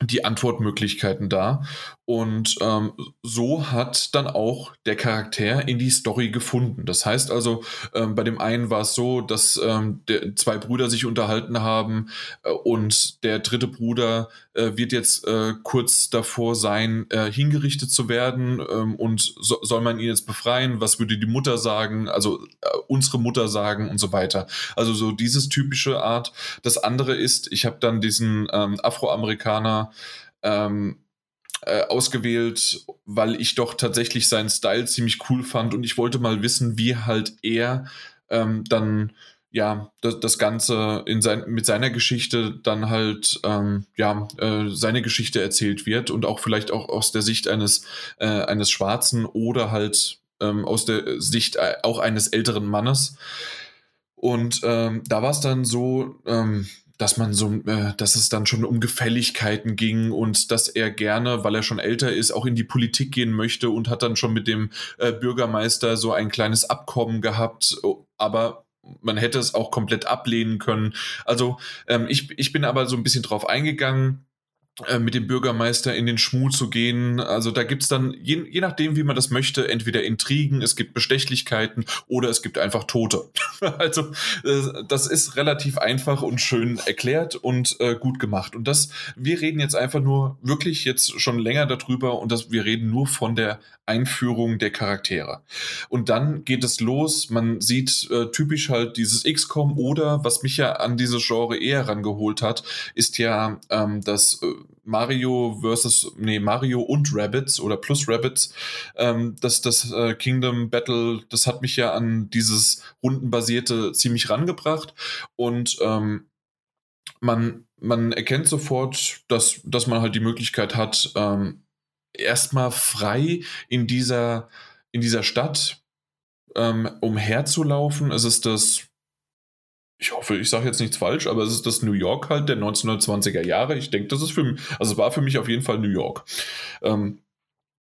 die Antwortmöglichkeiten da. Und ähm, so hat dann auch der Charakter in die Story gefunden. Das heißt also, ähm, bei dem einen war es so, dass ähm, der, zwei Brüder sich unterhalten haben äh, und der dritte Bruder äh, wird jetzt äh, kurz davor sein, äh, hingerichtet zu werden. Ähm, und so, soll man ihn jetzt befreien? Was würde die Mutter sagen? Also äh, unsere Mutter sagen und so weiter. Also so dieses typische Art. Das andere ist, ich habe dann diesen ähm, Afroamerikaner ähm, äh, ausgewählt, weil ich doch tatsächlich seinen Style ziemlich cool fand und ich wollte mal wissen, wie halt er ähm, dann ja das, das Ganze in sein, mit seiner Geschichte dann halt ähm, ja äh, seine Geschichte erzählt wird und auch vielleicht auch aus der Sicht eines äh, eines Schwarzen oder halt ähm, aus der Sicht äh, auch eines älteren Mannes. Und ähm, da war es dann so, ähm, dass man so, äh, dass es dann schon um Gefälligkeiten ging und dass er gerne, weil er schon älter ist, auch in die Politik gehen möchte und hat dann schon mit dem äh, Bürgermeister so ein kleines Abkommen gehabt, aber man hätte es auch komplett ablehnen können. Also ähm, ich, ich bin aber so ein bisschen drauf eingegangen mit dem Bürgermeister in den Schmuh zu gehen. Also da gibt's dann, je, je nachdem, wie man das möchte, entweder Intrigen, es gibt Bestechlichkeiten oder es gibt einfach Tote. also äh, das ist relativ einfach und schön erklärt und äh, gut gemacht. Und das, wir reden jetzt einfach nur wirklich jetzt schon länger darüber und das, wir reden nur von der Einführung der Charaktere. Und dann geht es los, man sieht äh, typisch halt dieses XCOM oder was mich ja an dieses Genre eher rangeholt hat, ist ja ähm, das äh, Mario versus, nee, Mario und Rabbits oder plus Rabbits, ähm, das, das äh, Kingdom Battle, das hat mich ja an dieses rundenbasierte ziemlich rangebracht und ähm, man, man erkennt sofort, dass, dass man halt die Möglichkeit hat, ähm, erstmal frei in dieser, in dieser Stadt ähm, umherzulaufen. Es ist das ich hoffe, ich sage jetzt nichts falsch, aber es ist das New York halt der 1920er Jahre. Ich denke, das ist für mich, also war für mich auf jeden Fall New York. Ähm,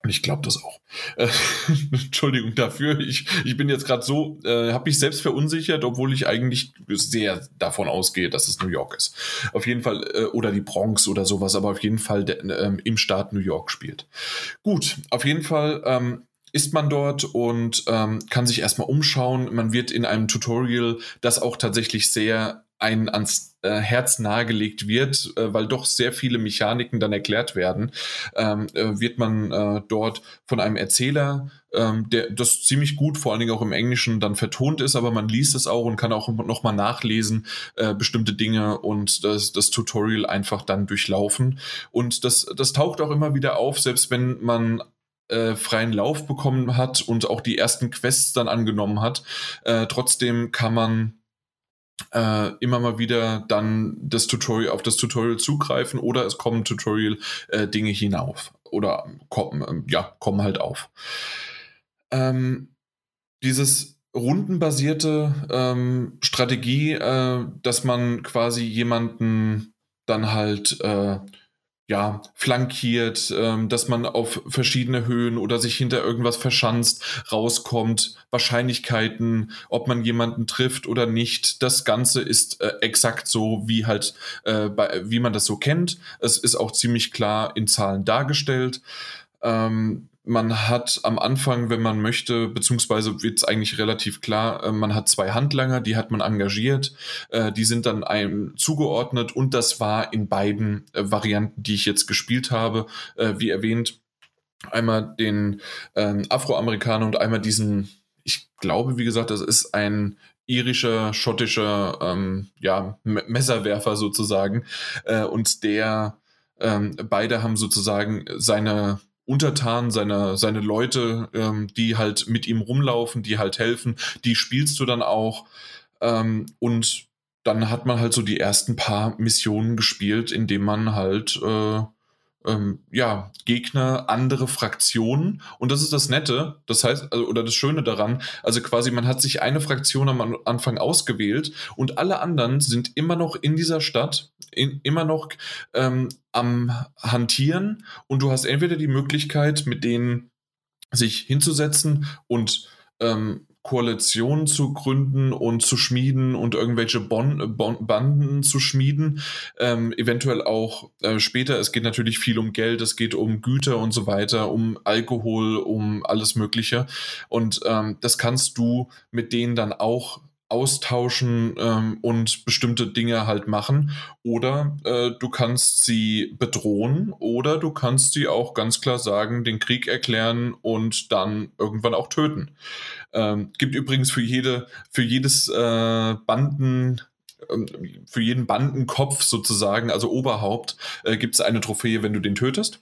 und ich glaube das auch. Äh, Entschuldigung dafür. Ich, ich bin jetzt gerade so, äh, habe mich selbst verunsichert, obwohl ich eigentlich sehr davon ausgehe, dass es New York ist. Auf jeden Fall, äh, oder die Bronx oder sowas, aber auf jeden Fall der, ähm, im Staat New York spielt. Gut, auf jeden Fall ähm, ist man dort und ähm, kann sich erstmal umschauen. Man wird in einem Tutorial, das auch tatsächlich sehr ein ans äh, Herz nahegelegt wird, äh, weil doch sehr viele Mechaniken dann erklärt werden, ähm, äh, wird man äh, dort von einem Erzähler, ähm, der das ziemlich gut, vor allen Dingen auch im Englischen, dann vertont ist, aber man liest es auch und kann auch nochmal nachlesen, äh, bestimmte Dinge und das, das Tutorial einfach dann durchlaufen. Und das, das taucht auch immer wieder auf, selbst wenn man äh, freien Lauf bekommen hat und auch die ersten Quests dann angenommen hat. Äh, trotzdem kann man äh, immer mal wieder dann das Tutorial auf das Tutorial zugreifen oder es kommen Tutorial äh, Dinge hinauf oder kommen ähm, ja kommen halt auf. Ähm, dieses rundenbasierte ähm, Strategie, äh, dass man quasi jemanden dann halt äh, ja, flankiert, ähm, dass man auf verschiedene Höhen oder sich hinter irgendwas verschanzt, rauskommt, Wahrscheinlichkeiten, ob man jemanden trifft oder nicht. Das Ganze ist äh, exakt so, wie halt, äh, bei, wie man das so kennt. Es ist auch ziemlich klar in Zahlen dargestellt. Ähm, man hat am Anfang, wenn man möchte, beziehungsweise wird es eigentlich relativ klar, äh, man hat zwei Handlanger, die hat man engagiert, äh, die sind dann einem zugeordnet und das war in beiden äh, Varianten, die ich jetzt gespielt habe, wie erwähnt, einmal den ähm, Afroamerikaner und einmal diesen, ich glaube, wie gesagt, das ist ein irischer, schottischer ähm, ja, Messerwerfer sozusagen. Äh, und der, ähm, beide haben sozusagen seine Untertanen, seine, seine Leute, ähm, die halt mit ihm rumlaufen, die halt helfen, die spielst du dann auch. Ähm, und dann hat man halt so die ersten paar Missionen gespielt, indem man halt äh, ähm, ja, Gegner, andere Fraktionen. Und das ist das Nette, das heißt, also, oder das Schöne daran, also quasi man hat sich eine Fraktion am Anfang ausgewählt und alle anderen sind immer noch in dieser Stadt, in, immer noch ähm, am Hantieren und du hast entweder die Möglichkeit, mit denen sich hinzusetzen und ähm, Koalitionen zu gründen und zu schmieden und irgendwelche bon bon Banden zu schmieden. Ähm, eventuell auch äh, später. Es geht natürlich viel um Geld, es geht um Güter und so weiter, um Alkohol, um alles Mögliche. Und ähm, das kannst du mit denen dann auch austauschen ähm, und bestimmte Dinge halt machen. Oder äh, du kannst sie bedrohen oder du kannst sie auch ganz klar sagen, den Krieg erklären und dann irgendwann auch töten. Ähm, gibt übrigens für jede, für jedes äh, Banden, ähm, für jeden Bandenkopf sozusagen, also Oberhaupt, äh, gibt es eine Trophäe, wenn du den tötest.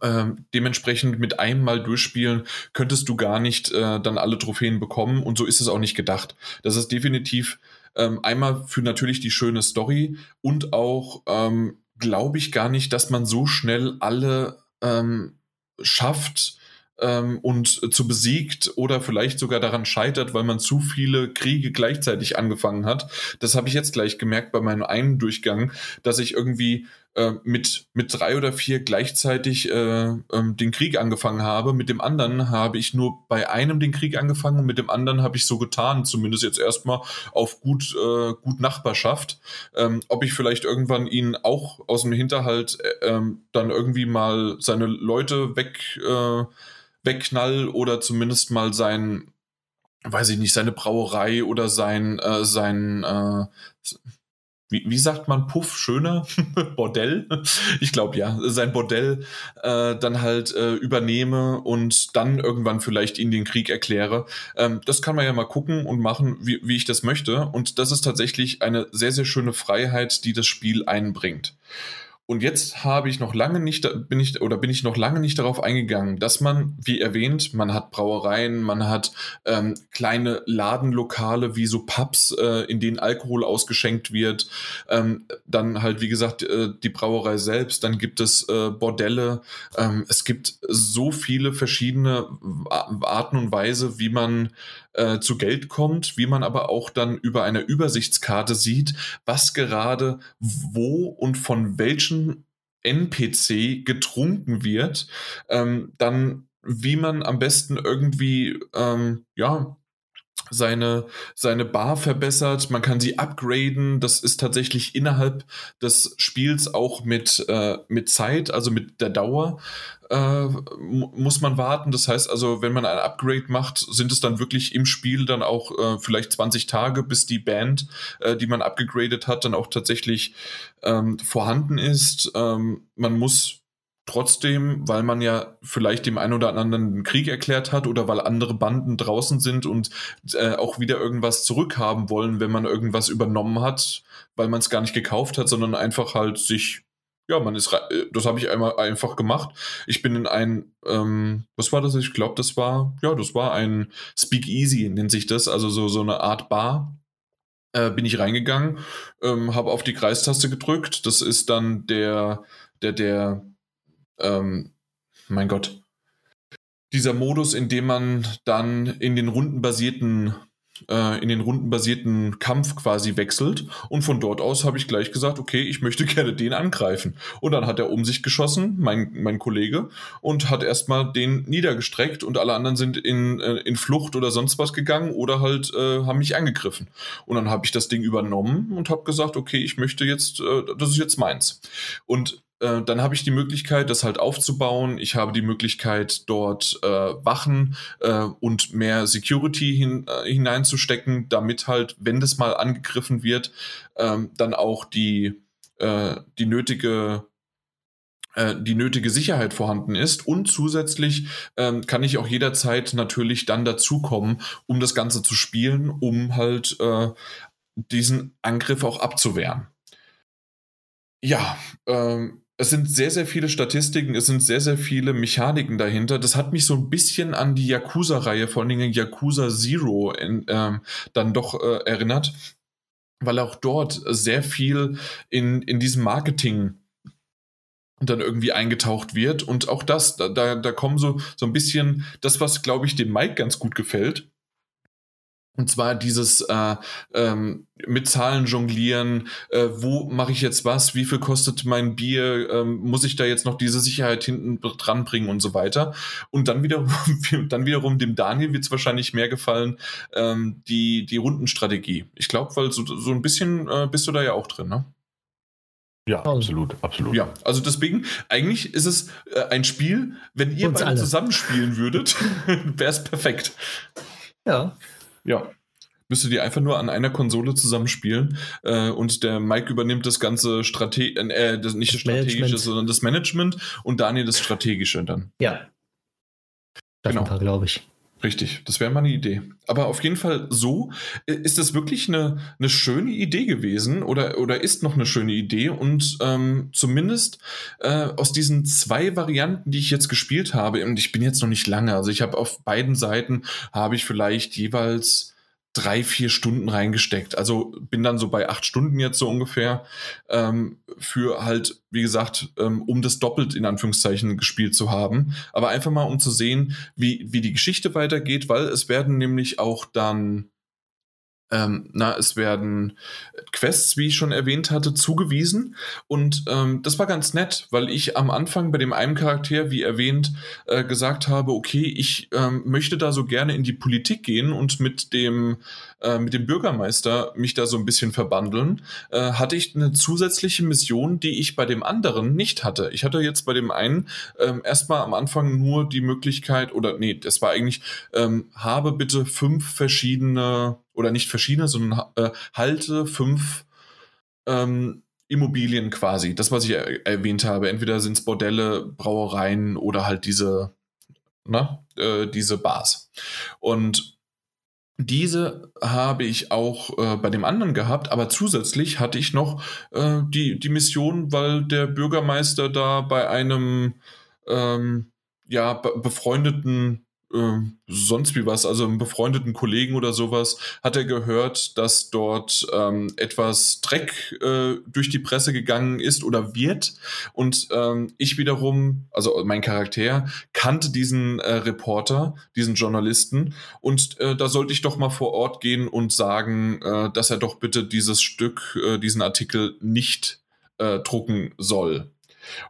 Ähm, dementsprechend mit einem Mal durchspielen könntest du gar nicht äh, dann alle Trophäen bekommen und so ist es auch nicht gedacht. Das ist definitiv ähm, einmal für natürlich die schöne Story und auch ähm, glaube ich gar nicht, dass man so schnell alle ähm, schafft, ähm, und zu besiegt oder vielleicht sogar daran scheitert, weil man zu viele Kriege gleichzeitig angefangen hat. Das habe ich jetzt gleich gemerkt bei meinem einen Durchgang, dass ich irgendwie äh, mit, mit drei oder vier gleichzeitig äh, ähm, den Krieg angefangen habe. Mit dem anderen habe ich nur bei einem den Krieg angefangen und mit dem anderen habe ich so getan, zumindest jetzt erstmal auf gut, äh, gut Nachbarschaft. Ähm, ob ich vielleicht irgendwann ihn auch aus dem Hinterhalt äh, ähm, dann irgendwie mal seine Leute weg, äh, wegknall oder zumindest mal sein, weiß ich nicht, seine Brauerei oder sein, äh, sein äh, wie, wie sagt man Puff schöner Bordell? Ich glaube ja, sein Bordell äh, dann halt äh, übernehme und dann irgendwann vielleicht ihn den Krieg erkläre. Ähm, das kann man ja mal gucken und machen, wie, wie ich das möchte. Und das ist tatsächlich eine sehr, sehr schöne Freiheit, die das Spiel einbringt. Und jetzt habe ich noch lange nicht, bin ich, oder bin ich noch lange nicht darauf eingegangen, dass man, wie erwähnt, man hat Brauereien, man hat ähm, kleine Ladenlokale wie so Pubs, äh, in denen Alkohol ausgeschenkt wird. Ähm, dann halt, wie gesagt, äh, die Brauerei selbst, dann gibt es äh, Bordelle. Ähm, es gibt so viele verschiedene Arten und Weise, wie man äh, zu Geld kommt, wie man aber auch dann über eine Übersichtskarte sieht, was gerade wo und von welchen NPC getrunken wird, ähm, dann wie man am besten irgendwie ähm, ja seine, seine Bar verbessert, man kann sie upgraden. Das ist tatsächlich innerhalb des Spiels auch mit, äh, mit Zeit, also mit der Dauer, äh, muss man warten. Das heißt also, wenn man ein Upgrade macht, sind es dann wirklich im Spiel dann auch äh, vielleicht 20 Tage, bis die Band, äh, die man abgegradet hat, dann auch tatsächlich ähm, vorhanden ist. Ähm, man muss trotzdem, weil man ja vielleicht dem einen oder anderen einen Krieg erklärt hat oder weil andere Banden draußen sind und äh, auch wieder irgendwas zurückhaben wollen, wenn man irgendwas übernommen hat, weil man es gar nicht gekauft hat, sondern einfach halt sich, ja, man ist, äh, das habe ich einmal einfach gemacht. Ich bin in ein, ähm, was war das? Ich glaube, das war, ja, das war ein Speakeasy, nennt sich das, also so, so eine Art Bar. Äh, bin ich reingegangen, ähm, habe auf die Kreistaste gedrückt. Das ist dann der, der, der, ähm, mein Gott, dieser Modus, in dem man dann in den rundenbasierten äh, in den rundenbasierten Kampf quasi wechselt. Und von dort aus habe ich gleich gesagt, okay, ich möchte gerne den angreifen. Und dann hat er um sich geschossen, mein, mein Kollege, und hat erstmal den niedergestreckt und alle anderen sind in, äh, in Flucht oder sonst was gegangen oder halt äh, haben mich angegriffen. Und dann habe ich das Ding übernommen und habe gesagt, okay, ich möchte jetzt, äh, das ist jetzt meins. Und äh, dann habe ich die Möglichkeit, das halt aufzubauen. Ich habe die Möglichkeit, dort äh, Wachen äh, und mehr Security hin, äh, hineinzustecken, damit halt, wenn das mal angegriffen wird, ähm, dann auch die, äh, die nötige die nötige Sicherheit vorhanden ist und zusätzlich ähm, kann ich auch jederzeit natürlich dann dazukommen, um das Ganze zu spielen, um halt äh, diesen Angriff auch abzuwehren. Ja, ähm, es sind sehr, sehr viele Statistiken, es sind sehr, sehr viele Mechaniken dahinter. Das hat mich so ein bisschen an die Yakuza-Reihe, vor allen Dingen Yakuza Zero, in, ähm, dann doch äh, erinnert, weil auch dort sehr viel in, in diesem Marketing dann irgendwie eingetaucht wird. Und auch das, da, da kommen so, so ein bisschen das, was, glaube ich, dem Mike ganz gut gefällt. Und zwar dieses äh, ähm, mit Zahlen jonglieren, äh, wo mache ich jetzt was, wie viel kostet mein Bier, ähm, muss ich da jetzt noch diese Sicherheit hinten dran bringen und so weiter. Und dann wiederum, dann wiederum dem Daniel wird es wahrscheinlich mehr gefallen, ähm, die, die Rundenstrategie. Ich glaube, weil so, so ein bisschen äh, bist du da ja auch drin, ne? Ja, absolut, absolut. Ja, also deswegen, eigentlich ist es äh, ein Spiel, wenn ihr Uns beide alle. zusammenspielen würdet, wäre es perfekt. Ja. Ja. Müsstet ihr einfach nur an einer Konsole zusammenspielen äh, und der Mike übernimmt das ganze Strate äh, das, nicht das, das strategische, Management. sondern das Management und Daniel das strategische dann. Ja. Das genau. glaube ich. Richtig, das wäre mal eine Idee. Aber auf jeden Fall so äh, ist das wirklich eine, eine schöne Idee gewesen oder, oder ist noch eine schöne Idee. Und ähm, zumindest äh, aus diesen zwei Varianten, die ich jetzt gespielt habe, und ich bin jetzt noch nicht lange, also ich habe auf beiden Seiten, habe ich vielleicht jeweils drei, vier Stunden reingesteckt. Also bin dann so bei acht Stunden jetzt so ungefähr ähm, für halt, wie gesagt, ähm, um das doppelt in Anführungszeichen gespielt zu haben. Aber einfach mal, um zu sehen, wie, wie die Geschichte weitergeht, weil es werden nämlich auch dann ähm, na, es werden Quests, wie ich schon erwähnt hatte, zugewiesen. Und ähm, das war ganz nett, weil ich am Anfang bei dem einen Charakter, wie erwähnt, äh, gesagt habe, okay, ich ähm, möchte da so gerne in die Politik gehen und mit dem, äh, mit dem Bürgermeister mich da so ein bisschen verbandeln, äh, hatte ich eine zusätzliche Mission, die ich bei dem anderen nicht hatte. Ich hatte jetzt bei dem einen ähm, erstmal am Anfang nur die Möglichkeit, oder nee, das war eigentlich, ähm, habe bitte fünf verschiedene oder nicht verschiedene, sondern äh, halte fünf ähm, Immobilien quasi. Das, was ich er erwähnt habe. Entweder sind es Bordelle, Brauereien oder halt diese, na, äh, diese Bars. Und diese habe ich auch äh, bei dem anderen gehabt, aber zusätzlich hatte ich noch äh, die, die Mission, weil der Bürgermeister da bei einem ähm, ja, befreundeten äh, sonst wie was, also einem befreundeten Kollegen oder sowas, hat er gehört, dass dort ähm, etwas Dreck äh, durch die Presse gegangen ist oder wird. Und ähm, ich wiederum, also mein Charakter, kannte diesen äh, Reporter, diesen Journalisten. Und äh, da sollte ich doch mal vor Ort gehen und sagen, äh, dass er doch bitte dieses Stück, äh, diesen Artikel nicht äh, drucken soll.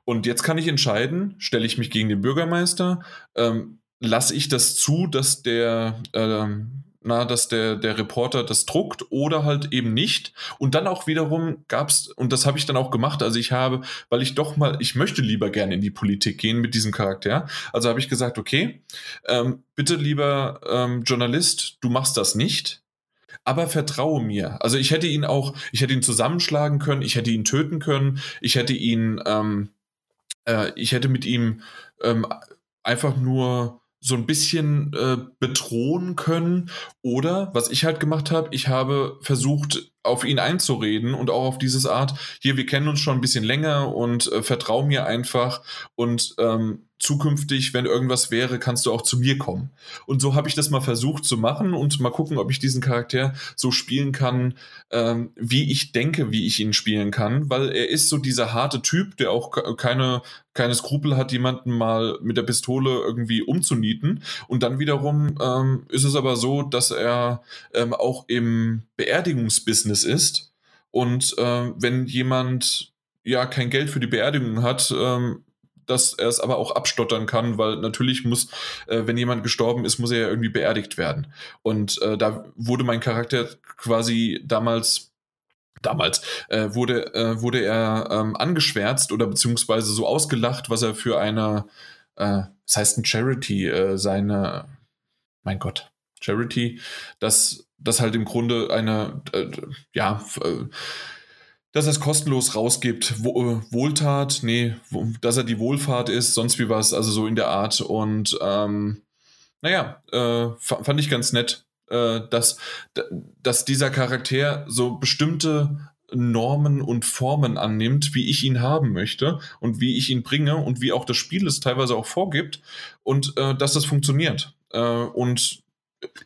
Und jetzt kann ich entscheiden, stelle ich mich gegen den Bürgermeister, ähm, lasse ich das zu, dass der, ähm, na, dass der, der Reporter das druckt oder halt eben nicht. Und dann auch wiederum gab es, und das habe ich dann auch gemacht, also ich habe, weil ich doch mal, ich möchte lieber gerne in die Politik gehen mit diesem Charakter. Also habe ich gesagt, okay, ähm, bitte lieber ähm, Journalist, du machst das nicht. Aber vertraue mir. Also ich hätte ihn auch, ich hätte ihn zusammenschlagen können, ich hätte ihn töten können, ich hätte ihn, ähm, äh, ich hätte mit ihm ähm, einfach nur so ein bisschen äh, bedrohen können. Oder was ich halt gemacht habe, ich habe versucht, auf ihn einzureden und auch auf dieses Art, hier, wir kennen uns schon ein bisschen länger und äh, vertrau mir einfach und ähm, zukünftig, wenn irgendwas wäre, kannst du auch zu mir kommen. Und so habe ich das mal versucht zu machen und mal gucken, ob ich diesen Charakter so spielen kann, ähm, wie ich denke, wie ich ihn spielen kann, weil er ist so dieser harte Typ, der auch keine, keine Skrupel hat, jemanden mal mit der Pistole irgendwie umzunieten. Und dann wiederum ähm, ist es aber so, dass er ähm, auch im Beerdigungsbusiness ist. Und äh, wenn jemand ja kein Geld für die Beerdigung hat, ähm, dass er es aber auch abstottern kann, weil natürlich muss, äh, wenn jemand gestorben ist, muss er ja irgendwie beerdigt werden. Und äh, da wurde mein Charakter quasi damals damals, äh, wurde, äh, wurde er ähm, angeschwärzt oder beziehungsweise so ausgelacht, was er für eine, äh, das heißt ein Charity, äh, seine, mein Gott, Charity, das, das halt im Grunde eine, äh, ja, äh, dass er es kostenlos rausgibt, Wo, Wohltat, nee, wo, dass er die Wohlfahrt ist, sonst wie was, also so in der Art. Und ähm, naja, äh, fand ich ganz nett, äh, dass, dass dieser Charakter so bestimmte Normen und Formen annimmt, wie ich ihn haben möchte und wie ich ihn bringe und wie auch das Spiel es teilweise auch vorgibt und äh, dass das funktioniert. Äh, und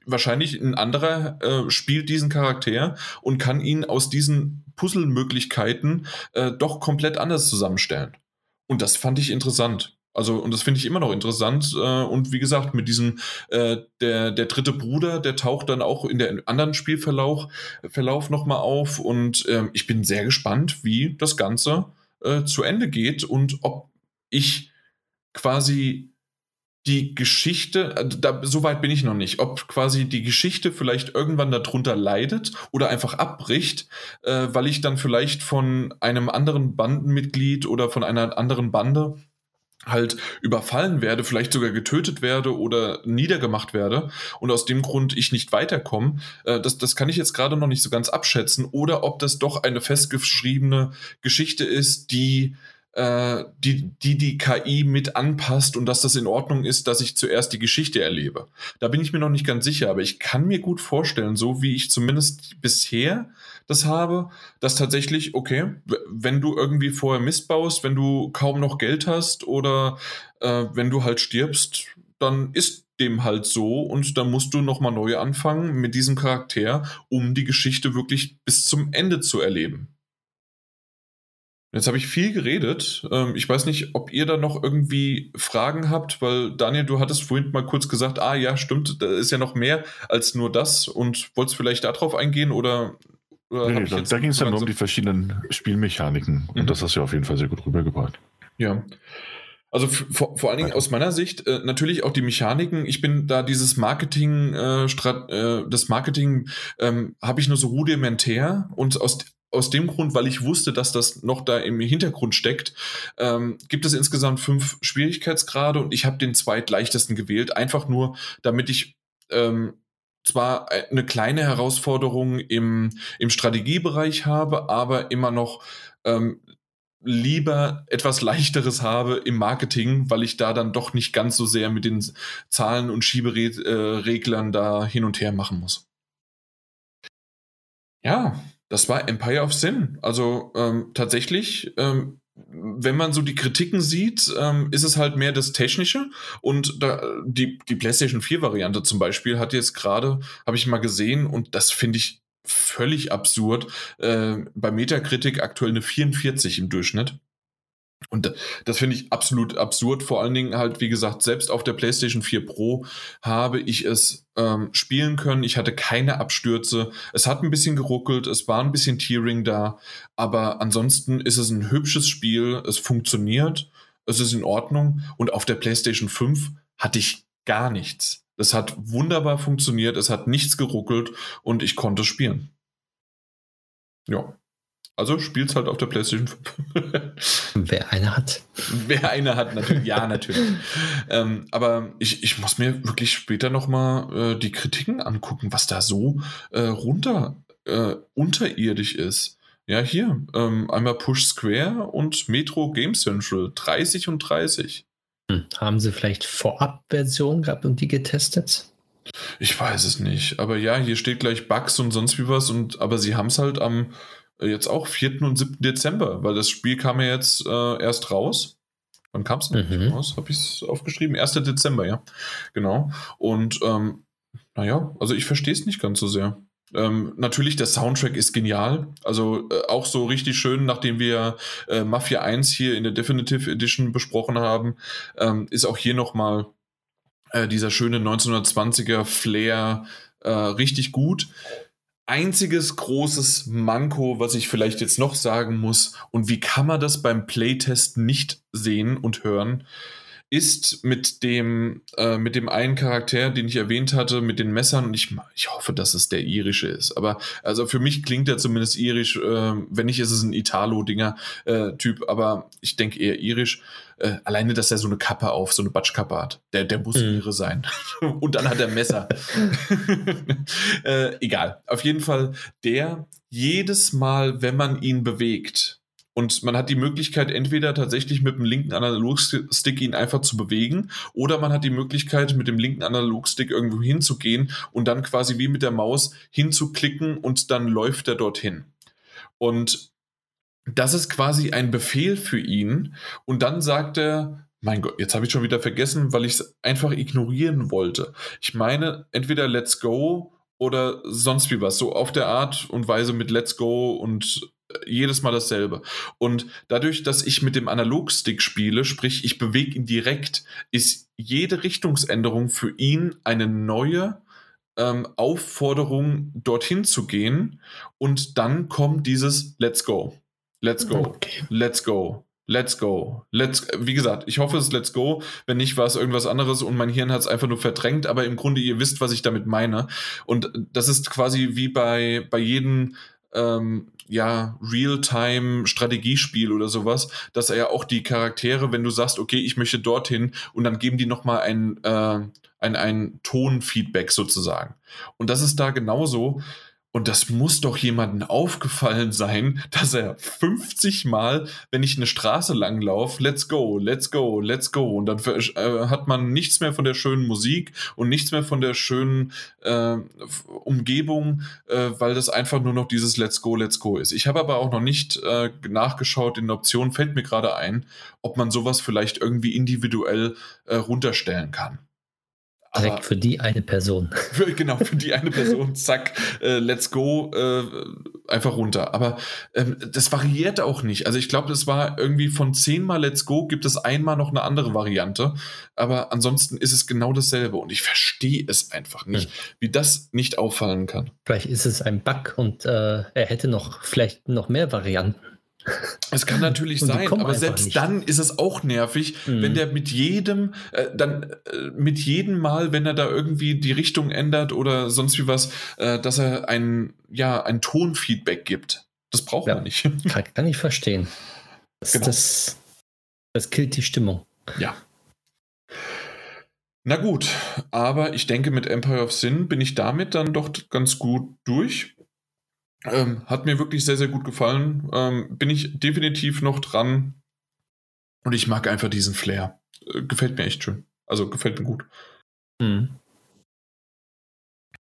wahrscheinlich ein anderer äh, spielt diesen Charakter und kann ihn aus diesen Puzzlemöglichkeiten äh, doch komplett anders zusammenstellen. Und das fand ich interessant. Also, und das finde ich immer noch interessant. Äh, und wie gesagt, mit diesem, äh, der, der dritte Bruder, der taucht dann auch in der anderen Spielverlauf Verlauf nochmal auf. Und äh, ich bin sehr gespannt, wie das Ganze äh, zu Ende geht und ob ich quasi die Geschichte, äh, da, so weit bin ich noch nicht, ob quasi die Geschichte vielleicht irgendwann darunter leidet oder einfach abbricht, äh, weil ich dann vielleicht von einem anderen Bandenmitglied oder von einer anderen Bande halt überfallen werde, vielleicht sogar getötet werde oder niedergemacht werde und aus dem Grund ich nicht weiterkomme, äh, das, das kann ich jetzt gerade noch nicht so ganz abschätzen. Oder ob das doch eine festgeschriebene Geschichte ist, die äh, die, die die KI mit anpasst und dass das in Ordnung ist, dass ich zuerst die Geschichte erlebe. Da bin ich mir noch nicht ganz sicher, aber ich kann mir gut vorstellen, so wie ich zumindest bisher das habe, dass tatsächlich, okay, wenn du irgendwie vorher missbaust, wenn du kaum noch Geld hast oder äh, wenn du halt stirbst, dann ist dem halt so und dann musst du nochmal neu anfangen mit diesem Charakter, um die Geschichte wirklich bis zum Ende zu erleben. Jetzt habe ich viel geredet. Ähm, ich weiß nicht, ob ihr da noch irgendwie Fragen habt, weil Daniel, du hattest vorhin mal kurz gesagt, ah ja, stimmt, da ist ja noch mehr als nur das und wolltest vielleicht darauf eingehen oder Nee, da, da ging es dann nur um die verschiedenen Spielmechaniken und mhm. das hast du auf jeden Fall sehr gut rübergebracht. Ja. Also vor, vor allen Dingen aus meiner Sicht äh, natürlich auch die Mechaniken. Ich bin da dieses Marketing, äh, äh, das Marketing ähm, habe ich nur so rudimentär und aus aus dem Grund, weil ich wusste, dass das noch da im Hintergrund steckt, ähm, gibt es insgesamt fünf Schwierigkeitsgrade und ich habe den zweitleichtesten gewählt, einfach nur, damit ich ähm, zwar eine kleine Herausforderung im, im Strategiebereich habe, aber immer noch ähm, lieber etwas leichteres habe im Marketing, weil ich da dann doch nicht ganz so sehr mit den Zahlen und Schiebereglern da hin und her machen muss. Ja, das war Empire of Sin. Also ähm, tatsächlich ähm, wenn man so die Kritiken sieht, ähm, ist es halt mehr das Technische. Und da, die, die PlayStation 4-Variante zum Beispiel hat jetzt gerade, habe ich mal gesehen, und das finde ich völlig absurd, äh, bei Metacritic aktuell eine 44 im Durchschnitt. Und das finde ich absolut absurd. Vor allen Dingen halt, wie gesagt, selbst auf der PlayStation 4 Pro habe ich es ähm, spielen können. Ich hatte keine Abstürze. Es hat ein bisschen geruckelt, es war ein bisschen Tearing da. Aber ansonsten ist es ein hübsches Spiel. Es funktioniert. Es ist in Ordnung. Und auf der PlayStation 5 hatte ich gar nichts. Es hat wunderbar funktioniert. Es hat nichts geruckelt und ich konnte spielen. Ja. Also spielt's halt auf der PlayStation 5. Wer eine hat. Wer eine hat, natürlich. Ja, natürlich. ähm, aber ich, ich muss mir wirklich später nochmal äh, die Kritiken angucken, was da so äh, runter äh, unterirdisch ist. Ja, hier. Ähm, einmal Push Square und Metro Game Central. 30 und 30. Hm. Haben sie vielleicht Vorab-Versionen gehabt und die getestet? Ich weiß es nicht. Aber ja, hier steht gleich Bugs und sonst wie was. Und, aber sie haben es halt am jetzt auch 4. und 7. Dezember, weil das Spiel kam ja jetzt äh, erst raus. Wann kam es denn mhm. raus? Habe ich es aufgeschrieben? 1. Dezember, ja. Genau. Und ähm, naja, also ich verstehe es nicht ganz so sehr. Ähm, natürlich, der Soundtrack ist genial. Also äh, auch so richtig schön, nachdem wir äh, Mafia 1 hier in der Definitive Edition besprochen haben, ähm, ist auch hier nochmal äh, dieser schöne 1920er Flair äh, richtig gut einziges großes Manko, was ich vielleicht jetzt noch sagen muss, und wie kann man das beim Playtest nicht sehen und hören? ist mit dem, äh, mit dem einen Charakter, den ich erwähnt hatte, mit den Messern. Und ich, ich hoffe, dass es der irische ist. Aber also für mich klingt er zumindest irisch. Äh, wenn nicht, ist es ein Italo-Dinger-Typ. Äh, aber ich denke eher irisch. Äh, alleine, dass er so eine Kappe auf, so eine Batschkappe hat. Der, der muss mhm. ihre sein. Und dann hat er Messer. äh, egal. Auf jeden Fall, der jedes Mal, wenn man ihn bewegt, und man hat die Möglichkeit, entweder tatsächlich mit dem linken Analogstick ihn einfach zu bewegen, oder man hat die Möglichkeit, mit dem linken Analogstick irgendwo hinzugehen und dann quasi wie mit der Maus hinzuklicken und dann läuft er dorthin. Und das ist quasi ein Befehl für ihn. Und dann sagt er, mein Gott, jetzt habe ich schon wieder vergessen, weil ich es einfach ignorieren wollte. Ich meine, entweder Let's Go oder sonst wie was. So auf der Art und Weise mit Let's Go und äh, jedes Mal dasselbe. Und dadurch, dass ich mit dem Analogstick spiele, sprich ich bewege ihn direkt, ist jede Richtungsänderung für ihn eine neue ähm, Aufforderung, dorthin zu gehen. Und dann kommt dieses Let's Go. Let's go. Okay. Let's go. Let's go. Let's, wie gesagt, ich hoffe, es ist Let's go. Wenn nicht, war es irgendwas anderes und mein Hirn hat es einfach nur verdrängt. Aber im Grunde, ihr wisst, was ich damit meine. Und das ist quasi wie bei, bei jedem, ähm, ja, Real-Time-Strategiespiel oder sowas, dass er ja auch die Charaktere, wenn du sagst, okay, ich möchte dorthin und dann geben die nochmal ein, äh, ein, ein Tonfeedback sozusagen. Und das ist da genauso. Und das muss doch jemandem aufgefallen sein, dass er 50 Mal, wenn ich eine Straße lang laufe, let's go, let's go, let's go. Und dann äh, hat man nichts mehr von der schönen Musik und nichts mehr von der schönen äh, Umgebung, äh, weil das einfach nur noch dieses let's go, let's go ist. Ich habe aber auch noch nicht äh, nachgeschaut in der Option, fällt mir gerade ein, ob man sowas vielleicht irgendwie individuell äh, runterstellen kann. Direkt für die eine Person. Für, genau, für die eine Person, zack, äh, let's go, äh, einfach runter. Aber ähm, das variiert auch nicht. Also ich glaube, das war irgendwie von zehnmal let's go gibt es einmal noch eine andere Variante. Aber ansonsten ist es genau dasselbe. Und ich verstehe es einfach nicht, hm. wie das nicht auffallen kann. Vielleicht ist es ein Bug und äh, er hätte noch vielleicht noch mehr Varianten. Es kann natürlich sein, aber selbst nicht. dann ist es auch nervig, mhm. wenn der mit jedem, äh, dann äh, mit jedem Mal, wenn er da irgendwie die Richtung ändert oder sonst wie was, äh, dass er ein, ja, ein Tonfeedback gibt. Das braucht ja, man nicht. Kann, kann ich verstehen. Das, genau. das, das killt die Stimmung. Ja. Na gut, aber ich denke, mit Empire of Sin bin ich damit dann doch ganz gut durch. Ähm, hat mir wirklich sehr, sehr gut gefallen. Ähm, bin ich definitiv noch dran. Und ich mag einfach diesen Flair. Äh, gefällt mir echt schön. Also gefällt mir gut. Mhm.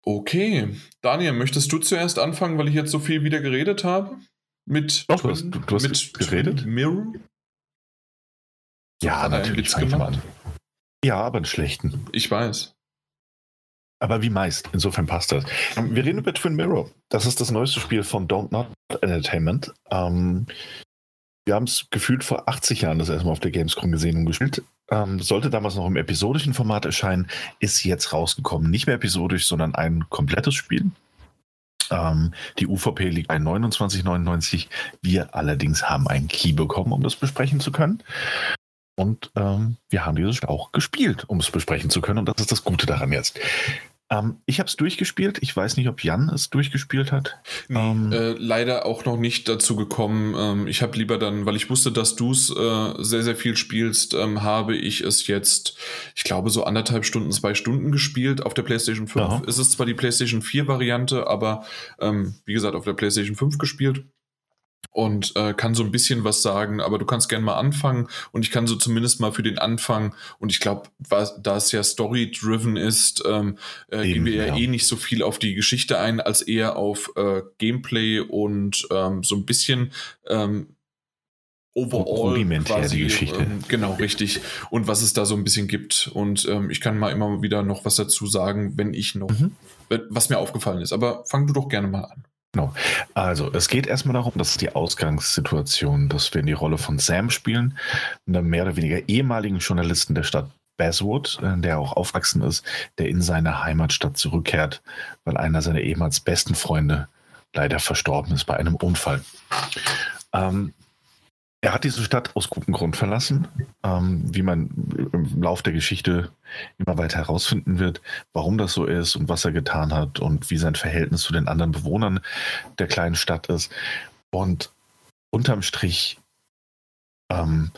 Okay. Daniel, möchtest du zuerst anfangen, weil ich jetzt so viel wieder geredet habe? Mit, Doch, du hast, du, du hast mit geredet? Mirror? Ja, natürlich. Mal an. Ja, aber einen schlechten. Ich weiß. Aber wie meist, insofern passt das. Wir reden über Twin Mirror. Das ist das neueste Spiel von Don't Not Entertainment. Ähm, wir haben es gefühlt vor 80 Jahren das erste Mal auf der Gamescom gesehen und gespielt. Ähm, sollte damals noch im episodischen Format erscheinen, ist jetzt rausgekommen. Nicht mehr episodisch, sondern ein komplettes Spiel. Ähm, die UVP liegt bei 29,99. Wir allerdings haben einen Key bekommen, um das besprechen zu können. Und ähm, wir haben dieses Spiel auch gespielt, um es besprechen zu können. Und das ist das Gute daran jetzt. Ähm, ich habe es durchgespielt. Ich weiß nicht, ob Jan es durchgespielt hat. Nee, ähm, äh, leider auch noch nicht dazu gekommen. Ähm, ich habe lieber dann, weil ich wusste, dass du es äh, sehr, sehr viel spielst, ähm, habe ich es jetzt, ich glaube, so anderthalb Stunden, zwei Stunden gespielt. Auf der PlayStation 5 Aha. ist es zwar die PlayStation 4 Variante, aber ähm, wie gesagt, auf der PlayStation 5 gespielt und äh, kann so ein bisschen was sagen, aber du kannst gerne mal anfangen und ich kann so zumindest mal für den Anfang und ich glaube, da es ja story-driven ist, ähm, äh, Eben, gehen wir ja, ja, eh nicht so viel auf die Geschichte ein, als eher auf äh, Gameplay und ähm, so ein bisschen ähm, overall quasi, die Geschichte. Ähm, genau, richtig. Und was es da so ein bisschen gibt. Und ähm, ich kann mal immer wieder noch was dazu sagen, wenn ich noch, mhm. was mir aufgefallen ist. Aber fang du doch gerne mal an. Genau. Also, es geht erstmal darum, dass die Ausgangssituation, dass wir in die Rolle von Sam spielen, einem mehr oder weniger ehemaligen Journalisten der Stadt Basswood, äh, der auch aufwachsen ist, der in seine Heimatstadt zurückkehrt, weil einer seiner ehemals besten Freunde leider verstorben ist bei einem Unfall. Ähm, er hat diese Stadt aus gutem Grund verlassen, ähm, wie man im Lauf der Geschichte immer weiter herausfinden wird, warum das so ist und was er getan hat und wie sein Verhältnis zu den anderen Bewohnern der kleinen Stadt ist. Und unterm Strich ähm,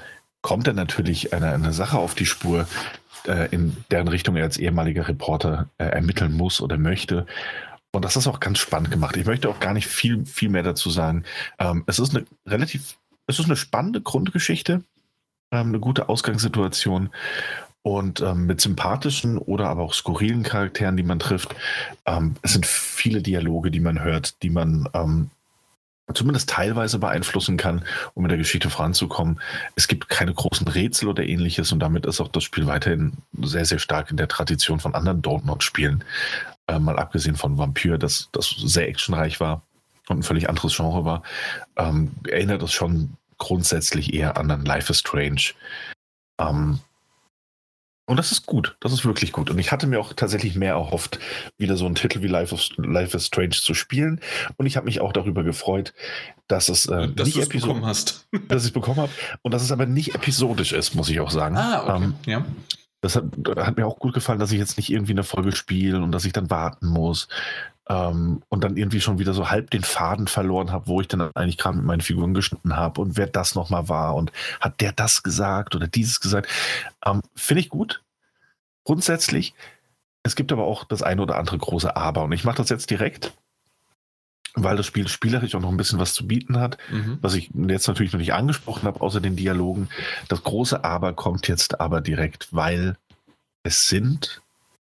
kommt er natürlich eine, eine Sache auf die Spur, äh, in deren Richtung er als ehemaliger Reporter äh, ermitteln muss oder möchte. Und das ist auch ganz spannend gemacht. Ich möchte auch gar nicht viel, viel mehr dazu sagen. Ähm, es ist eine relativ es ist eine spannende Grundgeschichte, ähm, eine gute Ausgangssituation und ähm, mit sympathischen oder aber auch skurrilen Charakteren, die man trifft. Ähm, es sind viele Dialoge, die man hört, die man ähm, zumindest teilweise beeinflussen kann, um mit der Geschichte voranzukommen. Es gibt keine großen Rätsel oder ähnliches und damit ist auch das Spiel weiterhin sehr, sehr stark in der Tradition von anderen Don't-Not-Spielen. Äh, mal abgesehen von Vampyr, das, das sehr actionreich war und ein völlig anderes Genre war, ähm, erinnert es schon grundsätzlich eher an ein Life is Strange. Ähm, und das ist gut, das ist wirklich gut. Und ich hatte mir auch tatsächlich mehr erhofft, wieder so einen Titel wie Life, of, Life is Strange zu spielen. Und ich habe mich auch darüber gefreut, dass es äh, dass nicht bekommen hast. dass ich es bekommen habe. Und dass es aber nicht episodisch ist, muss ich auch sagen. Ah, okay. Ähm, ja. Das hat, hat, mir auch gut gefallen, dass ich jetzt nicht irgendwie eine Folge spiele und dass ich dann warten muss. Ähm, und dann irgendwie schon wieder so halb den Faden verloren habe, wo ich dann eigentlich gerade mit meinen Figuren geschnitten habe und wer das nochmal war und hat der das gesagt oder dieses gesagt. Ähm, Finde ich gut. Grundsätzlich. Es gibt aber auch das eine oder andere große Aber. Und ich mache das jetzt direkt, weil das Spiel spielerisch auch noch ein bisschen was zu bieten hat, mhm. was ich jetzt natürlich noch nicht angesprochen habe, außer den Dialogen. Das große Aber kommt jetzt aber direkt, weil es sind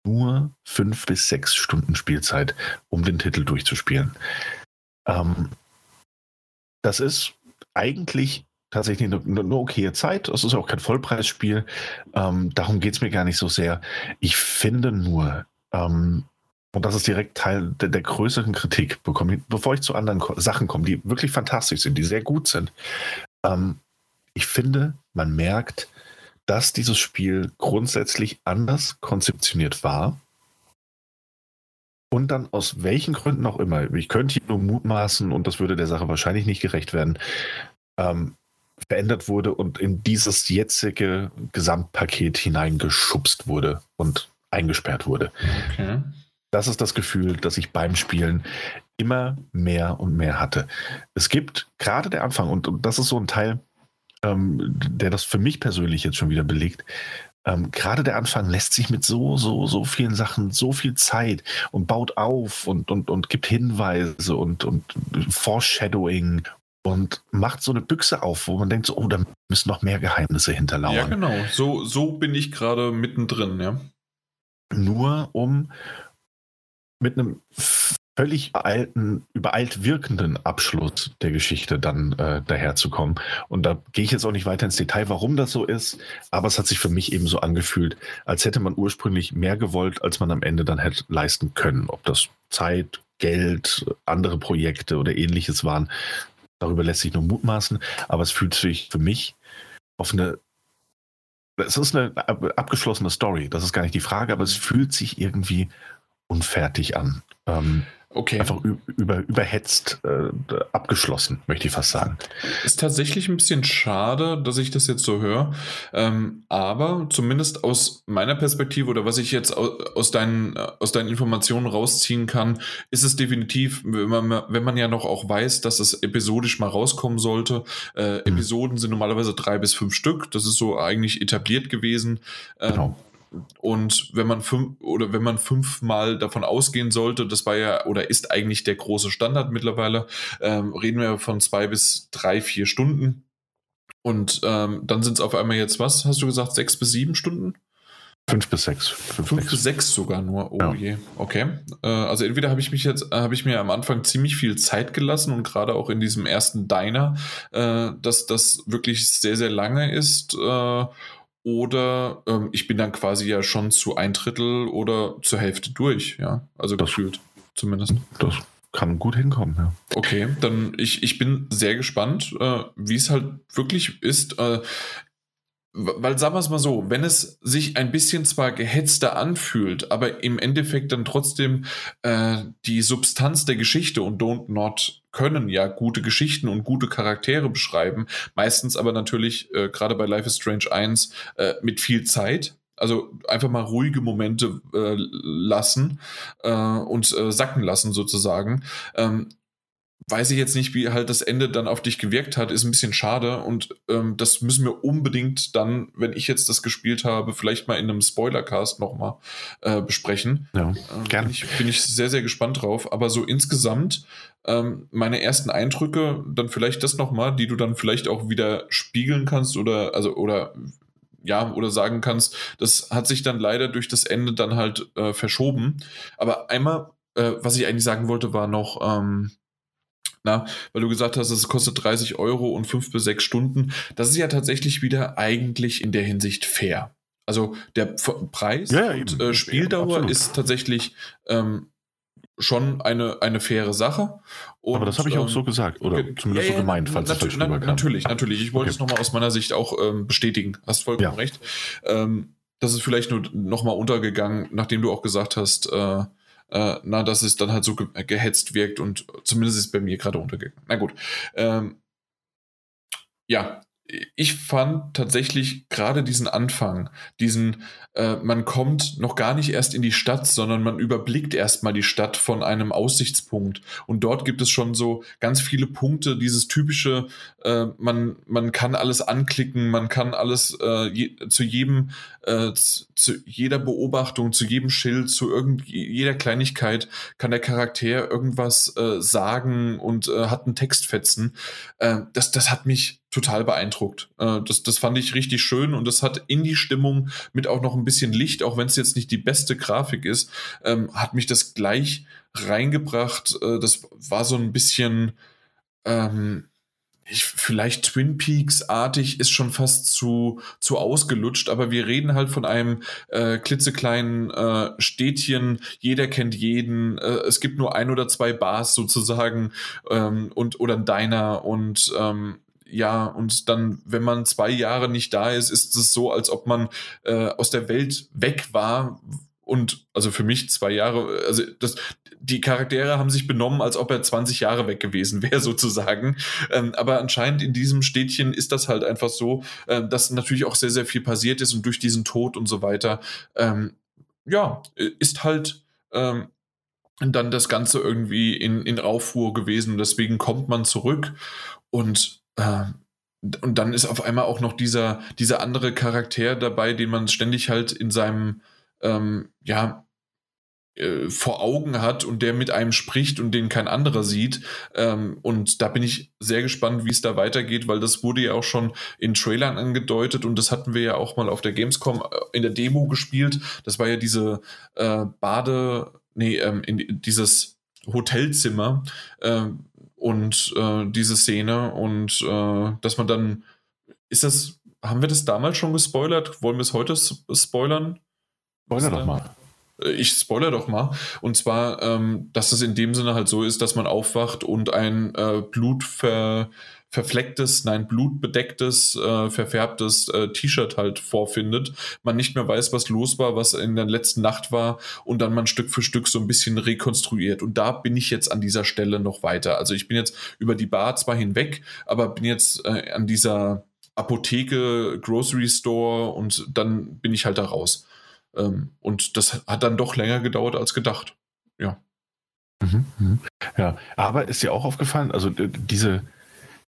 nur fünf bis sechs Stunden Spielzeit, um den Titel durchzuspielen. Ähm, das ist eigentlich tatsächlich eine, eine okaye Zeit. Es ist auch kein Vollpreisspiel. Ähm, darum geht es mir gar nicht so sehr. Ich finde nur, ähm, und das ist direkt Teil der, der größeren Kritik, bekomme, bevor ich zu anderen Sachen komme, die wirklich fantastisch sind, die sehr gut sind. Ähm, ich finde, man merkt, dass dieses Spiel grundsätzlich anders konzeptioniert war. Und dann aus welchen Gründen auch immer, ich könnte hier nur mutmaßen und das würde der Sache wahrscheinlich nicht gerecht werden, ähm, verändert wurde und in dieses jetzige Gesamtpaket hineingeschubst wurde und eingesperrt wurde. Okay. Das ist das Gefühl, das ich beim Spielen immer mehr und mehr hatte. Es gibt gerade der Anfang, und, und das ist so ein Teil, ähm, der das für mich persönlich jetzt schon wieder belegt. Ähm, Gerade der Anfang lässt sich mit so, so, so vielen Sachen so viel Zeit und baut auf und, und, und gibt Hinweise und, und Foreshadowing und macht so eine Büchse auf, wo man denkt, so, oh, da müssen noch mehr Geheimnisse hinterlauern. Ja, genau. So, so bin ich gerade mittendrin, ja. Nur um mit einem völlig alten, übereilt wirkenden Abschluss der Geschichte dann äh, daherzukommen. Und da gehe ich jetzt auch nicht weiter ins Detail, warum das so ist, aber es hat sich für mich eben so angefühlt, als hätte man ursprünglich mehr gewollt, als man am Ende dann hätte leisten können. Ob das Zeit, Geld, andere Projekte oder ähnliches waren, darüber lässt sich nur mutmaßen, aber es fühlt sich für mich auf eine es ist eine abgeschlossene Story, das ist gar nicht die Frage, aber es fühlt sich irgendwie unfertig an. Ähm, Okay. Einfach über, überhetzt äh, abgeschlossen, möchte ich fast sagen. Ist tatsächlich ein bisschen schade, dass ich das jetzt so höre. Ähm, aber zumindest aus meiner Perspektive oder was ich jetzt aus, aus, deinen, aus deinen Informationen rausziehen kann, ist es definitiv, wenn man, wenn man ja noch auch weiß, dass es episodisch mal rauskommen sollte. Äh, mhm. Episoden sind normalerweise drei bis fünf Stück. Das ist so eigentlich etabliert gewesen. Äh, genau und wenn man fünf oder wenn man fünfmal davon ausgehen sollte, das war ja oder ist eigentlich der große Standard mittlerweile, ähm, reden wir von zwei bis drei, vier Stunden. Und ähm, dann sind es auf einmal jetzt was? Hast du gesagt, sechs bis sieben Stunden? Fünf bis sechs. Fünf, Fünf bis sechs sogar nur. Oh ja. je. Okay. Äh, also entweder habe ich mich jetzt, äh, habe ich mir am Anfang ziemlich viel Zeit gelassen und gerade auch in diesem ersten Diner, äh, dass das wirklich sehr, sehr lange ist. Äh, oder ähm, ich bin dann quasi ja schon zu ein Drittel oder zur Hälfte durch, ja. Also das, gefühlt zumindest. Das kann gut hinkommen, ja. Okay, dann ich, ich bin sehr gespannt, äh, wie es halt wirklich ist. Äh, weil sagen wir es mal so, wenn es sich ein bisschen zwar gehetzter anfühlt, aber im Endeffekt dann trotzdem äh, die Substanz der Geschichte und Don't Not können ja gute Geschichten und gute Charaktere beschreiben, meistens aber natürlich äh, gerade bei Life is Strange 1 äh, mit viel Zeit, also einfach mal ruhige Momente äh, lassen äh, und äh, sacken lassen sozusagen. Ähm, weiß ich jetzt nicht, wie halt das Ende dann auf dich gewirkt hat, ist ein bisschen schade und ähm, das müssen wir unbedingt dann, wenn ich jetzt das gespielt habe, vielleicht mal in einem Spoilercast nochmal äh, besprechen. Ja, ähm, gerne. Bin ich, bin ich sehr, sehr gespannt drauf. Aber so insgesamt ähm, meine ersten Eindrücke, dann vielleicht das nochmal, die du dann vielleicht auch wieder spiegeln kannst oder, also, oder ja, oder sagen kannst, das hat sich dann leider durch das Ende dann halt äh, verschoben. Aber einmal, äh, was ich eigentlich sagen wollte, war noch, ähm, na, weil du gesagt hast, es kostet 30 Euro und 5 bis 6 Stunden. Das ist ja tatsächlich wieder eigentlich in der Hinsicht fair. Also der F Preis Ja, ja, und äh, Spieldauer Absolut. ist tatsächlich ähm, schon eine, eine faire Sache. Und, Aber das habe ich auch ähm, so gesagt oder zumindest ja, so ja, gemeint, falls es falsch rüberkam. Natürlich, natürlich. Ich wollte Okay. es nochmal aus meiner Sicht auch ähm, bestätigen. Hast vollkommen Ja. recht. Ähm, das ist vielleicht nur nochmal untergegangen, nachdem du auch gesagt hast, äh, äh, na, dass es dann halt so ge gehetzt wirkt und zumindest ist bei mir gerade untergegangen. Na gut. Ähm, ja, ich fand tatsächlich gerade diesen Anfang, diesen, äh, man kommt noch gar nicht erst in die Stadt, sondern man überblickt erstmal die Stadt von einem Aussichtspunkt. Und dort gibt es schon so ganz viele Punkte, dieses typische, äh, man, man kann alles anklicken, man kann alles äh, je, zu jedem, äh, zu, jeder Beobachtung, zu jedem Schild, zu irgend, jeder Kleinigkeit kann der Charakter irgendwas äh, sagen und hat einen Textfetzen. Das, das hat mich total beeindruckt. Äh, das, das fand ich richtig schön und das hat in die Stimmung mit auch noch ein bisschen Licht, auch wenn es jetzt nicht die beste Grafik ist, ähm, hat mich das gleich reingebracht. Äh, das war so ein bisschen, ähm, ich, vielleicht Twin Peaks-artig ist schon fast zu, zu ausgelutscht, aber wir reden halt von einem äh, klitzekleinen äh, Städtchen, jeder kennt jeden, äh, es gibt nur ein oder zwei Bars sozusagen ähm, und oder ein Diner und ähm, ja, und dann, wenn man zwei Jahre nicht da ist, ist es so, als ob man äh, aus der Welt weg war. Und also für mich zwei Jahre, also das, die Charaktere haben sich benommen, als ob er 20 Jahre weg gewesen wäre, sozusagen. Ähm, aber anscheinend in diesem Städtchen ist das halt einfach so, äh, dass natürlich auch sehr, sehr viel passiert ist und durch diesen Tod und so weiter, ähm, ja, ist halt ähm, dann das Ganze irgendwie in, in Aufruhr gewesen. Und deswegen kommt man zurück und äh, und dann ist auf einmal auch noch dieser, dieser andere Charakter dabei, den man ständig halt in seinem, ähm, ja, äh, vor Augen hat und der mit einem spricht und den kein anderer sieht. Ähm, und da bin ich sehr gespannt, wie es da weitergeht, weil das wurde ja auch schon in Trailern angedeutet und das hatten wir ja auch mal auf der Gamescom äh, in der Demo gespielt. Das war ja diese äh, Bade, nee, ähm, in dieses Hotelzimmer, ähm, und äh, diese Szene und äh, dass man dann ist das haben wir das damals schon gespoilert? Wollen wir es heute spoilern? Spoiler doch mal. Äh, ich spoiler doch mal. Und zwar ähm, dass es in dem Sinne halt so ist dass man aufwacht und ein äh, blutver verflecktes, nein, blutbedecktes, äh, verfärbtes äh, T-Shirt halt vorfindet, man nicht mehr weiß, was los war, was in der letzten Nacht war und dann man Stück für Stück so ein bisschen rekonstruiert. Und da bin ich jetzt an dieser Stelle noch weiter. Also ich bin jetzt über die Bar zwar hinweg, aber bin jetzt äh, an dieser Apotheke, Grocery Store und dann bin ich halt da raus. Ähm, und das hat dann doch länger gedauert als gedacht. Ja. Mhm, mhm. Ja, aber ist dir auch aufgefallen, also äh, diese,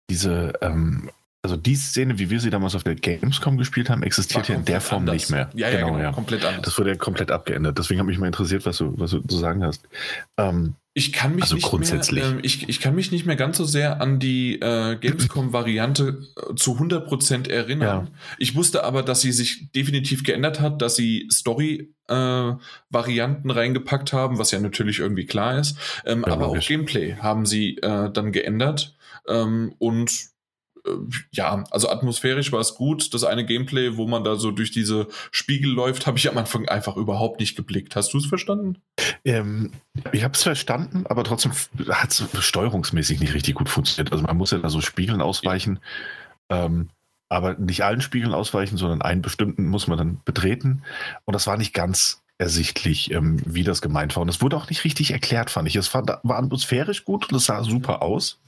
diese, ähm, also die Szene, wie wir sie damals auf der Gamescom gespielt haben, existiert ja in der Form anders. nicht mehr. Ja, ja, genau, komplett anders. Das wurde ja komplett abgeändert. Deswegen hat mich mal interessiert, was du, was du zu sagen hast. Ähm, Ich kann mich Also nicht grundsätzlich. Mehr, ähm, ich, ich kann mich nicht mehr ganz so sehr an die äh, Gamescom-Variante äh, zu 100% erinnern. Ja. Ich wusste aber, dass sie sich definitiv geändert hat, dass sie Story-Varianten reingepackt haben, was ja natürlich irgendwie klar ist. Ähm, Ja, aber auch logisch. Gameplay haben sie äh, dann geändert. Ähm, und äh, ja, also atmosphärisch war es gut. Das eine Gameplay, wo man da so durch diese Spiegel läuft, habe ich am Anfang einfach überhaupt nicht geblickt. Hast du es verstanden? ähm, ich habe es verstanden, aber trotzdem hat es steuerungsmäßig nicht richtig gut funktioniert. Also man muss ja da so Spiegeln ausweichen. Ähm, aber nicht allen Spiegeln ausweichen, sondern einen bestimmten muss man dann betreten. Und das war nicht ganz ersichtlich, ähm, wie das gemeint war. Und es wurde auch nicht richtig erklärt, fand ich. Es war, war atmosphärisch gut und es sah super aus.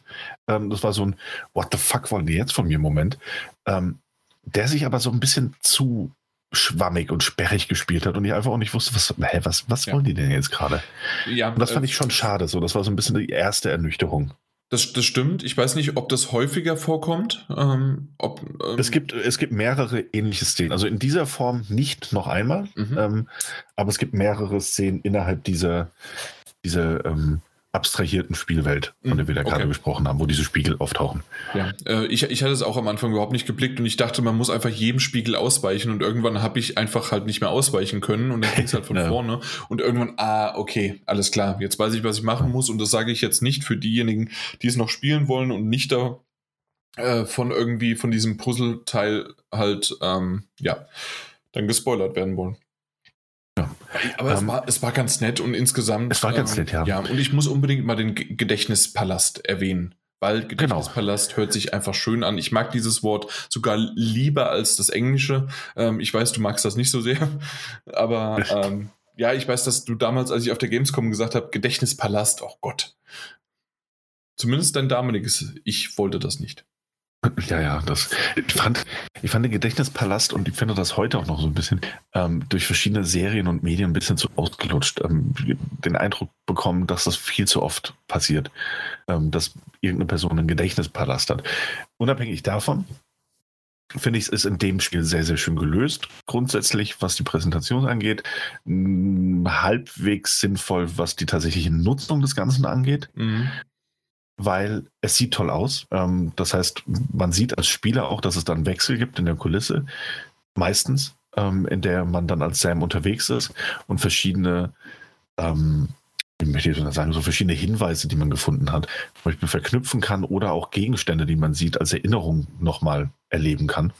Ähm, das war so ein What the fuck wollen die jetzt von mir Moment, ähm, der sich aber so ein bisschen zu schwammig und sperrig gespielt hat und ich einfach auch nicht wusste, was, hä, was, was ja. wollen die denn jetzt gerade? Ja, und das fand äh, ich schon schade. So, das war so ein bisschen die erste Ernüchterung. Das, das stimmt. Ich weiß nicht, ob das häufiger vorkommt. Ähm, ob, ähm es, gibt, es gibt mehrere ähnliche Szenen. Also in dieser Form nicht noch einmal, mhm. ähm, aber es gibt mehrere Szenen innerhalb dieser, dieser ähm, abstrahierten Spielwelt, von der wir da okay. gerade gesprochen haben, wo diese Spiegel auftauchen. Ja, äh, ich, ich hatte es auch am Anfang überhaupt nicht geblickt und ich dachte, man muss einfach jedem Spiegel ausweichen und irgendwann habe ich einfach halt nicht mehr ausweichen können und dann ging es halt von ja. vorne und irgendwann, ah, okay, alles klar, jetzt weiß ich, was ich machen muss und das sage ich jetzt nicht für diejenigen, die es noch spielen wollen und nicht da äh, von irgendwie von diesem Puzzleteil halt, ähm, ja, dann gespoilert werden wollen. Ja. Aber ähm, es, war, es war ganz nett und insgesamt. Es war ganz ähm, nett, ja. Ja, und ich muss unbedingt mal den Gedächtnispalast erwähnen. Weil genau. Gedächtnispalast genau. hört sich einfach schön an. Ich mag dieses Wort sogar lieber als das Englische. Ähm, ich weiß, du magst das nicht so sehr. Aber ähm, ja, ich weiß, dass du damals, als ich auf der Gamescom gesagt habe, Gedächtnispalast, oh Gott. Zumindest dein damaliges Ich wollte das nicht. Ja, ja, das, ich fand, ich fand den Gedächtnispalast und ich finde das heute auch noch so ein bisschen ähm, durch verschiedene Serien und Medien ein bisschen zu ausgelutscht. Ähm, den Eindruck bekommen, dass das viel zu oft passiert, ähm, dass irgendeine Person einen Gedächtnispalast hat. Unabhängig davon finde ich es ist in dem Spiel sehr, sehr schön gelöst. Grundsätzlich, was die Präsentation angeht, halbwegs sinnvoll, was die tatsächliche Nutzung des Ganzen angeht. Mhm weil es sieht toll aus. Ähm, das heißt, man sieht als Spieler auch, dass es dann Wechsel gibt in der Kulisse, meistens, ähm, in der man dann als Sam unterwegs ist und verschiedene, ähm, ich möchte sagen, so verschiedene Hinweise, die man gefunden hat, zum Beispiel verknüpfen kann oder auch Gegenstände, die man sieht, als Erinnerung nochmal erleben kann.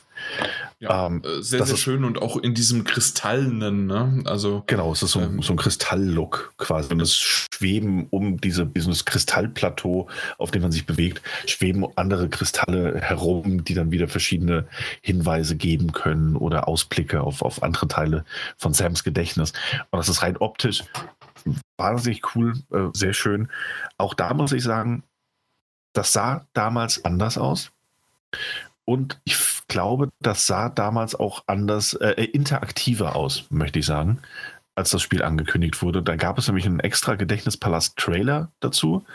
Ja, ähm, äh, sehr, sehr schön und auch in diesem kristallenen, ne? Also, genau, es ist so, ähm, so ein Kristall-Look quasi. Und es schweben um diese, dieses Kristallplateau, auf dem man sich bewegt, schweben andere Kristalle herum, die dann wieder verschiedene Hinweise geben können oder Ausblicke auf, auf andere Teile von Sams Gedächtnis. Und das ist rein optisch wahnsinnig cool, äh, sehr schön. Auch da muss ich sagen, das sah damals anders aus. Und ich glaube, das sah damals auch anders, äh, äh, interaktiver aus, möchte ich sagen, als das Spiel angekündigt wurde. Da gab es nämlich einen extra Gedächtnispalast-Trailer dazu.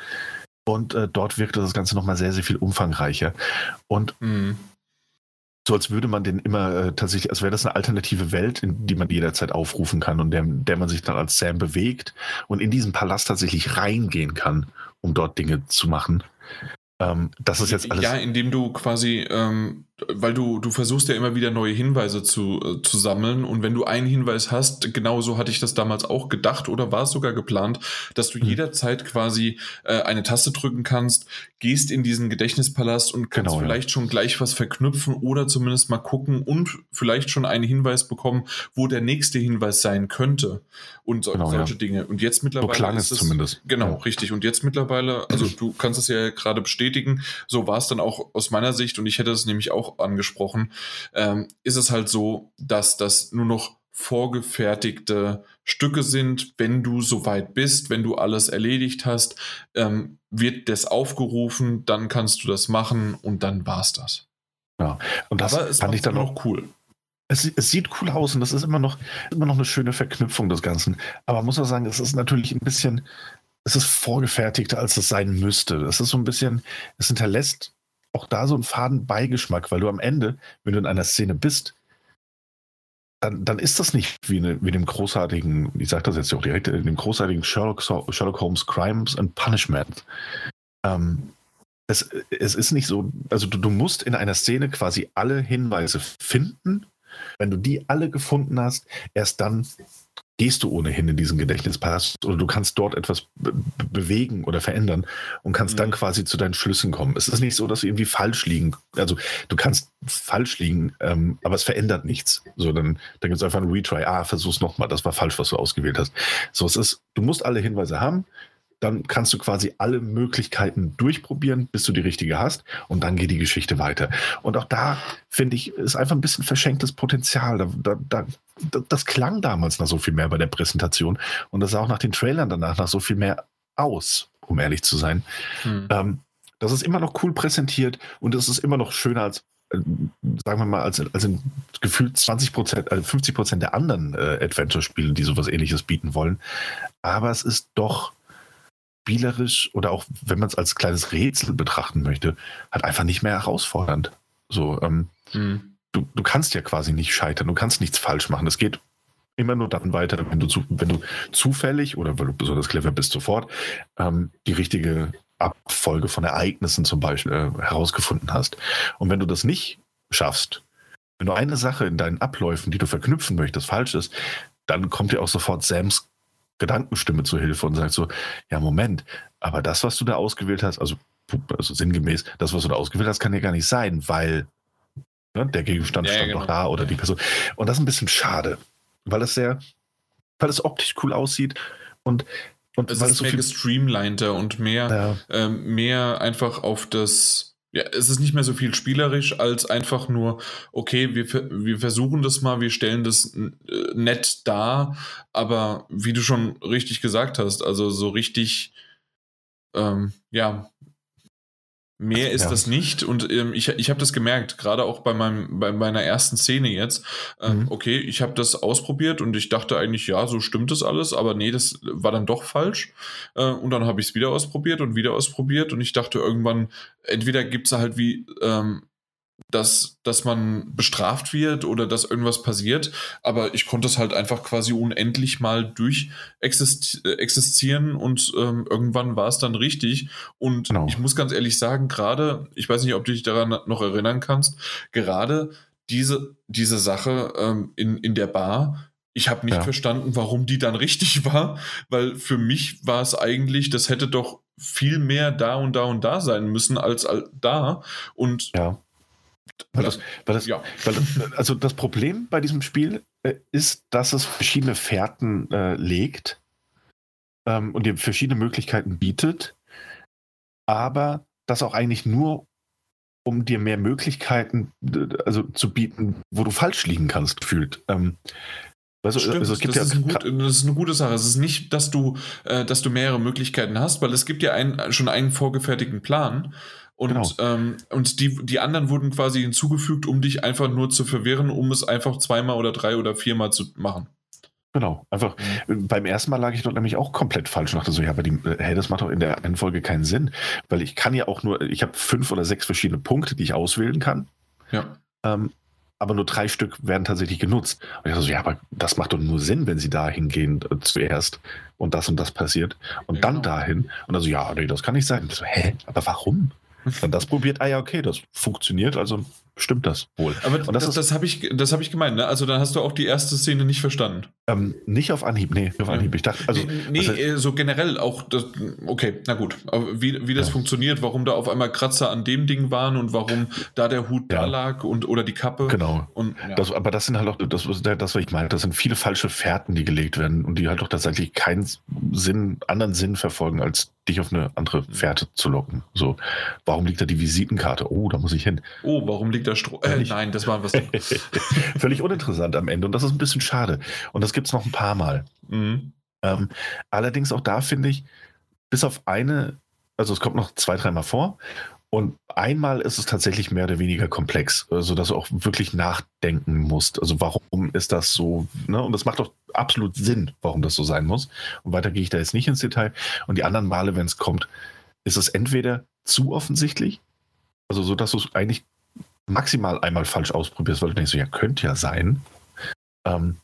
Und äh, dort wirkte das Ganze nochmal sehr, sehr viel umfangreicher. Und mhm. So als würde man den immer äh, tatsächlich, als wäre das eine alternative Welt, in die man jederzeit aufrufen kann und der, der man sich dann als Sam bewegt und in diesen Palast tatsächlich reingehen kann, um dort Dinge zu machen. Ähm, das ist jetzt alles. Ja, indem du quasi, ähm, weil du, du versuchst ja immer wieder neue Hinweise zu, äh, zu sammeln und wenn du einen Hinweis hast, genauso hatte ich das damals auch gedacht oder war es sogar geplant, dass du mhm. jederzeit quasi äh, eine Taste drücken kannst, gehst in diesen Gedächtnispalast und kannst genau, vielleicht ja. schon gleich was verknüpfen oder zumindest mal gucken und vielleicht schon einen Hinweis bekommen, wo der nächste Hinweis sein könnte und so, genau, solche ja. Dinge. Und jetzt mittlerweile. So klang es zumindest. Genau, ja. richtig. Und jetzt mittlerweile, also du kannst es ja gerade bestätigen, so war es dann auch aus meiner Sicht und ich hätte es nämlich auch angesprochen, ähm, ist es halt so, dass das nur noch vorgefertigte Stücke sind. Wenn du soweit bist, wenn du alles erledigt hast, ähm, wird das aufgerufen, dann kannst du das machen und dann war's das. Ja, und das Aber es fand ich dann auch cool. Es, es, sieht cool aus und das ist immer noch, immer noch eine schöne Verknüpfung des Ganzen. Aber man muss auch sagen, es ist natürlich ein bisschen, es ist vorgefertigter, als es sein müsste. Es ist so ein bisschen, es hinterlässt auch da so einen faden Beigeschmack, weil du am Ende, wenn du in einer Szene bist, dann, dann ist das nicht wie, eine, wie dem großartigen, ich sage das jetzt auch direkt, dem großartigen Sherlock, Sherlock Holmes Crimes and Punishment. Ähm, es, es ist nicht so, also du, du musst in einer Szene quasi alle Hinweise finden wenn du die alle gefunden hast, erst dann gehst du ohnehin in diesen Gedächtnispalast oder du kannst dort etwas be bewegen oder verändern und kannst mhm. dann quasi zu deinen Schlüssen kommen. Es ist nicht so, dass irgendwie falsch liegen. Also du kannst falsch liegen, ähm, aber es verändert nichts. So, dann, dann gibt es einfach einen Retry. Ah, versuch's nochmal, das war falsch, was du ausgewählt hast. So, es ist, du musst alle Hinweise haben, dann kannst du quasi alle Möglichkeiten durchprobieren, bis du die richtige hast und dann geht die Geschichte weiter. Und auch da, finde ich, ist einfach ein bisschen verschenktes Potenzial. Da, da, da, das klang damals noch so viel mehr bei der Präsentation und das sah auch nach den Trailern danach nach so viel mehr aus, um ehrlich zu sein. Hm. Ähm, das ist immer noch cool präsentiert und es ist immer noch schöner als äh, sagen wir mal, als, als in gefühlt 20 Prozent, also 50 Prozent der anderen äh, Adventure-Spiele, die sowas ähnliches bieten wollen. Aber es ist doch spielerisch oder auch wenn man es als kleines Rätsel betrachten möchte, halt einfach nicht mehr herausfordernd. So, ähm, mhm. du, du kannst ja quasi nicht scheitern, du kannst nichts falsch machen. Es geht immer nur dann weiter, wenn du, zu, wenn du zufällig oder weil du besonders clever bist, sofort ähm, die richtige Abfolge von Ereignissen zum Beispiel äh, herausgefunden hast. Und wenn du das nicht schaffst, wenn du eine Sache in deinen Abläufen, die du verknüpfen möchtest, falsch ist, dann kommt dir auch sofort Sams Gedankenstimme zu Hilfe und sagt so, ja, Moment, aber das, was du da ausgewählt hast, also, also sinngemäß, das, was du da ausgewählt hast, kann ja gar nicht sein, weil ne, der Gegenstand ja, stand genau. noch da oder die Person. Und das ist ein bisschen schade, weil es sehr, weil es optisch cool aussieht und und es ist so mehr gestreamliner und mehr, ja. ähm, mehr einfach auf das ja, es ist nicht mehr so viel spielerisch als einfach nur, okay, wir, wir versuchen das mal, wir stellen das äh, nett dar, aber wie du schon richtig gesagt hast, also so richtig, ähm, ja, Mehr ist ja. das nicht und ähm, ich, ich habe das gemerkt, gerade auch bei, meinem, bei meiner ersten Szene jetzt. Ähm, mhm. Okay, ich habe das ausprobiert und ich dachte eigentlich, ja, so stimmt das alles, aber nee, das war dann doch falsch. Äh, und dann habe ich es wieder ausprobiert und wieder ausprobiert und ich dachte irgendwann, entweder gibt es halt wie ähm, dass, dass man bestraft wird oder dass irgendwas passiert, aber ich konnte es halt einfach quasi unendlich mal durch existieren und ähm, irgendwann war es dann richtig. Und genau. ich muss ganz ehrlich sagen, gerade, ich weiß nicht, ob du dich daran noch erinnern kannst, gerade diese, diese Sache ähm, in, in der Bar, ich habe nicht ja. verstanden, warum die dann richtig war, weil für mich war es eigentlich, das hätte doch viel mehr da und da und da sein müssen als, als da. Und ja weil das, weil das, ja. weil das, also das Problem bei diesem Spiel äh, ist, dass es verschiedene Fährten äh, legt ähm, und dir verschiedene Möglichkeiten bietet, aber das auch eigentlich nur, um dir mehr Möglichkeiten also zu bieten, wo du falsch liegen kannst, fühlt. Ähm, also, Stimmt, also das, ja ist gut, das, ist eine gute Sache. Es ist nicht, dass du, äh, dass du mehrere Möglichkeiten hast, weil es gibt ja ein, schon einen vorgefertigten Plan und, genau. ähm, und die, die anderen wurden quasi hinzugefügt, um dich einfach nur zu verwirren, um es einfach zweimal oder drei oder viermal zu machen. Genau, einfach mhm. beim ersten Mal lag ich dort nämlich auch komplett falsch und dachte so, ja, aber die, äh, hey, das macht doch in der Folge keinen Sinn, weil ich kann ja auch nur, ich habe fünf oder sechs verschiedene Punkte, die ich auswählen kann. Ja. Ähm, aber nur drei Stück werden tatsächlich genutzt. Und ich dachte so, ja, aber das macht doch nur Sinn, wenn sie da hingehen äh, zuerst und das und das passiert und ja, dann genau. dahin. Und also, ja, nee, das kann nicht sein. so, hä, aber warum? Dann das probiert, ah ja, okay, das funktioniert, also stimmt das wohl. Aber das, das, das habe ich, hab ich gemeint, ne? Also dann hast du auch die erste Szene nicht verstanden. Ähm, nicht auf Anhieb, nee, auf Anhieb. Ich dachte, also. Nee, nee äh, so generell auch, das, okay, na gut. Wie, wie das ja. funktioniert, warum da auf einmal Kratzer an dem Ding waren und warum da der Hut ja. da lag und oder die Kappe. Genau. Und, ja. das, aber das sind halt auch, das, das, was ich meine, das sind viele falsche Fährten, die gelegt werden und die halt doch tatsächlich keinen Sinn, anderen Sinn verfolgen, als dich auf eine andere mhm. Fährte zu locken. So, warum liegt da die Visitenkarte? Oh, da muss ich hin. Oh, warum liegt da Strom? Äh, nein, das war was. Völlig uninteressant am Ende und das ist ein bisschen schade. Und das gibt es noch ein paar Mal. Mhm. Ähm, allerdings auch da finde ich, bis auf eine, also es kommt noch zwei, dreimal vor und einmal ist es tatsächlich mehr oder weniger komplex, sodass also du auch wirklich nachdenken musst. Also warum ist das so? Ne? Und das macht doch absolut Sinn, warum das so sein muss. Und weiter gehe ich da jetzt nicht ins Detail. Und die anderen Male, wenn es kommt, ist es entweder zu offensichtlich, also so, dass du es eigentlich maximal einmal falsch ausprobierst, weil du denkst, ja, könnte ja sein. Ähm,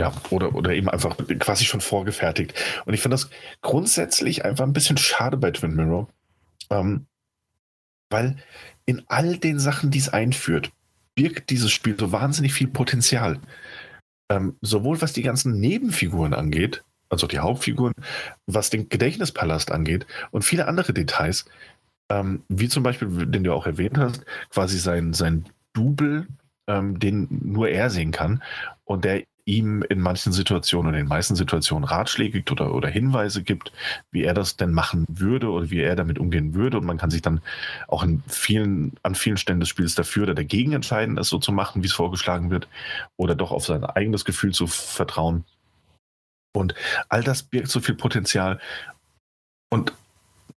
ja, oder, oder eben einfach quasi schon vorgefertigt. Und ich finde das grundsätzlich einfach ein bisschen schade bei Twin Mirror, ähm, weil in all den Sachen, die es einführt, birgt dieses Spiel so wahnsinnig viel Potenzial. Ähm, sowohl was die ganzen Nebenfiguren angeht, also die Hauptfiguren, was den Gedächtnispalast angeht und viele andere Details, ähm, wie zum Beispiel, den du auch erwähnt hast, quasi sein, sein Double, ähm, den nur er sehen kann und der ihm in manchen Situationen, in den meisten Situationen Ratschläge gibt oder, oder Hinweise gibt, wie er das denn machen würde oder wie er damit umgehen würde. Und man kann sich dann auch in vielen, an vielen Stellen des Spiels dafür oder dagegen entscheiden, es so zu machen, wie es vorgeschlagen wird, oder doch auf sein eigenes Gefühl zu vertrauen. Und all das birgt so viel Potenzial und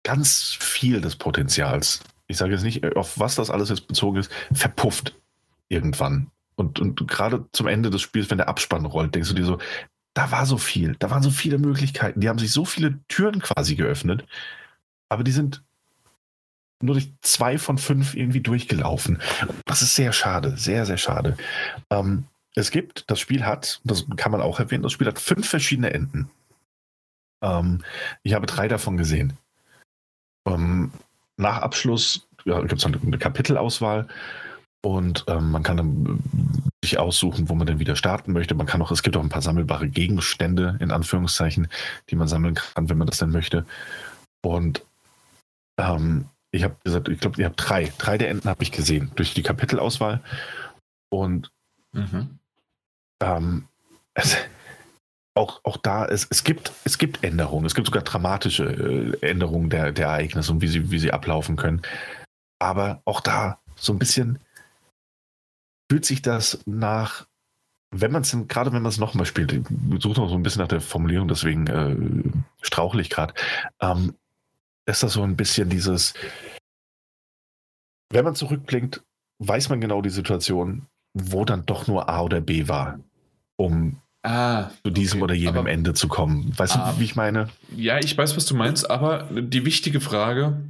ganz viel des Potenzials. Ich sage jetzt nicht, auf was das alles jetzt bezogen ist, verpufft irgendwann. Und, und gerade zum Ende des Spiels, wenn der Abspann rollt, denkst du dir so, da war so viel, da waren so viele Möglichkeiten, die haben sich so viele Türen quasi geöffnet, aber die sind nur durch zwei von fünf irgendwie durchgelaufen. Das ist sehr schade, sehr, sehr schade. Ähm, es gibt, das Spiel hat, das kann man auch erwähnen, das Spiel hat fünf verschiedene Enden. Ähm, ich habe drei davon gesehen. Ähm, nach Abschluss ja, gibt es eine Kapitelauswahl und ähm, man kann dann sich aussuchen, wo man denn wieder starten möchte. Man kann auch, es gibt auch ein paar sammelbare Gegenstände, in Anführungszeichen, die man sammeln kann, wenn man das denn möchte. Und ähm, ich habe gesagt, ich glaube, ihr habt drei. Drei der Enden habe ich gesehen durch die Kapitelauswahl. Und mhm. ähm, es, auch, auch da, es, es, gibt, es gibt Änderungen. Es gibt sogar dramatische äh, Änderungen der, der Ereignisse und wie sie, wie sie ablaufen können. Aber auch da so ein bisschen fühlt sich das nach, wenn man es gerade wenn man es nochmal spielt, ich suche noch so ein bisschen nach der Formulierung, deswegen äh, strauchle ich gerade, ähm, ist das so ein bisschen dieses, wenn man zurückblinkt, weiß man genau die Situation, wo dann doch nur A oder B war, um ah, zu diesem okay. oder jenem aber, Ende zu kommen. Weißt ah, du, wie ich meine? Ja, ich weiß, was du meinst, aber die wichtige Frage,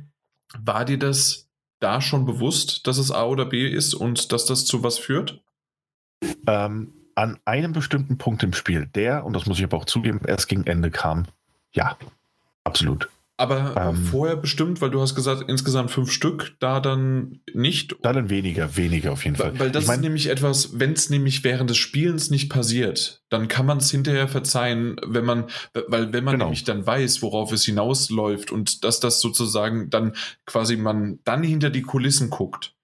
war dir das da schon bewusst, dass es A oder B ist und dass das zu was führt? Ähm, an einem bestimmten Punkt im Spiel, der, und das muss ich aber auch zugeben, erst gegen Ende kam. Ja, absolut. Aber ähm, vorher bestimmt, weil du hast gesagt, insgesamt fünf Stück, da dann nicht. Da dann weniger, weniger auf jeden Fall. Weil, weil das ich mein, ist nämlich etwas, wenn es nämlich während des Spielens nicht passiert, dann kann man es hinterher verzeihen, wenn man, weil wenn man genau. nämlich dann weiß, worauf es hinausläuft und dass das sozusagen dann quasi man dann hinter die Kulissen guckt.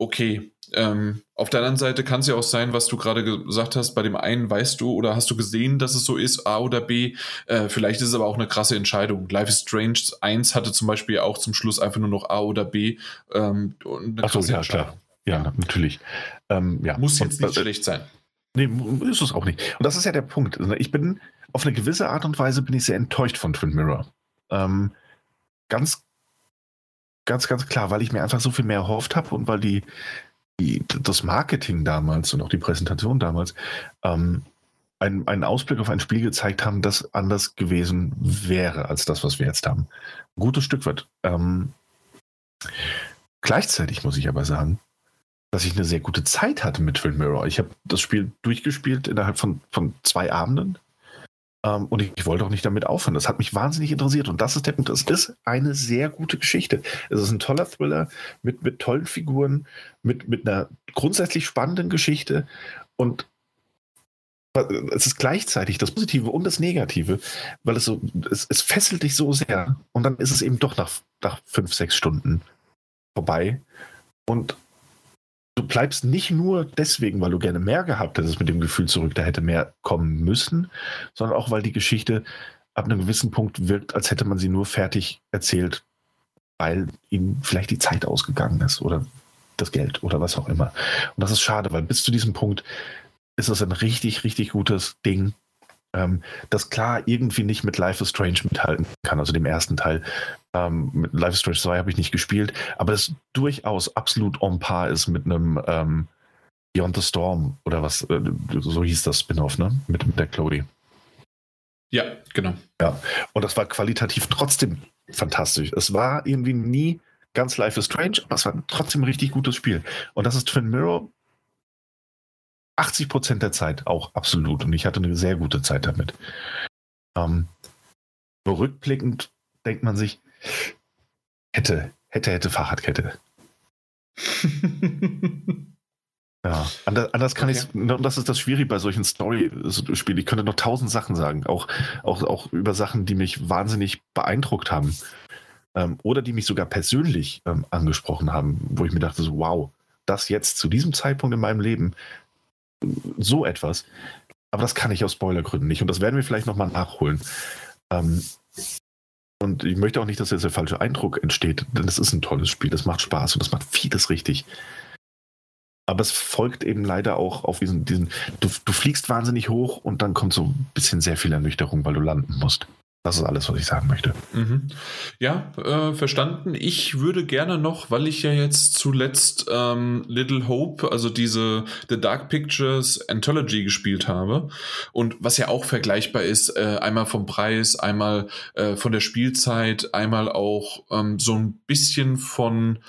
Okay, ähm, auf der anderen Seite kann es ja auch sein, was du gerade gesagt hast, bei dem einen weißt du oder hast du gesehen, dass es so ist, A oder B. Äh, vielleicht ist es aber auch eine krasse Entscheidung. Life is Strange 1 hatte zum Beispiel auch zum Schluss einfach nur noch A oder B. Ähm, Ach so, ja, klar. Ja, natürlich. Ähm, ja. Muss jetzt nicht und, äh, schlecht sein. Nee, ist es auch nicht. Und das ist ja der Punkt. Also ich bin, auf eine gewisse Art und Weise bin ich sehr enttäuscht von Twin Mirror. Ähm, ganz, ganz, ganz klar, weil ich mir einfach so viel mehr erhofft habe und weil die, die, das Marketing damals und auch die Präsentation damals ähm, einen, einen Ausblick auf ein Spiel gezeigt haben, das anders gewesen wäre als das, was wir jetzt haben. Ein gutes Stück weit. Ähm, gleichzeitig muss ich aber sagen, dass ich eine sehr gute Zeit hatte mit Twin Mirror. Ich habe das Spiel durchgespielt innerhalb von, von zwei Abenden. Ähm, und ich, ich, wollte auch nicht damit aufhören. Das hat mich wahnsinnig interessiert. Und das ist der Punkt. Es ist eine sehr gute Geschichte. Es ist ein toller Thriller mit, mit tollen Figuren, mit, mit einer grundsätzlich spannenden Geschichte. Und es ist gleichzeitig das Positive und das Negative, weil es so, es, es fesselt dich so sehr. Und dann ist es eben doch nach, nach fünf, sechs Stunden vorbei. Und du bleibst nicht nur deswegen, weil du gerne mehr gehabt hättest mit dem Gefühl zurück, da hätte mehr kommen müssen, sondern auch, weil die Geschichte ab einem gewissen Punkt wirkt, als hätte man sie nur fertig erzählt, weil ihnen vielleicht die Zeit ausgegangen ist oder das Geld oder was auch immer. Und das ist schade, weil bis zu diesem Punkt ist es ein richtig, richtig gutes Ding, ähm, das klar irgendwie nicht mit Life is Strange mithalten kann, also dem ersten Teil. Ähm, mit Life is Strange 2 habe ich nicht gespielt, aber das durchaus absolut on par ist mit einem ähm, Beyond the Storm oder was, äh, so hieß das Spin-off, ne? Mit, mit der Chloe. Ja, genau. Ja, und das war qualitativ trotzdem fantastisch. Es war irgendwie nie ganz Life is Strange, aber es war trotzdem ein richtig gutes Spiel. Und das ist Twin Mirror 80 Prozent der Zeit auch absolut. Und ich hatte eine sehr gute Zeit damit. Ähm, rückblickend denkt man sich, hätte, hätte, hätte Fahrradkette. ja, anders, anders kann okay. ich und das ist das Schwierige bei solchen Story-Spielen. Ich könnte noch tausend Sachen sagen, auch, auch, auch über Sachen, die mich wahnsinnig beeindruckt haben. Ähm, oder die mich sogar persönlich ähm, angesprochen haben, wo ich mir dachte, so, wow, das jetzt zu diesem Zeitpunkt in meinem Leben so etwas. Aber das kann ich aus Spoilergründen nicht. Und das werden wir vielleicht nochmal nachholen. Ähm, und ich möchte auch nicht, dass jetzt der falsche Eindruck entsteht, denn es ist ein tolles Spiel, das macht Spaß und das macht vieles richtig. Aber es folgt eben leider auch auf diesen, diesen du, du fliegst wahnsinnig hoch und dann kommt so ein bisschen sehr viel Ernüchterung, weil du landen musst. Das ist alles, was ich sagen möchte. Mhm. Ja, äh, verstanden. Ich würde gerne noch, weil ich ja jetzt zuletzt ähm, Little Hope, also diese The Dark Pictures Anthology gespielt habe und was ja auch vergleichbar ist, äh, einmal vom Preis, einmal äh, von der Spielzeit, einmal auch ähm, so ein bisschen von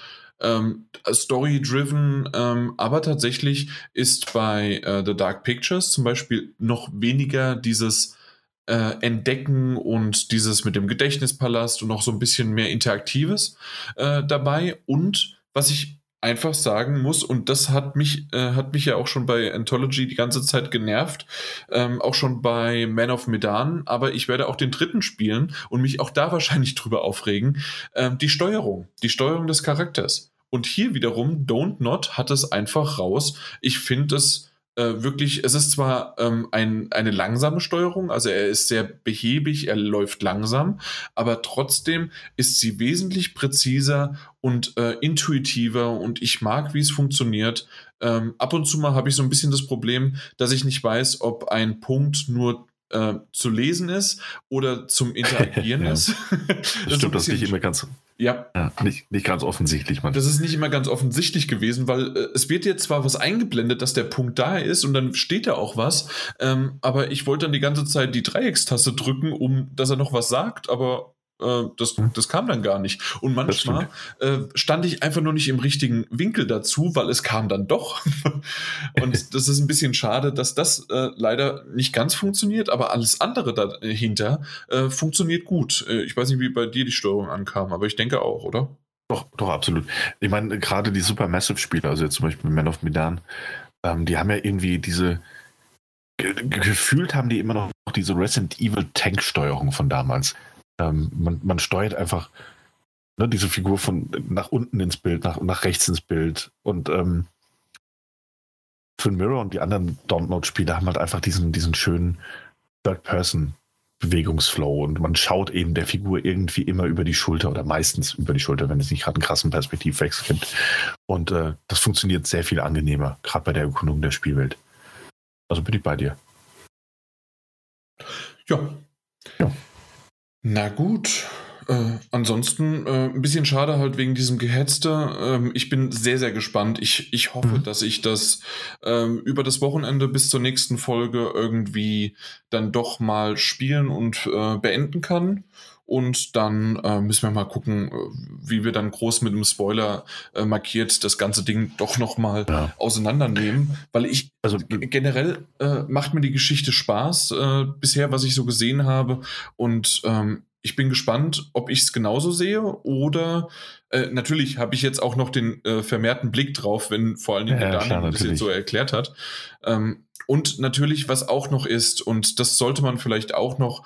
ähm, Story-driven, ähm, aber tatsächlich ist bei äh, The Dark Pictures zum Beispiel noch weniger dieses äh, Entdecken und dieses mit dem Gedächtnispalast und noch so ein bisschen mehr Interaktives äh, dabei. Und was ich einfach sagen muss, und das hat mich, äh, hat mich ja auch schon bei Anthology die ganze Zeit genervt, ähm, auch schon bei Man of Medan, aber ich werde auch den dritten spielen und mich auch da wahrscheinlich drüber aufregen, ähm, die Steuerung, die Steuerung des Charakters. Und hier wiederum, Don't Not hat es einfach raus. Ich finde es äh, wirklich, es ist zwar ähm, ein, eine langsame Steuerung, also er ist sehr behäbig, er läuft langsam, aber trotzdem ist sie wesentlich präziser und äh, intuitiver und ich mag, wie es funktioniert. Ähm, ab und zu mal habe ich so ein bisschen das Problem, dass ich nicht weiß, ob ein Punkt nur äh, zu lesen ist oder zum Interagieren ja. ist. das stimmt, das nicht immer ganz, ja. ja. nicht, nicht ganz offensichtlich. Man. Das ist nicht immer ganz offensichtlich gewesen, weil äh, es wird jetzt zwar was eingeblendet, dass der Punkt da ist und dann steht da auch was, ähm, aber ich wollte dann die ganze Zeit die Dreieckstaste drücken, um dass er noch was sagt, aber das, hm. das kam dann gar nicht. Und manchmal äh, stand ich einfach nur nicht im richtigen Winkel dazu, weil es kam dann doch. und das ist ein bisschen schade, dass das äh, leider nicht ganz funktioniert, aber alles andere dahinter äh, funktioniert gut. Äh, ich weiß nicht, wie bei dir die Steuerung ankam, aber ich denke auch, oder? Doch, doch, absolut. Ich meine, gerade die Supermassive-Spieler, also jetzt zum Beispiel Man of Medan, ähm, die haben ja irgendwie diese gefühlt haben die immer noch diese Resident Evil Tank-Steuerung von damals. Ähm, man, man steuert einfach ne, diese Figur von nach unten ins Bild, nach, nach rechts ins Bild. Und ähm, Phil Mirror und die anderen Download-Spiele haben halt einfach diesen, diesen schönen Third-Person-Bewegungsflow und man schaut eben der Figur irgendwie immer über die Schulter oder meistens über die Schulter, wenn es nicht gerade einen krassen Perspektivwechsel gibt. Und äh, das funktioniert sehr viel angenehmer, gerade bei der Erkundung der Spielwelt. Also bin ich bei dir. Ja. Ja. Na gut. Äh, ansonsten äh, ein bisschen schade halt wegen diesem Gehetzte. Ähm, ich bin sehr, sehr gespannt. Ich, ich hoffe, mhm. dass ich das ähm, über das Wochenende bis zur nächsten Folge irgendwie dann doch mal spielen und äh, beenden kann. Und dann äh, müssen wir mal gucken, äh, wie wir dann groß mit einem Spoiler äh, markiert das ganze Ding doch nochmal ja. auseinandernehmen. Weil ich, also generell äh, macht mir die Geschichte Spaß, äh, bisher, was ich so gesehen habe. Und ähm, ich bin gespannt, ob ich es genauso sehe oder äh, natürlich habe ich jetzt auch noch den äh, vermehrten Blick drauf, wenn vor allen Dingen ja, der Daniel das jetzt so erklärt hat. Ähm, und natürlich, was auch noch ist, und das sollte man vielleicht auch noch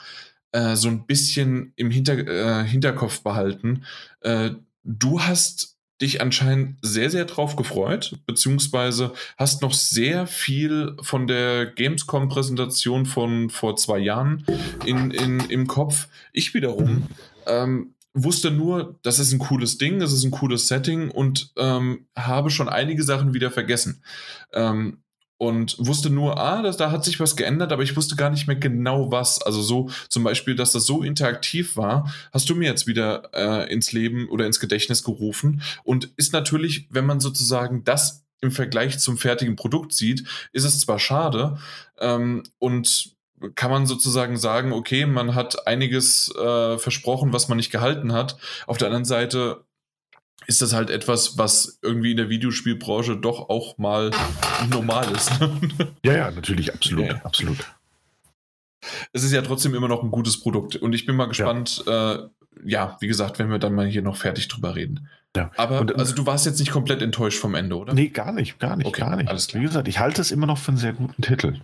äh, so ein bisschen im Hinter, äh, Hinterkopf behalten. Äh, du hast dich anscheinend sehr, sehr drauf gefreut, beziehungsweise hast noch sehr viel von der Gamescom-Präsentation von vor zwei Jahren in, in, im Kopf. Ich wiederum ähm, wusste nur, das ist ein cooles Ding, das ist ein cooles Setting und ähm, habe schon einige Sachen wieder vergessen. Ähm, und wusste nur, ah, das, da hat sich was geändert, aber ich wusste gar nicht mehr genau was. Also so zum Beispiel, dass das so interaktiv war, hast du mir jetzt wieder äh, ins Leben oder ins Gedächtnis gerufen und ist natürlich, wenn man sozusagen das im Vergleich zum fertigen Produkt sieht, ist es zwar schade ähm, und kann man sozusagen sagen, okay, man hat einiges äh, versprochen, was man nicht gehalten hat. Auf der anderen Seite ist das halt etwas, was irgendwie in der Videospielbranche doch auch mal normal ist. Ne? ja, ja, natürlich, absolut, ja. absolut. Es ist ja trotzdem immer noch ein gutes Produkt und ich bin mal gespannt, ja, äh, ja wie gesagt, wenn wir dann mal hier noch fertig drüber reden. Ja. Aber und, also du warst jetzt nicht komplett enttäuscht vom Ende, oder? Nee, gar nicht, gar nicht, okay, gar nicht. Alles klar. Wie gesagt, ich halte es immer noch für einen sehr guten Titel.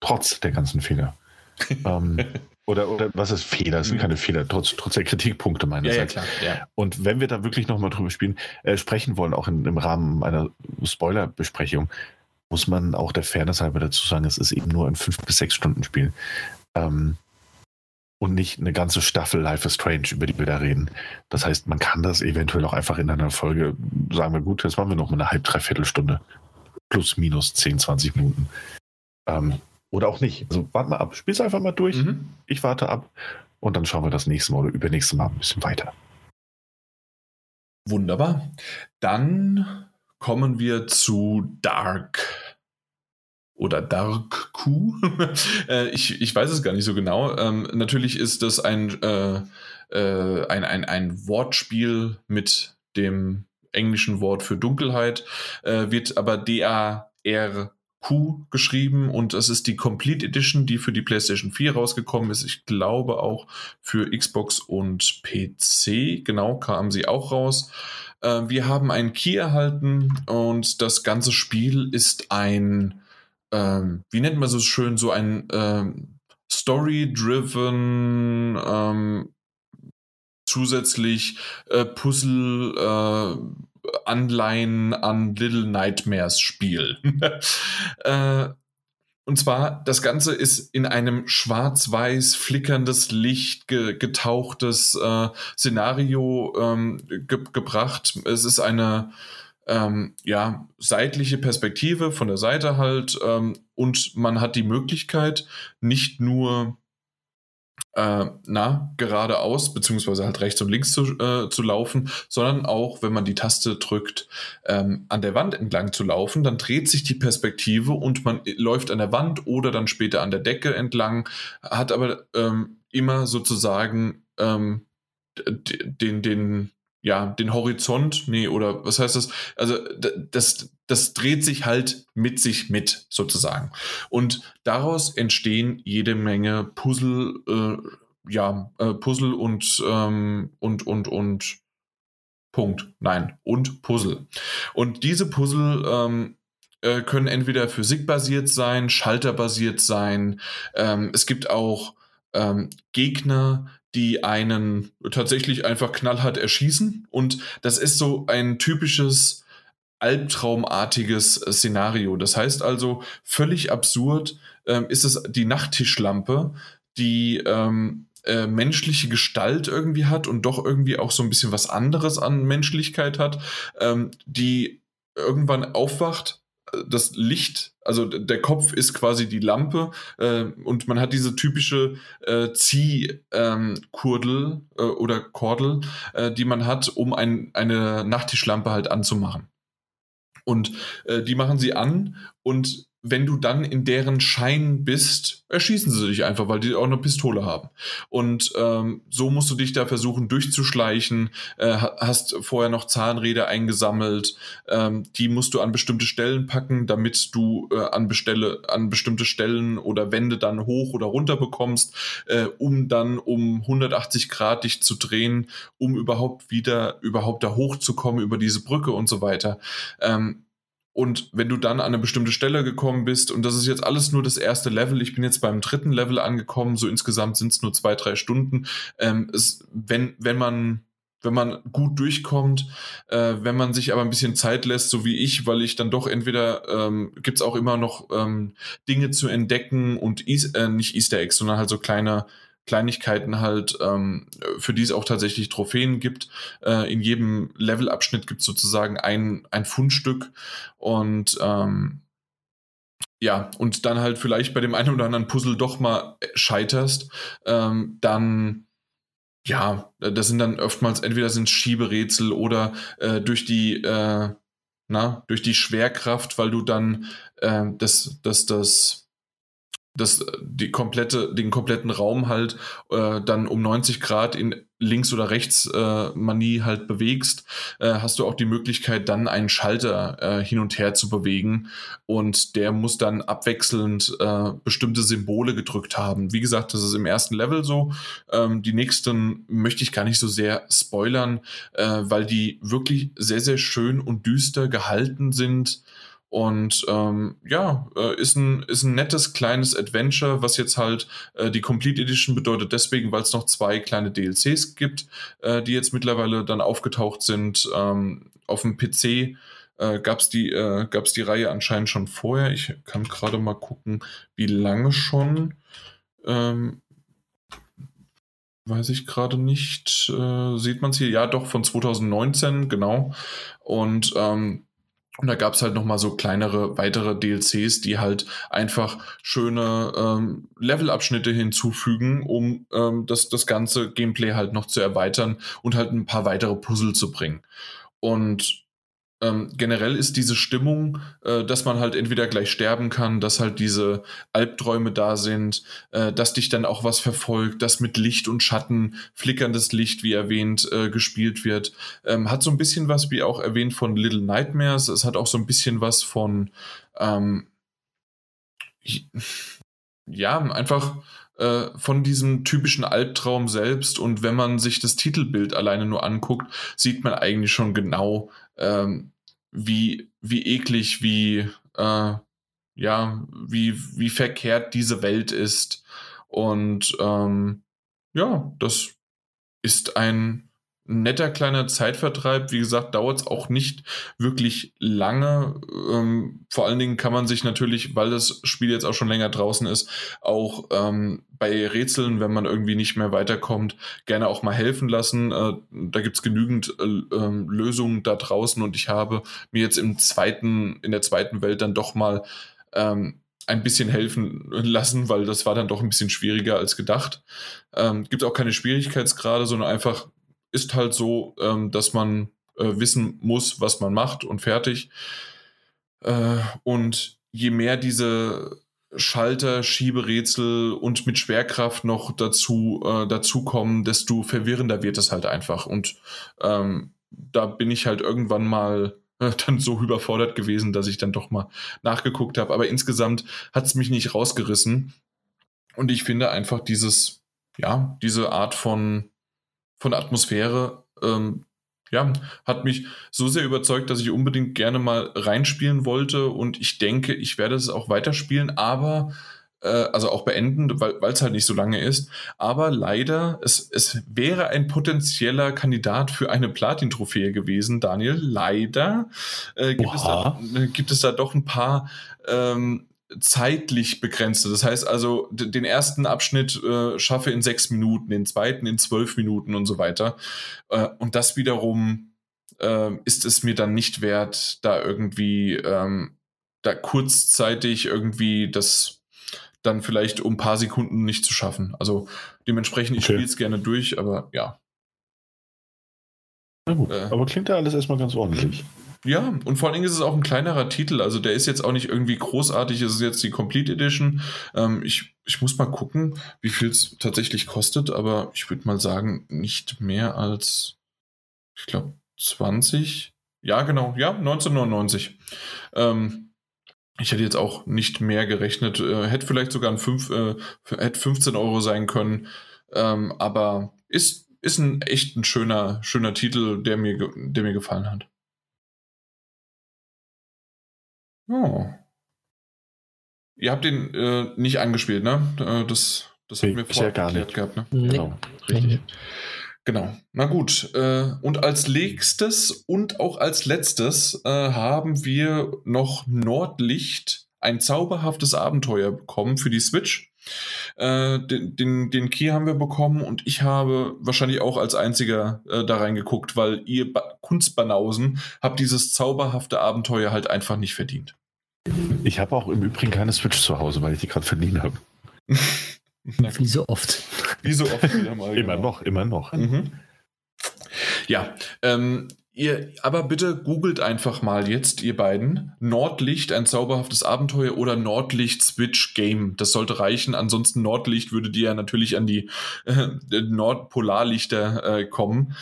Trotz der ganzen Fehler. ähm, oder, oder was ist Fehler? Das sind mhm. keine Fehler, trotz, trotz der Kritikpunkte meinerseits. Ja, ja, ja. Und wenn wir da wirklich nochmal drüber spielen, äh, sprechen wollen, auch in, im Rahmen einer Spoiler-Besprechung, muss man auch der Fairness halber dazu sagen, es ist eben nur ein 5 bis 6 Stunden Spiel. Ähm, und nicht eine ganze Staffel Life is Strange, über die wir da reden. Das heißt, man kann das eventuell auch einfach in einer Folge, sagen wir gut, jetzt machen wir noch mal eine halb, dreiviertel Stunde. Plus, minus 10, 20 Minuten. Ähm, oder auch nicht. Also warte mal ab, spiel's einfach mal durch. Mhm. Ich warte ab und dann schauen wir das nächste Mal oder übernächste Mal ein bisschen weiter. Wunderbar. Dann kommen wir zu Dark oder Dark Q. Äh, ich, ich weiß es gar nicht so genau. Ähm, natürlich ist das ein, äh, äh, ein, ein, ein Wortspiel mit dem englischen Wort für Dunkelheit, äh, wird aber D-A-R Q geschrieben und es ist die Complete Edition, die für die PlayStation 4 rausgekommen ist. Ich glaube auch für Xbox und PC. Genau, kam sie auch raus. Äh, wir haben einen Key erhalten und das ganze Spiel ist ein ähm, wie nennt man so schön, so ein ähm, Story-driven, ähm, zusätzlich äh, Puzzle, äh, Anleihen an Little Nightmares Spiel. äh, und zwar, das Ganze ist in einem schwarz-weiß flickerndes Licht ge getauchtes äh, Szenario ähm, ge gebracht. Es ist eine ähm, ja, seitliche Perspektive von der Seite halt ähm, und man hat die Möglichkeit, nicht nur äh, na, geradeaus, beziehungsweise halt rechts und links zu, äh, zu laufen, sondern auch, wenn man die Taste drückt, ähm, an der Wand entlang zu laufen, dann dreht sich die Perspektive und man läuft an der Wand oder dann später an der Decke entlang, hat aber ähm, immer sozusagen ähm, den, den, ja, den Horizont, nee, oder was heißt das? Also das, das dreht sich halt mit sich mit, sozusagen. Und daraus entstehen jede Menge Puzzle, äh, ja, äh, Puzzle und, ähm, und, und, und Punkt. Nein, und Puzzle. Und diese Puzzle ähm, äh, können entweder physikbasiert sein, schalterbasiert sein. Ähm, es gibt auch ähm, Gegner, die einen tatsächlich einfach knallhart erschießen. Und das ist so ein typisches albtraumartiges Szenario. Das heißt also, völlig absurd ähm, ist es die Nachttischlampe, die ähm, äh, menschliche Gestalt irgendwie hat und doch irgendwie auch so ein bisschen was anderes an Menschlichkeit hat, ähm, die irgendwann aufwacht das Licht, also der Kopf ist quasi die Lampe äh, und man hat diese typische äh, Ziehkurdel ähm, äh, oder Kordel, äh, die man hat, um ein, eine Nachttischlampe halt anzumachen. Und äh, die machen sie an und wenn du dann in deren Schein bist, erschießen sie dich einfach, weil die auch eine Pistole haben. Und ähm, so musst du dich da versuchen durchzuschleichen, äh, hast vorher noch Zahnräder eingesammelt, ähm, die musst du an bestimmte Stellen packen, damit du äh, an, bestelle, an bestimmte Stellen oder Wände dann hoch oder runter bekommst, äh, um dann um 180 Grad dich zu drehen, um überhaupt wieder überhaupt da hochzukommen über diese Brücke und so weiter. Ähm, und wenn du dann an eine bestimmte Stelle gekommen bist, und das ist jetzt alles nur das erste Level, ich bin jetzt beim dritten Level angekommen, so insgesamt sind es nur zwei, drei Stunden. Ähm, es, wenn, wenn man wenn man gut durchkommt, äh, wenn man sich aber ein bisschen Zeit lässt, so wie ich, weil ich dann doch entweder ähm, gibt auch immer noch ähm, Dinge zu entdecken und äh, nicht Easter Eggs, sondern halt so kleine Kleinigkeiten halt, ähm, für die es auch tatsächlich Trophäen gibt. Äh, in jedem Levelabschnitt gibt es sozusagen ein, ein Fundstück und ähm, ja, und dann halt vielleicht bei dem einen oder anderen Puzzle doch mal scheiterst, ähm, dann ja, das sind dann oftmals entweder sind Schieberätsel oder äh, durch die äh, na, durch die Schwerkraft, weil du dann äh, das, das, das das, die komplette, den kompletten Raum halt äh, dann um 90 Grad in links oder rechts äh, Manie halt bewegst, äh, hast du auch die Möglichkeit, dann einen Schalter äh, hin und her zu bewegen und der muss dann abwechselnd äh, bestimmte Symbole gedrückt haben. Wie gesagt, das ist im ersten Level so. Ähm, die nächsten möchte ich gar nicht so sehr spoilern, äh, weil die wirklich sehr, sehr schön und düster gehalten sind. Und ähm, ja, äh, ist, ein, ist ein nettes kleines Adventure, was jetzt halt äh, die Complete Edition bedeutet, deswegen, weil es noch zwei kleine DLCs gibt, äh, die jetzt mittlerweile dann aufgetaucht sind. Ähm, auf dem PC äh, gab es die, äh, die Reihe anscheinend schon vorher. Ich kann gerade mal gucken, wie lange schon. Ähm, weiß ich gerade nicht. Äh, sieht man es hier? Ja, doch, von 2019, genau. Und ähm, und da gab es halt nochmal so kleinere, weitere DLCs, die halt einfach schöne ähm, Levelabschnitte hinzufügen, um ähm, das, das ganze Gameplay halt noch zu erweitern und halt ein paar weitere Puzzle zu bringen. Und ähm, generell ist diese Stimmung, äh, dass man halt entweder gleich sterben kann, dass halt diese Albträume da sind, äh, dass dich dann auch was verfolgt, dass mit Licht und Schatten, flickerndes Licht, wie erwähnt, äh, gespielt wird. Ähm, hat so ein bisschen was, wie auch erwähnt, von Little Nightmares. Es hat auch so ein bisschen was von, ähm, ja, einfach äh, von diesem typischen Albtraum selbst. Und wenn man sich das Titelbild alleine nur anguckt, sieht man eigentlich schon genau, ähm, wie, wie eklig, wie, äh, ja, wie, wie verkehrt diese Welt ist. Und ähm, ja, das ist ein netter kleiner Zeitvertreib. Wie gesagt, dauert es auch nicht wirklich lange. Ähm, vor allen Dingen kann man sich natürlich, weil das Spiel jetzt auch schon länger draußen ist, auch ähm, bei Rätseln, wenn man irgendwie nicht mehr weiterkommt, gerne auch mal helfen lassen. Äh, da gibt es genügend äh, äh, Lösungen da draußen und ich habe mir jetzt im zweiten, in der zweiten Welt dann doch mal ähm, ein bisschen helfen lassen, weil das war dann doch ein bisschen schwieriger als gedacht. Ähm, gibt auch keine Schwierigkeitsgrade, sondern einfach ist halt so, ähm, dass man äh, wissen muss, was man macht und fertig. Äh, und je mehr diese Schalter, Schieberätsel und mit Schwerkraft noch dazu, äh, dazu kommen, desto verwirrender wird es halt einfach. Und ähm, da bin ich halt irgendwann mal äh, dann so überfordert gewesen, dass ich dann doch mal nachgeguckt habe. Aber insgesamt hat es mich nicht rausgerissen. Und ich finde einfach dieses, ja, diese Art von von Atmosphäre, ähm, ja, hat mich so sehr überzeugt, dass ich unbedingt gerne mal reinspielen wollte und ich denke, ich werde es auch weiterspielen, aber äh, also auch beenden, weil es halt nicht so lange ist. Aber leider, es, es wäre ein potenzieller Kandidat für eine Platin-Trophäe gewesen, Daniel. Leider äh, gibt, es da, äh, gibt es da doch ein paar ähm, zeitlich begrenzte. Das heißt also, den ersten Abschnitt äh, schaffe in sechs Minuten, den zweiten in zwölf Minuten und so weiter. Äh, und das wiederum äh, ist es mir dann nicht wert, da irgendwie ähm, da kurzzeitig irgendwie das dann vielleicht um ein paar Sekunden nicht zu schaffen. Also dementsprechend, ich okay. spiele es gerne durch, aber ja. Na gut, äh, aber klingt ja alles erstmal ganz ordentlich. Ja, und vor allen Dingen ist es auch ein kleinerer Titel. Also der ist jetzt auch nicht irgendwie großartig. Es ist jetzt die Complete Edition. Ähm, ich, ich muss mal gucken, wie viel es tatsächlich kostet, aber ich würde mal sagen, nicht mehr als, ich glaube, 20. Ja, genau, ja, 1999. Ähm, ich hätte jetzt auch nicht mehr gerechnet. Äh, hätte vielleicht sogar ein 5, äh, hätte 15 Euro sein können. Ähm, aber ist, ist ein echt ein schöner, schöner Titel, der mir, der mir gefallen hat. Oh. Ihr habt den äh, nicht angespielt, ne? Äh, das, das haben wir vorher gar nicht gehabt, ne? Nee. Genau, richtig. Genau. Na gut. Äh, und als nächstes und auch als letztes äh, haben wir noch Nordlicht, ein zauberhaftes Abenteuer bekommen für die Switch. Äh, den, den, den, Key haben wir bekommen und ich habe wahrscheinlich auch als einziger äh, da reingeguckt, weil ihr ba Kunstbanausen habt dieses zauberhafte Abenteuer halt einfach nicht verdient. Ich habe auch im Übrigen keine Switch zu Hause, weil ich die gerade verdient habe. Wie so oft. Wie so oft wieder mal. immer genau. noch, immer noch. Mhm. Ja, ähm, ihr, aber bitte googelt einfach mal jetzt, ihr beiden, Nordlicht, ein zauberhaftes Abenteuer oder Nordlicht Switch Game. Das sollte reichen. Ansonsten Nordlicht würde dir ja natürlich an die äh, Nordpolarlichter äh, kommen.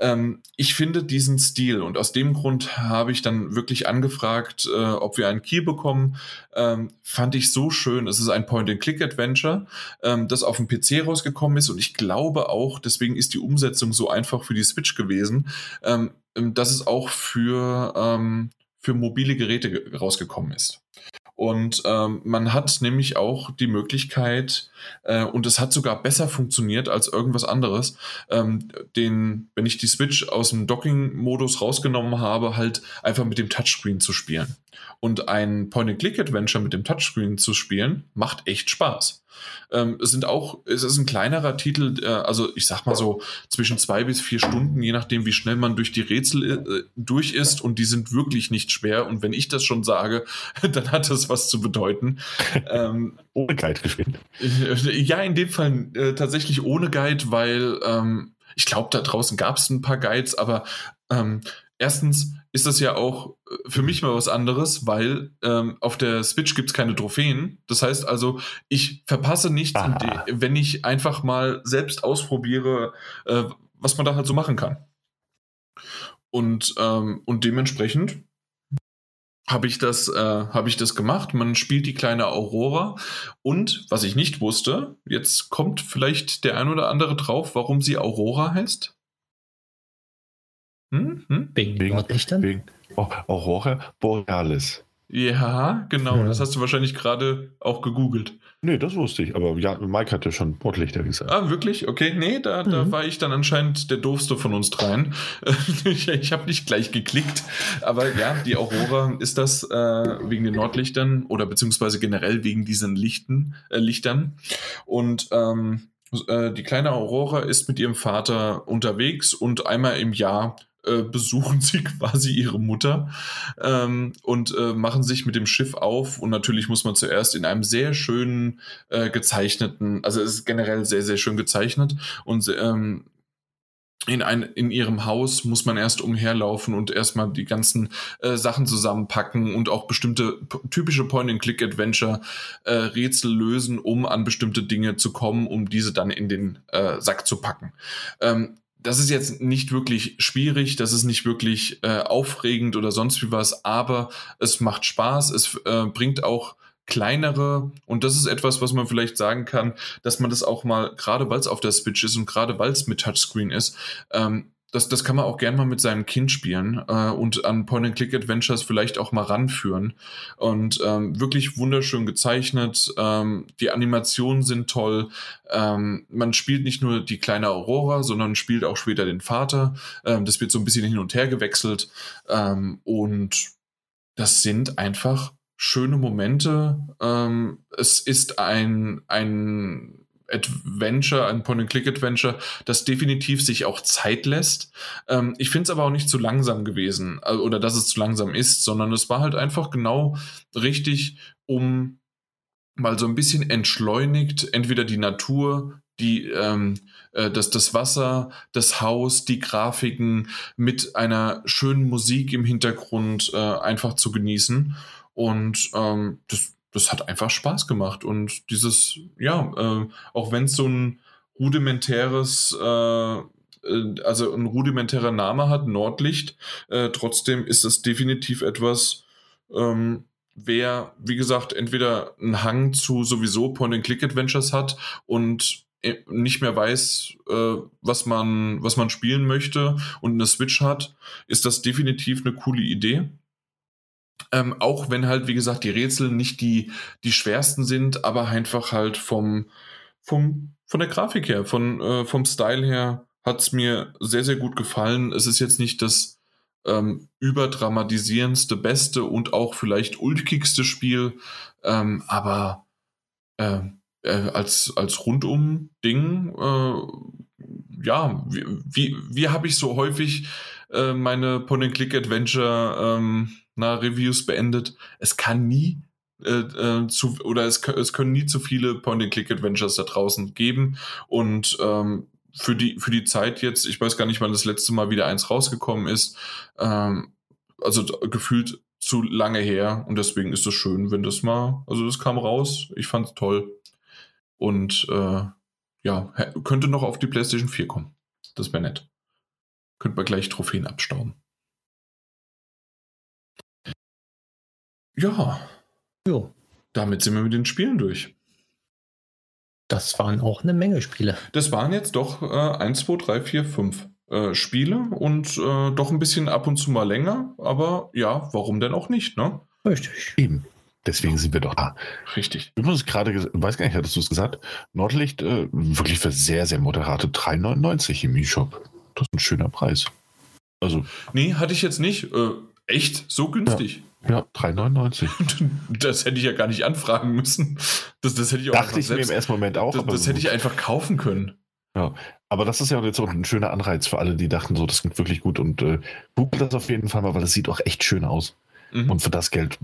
Ähm, ich finde diesen Stil und aus dem Grund habe ich dann wirklich angefragt, äh, ob wir einen Key bekommen. Ähm, fand ich so schön. Es ist ein Point-and-Click-Adventure, ähm, das auf dem PC rausgekommen ist und ich glaube auch, deswegen ist die Umsetzung so einfach für die Switch gewesen, ähm, ähm, dass es auch für, ähm, für mobile Geräte rausgekommen ist. Und ähm, man hat nämlich auch die Möglichkeit, äh, und es hat sogar besser funktioniert als irgendwas anderes, ähm, den, wenn ich die Switch aus dem Docking-Modus rausgenommen habe, halt einfach mit dem Touchscreen zu spielen. Und ein Point-and-Click-Adventure mit dem Touchscreen zu spielen, macht echt Spaß. Ähm, es sind auch, es ist ein kleinerer Titel, äh, also ich sag mal so zwischen zwei bis vier Stunden, je nachdem, wie schnell man durch die Rätsel äh, durch ist. Und die sind wirklich nicht schwer. Und wenn ich das schon sage, dann hat das was zu bedeuten. ähm, ohne Guide gespielt. Ja, in dem Fall äh, tatsächlich ohne Guide, weil ähm, ich glaube, da draußen gab es ein paar Guides, aber ähm, erstens ist das ja auch äh, für mich mal was anderes, weil ähm, auf der Switch gibt es keine Trophäen. Das heißt also, ich verpasse nichts, wenn ich einfach mal selbst ausprobiere, äh, was man da halt so machen kann. Und, ähm, und dementsprechend habe ich das äh, habe ich das gemacht. Man spielt die kleine Aurora und was ich nicht wusste, jetzt kommt vielleicht der ein oder andere drauf, warum sie Aurora heißt. Hm? Hm? Wegen, wegen Nordlichtern? Wegen oh, Aurora Borealis. Ja, genau. Ja. Das hast du wahrscheinlich gerade auch gegoogelt. Nee, das wusste ich. Aber ja, Mike hatte schon Nordlichter gesagt. Ah, wirklich? Okay. Nee, da, mhm. da war ich dann anscheinend der doofste von uns dreien. ich ich habe nicht gleich geklickt. Aber ja, die Aurora ist das äh, wegen den Nordlichtern oder beziehungsweise generell wegen diesen Lichten, äh, Lichtern. Und ähm, äh, die kleine Aurora ist mit ihrem Vater unterwegs und einmal im Jahr äh, besuchen sie quasi ihre Mutter ähm, und äh, machen sich mit dem Schiff auf. Und natürlich muss man zuerst in einem sehr schönen äh, gezeichneten, also es ist generell sehr, sehr schön gezeichnet und ähm, in, ein, in ihrem Haus muss man erst umherlaufen und erstmal die ganzen äh, Sachen zusammenpacken und auch bestimmte typische Point-and-Click-Adventure-Rätsel äh, lösen, um an bestimmte Dinge zu kommen, um diese dann in den äh, Sack zu packen. Ähm, das ist jetzt nicht wirklich schwierig, das ist nicht wirklich äh, aufregend oder sonst wie was, aber es macht Spaß, es äh, bringt auch kleinere und das ist etwas, was man vielleicht sagen kann, dass man das auch mal, gerade weil es auf der Switch ist und gerade weil es mit Touchscreen ist, ähm, das, das kann man auch gern mal mit seinem Kind spielen äh, und an Point-and-Click-Adventures vielleicht auch mal ranführen. Und ähm, wirklich wunderschön gezeichnet. Ähm, die Animationen sind toll. Ähm, man spielt nicht nur die kleine Aurora, sondern spielt auch später den Vater. Ähm, das wird so ein bisschen hin und her gewechselt. Ähm, und das sind einfach schöne Momente. Ähm, es ist ein, ein Adventure, ein Point-and-Click-Adventure, das definitiv sich auch Zeit lässt. Ähm, ich finde es aber auch nicht zu langsam gewesen oder dass es zu langsam ist, sondern es war halt einfach genau richtig, um mal so ein bisschen entschleunigt, entweder die Natur, die, ähm, äh, das, das Wasser, das Haus, die Grafiken mit einer schönen Musik im Hintergrund äh, einfach zu genießen. Und ähm, das das hat einfach Spaß gemacht. Und dieses, ja, äh, auch wenn es so ein rudimentäres, äh, äh, also ein rudimentärer Name hat, Nordlicht, äh, trotzdem ist es definitiv etwas, ähm, wer, wie gesagt, entweder einen Hang zu sowieso Point-and-Click-Adventures hat und äh, nicht mehr weiß, äh, was, man, was man spielen möchte und eine Switch hat, ist das definitiv eine coole Idee. Ähm, auch wenn halt, wie gesagt, die Rätsel nicht die, die schwersten sind, aber einfach halt vom, vom, von der Grafik her, von, äh, vom Style her hat es mir sehr, sehr gut gefallen. Es ist jetzt nicht das ähm, überdramatisierendste, beste und auch vielleicht ulkigste Spiel, ähm, aber äh, äh, als, als Rundum-Ding, äh, ja, wie, wie, wie habe ich so häufig äh, meine Point-and-Click-Adventure ähm, na, Reviews beendet. Es kann nie äh, äh, zu, oder es, es können nie zu viele Point-and-Click-Adventures da draußen geben. Und ähm, für, die, für die Zeit jetzt, ich weiß gar nicht, wann das letzte Mal wieder eins rausgekommen ist, ähm, also gefühlt zu lange her. Und deswegen ist es schön, wenn das mal, also das kam raus. Ich fand es toll. Und äh, ja, könnte noch auf die PlayStation 4 kommen. Das wäre nett. Könnte man gleich Trophäen abstauben. Ja. Jo. Damit sind wir mit den Spielen durch. Das waren auch eine Menge Spiele. Das waren jetzt doch äh, 1, 2, 3, 4, 5 äh, Spiele und äh, doch ein bisschen ab und zu mal länger, aber ja, warum denn auch nicht, ne? Richtig. Eben. deswegen sind wir doch da. Richtig. Übrigens gerade, weiß gar nicht, hattest du es gesagt? Nordlicht äh, wirklich für sehr, sehr moderate 3,99 im E-Shop. Das ist ein schöner Preis. Also. Nee, hatte ich jetzt nicht. Äh, echt? So günstig? Ja, 3,99. Das hätte ich ja gar nicht anfragen müssen. Das, das hätte ich auch Dachte ich selbst, mir im ersten Moment auch. Das, das hätte ich einfach kaufen können. Ja, aber das ist ja jetzt auch ein schöner Anreiz für alle, die dachten, so, das klingt wirklich gut und äh, googelt das auf jeden Fall mal, weil das sieht auch echt schön aus. Mhm. Und für das Geld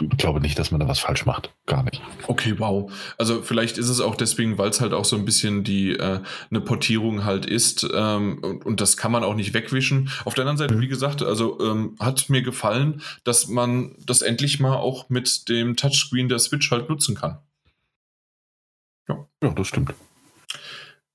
ich glaube nicht, dass man da was falsch macht. Gar nicht. Okay, wow. Also vielleicht ist es auch deswegen, weil es halt auch so ein bisschen die äh, eine Portierung halt ist ähm, und, und, das kann man auch nicht wegwischen. Auf der anderen Seite, mhm. wie gesagt, also ähm, hat mir gefallen, dass man das endlich mal auch mit dem Touchscreen der Switch halt nutzen kann. Ja, ja das stimmt.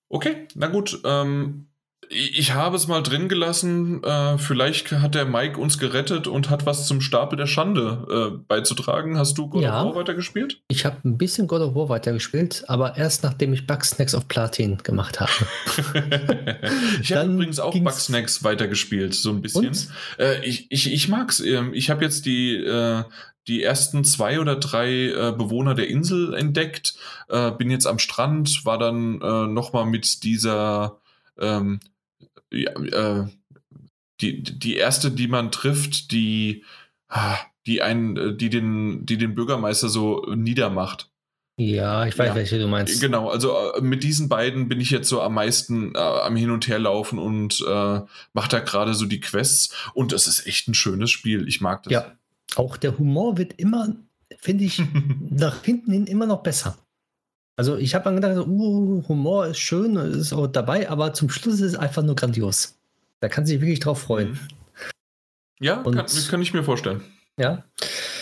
Okay, na gut. Ähm, ich habe es mal drin gelassen. Äh, vielleicht hat der Mike uns gerettet und hat was zum Stapel der Schande äh, beizutragen. Hast du God ja, of War weitergespielt? Ich habe ein bisschen God of War weitergespielt, aber erst nachdem ich Bugsnacks auf Platin gemacht habe. ich habe übrigens auch Bugsnacks weitergespielt, so ein bisschen. Äh, ich, ich, ich mag's. Ähm, ich habe jetzt die, äh, die ersten zwei oder drei äh, Bewohner der Insel entdeckt, äh, bin jetzt am Strand, war dann äh, nochmal mit dieser ähm, ja, äh, die, die erste, die man trifft, die, ah, die einen, die den, die den Bürgermeister so niedermacht. Ja, ich weiß, ja. welche du meinst. Genau, also äh, mit diesen beiden bin ich jetzt so am meisten äh, am Hin und Her laufen und äh, mache da gerade so die Quests. Und das ist echt ein schönes Spiel. Ich mag das. Ja, auch der Humor wird immer, finde ich, nach hinten hin immer noch besser. Also ich habe dann gedacht, uh, Humor ist schön, ist auch dabei, aber zum Schluss ist es einfach nur grandios. Da kann sich wirklich drauf freuen. Mhm. Ja, Und, kann, kann, ich mir vorstellen. Ja.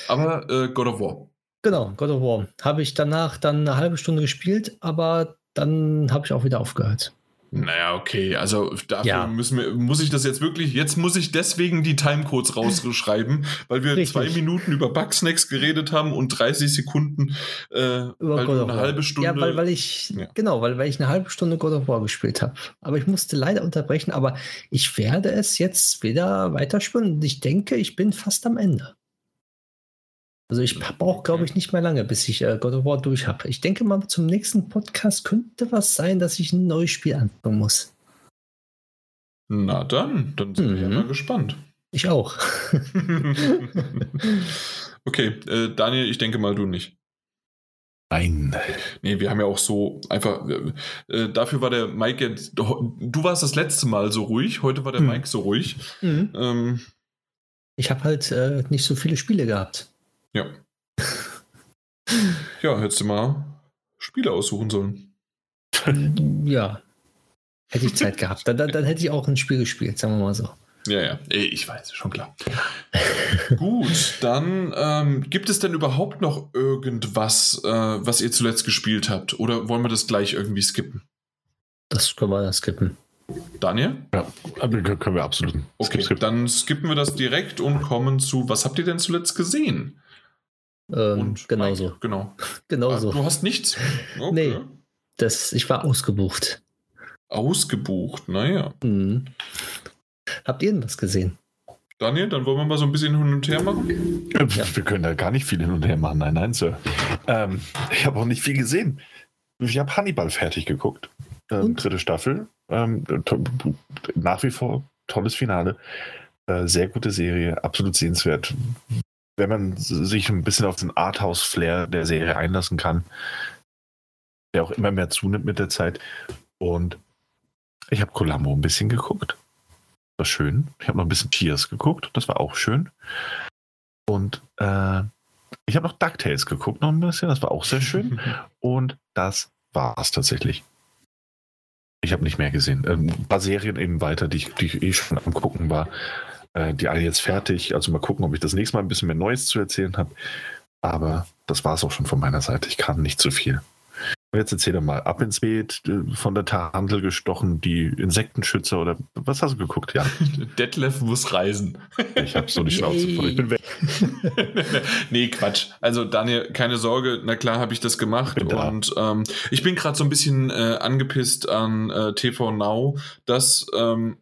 Aber äh, God of War. Genau, God of War. Habe ich danach dann eine halbe Stunde gespielt, aber dann habe ich auch wieder aufgehört. Naja, okay, also dafür ja. müssen wir, muss ich das jetzt wirklich, jetzt muss ich deswegen die Timecodes rausschreiben, weil wir Richtig. zwei Minuten über Bugsnacks geredet haben und 30 Sekunden äh, über God eine halbe Stunde. Ja, weil, weil ich, ja. genau, weil, weil ich eine halbe Stunde God of War gespielt habe. Aber ich musste leider unterbrechen, aber ich werde es jetzt wieder weiterspielen und ich denke, ich bin fast am Ende. Also ich brauche, glaube ich, nicht mehr lange, bis ich äh, God of War durch habe. Ich denke mal, zum nächsten Podcast könnte was sein, dass ich ein neues Spiel anfangen muss. Na dann, dann sind mhm. wir ja mal gespannt. Ich auch. okay, äh, Daniel, ich denke mal, du nicht. Nein. Nee, wir haben ja auch so einfach. Äh, dafür war der Mike jetzt. Du warst das letzte Mal so ruhig, heute war der mhm. Mike so ruhig. Mhm. Ähm, ich habe halt äh, nicht so viele Spiele gehabt. Ja. ja, hättest du mal Spiele aussuchen sollen. Ja. Hätte ich Zeit gehabt. Dann, dann, dann, hätte ich auch ein Spiel gespielt, sagen wir mal so. Ja, ja, ich weiß, schon klar. Gut, dann ähm, gibt es denn überhaupt noch irgendwas, äh, was ihr zuletzt gespielt habt? Oder wollen wir das gleich irgendwie skippen? Das können wir skippen. Daniel? Ja, können wir absolut. Okay, skip, dann skippen wir das direkt und kommen zu, was habt ihr denn zuletzt gesehen? Ähm, und genauso. Mike, genau. genauso. Ah, du hast nichts? Okay. Nee. Das, ich war ausgebucht. Ausgebucht, naja. Mhm. Habt ihr denn was gesehen? Daniel, dann wollen wir mal so ein bisschen hin und her machen. Ja. Wir können da gar nicht viel hin und her machen. Nein, nein, Sir. Ähm, ich habe auch nicht viel gesehen. Ich habe Hannibal fertig geguckt. Ähm, dritte Staffel. Ähm, nach wie vor tolles Finale. Äh, sehr gute Serie, absolut sehenswert wenn man sich ein bisschen auf den Arthouse-Flair der Serie einlassen kann, der auch immer mehr zunimmt mit der Zeit. Und ich habe Columbo ein bisschen geguckt. Das war schön. Ich habe noch ein bisschen Cheers geguckt. Das war auch schön. Und äh, ich habe noch DuckTales geguckt, noch ein bisschen. Das war auch sehr schön. Und das war es tatsächlich. Ich habe nicht mehr gesehen. Ein paar Serien eben weiter, die ich, die ich eh schon am Gucken war. Äh, die alle jetzt fertig. Also mal gucken, ob ich das nächste Mal ein bisschen mehr Neues zu erzählen habe. Aber das war es auch schon von meiner Seite. Ich kann nicht zu viel. Und jetzt erzähl doch mal, ab ins Beet, äh, von der Tarntel gestochen, die Insektenschützer oder was hast du geguckt? Ja. Detlef muss reisen. Ich habe so die Schnauze voll, ich bin weg. nee, Quatsch. Also Daniel, keine Sorge, na klar habe ich das gemacht bin und ähm, ich bin gerade so ein bisschen äh, angepisst an äh, TV Now, dass ähm,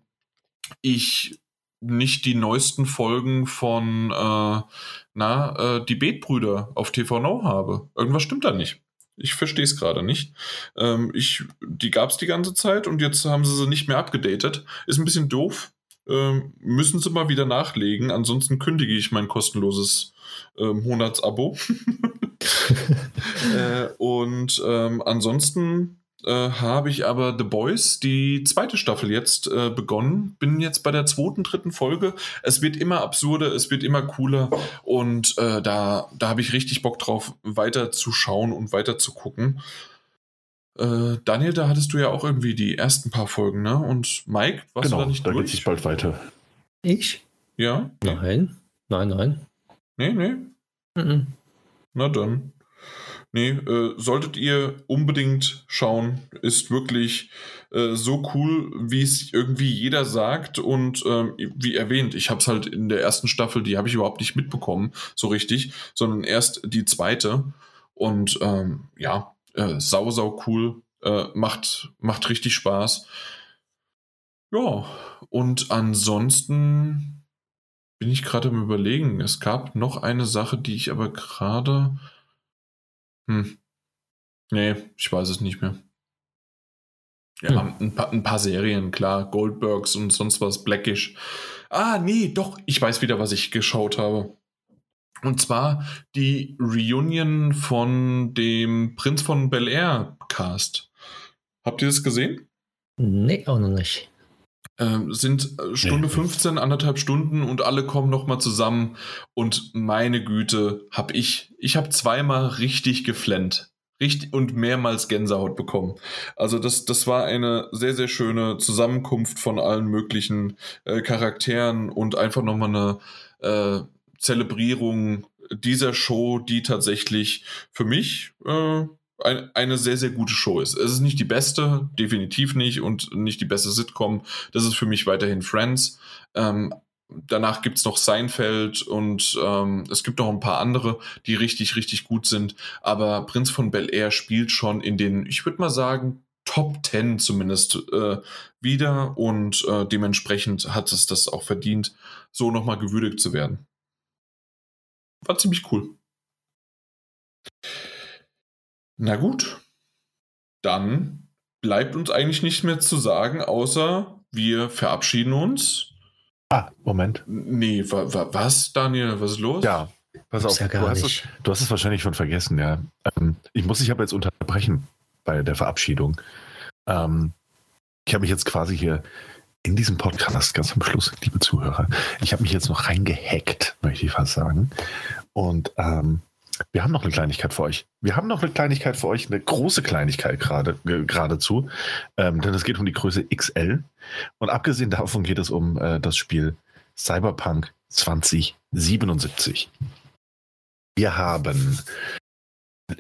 ich nicht die neuesten Folgen von, äh, na, äh, die Betbrüder auf TV Now habe. Irgendwas stimmt da nicht. Ich verstehe es gerade nicht. Ähm, ich, die gab es die ganze Zeit und jetzt haben sie sie nicht mehr abgedatet. Ist ein bisschen doof. Ähm, müssen sie mal wieder nachlegen. Ansonsten kündige ich mein kostenloses ähm, Monatsabo. äh, und ähm, ansonsten äh, habe ich aber The Boys, die zweite Staffel jetzt äh, begonnen. Bin jetzt bei der zweiten, dritten Folge. Es wird immer absurder, es wird immer cooler und äh, da, da habe ich richtig Bock drauf, weiter zu schauen und weiter zu gucken. Äh, Daniel, da hattest du ja auch irgendwie die ersten paar Folgen, ne? Und Mike, warst genau, du da nicht da durch? geht es bald weiter. Ich? Ja? Nein, nein, nein. Nee, nee. Mhm. Na dann. Nee, äh, solltet ihr unbedingt schauen. Ist wirklich äh, so cool, wie es irgendwie jeder sagt. Und ähm, wie erwähnt, ich habe es halt in der ersten Staffel, die habe ich überhaupt nicht mitbekommen, so richtig, sondern erst die zweite. Und ähm, ja, äh, sau, sau cool. Äh, macht, macht richtig Spaß. Ja, und ansonsten bin ich gerade am Überlegen. Es gab noch eine Sache, die ich aber gerade hm. Nee, ich weiß es nicht mehr. Ja, hm. ein, paar, ein, paar, Serien, klar. Goldbergs und sonst was, Blackish. Ah, nee, doch, ich weiß wieder, was ich geschaut habe. Und zwar die Reunion von dem Prinz von Bel Air Cast. Habt ihr das gesehen? Nee, auch noch nicht. Ähm, sind äh, Stunde nee. 15, anderthalb Stunden und alle kommen nochmal zusammen. Und meine Güte, hab ich, ich habe zweimal richtig geflennt. Richtig und mehrmals Gänsehaut bekommen. Also das, das war eine sehr, sehr schöne Zusammenkunft von allen möglichen äh, Charakteren und einfach nochmal eine äh, Zelebrierung dieser Show, die tatsächlich für mich äh, ein, eine sehr, sehr gute Show ist. Es ist nicht die beste, definitiv nicht, und nicht die beste Sitcom. Das ist für mich weiterhin Friends. Ähm, danach gibt es noch Seinfeld und ähm, es gibt noch ein paar andere, die richtig, richtig gut sind. Aber Prinz von Bel Air spielt schon in den, ich würde mal sagen, Top 10 zumindest äh, wieder und äh, dementsprechend hat es das auch verdient, so nochmal gewürdigt zu werden. War ziemlich cool. Na gut. Dann bleibt uns eigentlich nicht mehr zu sagen, außer wir verabschieden uns. Ah, Moment. Nee, wa, wa, was, Daniel? Was ist los? Ja, pass auf. Ja du, hast es, du, hast es, wahrscheinlich schon vergessen, ja. Ähm, ich muss dich aber jetzt unterbrechen bei der Verabschiedung. Ähm, ich habe mich jetzt quasi hier in diesem Podcast ganz am Schluss, liebe Zuhörer, ich habe mich jetzt noch reingehackt, möchte ich fast sagen. Und ähm, wir haben noch eine Kleinigkeit für euch. Wir haben noch eine Kleinigkeit für euch, eine große Kleinigkeit gerade, geradezu. Ähm, denn es geht um die Größe XL. Und abgesehen davon geht es um äh, das Spiel Cyberpunk 2077. Wir haben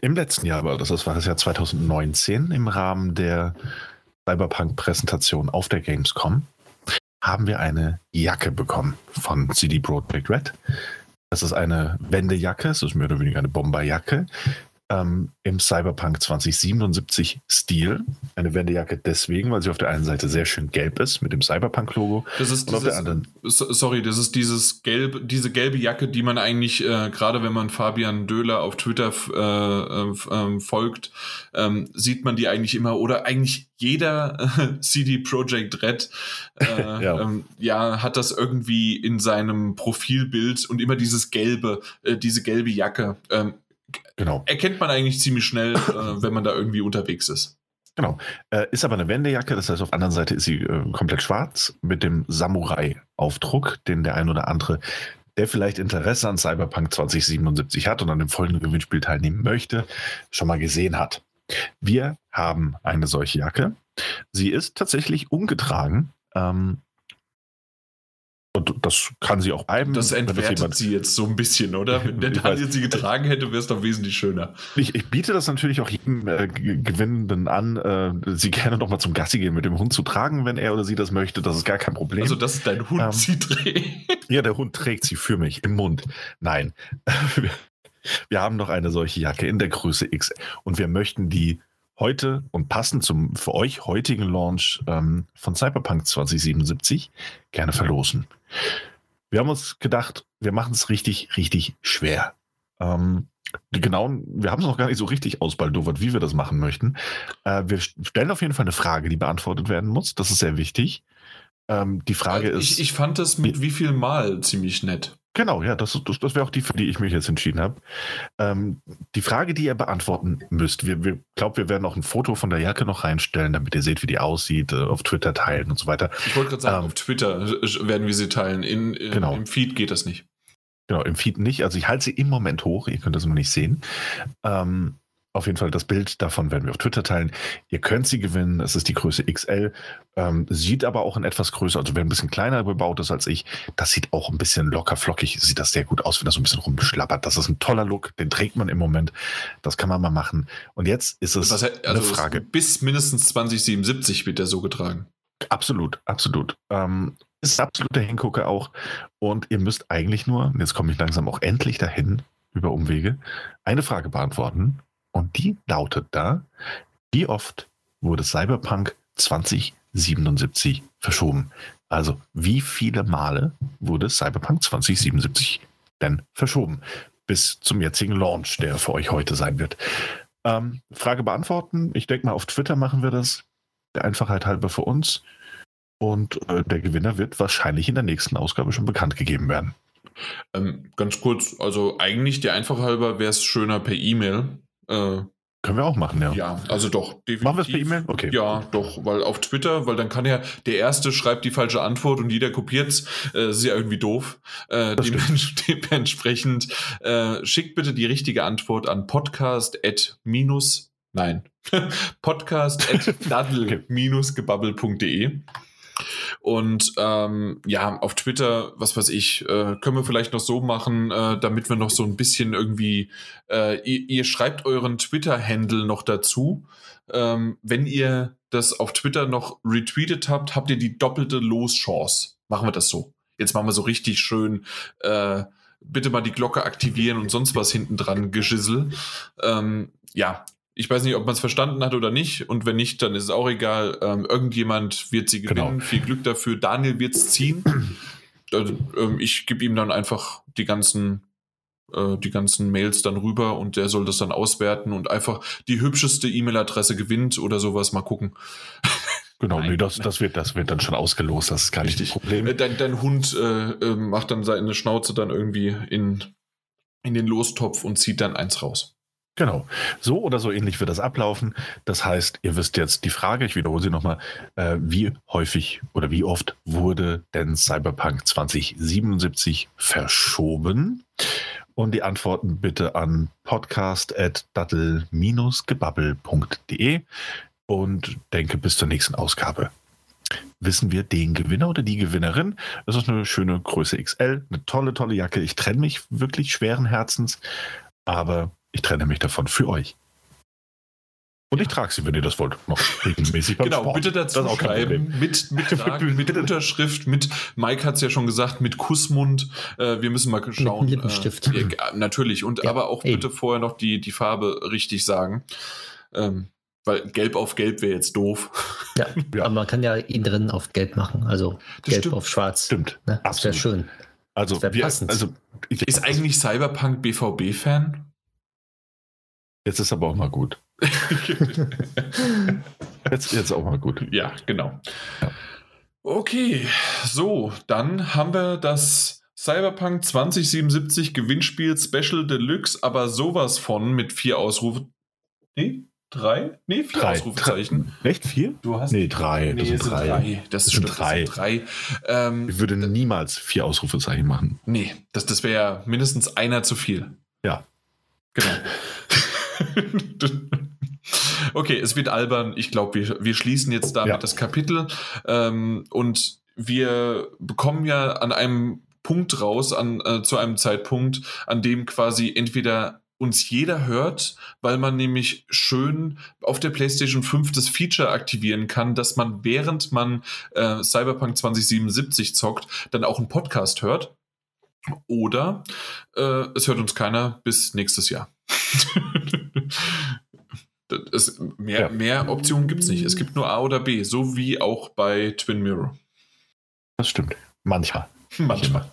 im letzten Jahr, aber das war das Jahr 2019, im Rahmen der Cyberpunk-Präsentation auf der Gamescom, haben wir eine Jacke bekommen von CD Projekt Red. Das ist eine Wendejacke, es ist mehr oder weniger eine Bomberjacke ähm, im Cyberpunk 2077 Stil. Eine Wendejacke deswegen, weil sie auf der einen Seite sehr schön gelb ist mit dem Cyberpunk-Logo. Das ist dieses, anderen, sorry, das ist dieses gelb, diese gelbe Jacke, die man eigentlich, äh, gerade wenn man Fabian Döhler auf Twitter äh, äh, folgt, ähm, sieht man die eigentlich immer oder eigentlich jeder CD Projekt Red äh, ja. Ähm, ja. hat das irgendwie in seinem Profilbild und immer dieses gelbe, äh, diese gelbe Jacke. Genau. Erkennt man eigentlich ziemlich schnell, äh, wenn man da irgendwie unterwegs ist. Genau. Äh, ist aber eine Wendejacke, das heißt, auf der anderen Seite ist sie äh, komplett schwarz mit dem Samurai-Aufdruck, den der ein oder andere, der vielleicht Interesse an Cyberpunk 2077 hat und an dem folgenden Gewinnspiel teilnehmen möchte, schon mal gesehen hat. Wir haben eine solche Jacke. Sie ist tatsächlich umgetragen. Ähm, und das kann sie auch bleiben. Das entwertet das sie jetzt so ein bisschen, oder? Wenn der Daniel sie getragen hätte, wäre es doch wesentlich schöner. Ich, ich, biete das natürlich auch jedem äh, Gewinnenden an, äh, sie gerne noch mal zum Gassi gehen mit dem Hund zu tragen, wenn er oder sie das möchte. Das ist gar kein Problem. Also, dass dein Hund ähm, sie trägt. Ja, der Hund trägt sie für mich im Mund. Nein. wir haben noch eine solche Jacke in der Größe X und wir möchten die heute und passend zum für euch heutigen Launch ähm, von Cyberpunk 2077 gerne verlosen. Wir haben uns gedacht, wir machen es richtig, richtig schwer. Ähm, die genauen, wir haben es noch gar nicht so richtig ausbaldowert, wie wir das machen möchten. Äh, wir stellen auf jeden Fall eine Frage, die beantwortet werden muss. Das ist sehr wichtig. Ähm, die Frage ich, ist. Ich fand das mit wie viel Mal ziemlich nett. Genau, ja, das, das, das wäre auch die, für die ich mich jetzt entschieden habe. Ähm, die Frage, die ihr beantworten müsst, wir, wir glaube, wir werden auch ein Foto von der Jacke noch reinstellen, damit ihr seht, wie die aussieht, äh, auf Twitter teilen und so weiter. Ich wollte gerade sagen, ähm, auf Twitter werden wir sie teilen. In, in, genau. Im Feed geht das nicht. Genau, im Feed nicht. Also ich halte sie im Moment hoch, ihr könnt das noch nicht sehen. Ähm, auf jeden Fall das Bild davon werden wir auf Twitter teilen. Ihr könnt sie gewinnen. Es ist die Größe XL. Ähm, sieht aber auch in etwas größer, also wer ein bisschen kleiner gebaut ist als ich, das sieht auch ein bisschen locker flockig. Sieht das sehr gut aus, wenn das so ein bisschen rumschlappert. Das ist ein toller Look. Den trägt man im Moment. Das kann man mal machen. Und jetzt ist es heißt, also eine Frage. Bis mindestens 2077 wird der so getragen. Absolut, absolut. Ähm, ist absoluter Hingucker auch. Und ihr müsst eigentlich nur, jetzt komme ich langsam auch endlich dahin, über Umwege, eine Frage beantworten. Und die lautet da, wie oft wurde Cyberpunk 2077 verschoben? Also wie viele Male wurde Cyberpunk 2077 denn verschoben? Bis zum jetzigen Launch, der für euch heute sein wird. Ähm, Frage beantworten. Ich denke mal, auf Twitter machen wir das. Der Einfachheit halber für uns. Und äh, der Gewinner wird wahrscheinlich in der nächsten Ausgabe schon bekannt gegeben werden. Ähm, ganz kurz, also eigentlich der Einfachheit halber wäre es schöner per E-Mail. Äh, Können wir auch machen, ja. Ja, also doch. Definitiv. Machen wir es per E-Mail? Okay. Ja, doch, weil auf Twitter, weil dann kann ja der Erste schreibt die falsche Antwort und jeder kopiert es. Äh, ist ja irgendwie doof. Äh, dementsprechend äh, schickt bitte die richtige Antwort an podcast at minus, nein, podcast at daddle-gebabbel.de. Und ähm, ja, auf Twitter, was weiß ich, äh, können wir vielleicht noch so machen, äh, damit wir noch so ein bisschen irgendwie, äh, ihr, ihr, schreibt euren Twitter-Handle noch dazu. Ähm, wenn ihr das auf Twitter noch retweetet habt, habt ihr die doppelte Loschance. Machen wir das so. Jetzt machen wir so richtig schön, äh, bitte mal die Glocke aktivieren und sonst was hinten dran geschissel. Ähm, ja, ich weiß nicht, ob man es verstanden hat oder nicht. Und wenn nicht, dann ist es auch egal. Ähm, irgendjemand wird sie gewinnen. Genau. Viel Glück dafür. Daniel wird es ziehen. Also, ähm, ich gebe ihm dann einfach die ganzen, äh, die ganzen Mails dann rüber und der soll das dann auswerten und einfach die hübscheste E-Mail-Adresse gewinnt oder sowas. Mal gucken. Genau, nee, das, das, wird, das wird dann schon ausgelost, das ist gar nicht das Problem. Äh, dein, dein Hund äh, äh, macht dann seine Schnauze dann irgendwie in, in den Lostopf und zieht dann eins raus. Genau. So oder so ähnlich wird das ablaufen. Das heißt, ihr wisst jetzt die Frage, ich wiederhole sie nochmal, äh, wie häufig oder wie oft wurde denn Cyberpunk 2077 verschoben? Und die Antworten bitte an podcast.dattel-gebabbel.de und denke bis zur nächsten Ausgabe. Wissen wir den Gewinner oder die Gewinnerin? Das ist eine schöne Größe XL, eine tolle, tolle Jacke. Ich trenne mich wirklich schweren Herzens, aber ich trenne mich davon für euch. Und ich trage sie, wenn ihr das wollt, noch regelmäßig beim Genau, Sport. bitte dazu schreiben, mit, mit, tragen, mit Unterschrift, mit, Mike hat es ja schon gesagt, mit Kussmund. Äh, wir müssen mal schauen. Mit Lippenstift. Äh, ja, natürlich, und ja, aber auch eben. bitte vorher noch die, die Farbe richtig sagen. Ähm, weil gelb auf gelb wäre jetzt doof. Ja, ja, aber man kann ja ihn drin auf gelb machen, also das gelb stimmt. auf schwarz. Stimmt. Ne? Das wäre schön. Also, das wir, passend. also ist eigentlich Cyberpunk BVB-Fan? Jetzt ist aber auch mal gut. jetzt, jetzt auch mal gut. Ja, genau. Ja. Okay, so, dann haben wir das Cyberpunk 2077 Gewinnspiel Special Deluxe, aber sowas von mit vier Ausrufen. Nee, drei? Nee, vier drei. Ausrufezeichen. Drei. Echt vier? Du hast nee, drei. Nee, das sind drei. drei. Das, das sind drei. Das sind drei. Ähm, ich würde niemals vier Ausrufezeichen machen. Nee, das, das wäre mindestens einer zu viel. Ja. Genau. okay, es wird albern. Ich glaube, wir, wir schließen jetzt damit ja. das Kapitel. Ähm, und wir bekommen ja an einem Punkt raus, an, äh, zu einem Zeitpunkt, an dem quasi entweder uns jeder hört, weil man nämlich schön auf der PlayStation 5 das Feature aktivieren kann, dass man während man äh, Cyberpunk 2077 zockt, dann auch einen Podcast hört. Oder äh, es hört uns keiner bis nächstes Jahr. es, mehr, ja. mehr Optionen gibt es nicht. Es gibt nur A oder B, so wie auch bei Twin Mirror. Das stimmt. Manchmal. Manchmal.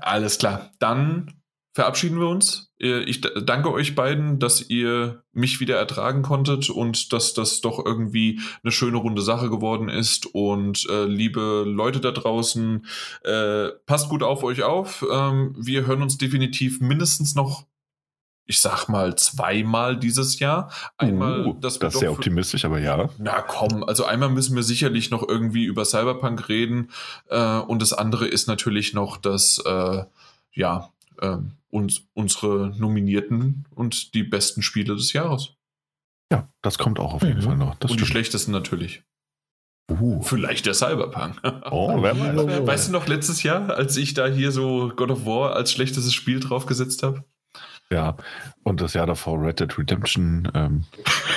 Alles klar. Dann verabschieden wir uns. Äh, ich danke euch beiden, dass ihr mich wieder ertragen konntet und dass das doch irgendwie eine schöne runde Sache geworden ist. Und äh, liebe Leute da draußen, äh, passt gut auf euch auf. Ähm, wir hören uns definitiv mindestens noch ich sag mal, zweimal dieses Jahr. Einmal, uh, das ist sehr optimistisch, aber ja. Na komm, also einmal müssen wir sicherlich noch irgendwie über Cyberpunk reden. Äh, und das andere ist natürlich noch das, äh, ja, äh, uns, unsere Nominierten und die besten Spiele des Jahres. Ja, das kommt auch auf jeden mhm. Fall noch. Das und stimmt. die schlechtesten natürlich. Uh. Vielleicht der Cyberpunk. Oh, wer weiß. Weißt du noch letztes Jahr, als ich da hier so God of War als schlechtestes Spiel draufgesetzt habe? Ja, und das Jahr davor Red Dead Redemption. Ähm.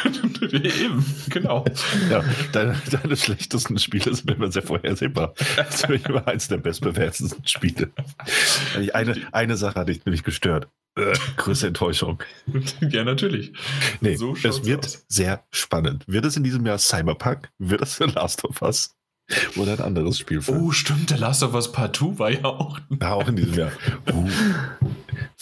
Eben, genau. ja, deine, deine, schlechtesten Spiele sind immer sehr vorhersehbar. Das ist immer eins der bestbewertesten Spiele. Eine, eine Sache hat dich nämlich gestört. Äh, größte Enttäuschung. Ja, natürlich. Nee, so es wird aus. sehr spannend. Wird es in diesem Jahr Cyberpunk? Wird es The Last of Us? Oder ein anderes Spiel. Oh, stimmt, The Last of Us Part 2 war ja auch. Ja, auch in diesem Jahr. Uh,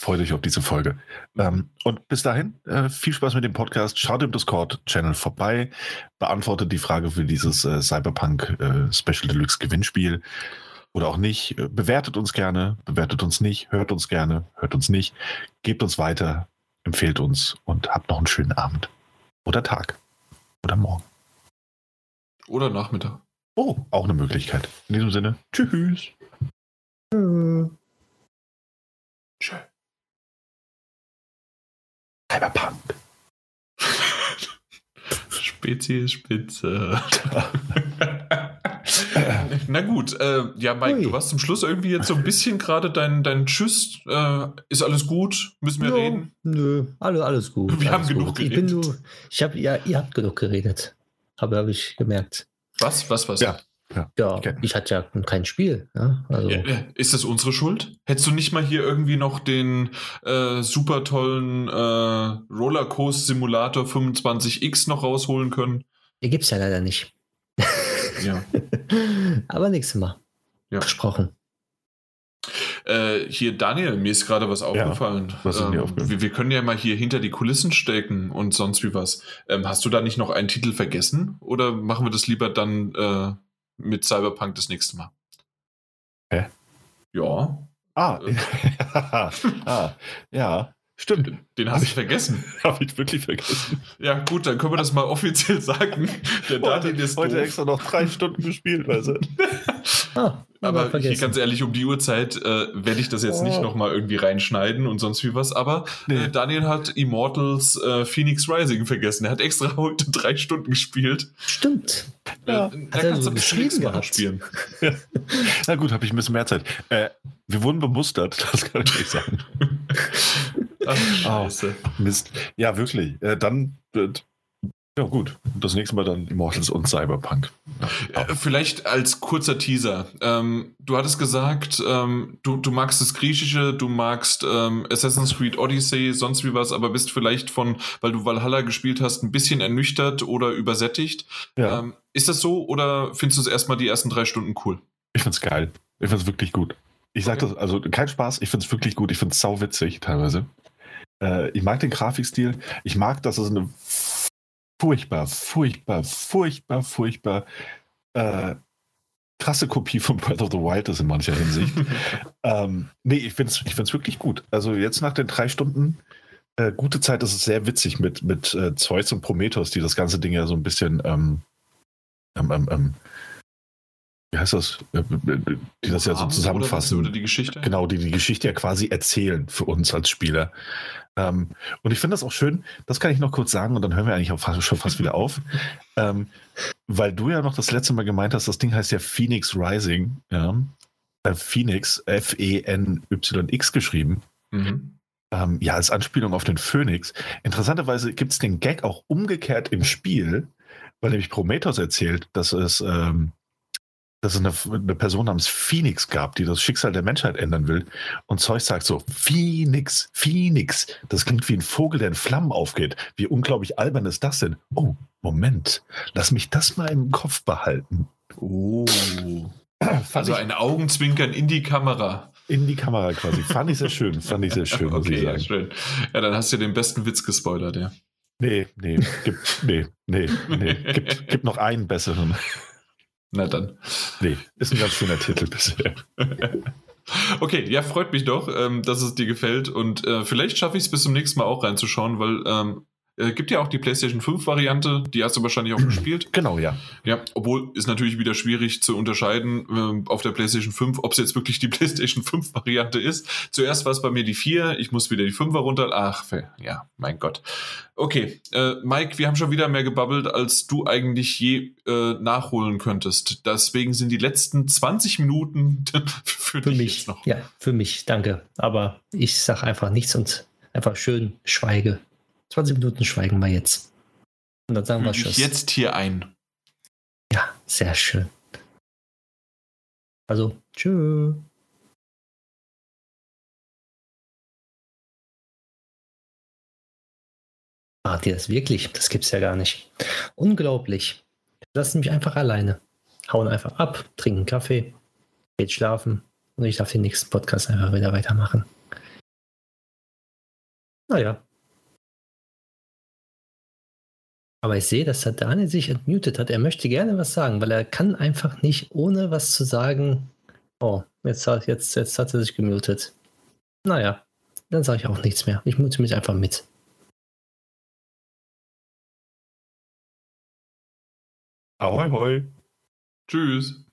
freut euch auf diese Folge. Ähm, und bis dahin, äh, viel Spaß mit dem Podcast. Schaut im Discord-Channel vorbei. Beantwortet die Frage für dieses äh, Cyberpunk äh, Special Deluxe Gewinnspiel. Oder auch nicht. Bewertet uns gerne, bewertet uns nicht, hört uns gerne, hört uns nicht. Gebt uns weiter, empfehlt uns und habt noch einen schönen Abend. Oder Tag. Oder morgen. Oder Nachmittag. Oh, auch eine Möglichkeit. In diesem Sinne, tschüss. Tschö. Tschö. Cyberpunk. Spezies Spitze. Na gut, äh, ja, Mike, Ui. du warst zum Schluss irgendwie jetzt so ein bisschen gerade dein, dein Tschüss. Äh, ist alles gut? Müssen wir no, reden? Nö, alles, alles gut. Wir alles haben genug geredet. Ich bin nur, ich habe, ja, ihr habt genug geredet. Habe hab ich gemerkt. Was? Was? Was? Ja. Ja, ja okay. ich hatte ja kein Spiel. Ja? Also. Ist das unsere Schuld? Hättest du nicht mal hier irgendwie noch den äh, super tollen äh, Rollercoaster Simulator 25X noch rausholen können? Den gibt es ja leider nicht. Ja. Aber nächstes Mal. Ja. Versprochen. Äh, hier, Daniel, mir ist gerade was aufgefallen. Ja, was ist ähm, aufgefallen? Wir, wir, können ja mal hier hinter die Kulissen stecken und sonst wie was. Ähm, hast du da nicht noch einen Titel vergessen? Oder machen wir das lieber dann äh, mit Cyberpunk das nächste Mal? Hä? Ja. Ah, äh. ah ja. Stimmt. Den hast du vergessen. Habe ich wirklich vergessen. Ja, gut, dann können wir das mal offiziell sagen. Der Daniel ist heute extra noch drei Stunden gespielt, weißt du. ah, aber hier ganz ehrlich, um die Uhrzeit äh, werde ich das jetzt oh. nicht nochmal irgendwie reinschneiden und sonst wie was. Aber nee. äh, Daniel hat Immortals äh, Phoenix Rising vergessen. Er hat extra heute drei Stunden gespielt. Stimmt. Äh, ja. Äh, da kannst du beschrieben gehabt. spielen. Ja. Na gut, habe ich ein bisschen mehr Zeit. Äh, wir wurden bemustert, das kann ich nicht sagen. Ach, scheiße. Oh, Mist. Ja, wirklich. Äh, dann ja, gut. Das nächste Mal dann Immortals und Cyberpunk. Ja. Äh, vielleicht als kurzer Teaser. Ähm, du hattest gesagt, ähm, du, du magst das Griechische, du magst ähm, Assassin's Creed Odyssey, sonst wie was, aber bist vielleicht von, weil du Valhalla gespielt hast, ein bisschen ernüchtert oder übersättigt. Ja. Ähm, ist das so oder findest du es erstmal die ersten drei Stunden cool? Ich find's geil. Ich find's wirklich gut. Ich sag okay. das, also kein Spaß, ich find's wirklich gut. Ich find's sauwitzig teilweise. Äh, ich mag den Grafikstil. Ich mag, dass es eine furchtbar, furchtbar, furchtbar, furchtbar äh, krasse Kopie von Breath of the Wild ist in mancher Hinsicht. ähm, nee, ich finde es ich find's wirklich gut. Also jetzt nach den drei Stunden äh, gute Zeit ist es sehr witzig mit, mit äh, Zeus und Prometheus, die das ganze Ding ja so ein bisschen ähm, ähm, ähm, ähm wie heißt das, äh, die das ja so zusammenfassen. Oder, oder die Geschichte? Genau, die die Geschichte ja quasi erzählen für uns als Spieler. Ähm, und ich finde das auch schön, das kann ich noch kurz sagen und dann hören wir eigentlich auch fast, schon fast wieder auf, ähm, weil du ja noch das letzte Mal gemeint hast, das Ding heißt ja Phoenix Rising, ja. Äh, Phoenix, F-E-N-Y-X geschrieben. Mhm. Ähm, ja, als Anspielung auf den Phoenix. Interessanterweise gibt es den Gag auch umgekehrt im Spiel, weil nämlich Prometheus erzählt, dass es ähm, dass es eine, eine, Person namens Phoenix gab, die das Schicksal der Menschheit ändern will. Und Zeus sagt so, Phoenix, Phoenix. Das klingt wie ein Vogel, der in Flammen aufgeht. Wie unglaublich albern ist das denn? Oh, Moment. Lass mich das mal im Kopf behalten. Oh. also ein Augenzwinkern in die Kamera. In die Kamera quasi. Fand ich sehr schön. Fand ich sehr schön, okay, muss ich sagen. Ja, schön. Ja, dann hast du den besten Witz gespoilert, ja. Nee, nee, gibt, nee, nee, nee. Gibt, gibt noch einen besseren. Na dann. Nee, ist ein ganz schöner Titel bisher. Okay, ja, freut mich doch, ähm, dass es dir gefällt und äh, vielleicht schaffe ich es bis zum nächsten Mal auch reinzuschauen, weil ähm, äh, gibt ja auch die PlayStation 5 Variante, die hast du wahrscheinlich auch gespielt. Genau, ja. Ja, obwohl ist natürlich wieder schwierig zu unterscheiden äh, auf der PlayStation 5, ob es jetzt wirklich die PlayStation 5 Variante ist. Zuerst war es bei mir die 4, ich muss wieder die 5er runter. Ach, ja, mein Gott. Okay, äh, Mike, wir haben schon wieder mehr gebabbelt, als du eigentlich je äh, nachholen könntest. Deswegen sind die letzten 20 Minuten für, für mich noch. Ja, für mich, danke. Aber ich sage einfach nichts und einfach schön schweige. 20 Minuten schweigen wir jetzt. Und dann sagen wir Tschüss. jetzt hier ein. Ja, sehr schön. Also, tschüss. Macht ihr das wirklich? Das gibt's ja gar nicht. Unglaublich. Lassen mich einfach alleine. Hauen einfach ab, trinken Kaffee, geht schlafen und ich darf den nächsten Podcast einfach wieder weitermachen. Naja, Aber ich sehe, dass der Daniel sich entmutet hat. Er möchte gerne was sagen, weil er kann einfach nicht, ohne was zu sagen. Oh, jetzt, jetzt, jetzt hat er sich gemutet. Naja, dann sage ich auch nichts mehr. Ich mute mich einfach mit. Ahoi, hoi. Tschüss.